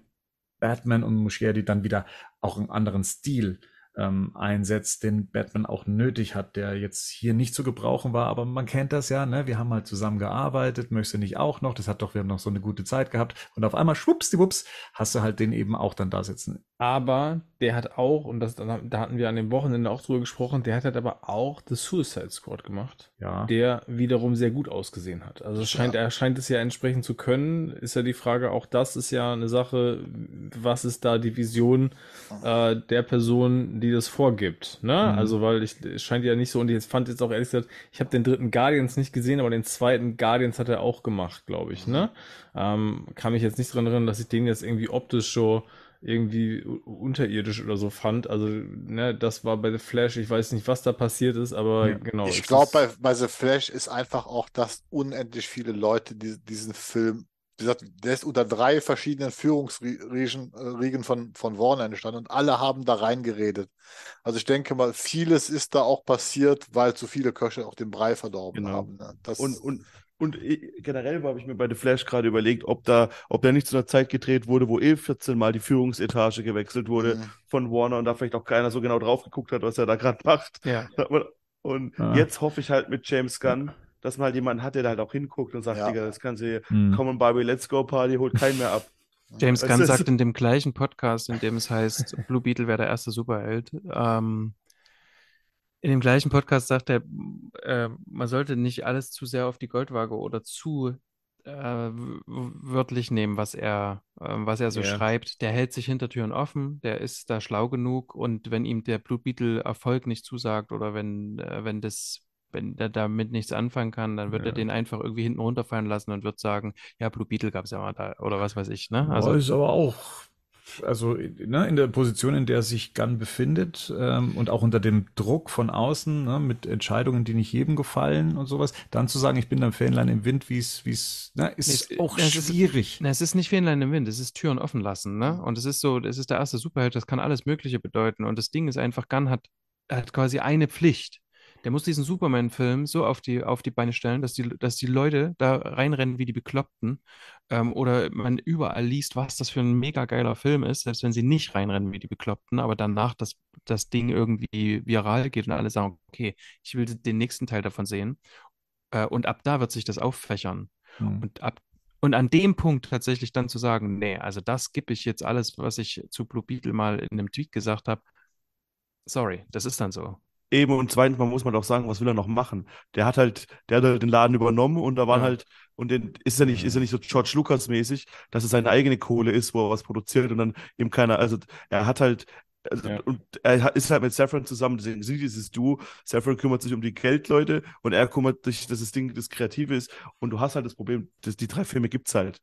Batman und Muschietti dann wieder auch einen anderen Stil ähm, einsetzt, den Batman auch nötig hat, der jetzt hier nicht zu gebrauchen war, aber man kennt das ja, ne? Wir haben halt zusammen gearbeitet, möchtest du nicht auch noch? Das hat doch, wir haben noch so eine gute Zeit gehabt und auf einmal schwuppsdiwupps hast du halt den eben auch dann da sitzen. Aber der hat auch, und das, da hatten wir an dem Wochenende auch drüber gesprochen, der hat halt aber auch The Suicide Squad gemacht, Ja. der wiederum sehr gut ausgesehen hat. Also scheint, er scheint es ja entsprechend zu können. Ist ja die Frage, auch das ist ja eine Sache, was ist da die Vision äh, der Person, die das vorgibt. Ne? Mhm. Also, weil ich, es scheint ja nicht so, und ich fand jetzt auch ehrlich gesagt, ich habe den dritten Guardians nicht gesehen, aber den zweiten Guardians hat er auch gemacht, glaube ich. Ne? Ähm, kann mich jetzt nicht dran erinnern, dass ich den jetzt irgendwie optisch so irgendwie unterirdisch oder so fand. Also, ne, das war bei The Flash, ich weiß nicht, was da passiert ist, aber Ja. genau. Ich glaube, bei, bei The Flash ist einfach auch, dass unendlich viele Leute die, diesen Film, wie gesagt, der ist unter drei verschiedenen Führungsriegen äh, von, von Warner entstanden und alle haben da reingeredet. Also ich denke mal, vieles ist da auch passiert, weil zu viele Köche auch den Brei verdorben Genau. haben. Ne? Das, Und, und, und äh, generell habe ich mir bei The Flash gerade überlegt, ob da, ob der nicht zu einer Zeit gedreht wurde, wo eh 14 Mal die Führungsetage gewechselt wurde Mhm. von Warner und da vielleicht auch keiner so genau drauf geguckt hat, was er da gerade macht. Ja. Und Ah. jetzt hoffe ich halt mit James Gunn, dass man halt jemanden hat, der da halt auch hinguckt und sagt, Ja. Digga, das kann sie, Hm. komm on Barbie, let's go Party, holt keinen mehr ab. James Gunn du, sagt in dem gleichen Podcast, in dem es heißt, Blue Beetle wäre der erste Superheld, ähm, in dem gleichen Podcast sagt er, äh, man sollte nicht alles zu sehr auf die Goldwaage oder zu äh, wörtlich nehmen, was er, äh, was er so Ja. schreibt. Der hält sich Hintertüren offen, der ist da schlau genug und wenn ihm der Blue Beetle Erfolg nicht zusagt oder wenn, äh, wenn das wenn er damit nichts anfangen kann, dann wird Ja. er den einfach irgendwie hinten runterfallen lassen und wird sagen, ja, Blue Beetle gab es ja mal da oder was weiß ich, ne? Also ist aber auch, also ne, in der Position, in der sich Gunn befindet ähm, und auch unter dem Druck von außen, ne, mit Entscheidungen, die nicht jedem gefallen und sowas, dann zu sagen, ich bin ein Fähnlein im Wind, wie es, wie es, ne, ist Es- auch es ist- schwierig. Na, es ist nicht Fähnlein im Wind, es ist Türen offen lassen, ne? Und es ist so, es ist der erste Superheld, das kann alles Mögliche bedeuten. Und das Ding ist einfach, Gunn hat, hat quasi eine Pflicht. Der muss diesen Superman-Film so auf die, auf die Beine stellen, dass die, dass die Leute da reinrennen wie die Bekloppten. Ähm, oder man überall liest, was das für ein mega geiler Film ist, selbst wenn sie nicht reinrennen wie die Bekloppten, aber danach das, das Ding irgendwie viral geht und alle sagen, okay, ich will den nächsten Teil davon sehen. Äh, und ab da wird sich das auffächern. Hm. Und ab und an dem Punkt tatsächlich dann zu sagen, nee, also das gebe ich jetzt alles, was ich zu Blue Beetle mal in einem Tweet gesagt habe. Sorry, das ist dann so. Eben, und zweitens, man muss man auch sagen, was will er noch machen? Der hat halt, der hat halt den Laden übernommen und da waren Ja. halt, und den ist er nicht, ist er nicht so George Lucas mäßig, dass es seine eigene Kohle ist, wo er was produziert und dann eben keiner, also er hat halt, also, Ja. und er ist halt mit Saffron zusammen, deswegen sind dieses Duo. Saffron kümmert sich um die Geldleute und er kümmert sich, dass das Ding das Kreative ist. Und du hast halt das Problem, dass die drei Filme gibt's halt.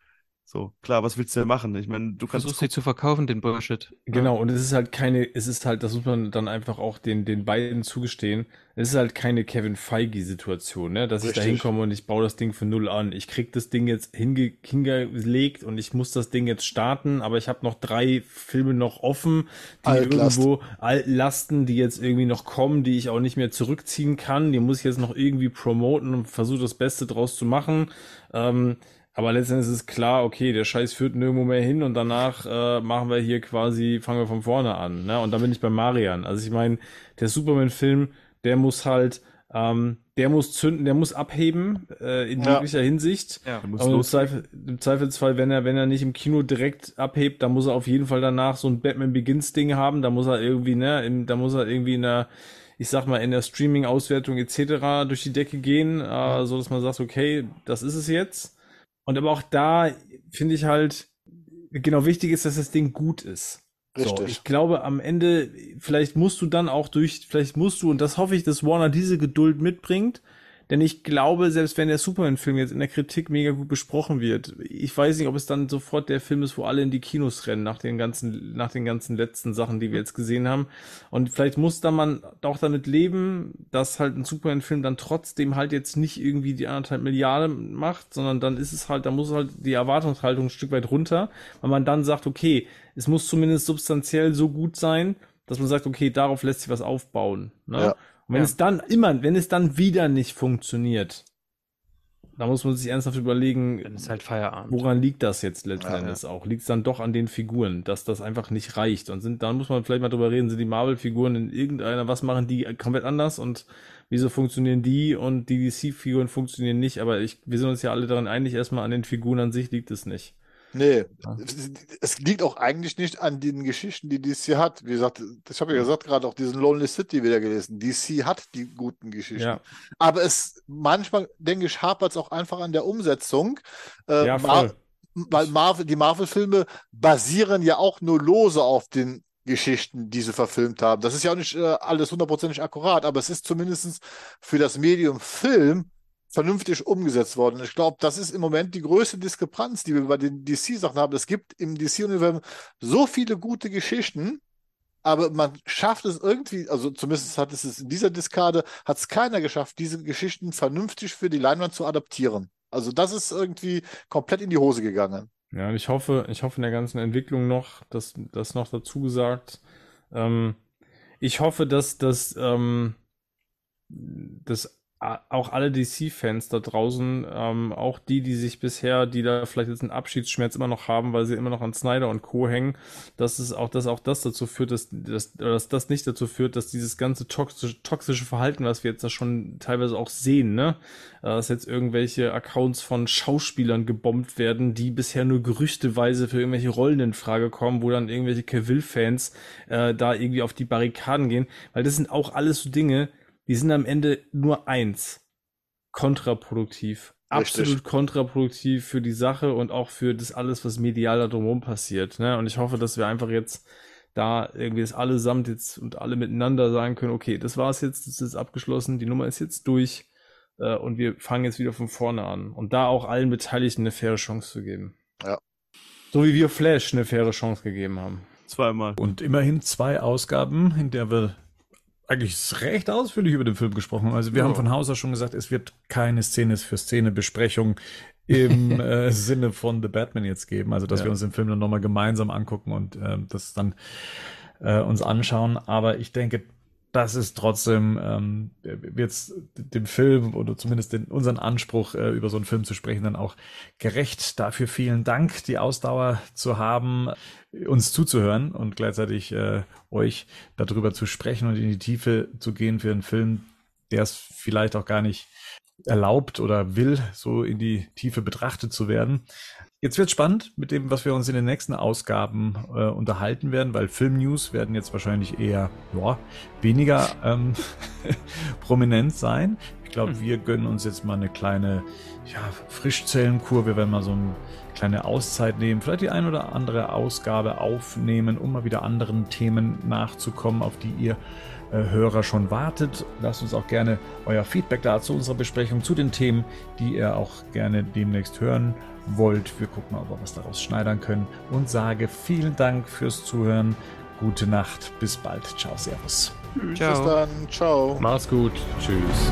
So, klar, was willst du denn machen? Ich meine, du kannst Versuchst sie zu verkaufen, den Bullshit. Genau, und es ist halt keine, es ist halt, das muss man dann einfach auch den, den beiden zugestehen, es ist halt keine Kevin Feige-Situation, ne? Dass ich da Richtig. hinkomme und ich baue das Ding für null an. Ich krieg das Ding jetzt hinge, hingelegt und ich muss das Ding jetzt starten, aber ich habe noch drei Filme noch offen, die Altlast. irgendwo Altlasten, die jetzt irgendwie noch kommen, die ich auch nicht mehr zurückziehen kann. Die muss ich jetzt noch irgendwie promoten und versuche das Beste draus zu machen. Ähm, aber letztendlich ist es klar, okay, der Scheiß führt nirgendwo mehr hin und danach äh, machen wir hier quasi, fangen wir von vorne an. Ne? Und dann bin ich bei Marian. Also ich meine, der Superman-Film, der muss halt Ähm, der muss zünden, der muss abheben äh, in Ja. jeglicher Hinsicht. Ja. muss Aber im. Zweifel, im Zweifelsfall, wenn er, wenn er nicht im Kino direkt abhebt, dann muss er auf jeden Fall danach so ein Batman Begins Ding haben. Da muss er irgendwie, ne, im, da muss er irgendwie in der, ich sag mal, in der Streaming-Auswertung etc. durch die Decke gehen, äh, so dass man sagt, okay, das ist es jetzt. Und aber auch da finde ich halt, genau wichtig ist, dass das Ding gut ist. So, ich glaube, am Ende, vielleicht musst du dann auch durch, vielleicht musst du, und das hoffe ich, dass Warner diese Geduld mitbringt, denn ich glaube, selbst wenn der Superman-Film jetzt in der Kritik mega gut besprochen wird, ich weiß nicht, ob es dann sofort der Film ist, wo alle in die Kinos rennen, nach den ganzen, nach den ganzen letzten Sachen, die wir jetzt gesehen haben. Und vielleicht muss da man auch damit leben, dass halt ein Superman-Film dann trotzdem halt jetzt nicht irgendwie die anderthalb Milliarden macht, sondern dann ist es halt, da muss halt die Erwartungshaltung ein Stück weit runter, weil man dann sagt, okay, es muss zumindest substanziell so gut sein, dass man sagt, okay, darauf lässt sich was aufbauen. Ne? Ja. Und wenn Ja. es dann immer, wenn es dann wieder nicht funktioniert, da muss man sich ernsthaft überlegen, Dann ist halt Feierabend. woran liegt das jetzt letzten Ja, Endes auch? Liegt es dann doch an den Figuren, dass das einfach nicht reicht? Und sind, dann muss man vielleicht mal drüber reden, sind die Marvel-Figuren in irgendeiner, was machen die komplett anders und wieso funktionieren die und die DC-Figuren funktionieren nicht? Aber ich, wir sind uns ja alle daran einig, erstmal an den Figuren an sich liegt es nicht. Nee, Ja. es- liegt auch eigentlich nicht an den Geschichten, die DC hat. Wie gesagt, ich habe ja gesagt, gerade auch diesen Lonely City wieder gelesen. DC hat die guten Geschichten. Ja. Aber es manchmal, denke ich, hapert es auch einfach an der Umsetzung. Äh, Ja, Mar- weil Marvel, die Marvel-Filme basieren ja auch nur lose auf den Geschichten, die sie verfilmt haben. Das ist ja auch nicht äh, alles hundertprozentig akkurat, aber es ist zumindest für das Medium Film vernünftig umgesetzt worden. Ich glaube, das ist im Moment die größte Diskrepanz, die wir bei den DC-Sachen haben. Es gibt im DC-Universum so viele gute Geschichten, aber man schafft es irgendwie, also zumindest hat es in dieser Diskade, hat es keiner geschafft, diese Geschichten vernünftig für die Leinwand zu adaptieren. Also das ist irgendwie komplett in die Hose gegangen. Ja, und ich hoffe, ich hoffe in der ganzen Entwicklung noch, dass das noch dazu gesagt, ähm, ich hoffe, dass, dass, ähm, auch alle DC-Fans da draußen, ähm, auch die, die sich bisher, die da vielleicht jetzt einen Abschiedsschmerz immer noch haben, weil sie immer noch an Snyder und Co. hängen, dass es auch, dass auch das dazu führt, dass, dass, dass das nicht dazu führt, dass dieses ganze toxische, toxische Verhalten, was wir jetzt da schon teilweise auch sehen, ne, äh, dass jetzt irgendwelche Accounts von Schauspielern gebombt werden, die bisher nur gerüchteweise für irgendwelche Rollen in Frage kommen, wo dann irgendwelche Cavill-Fans äh, da irgendwie auf die Barrikaden gehen, weil das sind auch alles so Dinge, die sind am Ende nur eins. Kontraproduktiv. Richtig. Absolut kontraproduktiv für die Sache und auch für das alles, was medial da drumherum passiert. Ne? Und ich hoffe, dass wir einfach jetzt da irgendwie das allesamt jetzt und alle miteinander sagen können, okay, das war's jetzt, das ist abgeschlossen, die Nummer ist jetzt durch äh, und wir fangen jetzt wieder von vorne an. Und da auch allen Beteiligten eine faire Chance zu geben. Ja. So wie wir Flash eine faire Chance gegeben haben. Zweimal. Und immerhin zwei Ausgaben, in der wir eigentlich recht ausführlich über den Film gesprochen. Also wir Ja. haben von Haus aus schon gesagt, es wird keine Szene für Szene Besprechung im äh, Sinne von The Batman jetzt geben. Also dass Ja. wir uns den Film dann nochmal gemeinsam angucken und ähm, das dann äh, uns anschauen. Aber ich denke, das ist trotzdem ähm, jetzt dem Film oder zumindest den, unseren Anspruch, äh, über so einen Film zu sprechen, dann auch gerecht. Dafür vielen Dank, die Ausdauer zu haben, uns zuzuhören und gleichzeitig äh, euch darüber zu sprechen und in die Tiefe zu gehen für einen Film, der es vielleicht auch gar nicht erlaubt oder will, so in die Tiefe betrachtet zu werden. Jetzt wird spannend mit dem, was wir uns in den nächsten Ausgaben äh, unterhalten werden, weil Filmnews werden jetzt wahrscheinlich eher ja, weniger ähm, prominent sein. Ich glaube, wir gönnen uns jetzt mal eine kleine ja, Frischzellenkur. Wir werden mal so eine kleine Auszeit nehmen, vielleicht die ein oder andere Ausgabe aufnehmen, um mal wieder anderen Themen nachzukommen, auf die ihr äh, Hörer schon wartet. Lasst uns auch gerne euer Feedback da zu unserer Besprechung, zu den Themen, die ihr auch gerne demnächst hören wollt. Wir gucken mal, ob wir was daraus schneidern können und sage vielen Dank fürs Zuhören. Gute Nacht, bis bald. Ciao, Servus. Bis Ciao. dann. Ciao. Mach's gut. Tschüss.